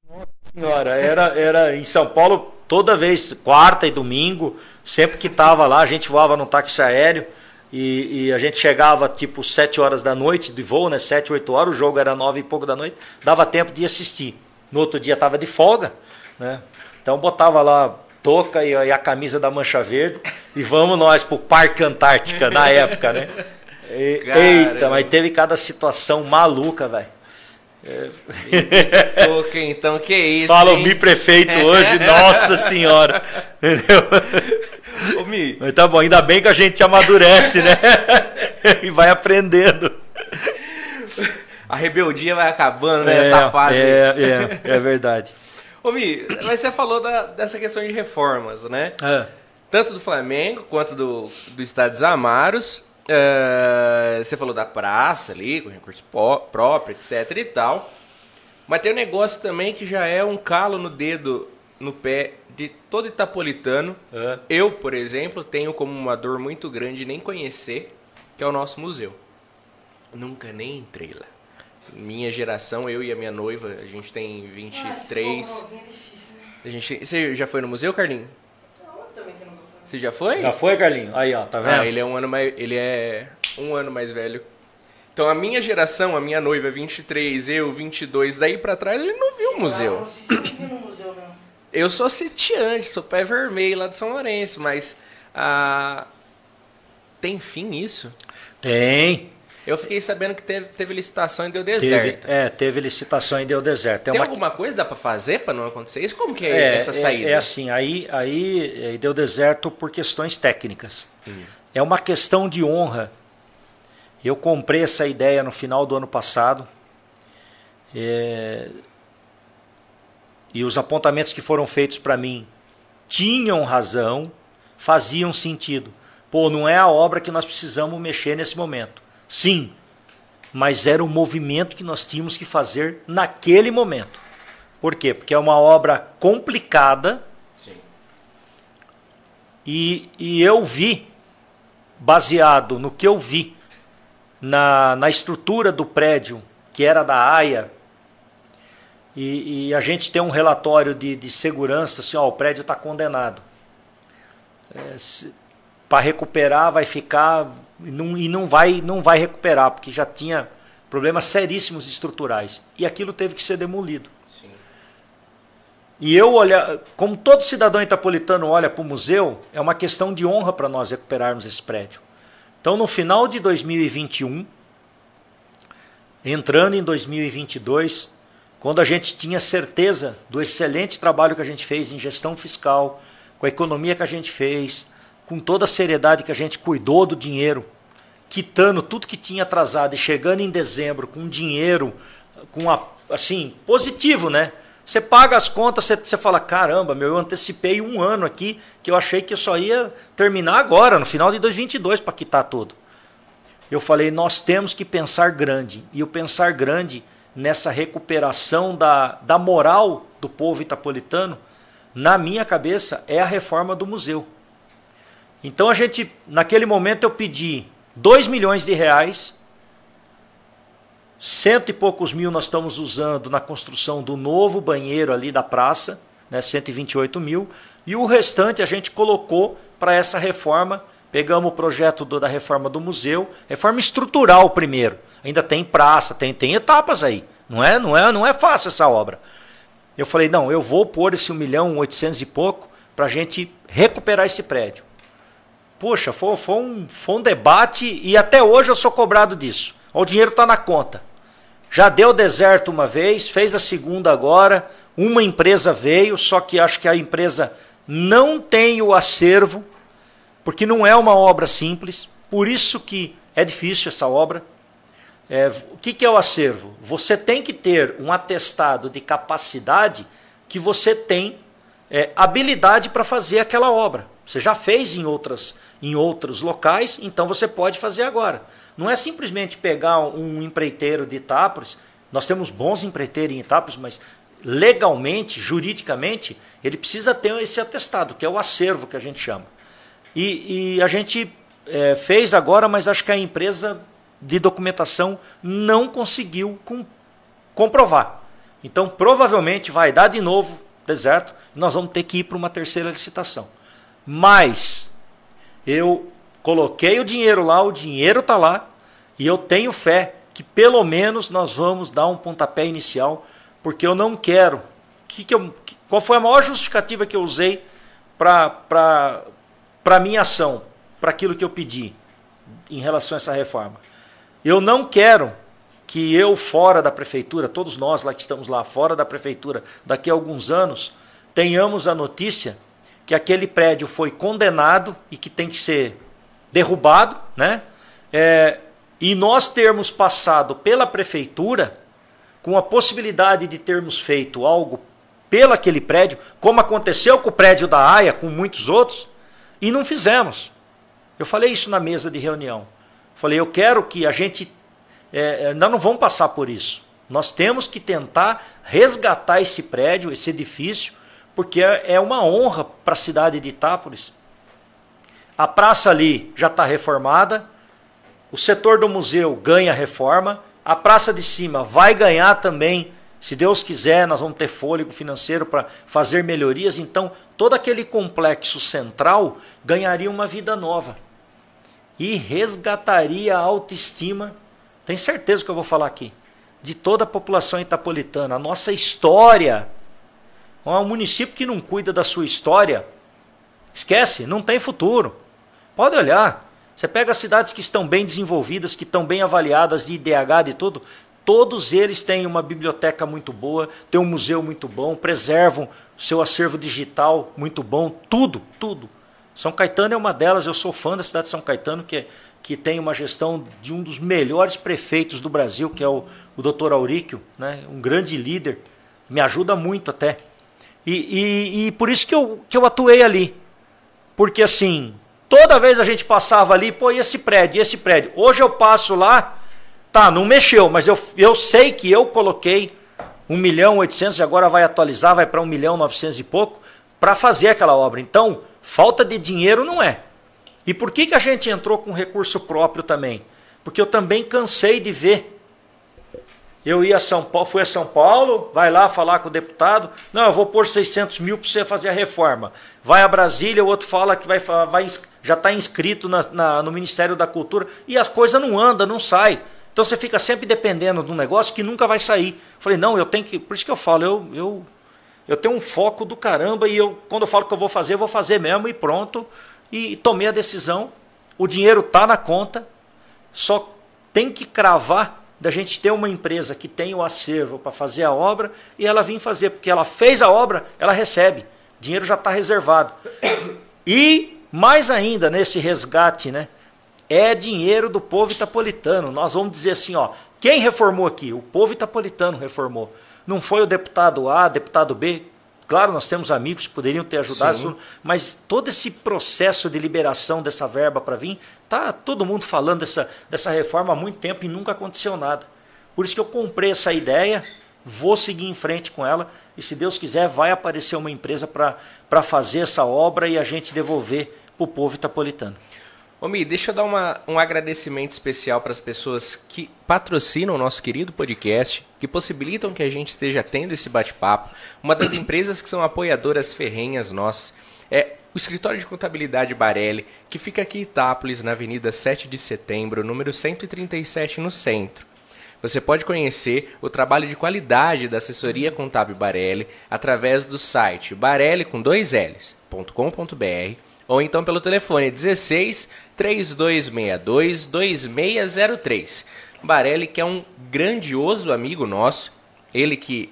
Nossa senhora, era, era em São Paulo toda vez, quarta e domingo, sempre que tava lá, a gente voava num táxi aéreo. E, e, a gente chegava tipo 7 horas da noite de voo, né? 7, 8 horas, o jogo era 9 e pouco da noite, dava tempo de assistir. No outro dia tava de folga, né? Então botava lá touca e, e a camisa da Mancha Verde e vamos nós pro Parque Antártica na época, né? E, eita, mas teve cada situação maluca, velho. Então, que isso? Fala o Mi prefeito hoje, nossa senhora. Entendeu? Ô, Mi. Mas tá bom, ainda bem que a gente amadurece, né? e vai aprendendo. A rebeldia vai acabando né, é, fase. É, é, é verdade. Ô, Mi, mas você falou da, dessa questão de reformas, né? É. Tanto do Flamengo quanto do, do Estádio dos Amaros. É, você falou da praça ali, com recurso próprio, etc e tal. Mas tem um negócio também que já é um calo no dedo, no pé de todo itapolitano. É. Eu, por exemplo, tenho como uma dor muito grande nem conhecer, que é o nosso museu. Nunca nem entrei lá. Minha geração, eu e a minha noiva, a gente tem 23. Ah, é difícil, né? A gente, você já foi no museu, Carlinhos? Eu também que nunca fui. Você já foi? Já foi, Carlinho? Aí, ó, tá vendo? Ah, ele é um ano mais, ele é um ano mais velho. Então a minha geração, a minha noiva 23, eu 22, daí pra trás ele não viu o Eu museu. não consegui ir no museu mesmo. Eu sou sitiante, sou pé vermelho lá de São Lourenço, mas ah, tem fim isso? Tem. Eu fiquei sabendo que teve, teve licitação e deu Teve, deserto. é, teve licitação e deu deserto. Tem, Tem uma, alguma coisa que dá pra fazer pra não acontecer isso? Como que é, essa saída? É, assim, aí, aí eh, deu deserto por questões técnicas. É uma questão de honra. Eu comprei essa ideia no final do ano passado. é, e os apontamentos que foram feitos para mim tinham razão, faziam sentido. Pô, não é a obra que nós precisamos mexer nesse momento. Sim, mas era o movimento que nós tínhamos que fazer naquele momento. Por quê? Porque é uma obra complicada Sim. e, e eu vi, baseado no que eu vi, na, na estrutura do prédio, que era da AIA, e, e a gente tem um relatório de, de segurança, assim, ó, o prédio está condenado. Para recuperar vai ficar e não, e não vai não vai recuperar, porque já tinha problemas seríssimos estruturais. E aquilo teve que ser demolido. Sim. E eu olhar, como todo cidadão itapolitano olha para o museu, é uma questão de honra para nós recuperarmos esse prédio. Então, no final de 2021, entrando em 2022, quando a gente tinha certeza do excelente trabalho que a gente fez em gestão fiscal, com a economia que a gente fez, com toda a seriedade que a gente cuidou do dinheiro, quitando tudo que tinha atrasado e chegando em dezembro com dinheiro, com a, assim, positivo, né? Você paga as contas, você, você fala, caramba, meu, eu antecipei um ano aqui, que eu achei que eu só ia terminar agora, no final de 2022, para quitar tudo. Eu falei, nós temos que pensar grande. E o pensar grande nessa recuperação da, da moral do povo itapolitano, na minha cabeça, é a reforma do museu. Então a gente, naquele momento eu pedi 2 milhões de reais, cento e poucos mil nós estamos usando na construção do novo banheiro ali da praça, né, 128 mil, e o restante a gente colocou para essa reforma. Pegamos o projeto do, da reforma do museu, reforma estrutural primeiro. Ainda tem praça, tem, tem etapas aí. Não é, não é, não é fácil essa obra. Eu falei, não, eu vou pôr esse 1 milhão 800 e pouco para a gente recuperar esse prédio. Poxa, foi, foi, um, foi um debate e até hoje eu sou cobrado disso. O dinheiro está na conta. Já deu deserto uma vez, fez a segunda agora. Uma empresa veio, só que acho que a empresa não tem o acervo, porque não é uma obra simples. Por isso que é difícil essa obra. É, o que, que é o acervo? Você tem que ter um atestado de capacidade que você tem é, habilidade para fazer aquela obra. Você já fez em, outras, em outros locais, então você pode fazer agora. Não é simplesmente pegar um empreiteiro de Itápolis, nós temos bons empreiteiros em Itápolis, mas legalmente, juridicamente, ele precisa ter esse atestado, que é o acervo que a gente chama. E, e a gente é, fez agora, mas acho que a empresa de documentação não conseguiu comprovar. Então, provavelmente vai dar de novo deserto, nós vamos ter que ir para uma terceira licitação. Mas eu coloquei o dinheiro lá, o dinheiro está lá, e eu tenho fé que pelo menos nós vamos dar um pontapé inicial, porque eu não quero. Que que eu, qual foi a maior justificativa que eu usei para a minha ação, para aquilo que eu pedi em relação a essa reforma? Eu não quero que eu, fora da prefeitura, todos nós lá que estamos lá fora da prefeitura, daqui a alguns anos, tenhamos a notícia que aquele prédio foi condenado e que tem que ser derrubado, né? É, e nós termos passado pela prefeitura com a possibilidade de termos feito algo pelo aquele prédio, como aconteceu com o prédio da AIA, com muitos outros, e não fizemos. Eu falei isso na mesa de reunião. Falei, eu quero que a gente é, é, nós não vamos passar por isso. Nós temos que tentar resgatar esse prédio, esse edifício, porque é, é uma honra para a cidade de Itápolis. A praça ali já está reformada, o setor do museu ganha reforma, a praça de cima vai ganhar também. Se Deus quiser, nós vamos ter fôlego financeiro para fazer melhorias. Então, todo aquele complexo central ganharia uma vida nova e resgataria a autoestima tem certeza que eu vou falar aqui. De toda a população itapolitana. A nossa história. É um município que não cuida da sua história. Esquece, não tem futuro. Pode olhar. Você pega as cidades que estão bem desenvolvidas, que estão bem avaliadas de IDH, de tudo. Todos eles têm uma biblioteca muito boa, têm um museu muito bom, preservam seu acervo digital muito bom, tudo, tudo. São Caetano é uma delas, eu sou fã da cidade de São Caetano, que é que tem uma gestão de um dos melhores prefeitos do Brasil, que é o, o doutor Auríquio, né? um grande líder, me ajuda muito até. E, e, e, por isso que eu, que eu atuei ali. Porque assim, toda vez a gente passava ali, pô, e esse prédio, e esse prédio. Hoje eu passo lá, tá, não mexeu, mas eu, eu sei que eu coloquei 1 milhão 800 e agora vai atualizar, vai para 1 milhão 900 e pouco, para fazer aquela obra. Então, falta de dinheiro não é. E por que, que a gente entrou com recurso próprio também? Porque eu também cansei de ver. Eu ia a São Paulo, fui a São Paulo, vai lá falar com o deputado, não, eu vou pôr 600 mil para você fazer a reforma. Vai a Brasília, o outro fala que vai, vai já está inscrito na, na, no Ministério da Cultura e a coisa não anda, não sai. Então você fica sempre dependendo de um negócio que nunca vai sair. Falei, não, eu tenho que. Por isso que eu falo, eu, eu, eu tenho um foco do caramba e eu, quando eu falo que eu vou fazer, eu vou fazer mesmo e pronto e tomei a decisão. O dinheiro está na conta, só tem que cravar da gente ter uma empresa que tem o acervo para fazer a obra e ela vir fazer, porque ela fez a obra, ela recebe. O dinheiro já está reservado. E mais ainda nesse resgate, né? É dinheiro do povo itapolitano. Nós vamos dizer assim, ó, quem reformou aqui? O povo itapolitano reformou. Não foi o deputado A, deputado B, Claro, nós temos amigos que poderiam ter ajudado, Sim. mas todo esse processo de liberação dessa verba para vir, tá todo mundo falando dessa, dessa reforma há muito tempo e nunca aconteceu nada. Por isso que eu comprei essa ideia, vou seguir em frente com ela e, se Deus quiser, vai aparecer uma empresa para fazer essa obra e a gente devolver para o povo itapolitano. Ô Mi, deixa eu dar uma, um agradecimento especial para as pessoas que patrocinam o nosso querido podcast, que possibilitam que a gente esteja tendo esse bate-papo. Uma das empresas que são apoiadoras ferrenhas nossas é o Escritório de Contabilidade Barelli, que fica aqui em Itápolis, na Avenida 7 de Setembro, número 137, no centro. Você pode conhecer o trabalho de qualidade da assessoria contábil Barelli através do site barelli com dois L's.com.br ou então pelo telefone 16 3262 2603. Barelli, que é um grandioso amigo nosso, ele que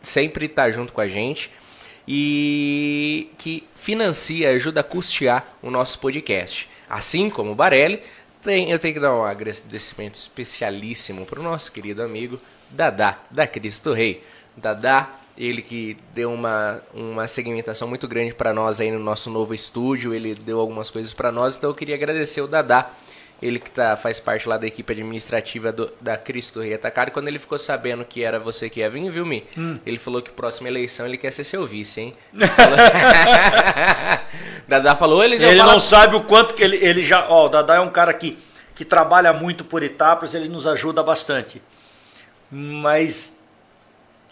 sempre está junto com a gente e que financia, ajuda a custear o nosso podcast. Assim como o Barelli, tem, eu tenho que dar um agradecimento especialíssimo para o nosso querido amigo Dadá, da Cristo Rei. Dadá, ele que deu uma, uma segmentação muito grande para nós aí no nosso novo estúdio, ele deu algumas coisas para nós, então eu queria agradecer o Dadá, ele que tá, faz parte lá da equipe administrativa do, da Cristo Rei Atacado, quando ele ficou sabendo que era você que ia vir, viu, Mi? Hum. Ele falou que próxima eleição ele quer ser seu vice, hein? Dadá falou, eles Ele não sabe o quanto que ele, ele já. Ó, o Dadá é um cara que, que trabalha muito por etapas, ele nos ajuda bastante. Mas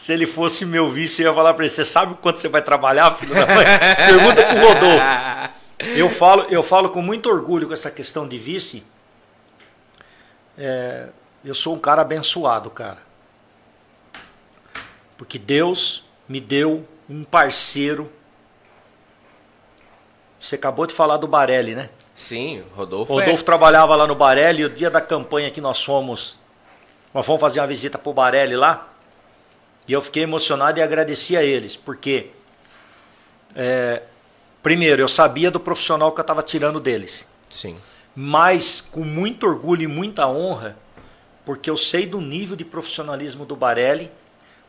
se ele fosse meu vice, eu ia falar para ele: você sabe quanto você vai trabalhar, filho da mãe? Pergunta pro Rodolfo. Eu falo, eu falo com muito orgulho com essa questão de vice. É, eu sou um cara abençoado, cara. Porque Deus me deu um parceiro. Você acabou de falar do Barelli, né? Sim, Rodolfo. Rodolfo é... trabalhava lá no Barelli. E o dia da campanha que nós fomos, nós fomos fazer uma visita pro Barelli lá. E eu fiquei emocionado e agradeci a eles, porque é, primeiro eu sabia do profissional que eu estava tirando deles. Sim. Mas com muito orgulho e muita honra, porque eu sei do nível de profissionalismo do Barelli,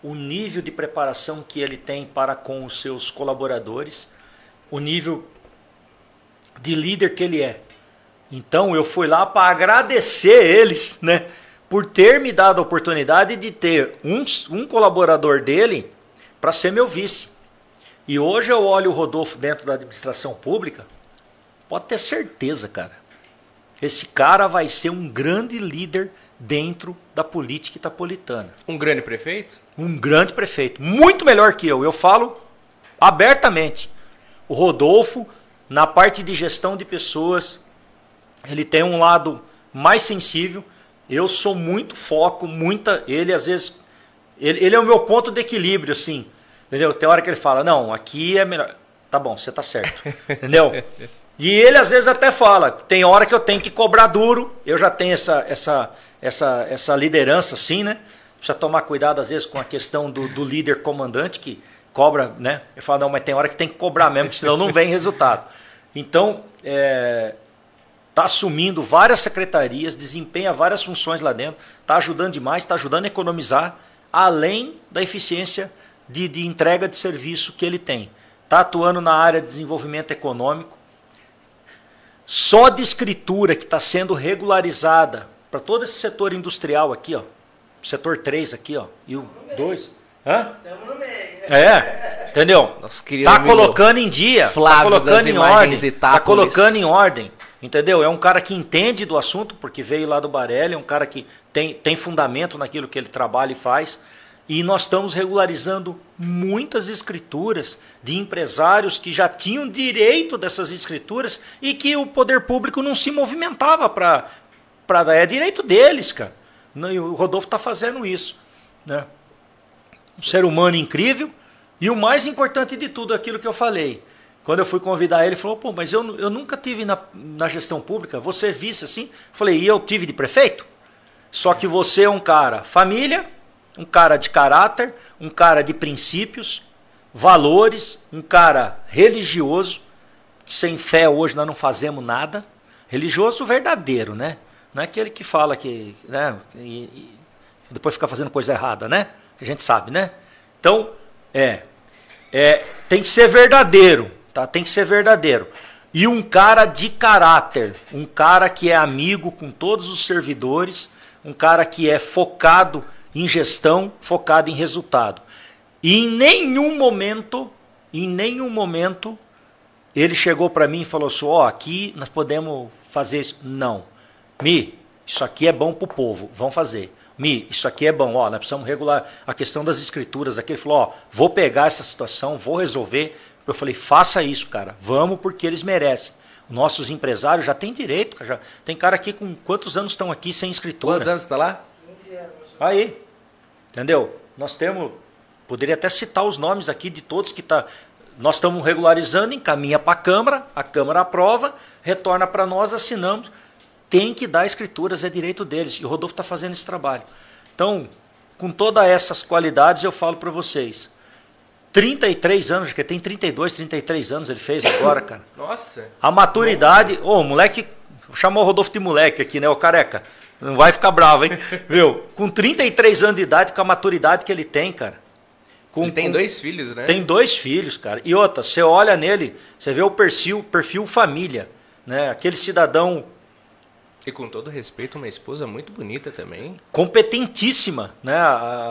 o nível de preparação que ele tem para com os seus colaboradores, o nível de líder que ele é. Então eu fui lá para agradecer eles, né? Por ter me dado a oportunidade de ter um, um colaborador dele para ser meu vice. E hoje eu olho o Rodolfo dentro da administração pública, pode ter certeza, cara. Esse cara vai ser um grande líder dentro da política itapolitana. Um grande prefeito? Um grande prefeito. Muito melhor que eu. Eu falo abertamente. O Rodolfo, na parte de gestão de pessoas, ele tem um lado mais sensível. Eu sou muito foco, muita. Ele às vezes. Ele, ele é o meu ponto de equilíbrio, assim. Entendeu? Tem hora que ele fala, não, aqui é melhor. Tá bom, você tá certo. Entendeu? E ele às vezes até fala, tem hora que eu tenho que cobrar duro. Eu já tenho essa, essa, essa, essa liderança, assim, né? Precisa tomar cuidado, às vezes, com a questão do, do líder comandante, que cobra, né? Eu falo, não, mas tem hora que tem que cobrar mesmo, senão não vem resultado. Então, é, está assumindo várias secretarias, desempenha várias funções lá dentro, está ajudando demais, está ajudando a economizar, além da eficiência de, de entrega de serviço que ele tem. Está atuando na área de desenvolvimento econômico. Só de escritura que está sendo regularizada para todo esse setor industrial aqui, ó, setor 3 aqui, ó, e o 2. Hã? É, entendeu? Está colocando em dia, está colocando em ordem, está colocando em ordem Entendeu? É um cara que entende do assunto, porque veio lá do Barelli, é um cara que tem, tem fundamento naquilo que ele trabalha e faz. E nós estamos regularizando muitas escrituras de empresários que já tinham direito dessas escrituras e que o poder público não se movimentava para dar. É direito deles, cara. E o Rodolfo está fazendo isso. Né? Um ser humano incrível. E o mais importante de tudo, aquilo que eu falei quando eu fui convidar ele, ele falou, pô, mas eu, eu nunca tive na, na gestão pública, você vice assim? Eu falei, e eu tive de prefeito? Só que você é um cara família, um cara de caráter, um cara de princípios, valores, um cara religioso, sem fé hoje nós não fazemos nada. Religioso verdadeiro, né? Não é aquele que fala que, né, e, e depois fica fazendo coisa errada, né? Que a gente sabe, né? Então, é, é tem que ser verdadeiro. Tá? Tem que ser verdadeiro. E um cara de caráter, um cara que é amigo com todos os servidores, um cara que é focado em gestão, focado em resultado. E em nenhum momento, em nenhum momento, ele chegou para mim e falou assim: ó, oh, aqui nós podemos fazer isso. Não. Mi, isso aqui é bom para o povo, vamos fazer. Mi, isso aqui é bom, ó, nós precisamos regular a questão das escrituras aqui. Ele falou: ó, vou pegar essa situação, vou resolver, eu falei, faça isso, cara. Vamos porque eles merecem. Nossos empresários já têm direito. Já. Tem cara aqui com quantos anos estão aqui sem escritura? Quantos anos está lá? 15 anos. Aí. Entendeu? Nós temos. Poderia até citar os nomes aqui de todos que tá. Nós estamos regularizando, encaminha para a Câmara, a Câmara aprova, retorna para nós, assinamos. Tem que dar escrituras, é direito deles. E o Rodolfo está fazendo esse trabalho. Então, com todas essas qualidades, eu falo para vocês 33 anos, que tem 32, 33 anos ele fez agora, cara. Nossa. A maturidade. Ô, o moleque. Chamou o Rodolfo de moleque aqui, né? O careca. Não vai ficar bravo, hein? Viu? Com 33 anos de idade, com a maturidade que ele tem, cara. Com, ele tem com... dois filhos, né? Tem dois filhos, cara. E outra, você olha nele, você vê o perfil, perfil família, né? Aquele cidadão. E com todo respeito, uma esposa muito bonita também. Competentíssima, né? A,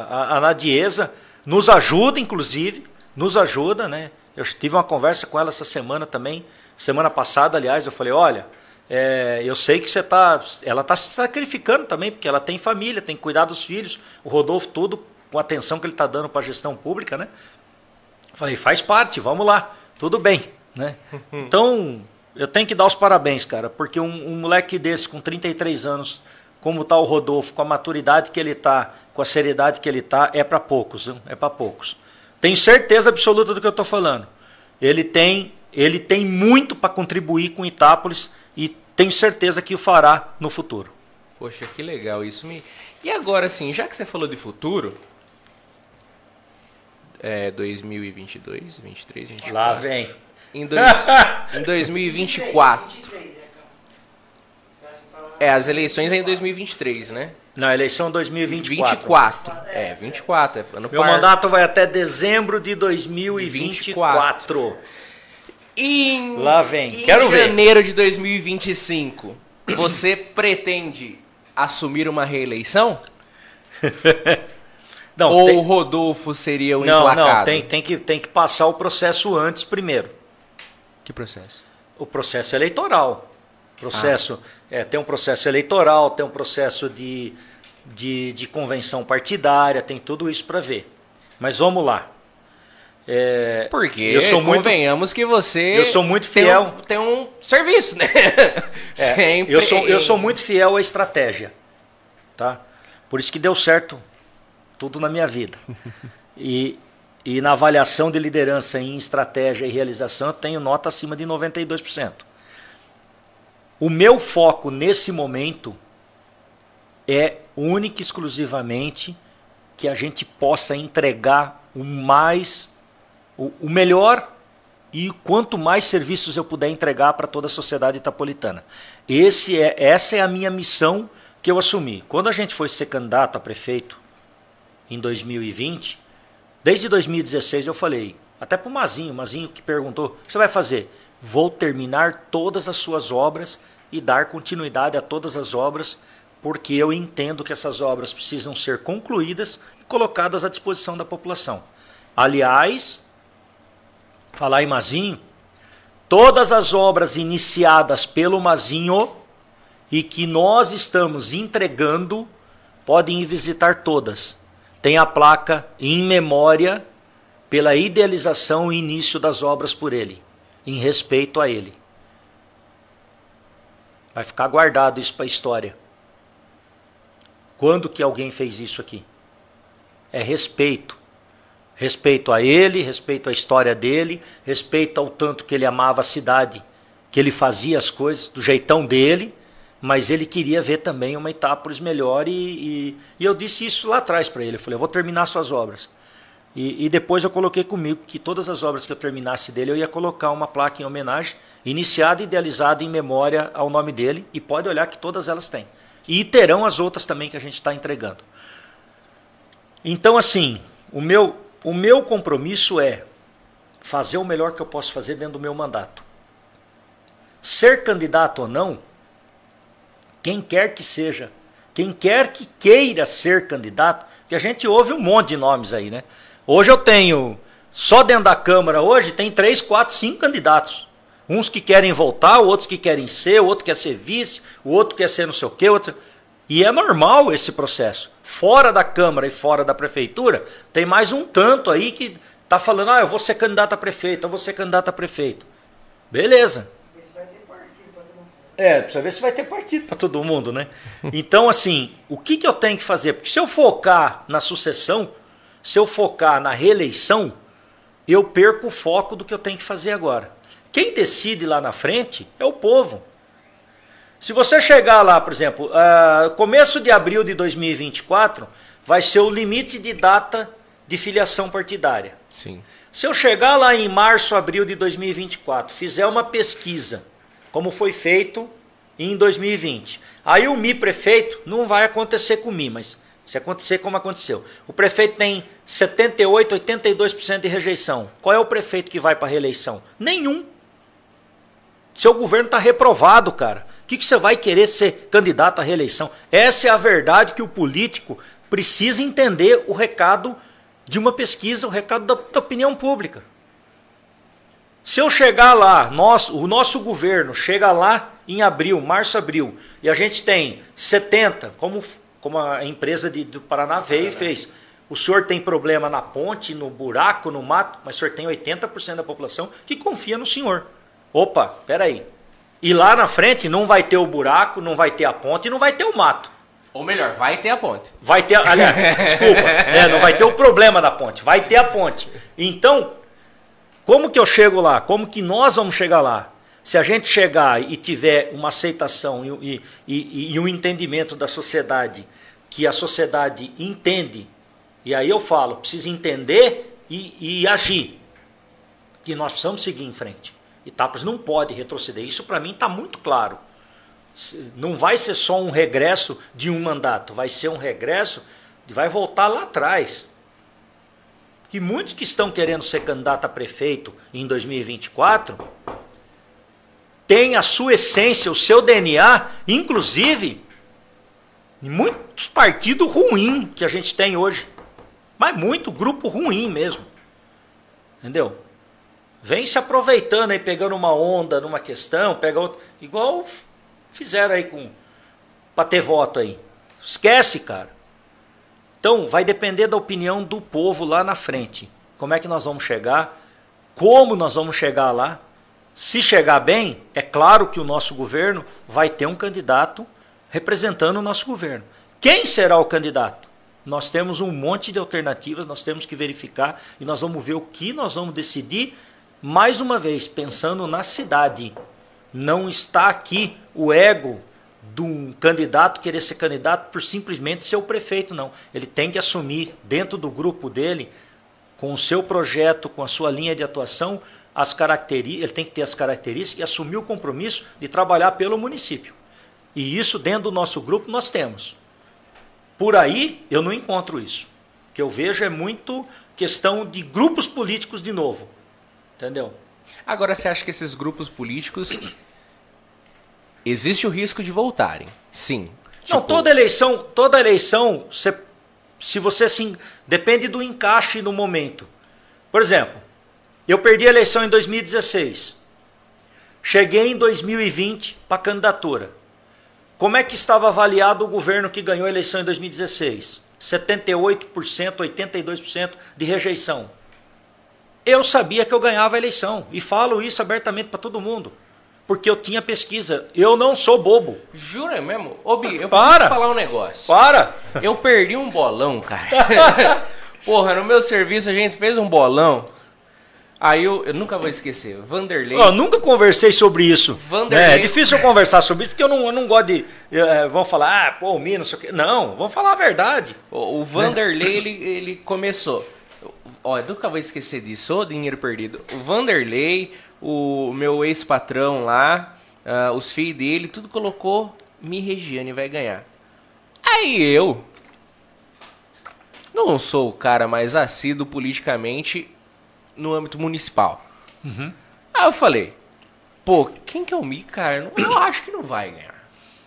a, a Nadiesa nos ajuda, inclusive nos ajuda, né? Eu tive uma conversa com ela essa semana também, semana passada, aliás, eu falei, olha, é, eu sei que você está, ela está se sacrificando também, porque ela tem família, tem que cuidar dos filhos, o Rodolfo tudo com a atenção que ele está dando para a gestão pública, né? Falei, faz parte, vamos lá, tudo bem, né? Então, eu tenho que dar os parabéns, cara, porque um, um moleque desse com 33 anos, como tá o Rodolfo, com a maturidade que ele tá, com a seriedade que ele tá, é para poucos, viu? é para poucos. Tenho certeza absoluta do que eu estou falando. Ele tem, ele tem muito para contribuir com Itápolis e tenho certeza que o fará no futuro. Poxa, que legal isso me. E agora, assim, já que você falou de futuro, é 2022, 23, 24. Lá vem. Em, dois, em 2024. 23, é, calma. É, as eleições é em 2023, né? Na eleição 2024. 24. É, 24. É Meu par. mandato vai até dezembro de 2024. E em, Lá vem. em Quero ver. janeiro de 2025, você pretende assumir uma reeleição? Não, Ou tem- o Rodolfo seria o não, emplacado? não tem, tem, que, tem que passar o processo antes primeiro. Que processo? O processo eleitoral. Processo, é, tem um processo eleitoral, tem um processo de, de, de convenção partidária, tem tudo isso para ver. Mas vamos lá. É, Porque eu sou muito, convenhamos que você eu sou muito tem fiel. um, tem um serviço, né? É, Sempre eu, sou, eu sou muito fiel à estratégia. Tá? Por isso que deu certo tudo na minha vida. E, e na avaliação de liderança em estratégia e realização, eu tenho nota acima de 92%. O meu foco nesse momento é única e exclusivamente que a gente possa entregar o mais, o, o melhor e quanto mais serviços eu puder entregar para toda a sociedade itapolitana. Esse é, essa é a minha missão que eu assumi. Quando a gente foi ser candidato a prefeito em 2020, desde 2016 eu falei, até para o Mazinho, Mazinho que perguntou, o que você vai fazer? Vou terminar todas as suas obras e dar continuidade a todas as obras, porque eu entendo que essas obras precisam ser concluídas e colocadas à disposição da população. Aliás, falar em Mazinho, todas as obras iniciadas pelo Mazinho e que nós estamos entregando, podem ir visitar todas. Tem a placa em memória pela idealização e início das obras por ele, em respeito a ele. Vai ficar guardado isso para a história. Quando que alguém fez isso aqui? É respeito. Respeito a ele, respeito à história dele, respeito ao tanto que ele amava a cidade, que ele fazia as coisas do jeitão dele, mas ele queria ver também uma Itápolis melhor e, e, e eu disse isso lá atrás para ele. Eu falei, eu vou terminar suas obras. E, e depois eu coloquei comigo que todas as obras que eu terminasse dele, eu ia colocar uma placa em homenagem, iniciada e idealizada em memória ao nome dele, e pode olhar que todas elas têm. E terão as outras também que a gente está entregando. Então, assim, o meu, o meu compromisso é fazer o melhor que eu posso fazer dentro do meu mandato. Ser candidato ou não, quem quer que seja, quem quer que queira ser candidato, que a gente ouve um monte de nomes aí, né? Hoje eu tenho, só dentro da Câmara, hoje tem três, quatro, cinco candidatos. Uns que querem voltar, outros que querem ser, outro quer ser vice, o outro quer ser não sei o quê. Outro... E é normal esse processo. Fora da Câmara e fora da Prefeitura, tem mais um tanto aí que está falando, ah, eu vou ser candidato a prefeito, eu vou ser candidato a prefeito. Beleza, Ver se vai ter partido pra todo mundo. é, precisa ver se vai ter partido para todo mundo, né? Então, assim, o que, que eu tenho que fazer? Porque se eu focar na sucessão, se eu focar na reeleição, eu perco o foco do que eu tenho que fazer agora. Quem decide lá na frente é o povo. Se você chegar lá, por exemplo, ah, começo de abril de 2024, vai ser o limite de data de filiação partidária. Sim. Se eu chegar lá em março, abril de 2024, fizer uma pesquisa, como foi feito em 2020, aí o Mi prefeito não vai acontecer com o Mi, mas se acontecer como aconteceu. O prefeito tem 78, 82% de rejeição. Qual é o prefeito que vai para reeleição? Nenhum. Seu governo está reprovado, cara. O que, que você vai querer ser candidato à reeleição? Essa é a verdade que o político precisa entender o recado de uma pesquisa, o recado da, da opinião pública. Se eu chegar lá, nosso, o nosso governo chega lá em abril, março, abril, e a gente tem 70, como, como a empresa de, do Paraná veio e fez, O senhor tem problema na ponte, no buraco, no mato, mas o senhor tem 80% da população que confia no senhor. Opa, peraí. E lá na frente não vai ter o buraco, não vai ter a ponte e não vai ter o mato. Ou melhor, vai ter a ponte. Vai ter, aliás, desculpa, é, não vai ter o problema da ponte, vai ter a ponte. Então, como que eu chego lá? Como que nós vamos chegar lá? Se a gente chegar e tiver uma aceitação e, e, e, e um entendimento da sociedade, que a sociedade entende, e aí eu falo, precisa entender e, agir, que nós precisamos seguir em frente. Etapas não pode retroceder. Isso para mim está muito claro. Não vai ser só um regresso de um mandato, vai ser um regresso, vai voltar lá atrás. Que muitos que estão querendo ser candidato a prefeito em 2024 têm a sua essência, o seu DNA, inclusive em muitos partidos ruins que a gente tem hoje. Mas muito grupo ruim mesmo. Entendeu? Vem se aproveitando aí, pegando uma onda numa questão, pega outra. Igual fizeram aí com. para ter voto aí. Esquece, cara. Então, vai depender da opinião do povo lá na frente. Como é que nós vamos chegar? Como nós vamos chegar lá? Se chegar bem, é claro que o nosso governo vai ter um candidato representando o nosso governo. Quem será o candidato? Nós temos um monte de alternativas, nós temos que verificar e nós vamos ver o que nós vamos decidir mais uma vez, pensando na cidade, não está aqui o ego de um candidato querer ser candidato por simplesmente ser o prefeito, não. Ele tem que assumir dentro do grupo dele, com o seu projeto, com a sua linha de atuação, as características, ele tem que ter as características e assumir o compromisso de trabalhar pelo município. E isso dentro do nosso grupo nós temos. Por aí eu não encontro isso. O que eu vejo é muito questão de grupos políticos de novo. Entendeu? Agora, você acha que esses grupos políticos. Existe o risco de voltarem? Sim. Não, tipo... toda eleição, toda eleição, você, se você assim. Depende do encaixe no momento. Por exemplo, eu perdi a eleição em 2016. Cheguei em 2020 para candidatura. Como é que estava avaliado o governo que ganhou a eleição em 2016? 78%, 82% de rejeição eu sabia que eu ganhava a eleição. E falo isso abertamente para todo mundo. Porque eu tinha pesquisa. Eu não sou bobo. Jura mesmo? Ô, Bi, eu para. preciso falar um negócio. Para! Eu perdi um bolão, cara. Porra, no meu serviço a gente fez um bolão. Aí eu, eu nunca vou esquecer. Vanderlei. Eu nunca conversei sobre isso. Vanderlei. É, é difícil eu conversar sobre isso porque eu não, eu não gosto de. É, vão falar, ah, pô, o Minas, não sei o quê. Não, vamos falar a verdade. O, o Vanderlei, ele, ele começou. Ó, eu nunca vou esquecer disso, ô dinheiro perdido. O Vanderlei, o meu ex-patrão lá, uh, os filhos dele, tudo colocou Mi Regiane vai ganhar. Aí eu não sou o cara mais assíduo politicamente no âmbito municipal. Uhum. Aí eu falei, pô, quem que é o Mi, cara? Eu acho que não vai ganhar.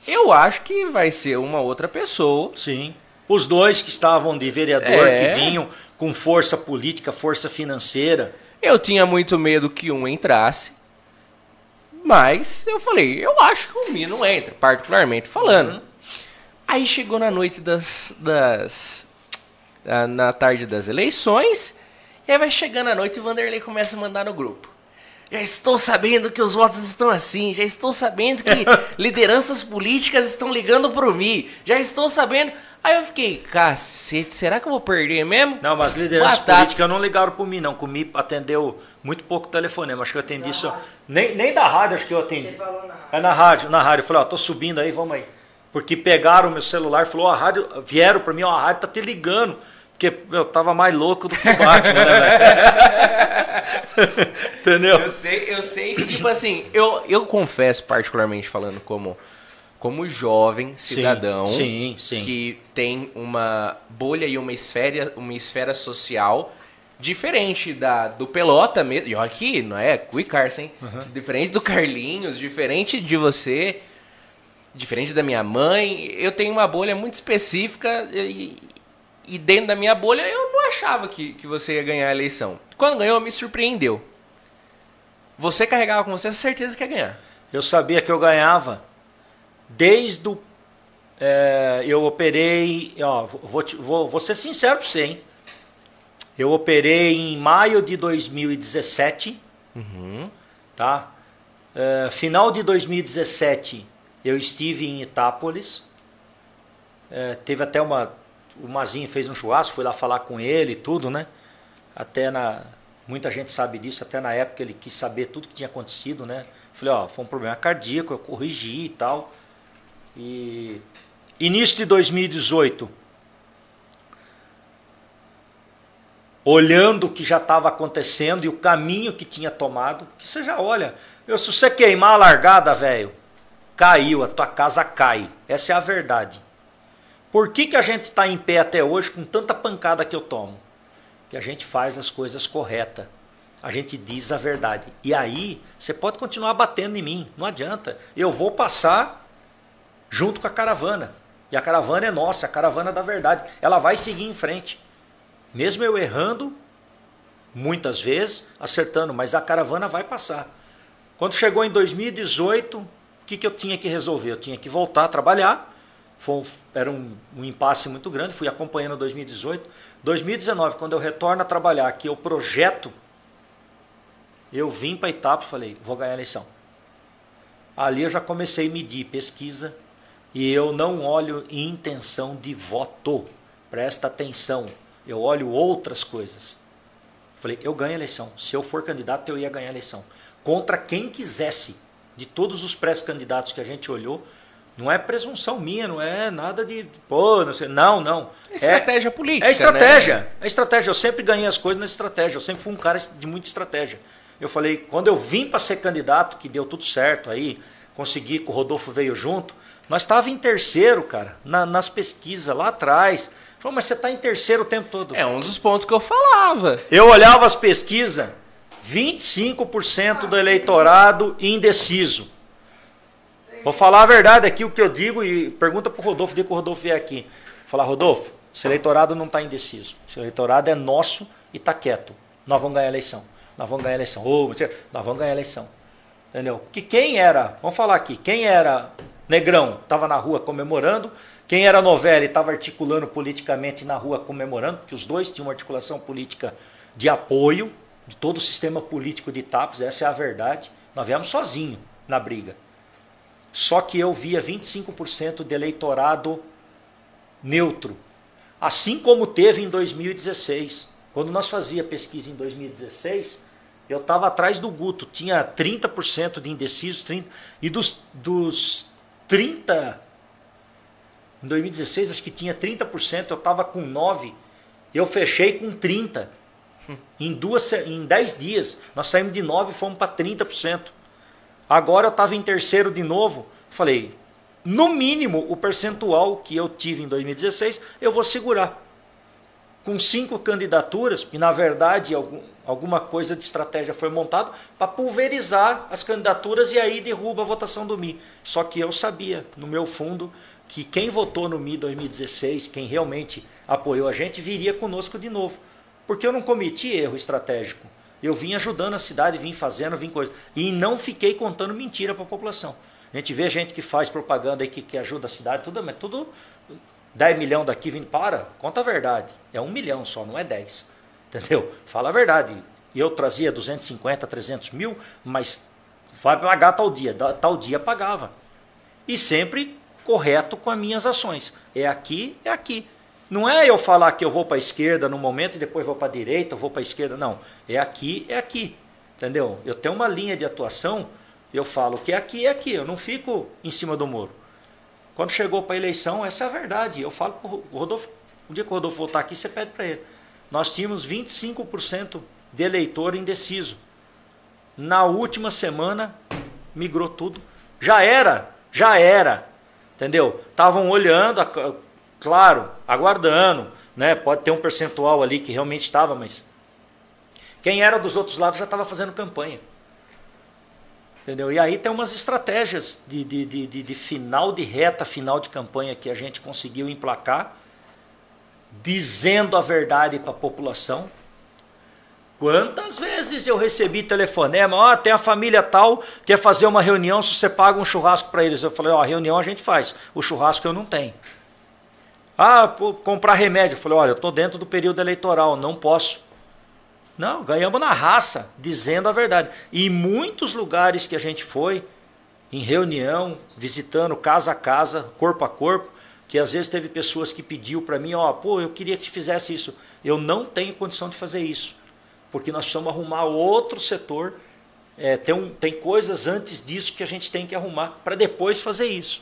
Eu acho que vai ser uma outra pessoa. Sim. Os dois que estavam de vereador, é... que vinham com força política, força financeira. Eu tinha muito medo que um entrasse. Mas eu falei, eu acho que o Mi não entra, particularmente falando. Uhum. Aí chegou na noite das. das na tarde das eleições. E aí vai chegando a noite e o Vanderlei começa a mandar no grupo. Já estou sabendo que os votos estão assim. Já estou sabendo que lideranças políticas estão ligando para o Mi. Já estou sabendo. Aí eu fiquei, cacete, será que eu vou perder mesmo? Não, mas liderança Batata. política não ligaram por mim, não. Comigo atendeu muito pouco telefonema. Acho que eu atendi isso. Nem, nem da rádio acho que eu atendi. Você falou na rádio. É na rádio, na rádio. Eu falei, ó, tô subindo aí, vamos aí. Porque pegaram o meu celular, falou, a rádio, vieram para mim, ó, a rádio tá te ligando. Porque eu tava mais louco do que o Batman, né, Entendeu? Eu sei, eu sei que, tipo assim, eu, eu confesso, particularmente falando como como jovem cidadão sim, sim, sim. que tem uma bolha e uma esfera, uma esfera social diferente da do Pelota mesmo. E aqui, não é? Cui Carson, uhum. diferente do Carlinhos, diferente de você, diferente da minha mãe. Eu tenho uma bolha muito específica e, e dentro da minha bolha eu não achava que, que você ia ganhar a eleição. Quando ganhou, me surpreendeu. Você carregava com você a certeza que ia ganhar. Eu sabia que eu ganhava desde o. É, eu operei. Ó, vou, vou, vou ser sincero para você, hein? Eu operei em maio de 2017, Uhum. tá? É, final de 2017 eu estive em Itápolis. É, teve até uma. O Mazinho fez um churrasco, fui lá falar com ele e tudo, né? Até na. Muita gente sabe disso, até na época ele quis saber tudo que tinha acontecido, né? Falei, ó, foi um problema cardíaco, eu corrigi e tal. E início de 2018, olhando o que já estava acontecendo e o caminho que tinha tomado, que você já olha, meu, se você queimar a largada, velho, caiu, a tua casa cai. Essa é a verdade. Por que, que a gente está em pé até hoje com tanta pancada que eu tomo? Que a gente faz as coisas corretas. A gente diz a verdade. E aí, você pode continuar batendo em mim, não adianta. Eu vou passar junto com a caravana. E a caravana é nossa, a caravana da verdade. Ela vai seguir em frente. Mesmo eu errando, muitas vezes, acertando, mas a caravana vai passar. Quando chegou em 2018, o que, que eu tinha que resolver? Eu tinha que voltar a trabalhar. Foi um, era um, um impasse muito grande, fui acompanhando 2018. 2019, quando eu retorno a trabalhar, que eu projeto, eu vim para Itapa e falei, vou ganhar a eleição. Ali eu já comecei a medir pesquisa e eu não olho intenção de voto. Presta atenção, eu olho outras coisas. Falei, eu ganho a eleição. Se eu for candidato, eu ia ganhar a eleição. Contra quem quisesse. De todos os pré-candidatos que a gente olhou, não é presunção minha, não é nada de. Pô, não sei. Não, não. É estratégia política. É estratégia. Né? É estratégia. Eu sempre ganhei as coisas na estratégia. Eu sempre fui um cara de muita estratégia. Eu falei, quando eu vim para ser candidato, que deu tudo certo aí, consegui, que o Rodolfo veio junto, nós estava em terceiro, cara, na, nas pesquisas lá atrás. Falei, mas você está em terceiro o tempo todo. É um dos pontos que eu falava. Eu olhava as pesquisas, 25% do eleitorado indeciso. Vou falar a verdade aqui, o que eu digo, e pergunta para o Rodolfo, diga que o Rodolfo vier aqui. Falar, Rodolfo, esse eleitorado não está indeciso. Esse eleitorado é nosso e está quieto. Nós vamos ganhar a eleição. Nós vamos ganhar a eleição. Oh, nós vamos ganhar a eleição. Entendeu? Que quem era, vamos falar aqui, quem era negrão, estava na rua comemorando, quem era novela estava articulando politicamente na rua comemorando, que os dois tinham uma articulação política de apoio de todo o sistema político de Itapos, essa é a verdade. Nós viemos sozinhos na briga. Só que eu via 25% de eleitorado neutro. Assim como teve em 2016. Quando nós fazia pesquisa em 2016, eu estava atrás do Guto. Tinha 30% de indecisos, 30, e dos, dos 30%, em 2016 acho que tinha 30%, eu estava com 9%, eu fechei com 30%. Em, duas, em 10 dias, nós saímos de 9% e fomos para 30%. Agora eu estava em terceiro de novo. Falei, no mínimo, o percentual que eu tive em 2016, eu vou segurar. Com cinco candidaturas, e na verdade algum, alguma coisa de estratégia foi montada para pulverizar as candidaturas e aí derruba a votação do Mi. Só que eu sabia, no meu fundo, que quem votou no Mi 2016, quem realmente apoiou a gente, viria conosco de novo. Porque eu não cometi erro estratégico. Eu vim ajudando a cidade, vim fazendo, vim coisa. E não fiquei contando mentira para a população. A gente vê gente que faz propaganda aí que, que ajuda a cidade, tudo, mas tudo 10 milhões daqui vindo. Para, conta a verdade. É um milhão só, não é 10. Entendeu? Fala a verdade. Eu trazia 250, 300 mil, mas vai pagar tal dia. Tal dia pagava. E sempre correto com as minhas ações. É aqui, é aqui. Não é eu falar que eu vou para a esquerda no momento e depois vou para a direita, vou para a esquerda. Não. É aqui, é aqui. Entendeu? Eu tenho uma linha de atuação, eu falo que é aqui, é aqui. Eu não fico em cima do muro. Quando chegou para a eleição, essa é a verdade. Eu falo para o Rodolfo, o dia que o Rodolfo voltar aqui, você pede para ele. Nós tínhamos 25% de eleitor indeciso. Na última semana, migrou tudo. Já era, já era. Entendeu? Estavam olhando, claro, aguardando, né? Pode ter um percentual ali que realmente estava, mas quem era dos outros lados já estava fazendo campanha. Entendeu? E aí tem umas estratégias de, de, de, de, final de reta, final de campanha que a gente conseguiu emplacar, dizendo a verdade para a população. Quantas vezes eu recebi telefonema, ó, oh, tem a família tal, quer fazer uma reunião, se você paga um churrasco para eles. Eu falei, ó, oh, a reunião a gente faz, o churrasco eu não tenho. Ah, comprar remédio. Eu falei, olha, eu estou dentro do período eleitoral, não posso. Não, ganhamos na raça, dizendo a verdade. E em muitos lugares que a gente foi, em reunião, visitando casa a casa, corpo a corpo, que às vezes teve pessoas que pediu para mim, ó, pô, eu queria que fizesse isso. Eu não tenho condição de fazer isso, porque nós precisamos arrumar outro setor. É, tem, um, tem coisas antes disso que a gente tem que arrumar para depois fazer isso.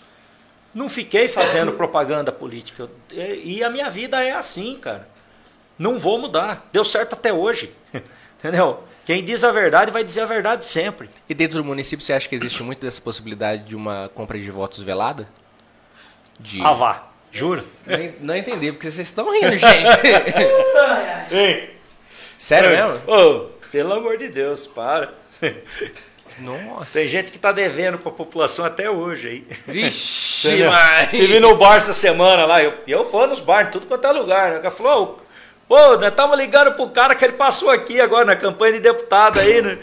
Não fiquei fazendo propaganda política. E a minha vida é assim, cara. Não vou mudar. Deu certo até hoje. Entendeu? Quem diz a verdade vai dizer a verdade sempre. E dentro do município você acha que existe muito dessa possibilidade de uma compra de votos velada? De... Ah, vá. Juro. Não, não entendi, porque vocês estão rindo, gente. Ei. Sério mesmo? Oh, pelo amor de Deus, para. Nossa. Tem gente que está devendo para a população até hoje aí. Vixe, mãe. Tive no bar essa semana lá, eu, eu fui nos bar, tudo quanto é lugar. Né? O cara falou, pô, nós estamos ligando pro cara que ele passou aqui agora na campanha de deputado aí, né?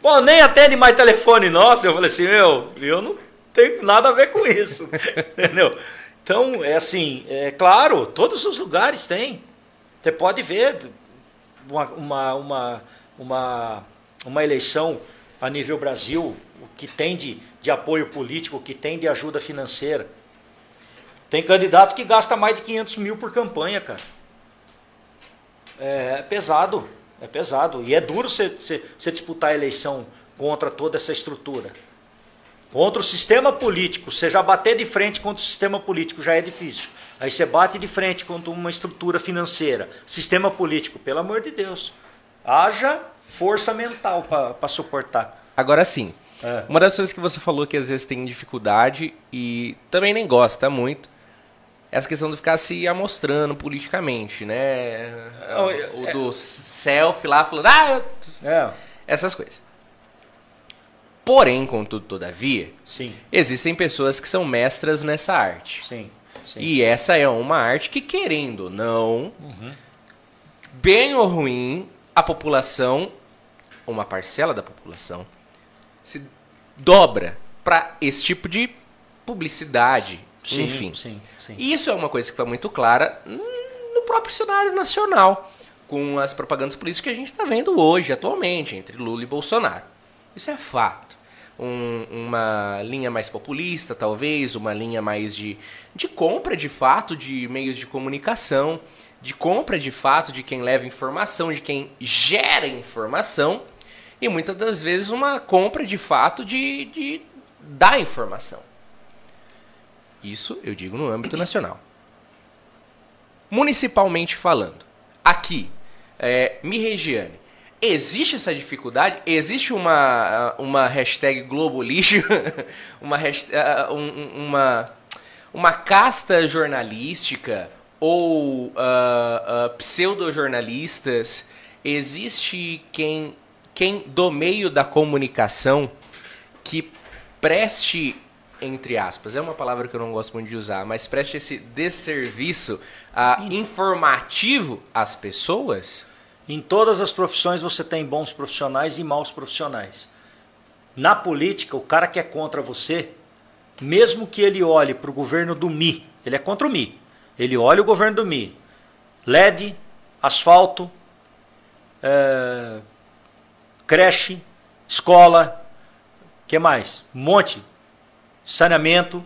Pô, nem atende mais telefone nosso. Eu falei assim, meu, eu não tenho nada a ver com isso. Entendeu? Então, é assim, é claro, todos os lugares tem. Você pode ver uma, uma, uma, uma, uma eleição a nível Brasil, o que tem de, de apoio político, o que tem de ajuda financeira. Tem candidato que gasta mais de 500 mil por campanha, cara. É pesado, é pesado. E é duro você disputar a eleição contra toda essa estrutura. Contra o sistema político, você já bater de frente contra o sistema político já é difícil. Aí você bate de frente contra uma estrutura financeira, sistema político, pelo amor de Deus. Haja força mental para suportar. Agora sim. É. Uma das coisas que você falou que às vezes tem dificuldade e também nem gosta muito é essa questão de ficar se amostrando politicamente, né? Não, é, o do selfie lá falando, ah, eu... é. essas coisas. Porém, contudo, todavia, sim. existem pessoas que são mestras nessa arte. Sim, sim. E essa é uma arte que, querendo ou não, uhum. bem ou ruim, a população, uma parcela da população, se dobra para esse tipo de publicidade, sim, enfim. Sim, sim. E isso é uma coisa que foi muito clara no próprio cenário nacional, com as propagandas políticas que a gente está vendo hoje, atualmente, entre Lula e Bolsonaro. Isso é fato. Um, uma linha mais populista, talvez, uma linha mais de, de compra de fato de meios de comunicação, de compra de fato de quem leva informação, de quem gera informação, e muitas das vezes uma compra de fato de, de da informação. Isso eu digo no âmbito nacional. Municipalmente falando, aqui, é, me regiane, Existe essa dificuldade? Existe uma, uma hashtag Globo Lixo? uma, hashtag, uma, uma casta jornalística? Ou uh, uh, pseudojornalistas? Existe quem, quem do meio da comunicação que preste entre aspas, é uma palavra que eu não gosto muito de usar, mas preste esse desserviço uh, informativo às pessoas? Em todas as profissões você tem bons profissionais e maus profissionais. Na política, o cara que é contra você, mesmo que ele olhe para o governo do Mi, ele é contra o Mi. Ele olha o governo do Mi. LED, asfalto, é, creche, escola, que mais? Um monte. Saneamento,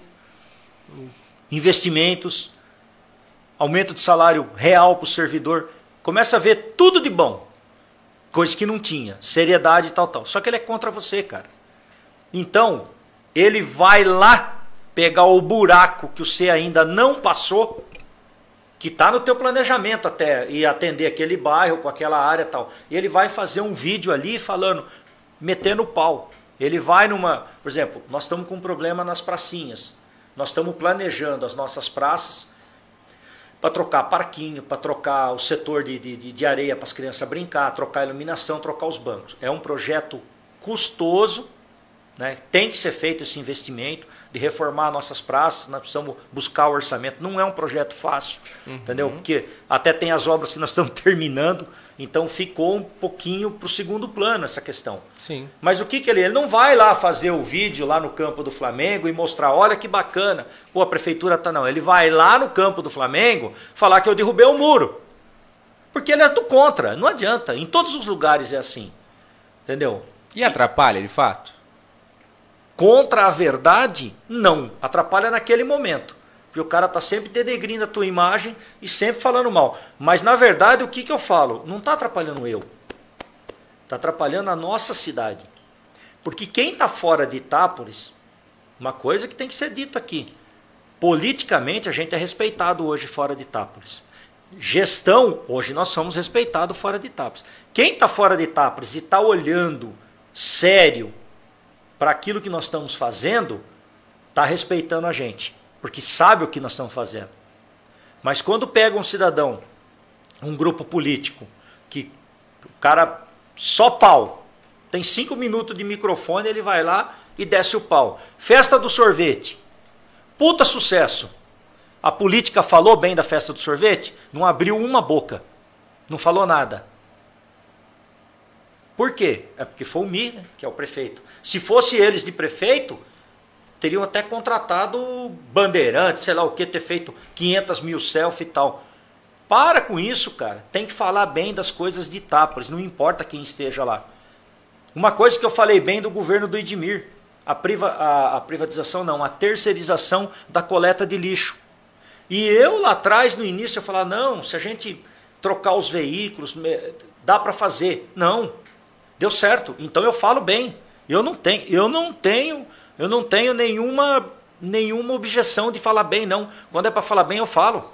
investimentos, aumento de salário real para o servidor começa a ver tudo de bom. Coisa que não tinha, seriedade e tal, tal. Só que ele é contra você, cara. Então, ele vai lá pegar o buraco que você ainda não passou, que está no teu planejamento até, e atender aquele bairro com aquela área tal. E ele vai fazer um vídeo ali falando, metendo o pau. Ele vai numa, por exemplo, nós estamos com um problema nas pracinhas. Nós estamos planejando as nossas praças para trocar parquinho, para trocar o setor de, de, de areia para as crianças brincar, trocar a iluminação, trocar os bancos. É um projeto custoso, né? tem que ser feito esse investimento de reformar nossas praças, nós precisamos buscar o orçamento. Não é um projeto fácil, uhum. entendeu? Porque até tem as obras que nós estamos terminando Então ficou um pouquinho para o segundo plano essa questão. Sim. Mas o que, que ele. Ele não vai lá fazer o vídeo lá no campo do Flamengo e mostrar, olha que bacana, pô, a prefeitura tá não. Ele vai lá no campo do Flamengo falar que eu derrubei o muro. Porque ele é do contra, não adianta. Em todos os lugares é assim. Entendeu? E atrapalha, de fato? Contra a verdade, não. Atrapalha naquele momento. Porque o cara tá sempre denegrindo a tua imagem e sempre falando mal. Mas na verdade, o que, que eu falo? Não está atrapalhando eu. Está atrapalhando a nossa cidade. Porque quem está fora de Itápolis, uma coisa que tem que ser dita aqui. Politicamente, a gente é respeitado hoje fora de Itápolis. Gestão, hoje nós somos respeitados fora de Itápolis. Quem está fora de Itápolis e está olhando sério para aquilo que nós estamos fazendo, está respeitando a gente porque sabe o que nós estamos fazendo. Mas quando pega um cidadão, um grupo político, que o cara só pau, tem cinco minutos de microfone, ele vai lá e desce o pau. Festa do sorvete. Puta sucesso. A política falou bem da festa do sorvete? Não abriu uma boca. Não falou nada. Por quê? É porque foi o Mi, né, que é o prefeito. Se fosse eles de prefeito, teriam até contratado bandeirantes, sei lá o que, ter feito 500 mil selfie e tal. Para com isso, cara. Tem que falar bem das coisas de Itápolis, não importa quem esteja lá. Uma coisa que eu falei bem do governo do Edmir, a, priva, a, a privatização não, a terceirização da coleta de lixo. E eu lá atrás, no início, eu falava, não, se a gente trocar os veículos, dá para fazer. Não, deu certo. Então eu falo bem. Eu não tenho, eu não tenho eu não tenho nenhuma, nenhuma objeção de falar bem, não. Quando é para falar bem, eu falo.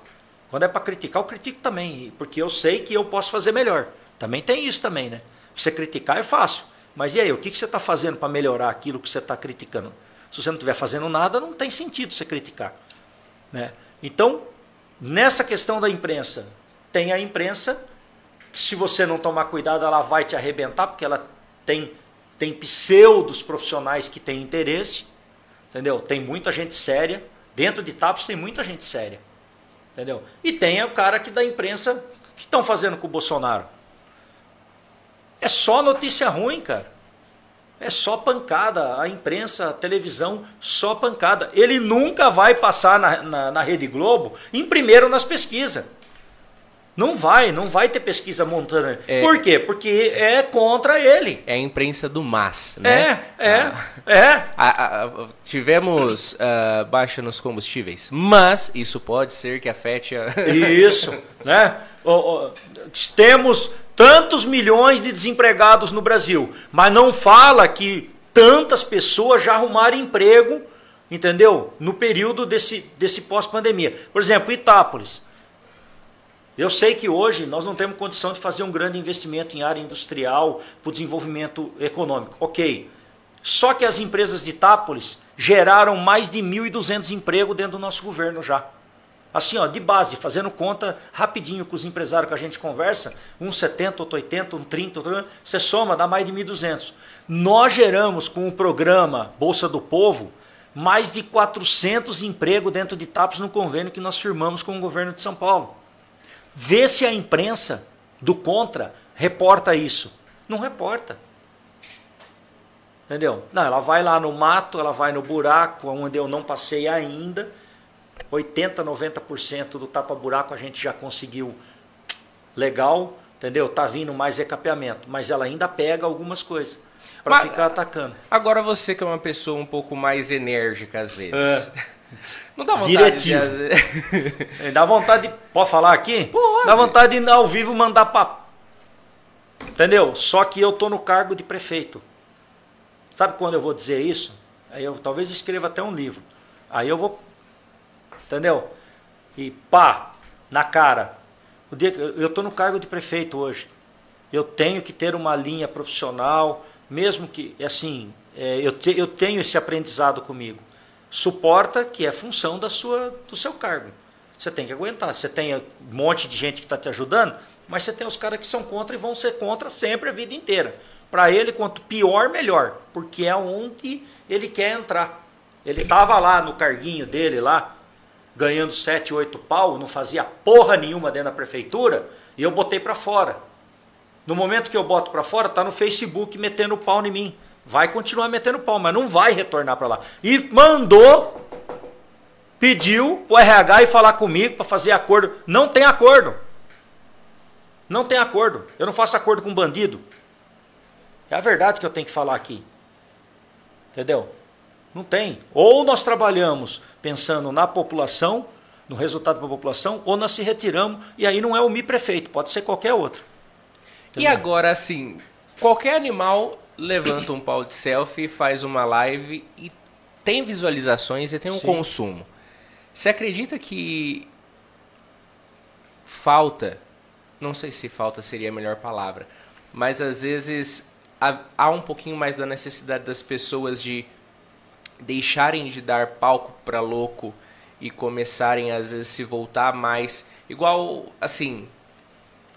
Quando é para criticar, eu critico também, porque eu sei que eu posso fazer melhor. Também tem isso também, né? Você criticar é fácil. Mas e aí, o que, que você está fazendo para melhorar aquilo que você está criticando? Se você não estiver fazendo nada, não tem sentido você criticar. Né? Então, nessa questão da imprensa, tem a imprensa, se você não tomar cuidado, ela vai te arrebentar, porque ela tem tem pseudos profissionais que têm interesse, entendeu? Tem muita gente séria. Dentro de TAPS tem muita gente séria, entendeu? E tem o cara que da imprensa que estão fazendo com o Bolsonaro. É só notícia ruim, cara. É só pancada. A imprensa, a televisão, só pancada. Ele nunca vai passar na, na, na Rede Globo em primeiro nas pesquisas. Não vai, não vai ter pesquisa montana. É, Por quê? Porque é contra ele. É a imprensa do MAS, né? É, é, ah, é. A, a, tivemos uh, baixa nos combustíveis, mas isso pode ser que afete a... Isso, né? O, o, temos tantos milhões de desempregados no Brasil, mas não fala que tantas pessoas já arrumaram emprego, entendeu? No período desse, desse pós-pandemia. Por exemplo, Itápolis. Eu sei que hoje nós não temos condição de fazer um grande investimento em área industrial para o desenvolvimento econômico. Ok. Só que as empresas de Itápolis geraram mais de 1.200 empregos dentro do nosso governo já. Assim, ó, de base, fazendo conta rapidinho com os empresários que a gente conversa, uns 70, outro 80, um 30, outro, você soma, dá mais de 1.200. Nós geramos com o programa Bolsa do Povo mais de 400 empregos dentro de Itápolis no convênio que nós firmamos com o governo de São Paulo. Vê se a imprensa do contra reporta isso. Não reporta. Entendeu? Não, ela vai lá no mato, ela vai no buraco onde eu não passei ainda. 80, 90% do tapa-buraco a gente já conseguiu legal, entendeu? Tá vindo mais recapeamento, mas ela ainda pega algumas coisas para ficar atacando. Agora você que é uma pessoa um pouco mais enérgica às vezes. É. Não dá vontade Diretivo. de... Dá vontade de... Pode falar aqui? Pode. Dá vontade de ao vivo mandar pra... Entendeu? Só que eu tô no cargo de prefeito. Sabe quando eu vou dizer isso? Aí eu talvez escreva até um livro. Aí eu vou... Entendeu? E pá, na cara. O dia que eu tô no cargo de prefeito hoje. Eu tenho que ter uma linha profissional, mesmo que, assim, é, eu, te, eu tenho esse aprendizado comigo suporta que é função da sua, do seu cargo. Você tem que aguentar. Você tem um monte de gente que está te ajudando, mas você tem os caras que são contra e vão ser contra sempre a vida inteira. Para ele, quanto pior, melhor, porque é onde ele quer entrar. Ele estava lá no carguinho dele lá, ganhando 7, 8 pau, não fazia porra nenhuma dentro da prefeitura, e eu botei para fora. No momento que eu boto para fora, tá no Facebook metendo pau em mim. Vai continuar metendo pau, mas não vai retornar para lá. E mandou, pediu o RH ir falar comigo para fazer acordo. Não tem acordo. Não tem acordo. Eu não faço acordo com bandido. É a verdade que eu tenho que falar aqui. Entendeu? Não tem. Ou nós trabalhamos pensando na população, no resultado para a população, ou nós se retiramos, e aí não é o Mi prefeito, pode ser qualquer outro. Entendeu? E agora, assim, qualquer animal levanta um pau de selfie, faz uma live e tem visualizações e tem um Sim. consumo. Você acredita que falta, não sei se falta seria a melhor palavra, mas às vezes há um pouquinho mais da necessidade das pessoas de deixarem de dar palco para louco e começarem às vezes se voltar mais igual assim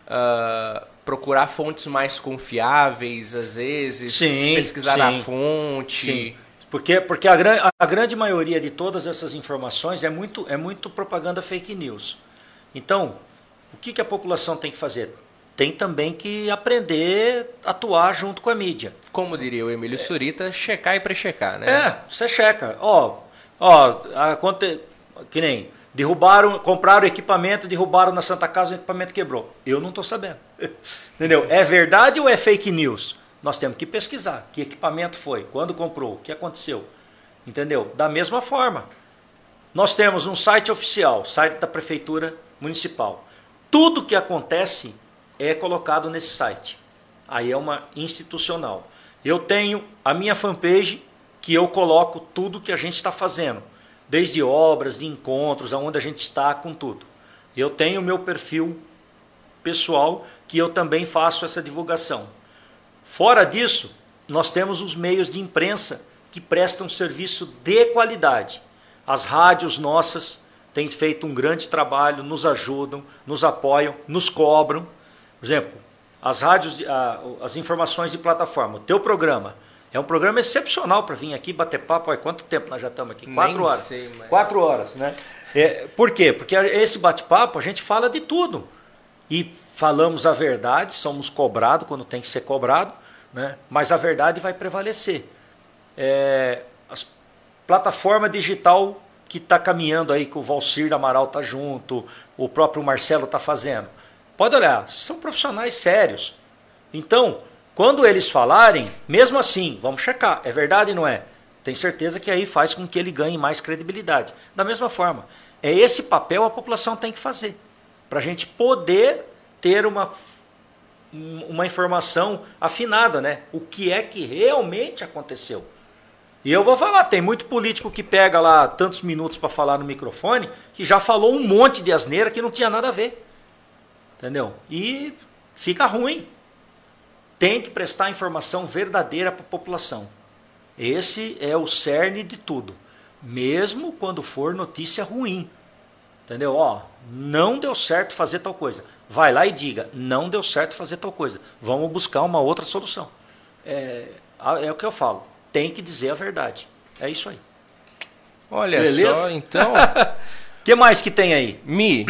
uh, procurar fontes mais confiáveis às vezes sim, pesquisar sim, a fonte sim. porque porque a, a grande maioria de todas essas informações é muito é muito propaganda fake news então o que, que a população tem que fazer tem também que aprender a atuar junto com a mídia. Como diria o Emílio Surita, checar e prechecar, né? É, você checa. Ó, ó, aconte... que nem derrubaram, compraram equipamento, derrubaram na Santa Casa, o equipamento quebrou. Eu não estou sabendo. Entendeu? É verdade ou é fake news? Nós temos que pesquisar que equipamento foi, quando comprou, o que aconteceu. Entendeu? Da mesma forma, nós temos um site oficial, site da prefeitura municipal. Tudo que acontece é colocado nesse site. Aí é uma institucional. Eu tenho a minha fanpage que eu coloco tudo que a gente está fazendo, desde obras, de encontros, aonde a gente está com tudo. Eu tenho o meu perfil pessoal que eu também faço essa divulgação. Fora disso, nós temos os meios de imprensa que prestam serviço de qualidade. As rádios nossas têm feito um grande trabalho, nos ajudam, nos apoiam, nos cobram. Por exemplo, as rádios, as informações de plataforma. O teu programa é um programa excepcional para vir aqui bater papo. Olha, quanto tempo nós já estamos aqui? Quatro Nem horas. Sei, mas... Quatro horas, né? É, por quê? Porque esse bate-papo a gente fala de tudo. E falamos a verdade, somos cobrados quando tem que ser cobrado, né? mas a verdade vai prevalecer. É, as plataforma digital que está caminhando aí, que o Valcir Amaral está junto, o próprio Marcelo está fazendo. Pode olhar, são profissionais sérios. Então, quando eles falarem, mesmo assim, vamos checar, é verdade ou não é? Tem certeza que aí faz com que ele ganhe mais credibilidade. Da mesma forma, é esse papel a população tem que fazer. Para a gente poder ter uma, uma informação afinada, né? O que é que realmente aconteceu. E eu vou falar, tem muito político que pega lá tantos minutos para falar no microfone, que já falou um monte de asneira que não tinha nada a ver. Entendeu? E fica ruim. Tem que prestar informação verdadeira para a população. Esse é o cerne de tudo. Mesmo quando for notícia ruim. Entendeu? Ó, não deu certo fazer tal coisa. Vai lá e diga, não deu certo fazer tal coisa. Vamos buscar uma outra solução. É, é o que eu falo. Tem que dizer a verdade. É isso aí. Olha Beleza? só, então. O que mais que tem aí? Mi,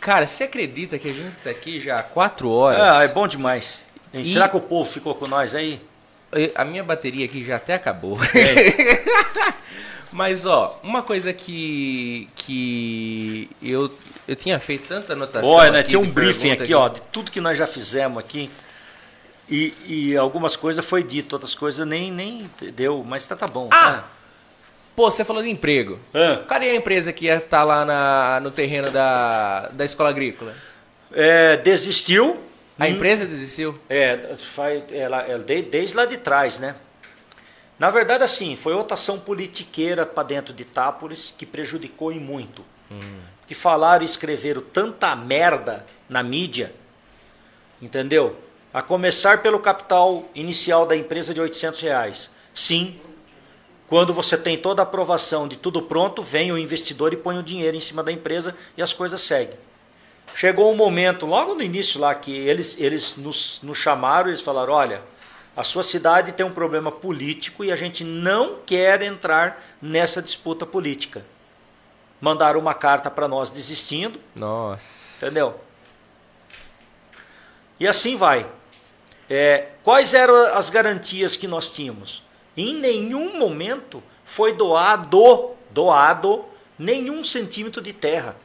Cara, você acredita que a gente está aqui já há quatro horas? Ah, é bom demais. E... Será que o povo ficou com nós aí? A minha bateria aqui já até acabou. É. Mas, ó, uma coisa que, que eu, eu tinha feito tanta anotação. Olha, né? Tinha um briefing aqui, ó, de tudo que nós já fizemos aqui. E, e algumas coisas foi dito, outras coisas nem, nem deu, mas tá, tá bom. Ah! Tá? Pô, você falou de emprego. É. Cadê a empresa que ia estar tá lá na, no terreno da, da escola agrícola? É, desistiu. A hum, empresa desistiu? É, faz, ela, ela, desde, desde lá de trás, né? Na verdade, assim, foi outra ação politiqueira para dentro de Itápolis que prejudicou e muito. Hum. Que falaram e escreveram tanta merda na mídia, entendeu? A começar pelo capital inicial da empresa de 800 reais. Sim, quando você tem toda a aprovação de tudo pronto, vem o investidor e põe o dinheiro em cima da empresa e as coisas seguem. Chegou um momento, logo no início lá, que eles, eles nos, nos chamaram e eles falaram, olha, a sua cidade tem um problema político e a gente não quer entrar nessa disputa política. Mandaram uma carta para nós desistindo. Nossa. Entendeu? E assim vai. É, quais eram as garantias que nós tínhamos? Em nenhum momento foi doado, doado nenhum centímetro de terra.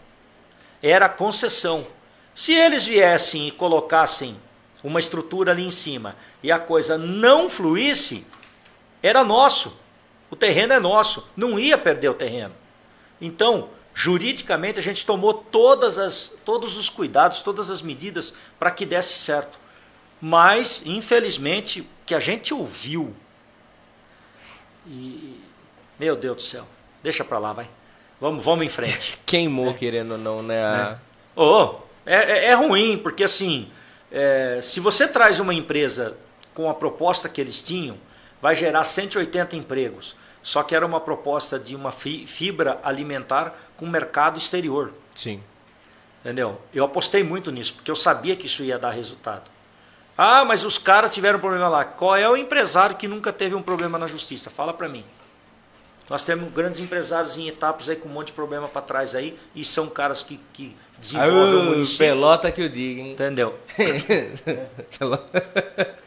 Era concessão. Se eles viessem e colocassem uma estrutura ali em cima e a coisa não fluísse, era nosso. O terreno é nosso, não ia perder o terreno. Então, juridicamente, a gente tomou todas as, todos os cuidados, todas as medidas para que desse certo. Mas, infelizmente, que a gente ouviu. E, meu Deus do céu, deixa para lá, vai. Vamos, vamos em frente. Queimou, é. querendo ou não, né? A... É. Oh, é, é, ruim, porque assim, é, se você traz uma empresa com a proposta que eles tinham, vai gerar 180 empregos. Só que era uma proposta de uma fibra alimentar com mercado exterior. Sim. Entendeu? Eu apostei muito nisso, porque eu sabia que isso ia dar resultado. Ah, mas os caras tiveram problema lá. Qual é o empresário que nunca teve um problema na justiça? Fala para mim. Nós temos grandes empresários em etapas aí com um monte de problema para trás aí e são caras que, que desenvolvem o município. Pelota que eu digo, hein? Entendeu?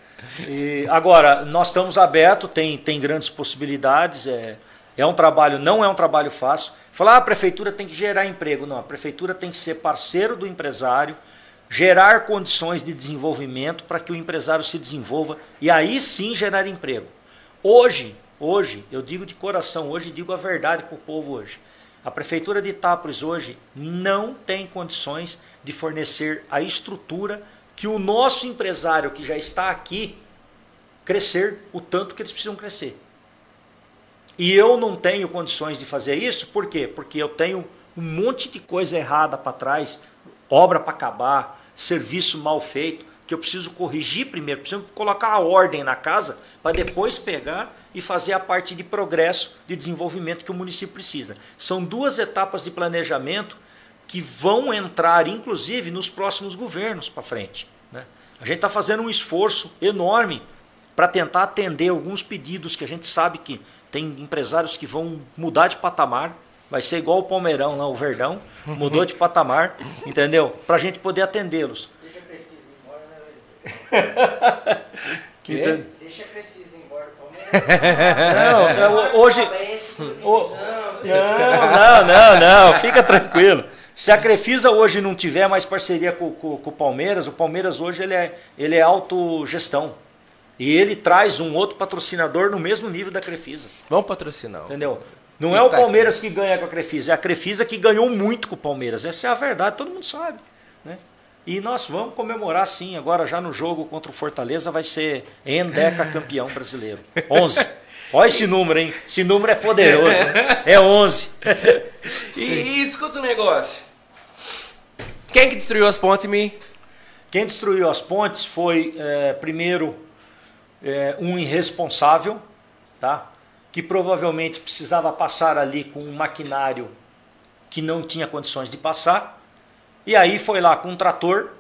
e, agora, nós estamos abertos, tem, tem grandes possibilidades. É, é um trabalho, não é um trabalho fácil. Falar, ah, a prefeitura tem que gerar emprego. Não, a prefeitura tem que ser parceiro do empresário, gerar condições de desenvolvimento para que o empresário se desenvolva e aí sim gerar emprego. Hoje, hoje, eu digo de coração, hoje digo a verdade para o povo hoje. A prefeitura de Itápolis hoje não tem condições de fornecer a estrutura que o nosso empresário que já está aqui crescer o tanto que eles precisam crescer. E eu não tenho condições de fazer isso, por quê? Porque eu tenho um monte de coisa errada para trás, obra para acabar, serviço mal feito, que eu preciso corrigir primeiro, preciso colocar a ordem na casa para depois pegar e fazer a parte de progresso, de desenvolvimento que o município precisa. São duas etapas de planejamento que vão entrar, inclusive, nos próximos governos para frente. Né? A gente está fazendo um esforço enorme para tentar atender alguns pedidos que a gente sabe que tem empresários que vão mudar de patamar, vai ser igual o Palmeirão lá, o Verdão, mudou de patamar, entendeu? Para a gente poder atendê-los. Deixa a Crefisa embora, né, que Deixa a Crefisa Não, hoje. Não, não, não, fica tranquilo. Se a Crefisa hoje não tiver mais parceria com, com, com o Palmeiras, o Palmeiras hoje ele é, ele é autogestão. E ele traz um outro patrocinador no mesmo nível da Crefisa. Vamos patrocinar. Entendeu? Não é o Palmeiras que ganha com a Crefisa, é a Crefisa que ganhou muito com o Palmeiras. Essa é a verdade, todo mundo sabe. Né? E nós vamos comemorar sim, agora já no jogo contra o Fortaleza vai ser Endeca campeão brasileiro. 11. Olha esse número, hein? Esse número é poderoso. É 11. e, e escuta um negócio. Quem que destruiu as pontes, Mi? Quem destruiu as pontes foi, é, primeiro, é, um irresponsável, tá? que provavelmente precisava passar ali com um maquinário que não tinha condições de passar, e aí foi lá com um trator,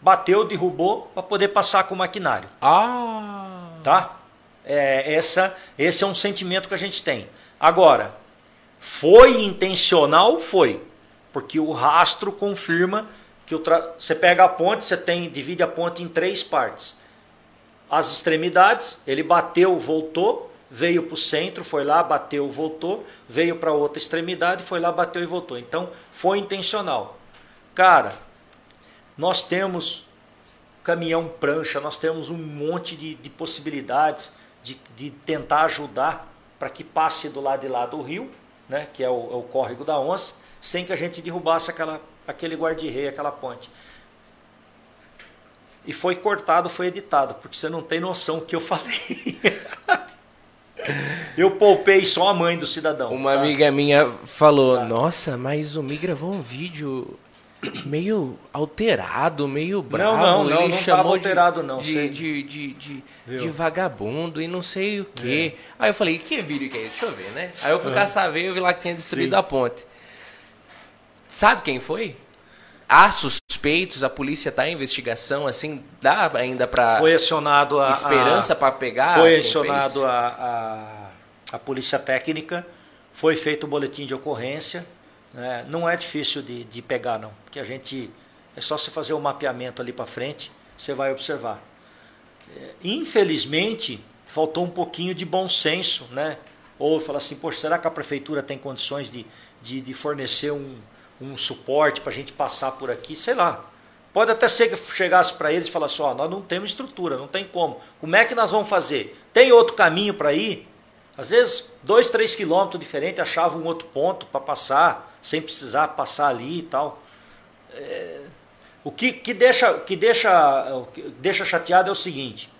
bateu, derrubou para poder passar com o maquinário. Ah! Tá? É, essa, esse é um sentimento que a gente tem. Agora, foi intencional? Foi. Porque o rastro confirma que o tra... você pega a ponte, você tem divide a ponte em três partes as extremidades, ele bateu, voltou, veio para o centro, foi lá, bateu, voltou, veio para outra extremidade, foi lá, bateu e voltou. Então foi intencional. Cara, nós temos caminhão prancha, nós temos um monte de, de possibilidades de, de tentar ajudar para que passe do lado de lá do rio, né, que é o, é o córrego da onça, sem que a gente derrubasse aquela, aquele guarda-rei, aquela ponte e foi cortado, foi editado, porque você não tem noção do que eu falei. eu poupei só a mãe do cidadão. Uma tá? amiga minha falou: tá. Nossa, mas o Mi gravou um vídeo meio alterado, meio bravo. Não, não, não, Ele não chamou alterado, de, não. De, de, de, de, de, vagabundo e não sei o quê. É. Aí eu falei: Que vídeo que é esse? Deixa eu ver, né? Aí eu fui uhum. caçar ver e vi lá que tinha destruído Sim. a ponte. Sabe quem foi? há suspeitos, a polícia está em investigação, assim, dá ainda para foi acionado a esperança para pegar. Foi acionado a, a, a, polícia técnica, foi feito o boletim de ocorrência. Né? Não é difícil de, de pegar não, porque a gente é só se fazer o mapeamento ali para frente. você vai observar. É, infelizmente, faltou um pouquinho de bom senso, né? Ou falar assim, poxa, será que a prefeitura tem condições de, de, de fornecer um, um suporte para a gente passar por aqui? Sei lá. Pode até ser que chegasse para eles e falasse, ó, nós não temos estrutura, não tem como. Como é que nós vamos fazer? Tem outro caminho para ir? Às vezes, dois, três quilômetros diferente, achava um outro ponto para passar, sem precisar passar ali e tal. É, o que, que, deixa, que deixa, que deixa chateado é o seguinte: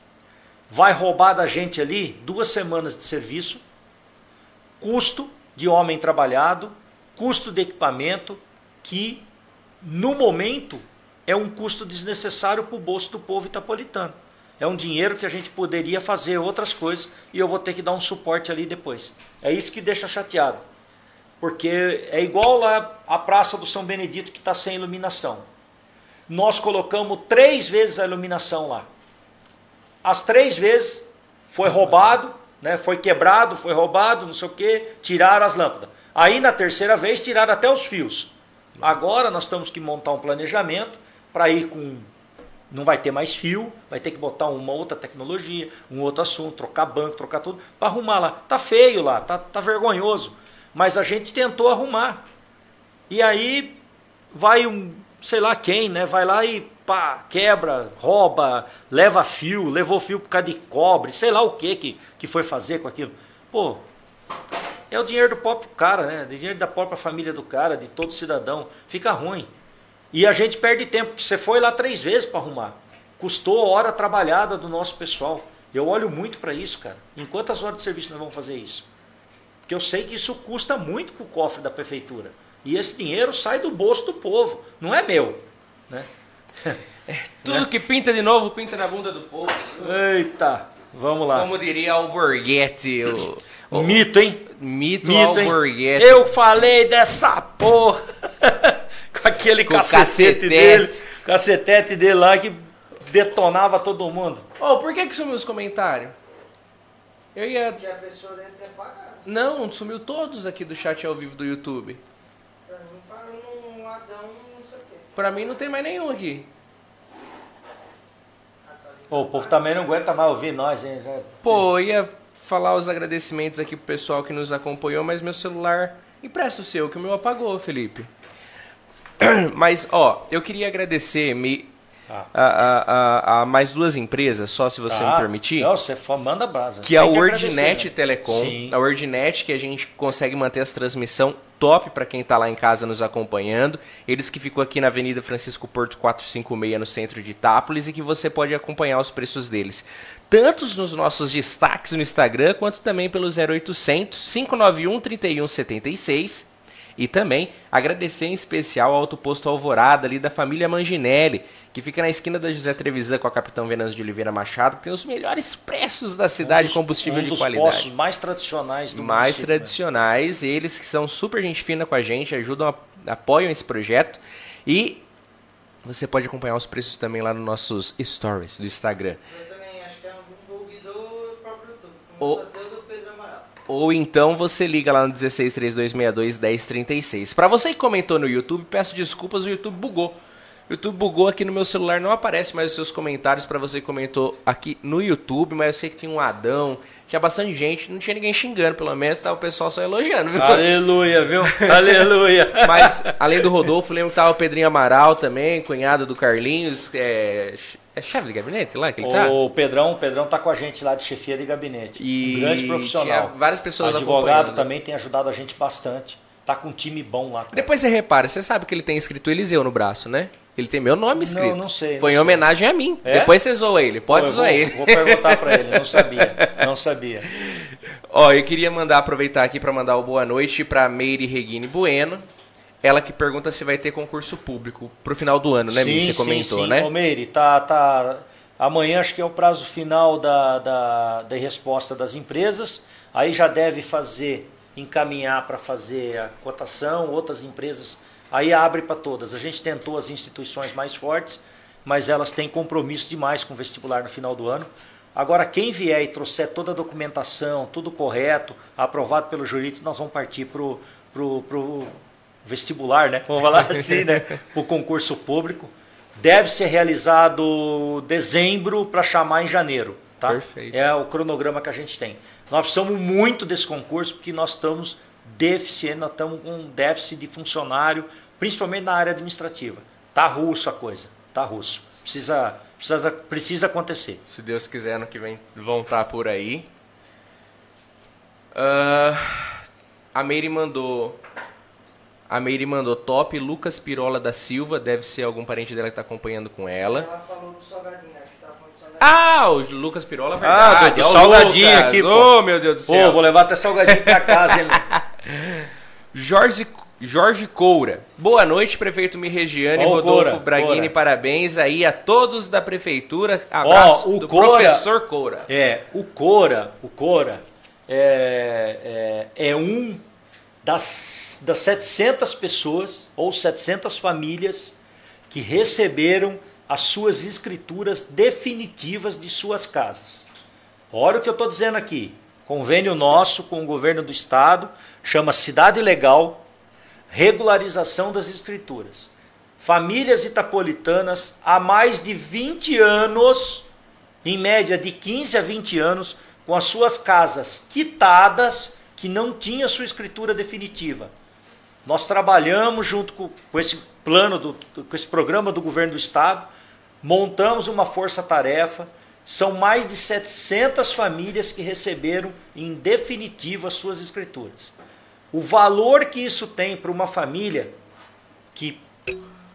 vai roubar da gente ali duas semanas de serviço, custo de homem trabalhado, custo de equipamento, que no momento é um custo desnecessário para o bolso do povo itapolitano. É um dinheiro que a gente poderia fazer outras coisas e eu vou ter que dar um suporte ali depois. É isso que deixa chateado. Porque é igual lá a Praça do São Benedito que está sem iluminação. Nós colocamos três vezes a iluminação lá. As três vezes foi roubado, né, foi quebrado, foi roubado, não sei o que, tiraram as lâmpadas. Aí na terceira vez tiraram até os fios. Agora nós temos que montar um planejamento para ir com não vai ter mais fio, vai ter que botar uma outra tecnologia, um outro assunto, trocar banco, trocar tudo, para arrumar lá. Tá feio lá, tá, tá vergonhoso. Mas a gente tentou arrumar. E aí vai um, sei lá quem, né? Vai lá e pá, quebra, rouba, leva fio, levou fio por causa de cobre, sei lá o que que, que foi fazer com aquilo. Pô, é o dinheiro do próprio cara, né? O dinheiro da própria família do cara, de todo cidadão. Fica ruim. E a gente perde tempo, porque você foi lá três vezes para arrumar. Custou hora trabalhada do nosso pessoal. Eu olho muito para isso, cara. Em quantas horas de serviço nós vamos fazer isso? Porque eu sei que isso custa muito para o cofre da prefeitura. E esse dinheiro sai do bolso do povo, não é meu. Né? É, tudo né? que pinta de novo, pinta na bunda do povo. Eita, vamos lá. Como diria o Borghetti. O, o, Mito, hein? Mito, Mito Alborguete. Eu falei dessa porra. com aquele com cacetete, cacetete dele, cacetete dele lá que detonava todo mundo. Oh, por que que sumiu os comentários? Eu ia... Porque a pessoa deve ter apagado. Não, sumiu todos aqui do chat ao vivo do YouTube. Pra mim parou num ladão, não sei o quê. Pra mim não tem mais nenhum aqui. Pô, o povo também não aguenta mais ouvir nós, hein? Já... Pô, eu ia falar os agradecimentos aqui pro pessoal que nos acompanhou, mas meu celular... Empresta o seu, que o meu apagou, Felipe. Mas, ó, eu queria agradecer me, ah. a, a, a, mais duas empresas, só se você ah, me permitir. Não, você manda brasa. Que é a WordNet né? Telecom. Sim. A WordNet, que a gente consegue manter essa transmissão top para quem está lá em casa nos acompanhando. Eles que ficam aqui na Avenida Francisco Porto 456, no centro de Itápolis, e que você pode acompanhar os preços deles. Tanto nos nossos destaques no Instagram, quanto também pelo 0800 591 3176 e também agradecer em especial ao Autoposto Alvorada, ali da família Manginelli, que fica na esquina da José Trevisan com a Capitão Venâncio de Oliveira Machado, que tem os melhores preços da cidade, um dos, combustível um de qualidade. Postos mais tradicionais do Mais município, né? tradicionais, né? eles que são super gente fina com a gente, ajudam, apoiam esse projeto e você pode acompanhar os preços também lá nos nossos stories do Instagram. Eu também acho que é um bug do próprio YouTube. O... Ou então você liga lá no 163262 1036. Para você que comentou no YouTube, peço desculpas, o YouTube bugou. O YouTube bugou aqui no meu celular, não aparece mais os seus comentários para você que comentou aqui no YouTube, mas eu sei que tinha um Adão, tinha bastante gente, não tinha ninguém xingando, pelo menos tava o pessoal só elogiando, viu? Aleluia, viu? Aleluia. Mas, além do Rodolfo, lembro que tava o Pedrinho Amaral também, cunhado do Carlinhos, é, é chefe de gabinete lá que ele tá? O Pedrão, o Pedrão tá com a gente lá de chefia de gabinete. E um grande profissional. várias pessoas Advogado também tem ajudado a gente bastante. Tá com um time bom lá. Cara. Depois você repara, você sabe que ele tem escrito Eliseu no braço, né? Ele tem meu nome escrito. Não, não sei. Foi não em homenagem sei. a mim. É? Depois você zoa ele. Pode zoar ele. Vou perguntar para ele. Não sabia. Não sabia. Ó, eu queria mandar aproveitar aqui para mandar o boa noite para Meire Regine Bueno. Ela que pergunta se vai ter concurso público pro final do ano, né, sim, Você comentou, sim. né? Ô, Meire, tá, tá Amanhã acho que é o prazo final da, da, da resposta das empresas. Aí já deve fazer, encaminhar para fazer a cotação, outras empresas. Aí abre para todas. A gente tentou as instituições mais fortes, mas elas têm compromisso demais com o vestibular no final do ano. Agora, quem vier e trouxer toda a documentação, tudo correto, aprovado pelo jurídico, nós vamos partir para o pro, pro vestibular, né? Vamos falar assim, né? O concurso público deve ser realizado dezembro para chamar em janeiro. Tá? Perfeito. É o cronograma que a gente tem. Nós precisamos muito desse concurso porque nós estamos deficientes, nós estamos com um déficit de funcionário, principalmente na área administrativa. Tá russo a coisa, tá russo. Precisa, precisa, precisa acontecer. Se Deus quiser, ano que vem vão estar por aí. Ah, a Meire mandou. A Meire mandou top. Lucas Pirola da Silva, deve ser algum parente dela que está acompanhando com ela. Ela falou do salgadinho, né? Que você tava falando do salgadinho. Ah, o Lucas Pirola, Ah, verdade. do é o salgadinho Lucas. aqui, pô. Oh, meu Deus do Pô, céu. vou levar até salgadinho pra casa, hein? Jorge, Jorge Coura. Boa noite, prefeito Mirregiane, Ó, o Rodolfo Coura, Braghini, Coura. parabéns aí a todos da prefeitura. Abraço Ó, o do Coura- professor Coura. É, o Cora, o Cora é, é, é um das, das 700 pessoas ou 700 famílias que receberam as suas escrituras definitivas de suas casas. Olha o que eu estou dizendo aqui. Convênio nosso com o governo do estado, chama Cidade Legal, regularização das escrituras. Famílias itapolitanas há mais de 20 anos, em média de 15 a 20 anos, com as suas casas quitadas, que não tinha sua escritura definitiva. Nós trabalhamos junto com, com esse plano, do, com esse programa do governo do estado, montamos uma força-tarefa. São mais de 700 famílias que receberam em definitivo as suas escrituras. O valor que isso tem para uma família que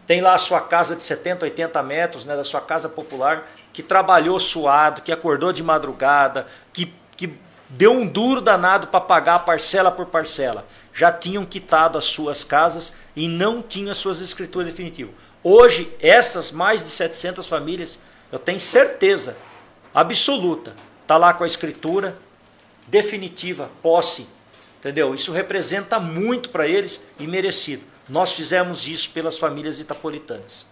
tem lá a sua casa de 70, 80 metros, né, da sua casa popular, que trabalhou suado, que acordou de madrugada, que, que deu um duro danado para pagar parcela por parcela. Já tinham quitado as suas casas e não tinham as suas escrituras definitivas. Hoje, essas mais de 700 famílias, eu tenho certeza absoluta, está lá com a escritura definitiva, posse, entendeu? Isso representa muito para eles e merecido. Nós fizemos isso pelas famílias itapolitanas.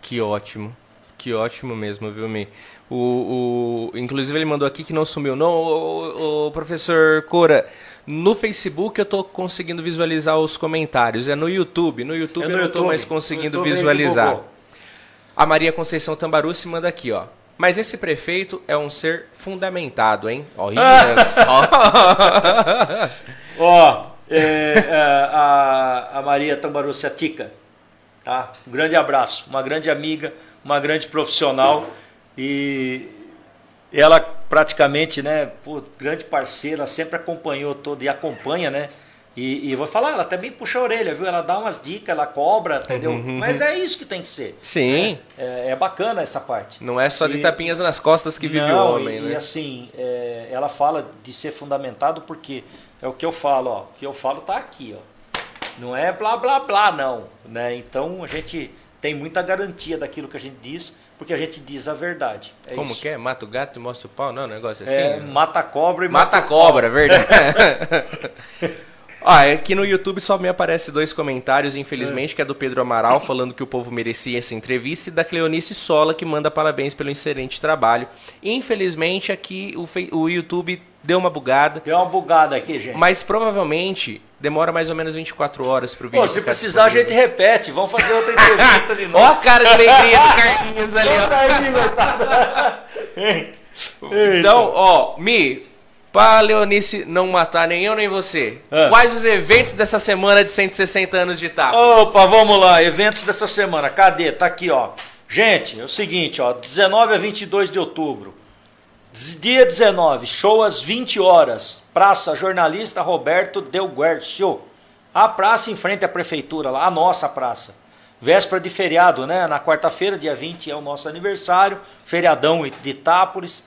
Que ótimo. Que ótimo mesmo, viu, Mi? O, o, inclusive ele mandou aqui que não sumiu. Não, o, o professor Cora, no Facebook eu tô conseguindo visualizar os comentários. É no YouTube. No YouTube É no eu não tô YouTube. mais conseguindo visualizar. A Maria Conceição Tambarucci manda aqui, ó. Mas esse prefeito é um ser fundamentado, hein? Olha só. Ó, é, é, a, a Maria Tambarucci a Tica, tá? Um grande abraço, uma grande amiga, uma grande profissional e ela praticamente, né, pô, grande parceira, sempre acompanhou todo e acompanha, né? E, e vou falar, ela também puxa a orelha, viu? Ela dá umas dicas, ela cobra, entendeu? Mas é isso que tem que ser. Sim. É, é bacana essa parte. Não é só de E- tapinhas nas costas que vive Não, o homem, e, né? E assim, é, ela fala de ser fundamentado porque é o que eu falo, ó. O que eu falo tá aqui, ó. Não é blá blá blá, não. Né? Então a gente tem muita garantia daquilo que a gente diz, porque a gente diz a verdade. É Como isso. que é? Mata o gato e mostra o pau? Não, um negócio assim? É, mata a cobra e Mata a mostra o cobra, verdade. Ó, aqui no YouTube só me aparece dois comentários, infelizmente, que é do Pedro Amaral, falando que o povo merecia essa entrevista, e da Cleonice Sola, que manda parabéns pelo excelente trabalho. Infelizmente, aqui o, o YouTube deu uma bugada, Tem uma bugada aqui, gente. mas provavelmente demora mais ou menos 24 horas pro vídeo Pô, se precisar, a gente repete. Vamos fazer outra entrevista de novo. Ó a cara de alegria do Carlinhos ali, ó. Aí. Então, ó, Mi, pra Leonice não matar nem eu nem você, Ah. quais os eventos dessa semana de 160 anos de etapa? Opa, vamos lá, eventos dessa semana. Cadê? Tá aqui, ó. Gente, é o seguinte, ó, 19 a 22 de outubro. Dia 19, show às 20 horas. Praça Jornalista Roberto Del Guercio. A praça em frente à prefeitura lá, a nossa praça. Véspera de feriado, né? Na quarta-feira, dia 20, é o nosso aniversário. Feriadão de Itápolis.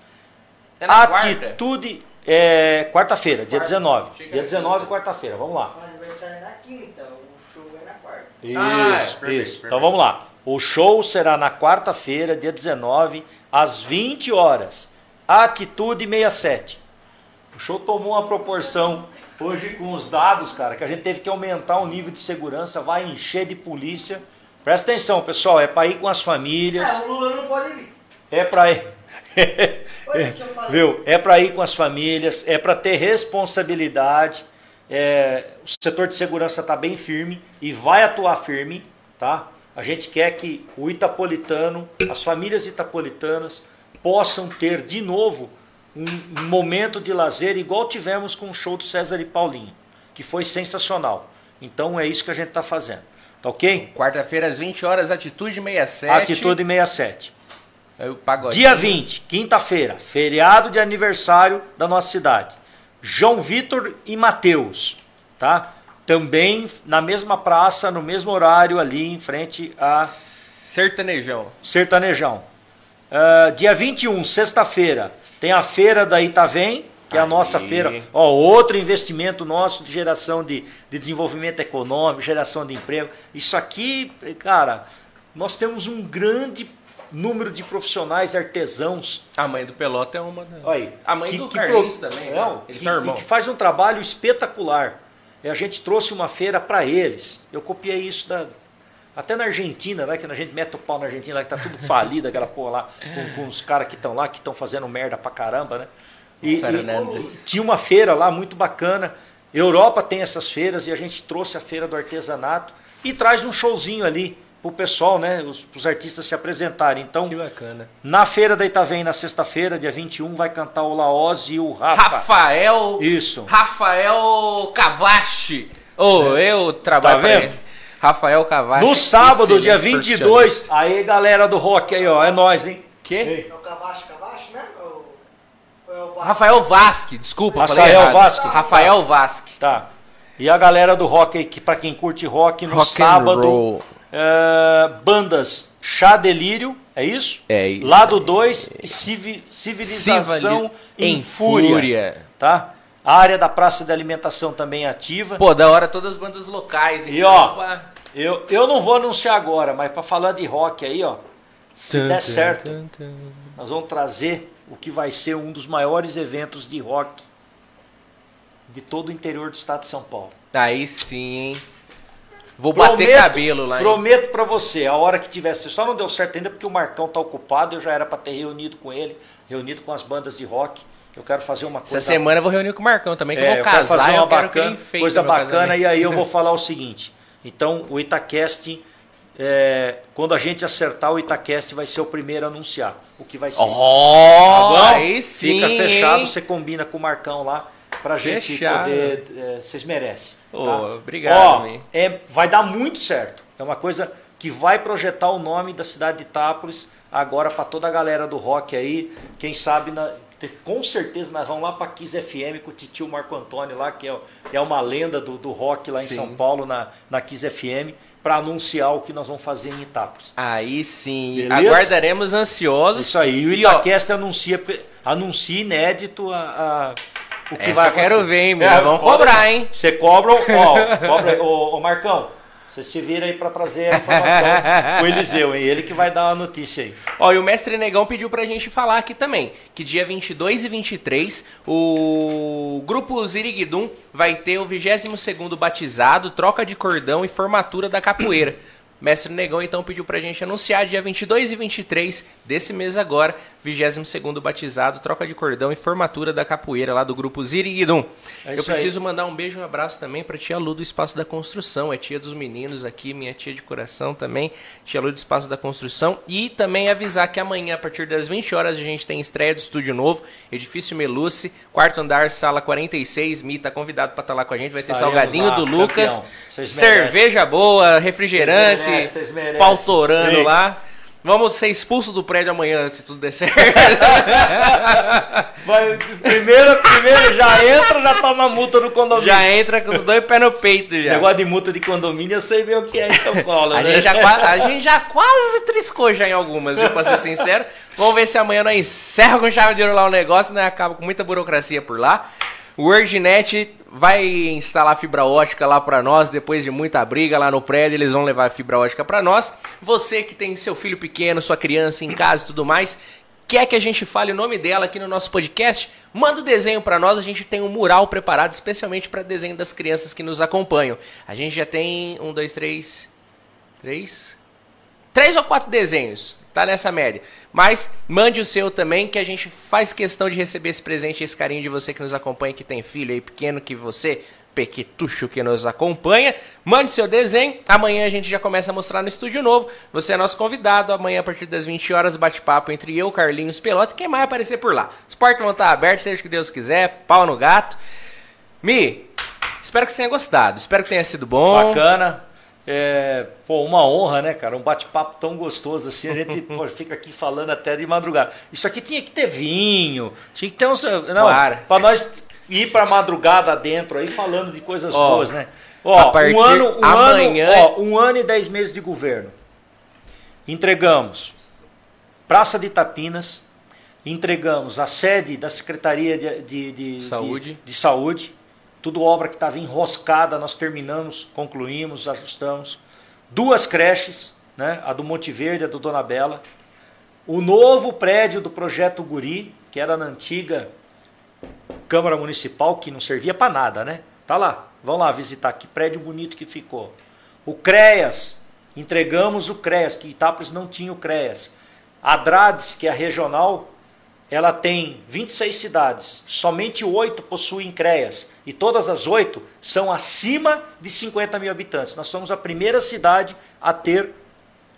É quarta? É, quarta-feira, dia Quarta. 19. Chega Dia na 19, quinta. quarta-feira. Vamos lá. O aniversário é na quinta, o show é na quarta. Isso, Ah, é, perfeito, isso. perfeito. Então vamos lá. O show será na quarta-feira, dia 19, às 20 horas. Atitude 67. O show tomou uma proporção hoje com os dados, cara, que a gente teve que aumentar o nível de segurança, vai encher de polícia. Presta atenção, pessoal, é para ir com as famílias, Ah, o Lula não pode vir. é para ir Olha que eu falei. Viu? É para ir com as famílias, é para ter responsabilidade. é, o setor de segurança está bem firme e vai atuar firme, tá? A gente quer que o itapolitano, as famílias itapolitanas, possam ter de novo um momento de lazer igual tivemos com o show do César e Paulinho, que foi sensacional. Então é isso que a gente está fazendo. Tá ok? Quarta-feira às 20 horas, Atitude 67. Atitude 67. É pagode. Dia 20, quinta-feira, feriado de aniversário da nossa cidade. João Vitor e Mateus, tá? Também na mesma praça, no mesmo horário ali em frente a Sertanejão. Sertanejão. Uh, dia 21, sexta-feira, tem a feira da Itavém, que é a nossa feira. Ó, outro investimento nosso de geração de, de desenvolvimento econômico, geração de emprego. Isso aqui, cara, nós temos um grande número de profissionais artesãos. A mãe do Pelota é uma. Olha aí, a mãe que, do que Carlinhos pro- também. Não, né? Eles que, são irmãos. que faz um trabalho espetacular. E a gente trouxe uma feira para eles. Eu copiei isso da, até na Argentina, né, que a gente mete o pau na Argentina, lá, que tá tudo falido, aquela porra lá, com, com os caras que estão lá, que estão fazendo merda pra caramba, né? E, e tinha uma feira lá muito bacana. Europa tem essas feiras e a gente trouxe a feira do artesanato e traz um showzinho ali pro pessoal, né? Os, os artistas se apresentarem. Então, Que bacana. na feira da Itavém, na sexta-feira, dia 21, vai cantar o Laoz e o Rafa. Rafael. Isso. Rafael Cavachi. Ô, eu trabalho Tá vendo? Rafael Cavachi. No sábado, dia excelente 22, aí galera do rock aí, ó, é nós, hein? Que? Ei. É o Cavacho, Cavacho, né? Ou, ou é o Vasco? Rafael Vasque, desculpa, Rafael falei errado. Vasque. Rafael Vasque. Tá. E a galera do rock aí, que pra quem curte rock, no Rock and sábado, é, bandas Chá Delírio, é isso? É isso. Lado 2 e civi- Civilização Civili- em, Fúria, tá? A área da praça de alimentação também é ativa. Pô, da hora todas as bandas locais. E, então, ó. Eu, eu não vou anunciar agora, mas pra falar de rock aí, ó, se Tum, der tum, certo, tum. nós vamos trazer o que vai ser um dos maiores eventos de rock de todo o interior do estado de São Paulo. Aí sim, hein? Vou bater cabelo lá, hein? Prometo pra você, a hora que tivesse, só não deu certo ainda porque o Marcão tá ocupado, eu já era pra ter reunido com ele, reunido com as bandas de rock. Eu quero fazer uma coisa Essa semana eu vou reunir com o Marcão também, que é, eu eu vou quero casar fazer e uma eu bacana, coisa bacana casamento. e aí eu vou falar o seguinte. Então, o Itacast, é, quando a gente acertar o Itacast, vai ser o primeiro a anunciar o que vai ser. Ó, Tá aí sim, Fica fechado, hein? você combina com o Marcão lá pra gente Fechado. poder. é, vocês merecem. Ô, tá? obrigado, Ó, é, vai dar muito certo. É uma coisa que vai projetar o nome da cidade de Itápolis agora para toda a galera do rock aí. Quem sabe, na- com certeza nós vamos lá para Kiss FM com o titio Marco Antônio lá, que é, é uma lenda do, do rock lá em Sim. São Paulo, na, na Kiss FM, para anunciar o que nós vamos fazer em Itápolis. Aí sim, Beleza? aguardaremos ansiosos. Isso aí, o E, ó, Itacast anuncia, anuncia inédito a, a- o que Essa vai eu quero ver, hein, meu? Vamos cobrar, hein? Você cobra, ó, cobra, ô, ô, Marcão, você se vira aí para trazer a informação o Eliseu, hein? Ele que vai dar a notícia aí. Ó, e o Mestre Negão pediu pra gente falar aqui também, que dia 22 e 23, o Grupo Ziriguidum vai ter o 22º batizado, troca de cordão e formatura da capoeira. Mestre Negão então pediu pra gente anunciar dia 22 e 23 desse mês agora, 22º batizado, troca de cordão e formatura da capoeira lá do grupo Ziriguidum. É Eu isso aí. preciso mandar um beijo e um abraço também pra tia Lu do Espaço da Construção, é tia dos meninos aqui, minha tia de coração também, tia Lu do Espaço da Construção. E também avisar que amanhã a partir das 20 horas a gente tem estreia do estúdio novo, Edifício Meluce, quarto andar, sala 46, Mi tá convidado pra estar lá com a gente, vai ter salgadinho lá, do Lucas, cerveja boa, refrigerante, Merecem. pau torando Ei. lá. Vamos ser expulsos do prédio amanhã, se tudo der certo. Vai, primeiro, primeiro já entra, já toma multa no condomínio. já entra com os dois pés no peito Esse já. negócio de multa de condomínio, eu sei bem o que é em São Paulo. A né? gente, já, a gente já quase triscou já em algumas, viu, pra ser sincero. Vamos ver se amanhã nós encerra com chave de ouro lá o negócio, né? Acaba com muita burocracia por lá. O WordNet vai instalar fibra ótica lá pra nós, depois de muita briga lá no prédio, eles vão levar fibra ótica pra nós. Você que tem seu filho pequeno, sua criança em casa e tudo mais, quer que a gente fale o nome dela aqui no nosso podcast? Manda o desenho pra nós, a gente tem um mural preparado especialmente para desenho das crianças que nos acompanham. A gente já tem um, dois, três, três, três ou quatro desenhos, tá nessa média. Mas mande o seu também, que a gente faz questão de receber esse presente, esse carinho de você que nos acompanha, que tem filho aí pequeno, que você Pequetucho que nos acompanha. Mande seu desenho. Amanhã a gente já começa a mostrar no estúdio novo. Você é nosso convidado. Amanhã, a partir das 20 horas, bate-papo entre eu, Carlinhos Pelota. Quem mais aparecer por lá? Os portas vão estar abertos, seja o que Deus quiser. Pau no gato. Mi, espero que você tenha gostado. Espero que tenha sido bom. Bacana. É, pô, uma honra, né, cara? Um bate-papo tão gostoso assim. A gente pô, fica aqui falando até de madrugada. Isso aqui tinha que ter vinho, tinha que ter uns. Não, Claro. pra nós ir pra madrugada dentro aí falando de coisas Ó, boas, né? Ó, um ano, um amanhã- ano, ó, um ano e dez meses de governo. Entregamos Praça de Itapinas, entregamos a sede da Secretaria de, de, de- Saúde. de- de saúde, tudo obra que estava enroscada, nós terminamos, concluímos, ajustamos. Duas creches, né? a do Monte Verde, a do Dona Bela. O novo prédio do Projeto Guri, que era na antiga Câmara Municipal, que não servia para nada, né? Tá lá, vão lá visitar, que prédio bonito que ficou. O CREAS, entregamos o CREAS, que Itápolis não tinha o CREAS. A Drades, que é a regional, ela tem 26 cidades, somente oito possuem CREAS e todas as oito são acima de 50 mil habitantes. Nós somos a primeira cidade a ter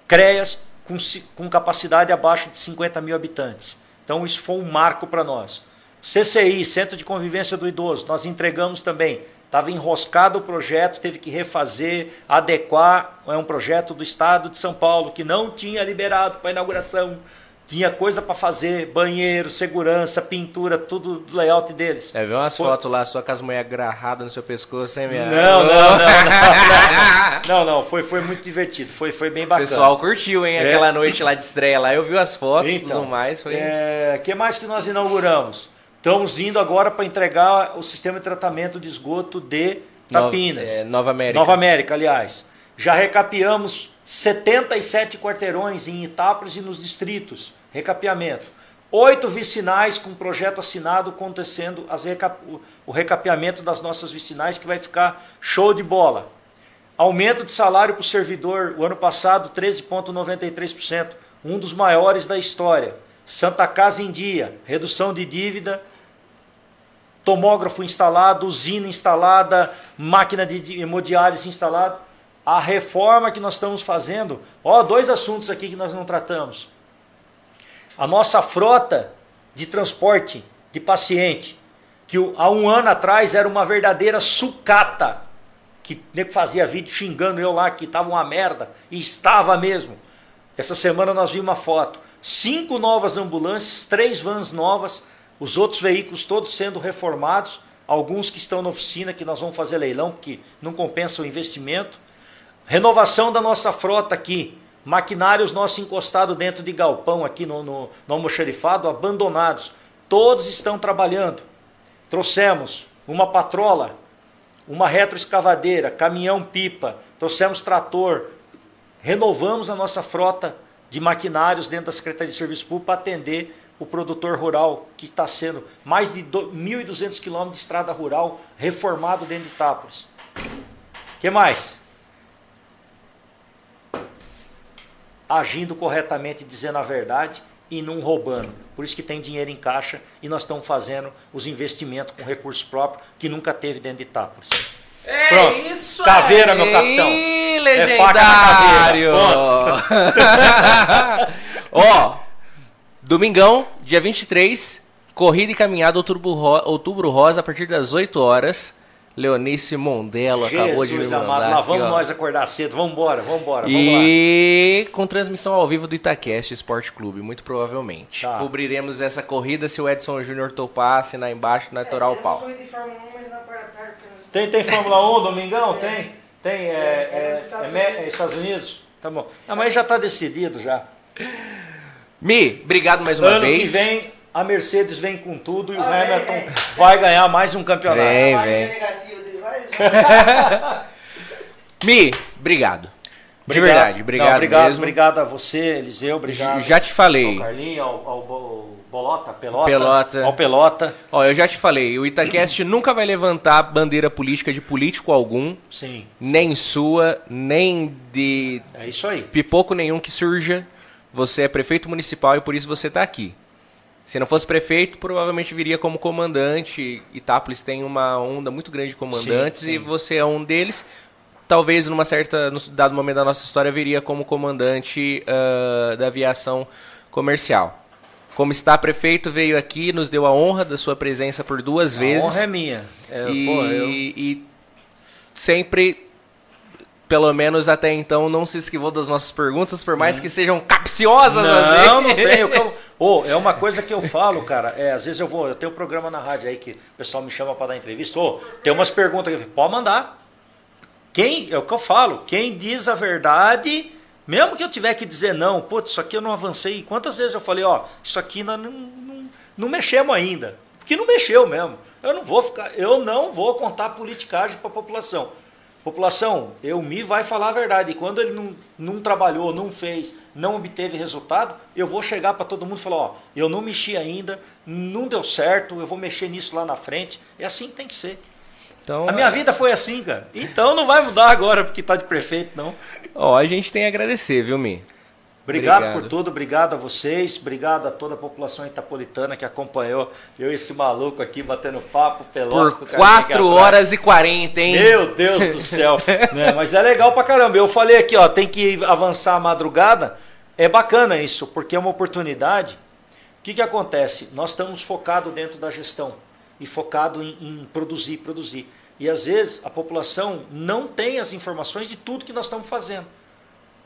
CREAS com, com capacidade abaixo de 50 mil habitantes. Então isso foi um marco para nós. CCI, Centro de Convivência do Idoso, nós entregamos também. Estava enroscado o projeto, teve que refazer, adequar. É um projeto do Estado de São Paulo que não tinha liberado para inauguração. Tinha coisa para fazer, banheiro, segurança, pintura, tudo do layout deles. É, viu umas Foi- fotos lá, sua com as mulheres agarradas no seu pescoço, hein, minha? Não, não, não, não, não, não, não, foi, foi muito divertido, foi, foi bem O bacana. pessoal curtiu, hein, É. aquela noite lá de estreia lá. Eu vi as fotos e Então, tudo mais. Foi... É, que mais que nós inauguramos? Estamos indo agora para entregar o sistema de tratamento de esgoto de Nova- Tapinas. é, Nova América. Nova América, aliás. Já recapeamos 77 quarteirões em Itápolis e nos distritos. Recapeamento. Oito vicinais com projeto assinado acontecendo as reca- o- recapeamento das nossas vicinais, que vai ficar show de bola. Aumento de salário para o servidor, o ano passado 13,93%, um dos maiores da história. Santa Casa em dia, redução de dívida, tomógrafo instalado, usina instalada, máquina de de hemodiálise instalada. A reforma que nós estamos fazendo, ó, dois assuntos aqui que nós não tratamos. A nossa frota de transporte de paciente, que há um ano atrás era uma verdadeira sucata, que nego fazia vídeo xingando eu lá que estava uma merda, e estava mesmo. Essa semana nós vimos uma foto. Cinco novas ambulâncias, três vans novas, os outros veículos todos sendo reformados, alguns que estão na oficina, que nós vamos fazer leilão, porque não compensa o investimento. Renovação da nossa frota aqui. Maquinários nossos encostados dentro de galpão aqui no, no, no almoxarifado, abandonados. Todos estão trabalhando. Trouxemos uma patrola, uma retroescavadeira, caminhão-pipa, trouxemos trator, renovamos a nossa frota de maquinários dentro da Secretaria de Serviço Público para atender o produtor rural, que está sendo mais de do- 1.200 quilômetros de estrada rural reformado dentro de Itápolis. O que mais? Agindo corretamente, dizendo a verdade e não roubando. Por isso que tem dinheiro em caixa e nós estamos fazendo os investimentos com recurso próprio que nunca teve dentro de Itápolis. É Pronto. isso Caveira, aí, meu capitão. legendário. É faca na caveira. Ó, domingão, dia 23, corrida e caminhada outubro, ro outubro rosa a partir das 8 horas. Leonice Mondelo acabou de me Jesus mandar amado, lá aqui, vamos ó. nós acordar cedo. Vamos embora, vamos embora. E com transmissão ao vivo do Itacast Esporte Clube, muito provavelmente. Tá. Cobriremos essa corrida se o Edson Júnior topar, assinar embaixo na pau. de Fórmula 1, mas na parte da tarde, porque nós Tem, tem Fórmula 1, Domingão? Tem. Tem? Tem, é, É, é é, Estados é Unidos. é Estados Unidos? Tá bom. Não, mas já está decidido já. Mi, obrigado mais uma ano vez. que vem, a Mercedes vem com tudo e o Ah, vem, Hamilton vem. vai ganhar mais um campeonato. Vem. vem. Mi, obrigado. De Obrigado. verdade, obrigado, Não, obrigado, mesmo. obrigado a você, Eliseu, obrigado. Já te falei. Ao Carlinho, ao, ao Bo- Bolota, Pelota, Pelota. Ao Pelota, Ó, eu já te falei, o Itacast nunca vai levantar bandeira política de político algum, sim, nem sua, nem de é isso aí. pipoco nenhum que surja. Você é prefeito municipal e por isso você tá aqui. Se não fosse prefeito, provavelmente viria como comandante. Itápolis tem uma onda muito grande de comandantes Sim, sim. e você é um deles. Talvez numa certa, no dado momento da nossa história, viria como comandante ah, da aviação comercial. Como está prefeito, veio aqui, nos deu a honra da sua presença por duas A vezes. honra é minha. É, e, pô, eu- e sempre, pelo menos até então, não se esquivou das nossas perguntas, por mais que sejam capciosas assim. Não, não tenho. Eu- Ô, é uma coisa que eu falo, cara. É, às vezes eu vou, eu tenho um programa na rádio aí que o pessoal me chama para dar entrevista. Ô, tem umas perguntas aqui. Pode mandar. Quem, é o que eu falo, quem diz a verdade, mesmo que eu tiver que dizer não, putz, isso aqui eu não avancei. Quantas vezes eu falei, ó, isso aqui nós não, não, não mexemos ainda. Porque não mexeu mesmo. Eu não vou ficar, eu não vou contar politicagem para a população. População, eu me vai falar a verdade. E quando ele não, não trabalhou, não fez, não obteve resultado, eu vou chegar para todo mundo e falar, ó, eu não mexi ainda, não deu certo, eu vou mexer nisso lá na frente. É assim que tem que ser. Então, A minha vida foi assim, cara. Então não vai mudar agora porque tá de prefeito, não. ó, a gente tem a agradecer, viu, Mi? Obrigado, Obrigado. por tudo, obrigado a vocês, obrigado a toda a população itapolitana que acompanhou eu e esse maluco aqui batendo papo, pelota. Por com o cara aqui 4 atrás. horas e 40, hein? Meu Deus do céu. Né, Mas é legal pra caramba. Eu falei aqui, ó, tem que avançar a madrugada. É bacana isso, porque é uma oportunidade. O que, que acontece? Nós estamos focados dentro da gestão e focado em, em produzir, produzir. E às vezes a população não tem as informações de tudo que nós estamos fazendo.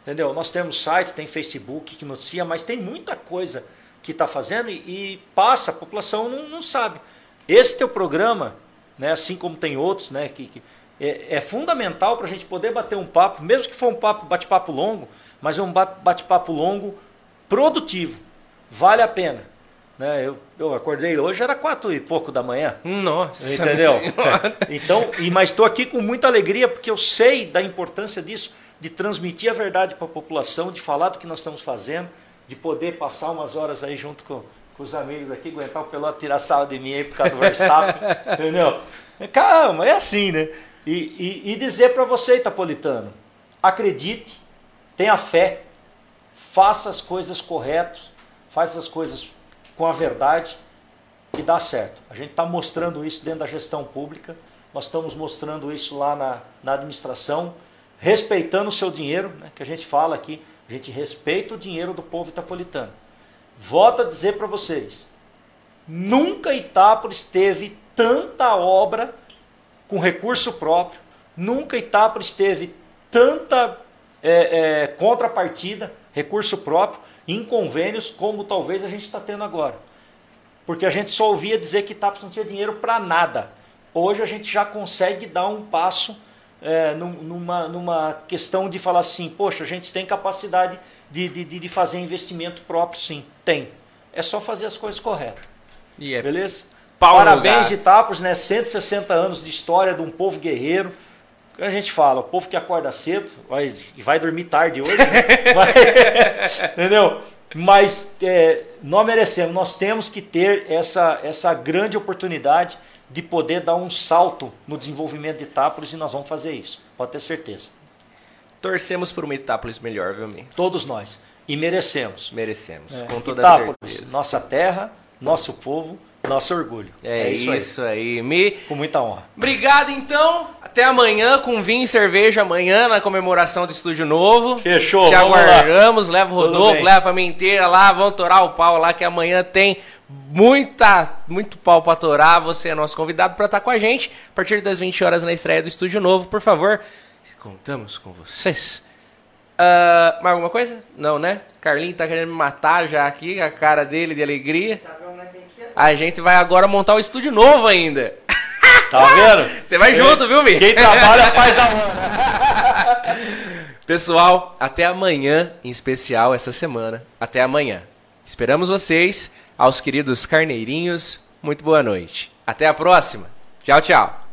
Entendeu? Nós temos site, tem Facebook que noticia, mas tem muita coisa que está fazendo e, e passa, a população não, não sabe. Esse teu programa, né, assim como tem outros, né, que, que é, é fundamental para a gente poder bater um papo, mesmo que for um papo, bate-papo longo, mas é um ba- bate-papo longo produtivo. Vale a pena. Né? Eu, eu acordei hoje, era quatro e pouco da manhã. Nossa. Entendeu? Senhora. então, e, mas estou aqui com muita alegria porque eu sei da importância disso, de transmitir a verdade para a população, de falar do que nós estamos fazendo, de poder passar umas horas aí junto com, com os amigos aqui, aguentar o pelota tirar sal de mim aí por causa do Verstappen, entendeu? Calma, é assim, né? E, e, e dizer para você, Itapolitano, acredite, tenha fé, faça as coisas corretas, faça as coisas com a verdade que dá certo. A gente está mostrando isso dentro da gestão pública, nós estamos mostrando isso lá na, na administração, respeitando o seu dinheiro, né, que a gente fala aqui, a gente respeita o dinheiro do povo itapolitano. Volto a dizer para vocês, nunca Itápolis teve tanta obra com recurso próprio, nunca Itápolis teve tanta é, é, contrapartida, recurso próprio, em convênios como talvez a gente está tendo agora. Porque a gente só ouvia dizer que Itápolis não tinha dinheiro para nada. Hoje a gente já consegue dar um passo é, num- numa, numa questão de falar assim, poxa, a gente tem capacidade de, de, de fazer investimento próprio, sim. Tem. É só fazer as coisas corretas. E é Beleza? Parabéns. Itápolis, né? 160 anos de história de um povo guerreiro. A gente fala, o povo que acorda cedo vai, e vai dormir tarde hoje, né? Mas- entendeu? Mas é, nós merecemos, nós temos que ter essa, essa grande oportunidade de poder dar um salto no desenvolvimento de Itápolis e nós vamos fazer isso, pode ter certeza. Torcemos por uma Itápolis melhor, viu, Mi? Todos nós. E merecemos. Merecemos, É, com toda Itápolis, certeza. nossa terra, nosso povo, nosso orgulho. É, isso, aí. Mi. Com muita honra. Obrigado, então. Até amanhã com vinho e cerveja amanhã na comemoração do Estúdio Novo. Fechou, Te vamos lá. aguardamos. Leva o Rodolfo, leva a família inteira lá. Vamos torar o pau lá que amanhã tem muita, muito pau pra torar. Você é nosso convidado para estar com a gente a partir das 20 horas na estreia do Estúdio Novo. Por favor, contamos com vocês. Ah, mais alguma coisa? Não, né? Carlinho tá querendo me matar já aqui, a cara dele de alegria. Ir? A gente vai agora montar o estúdio novo ainda. Tá vendo? Você vai junto, viu, Mi? Quem trabalha faz a hora. Pessoal, até amanhã, em especial essa semana. Até amanhã. Esperamos vocês, aos queridos carneirinhos. Muito boa noite. Até a próxima. Tchau, tchau.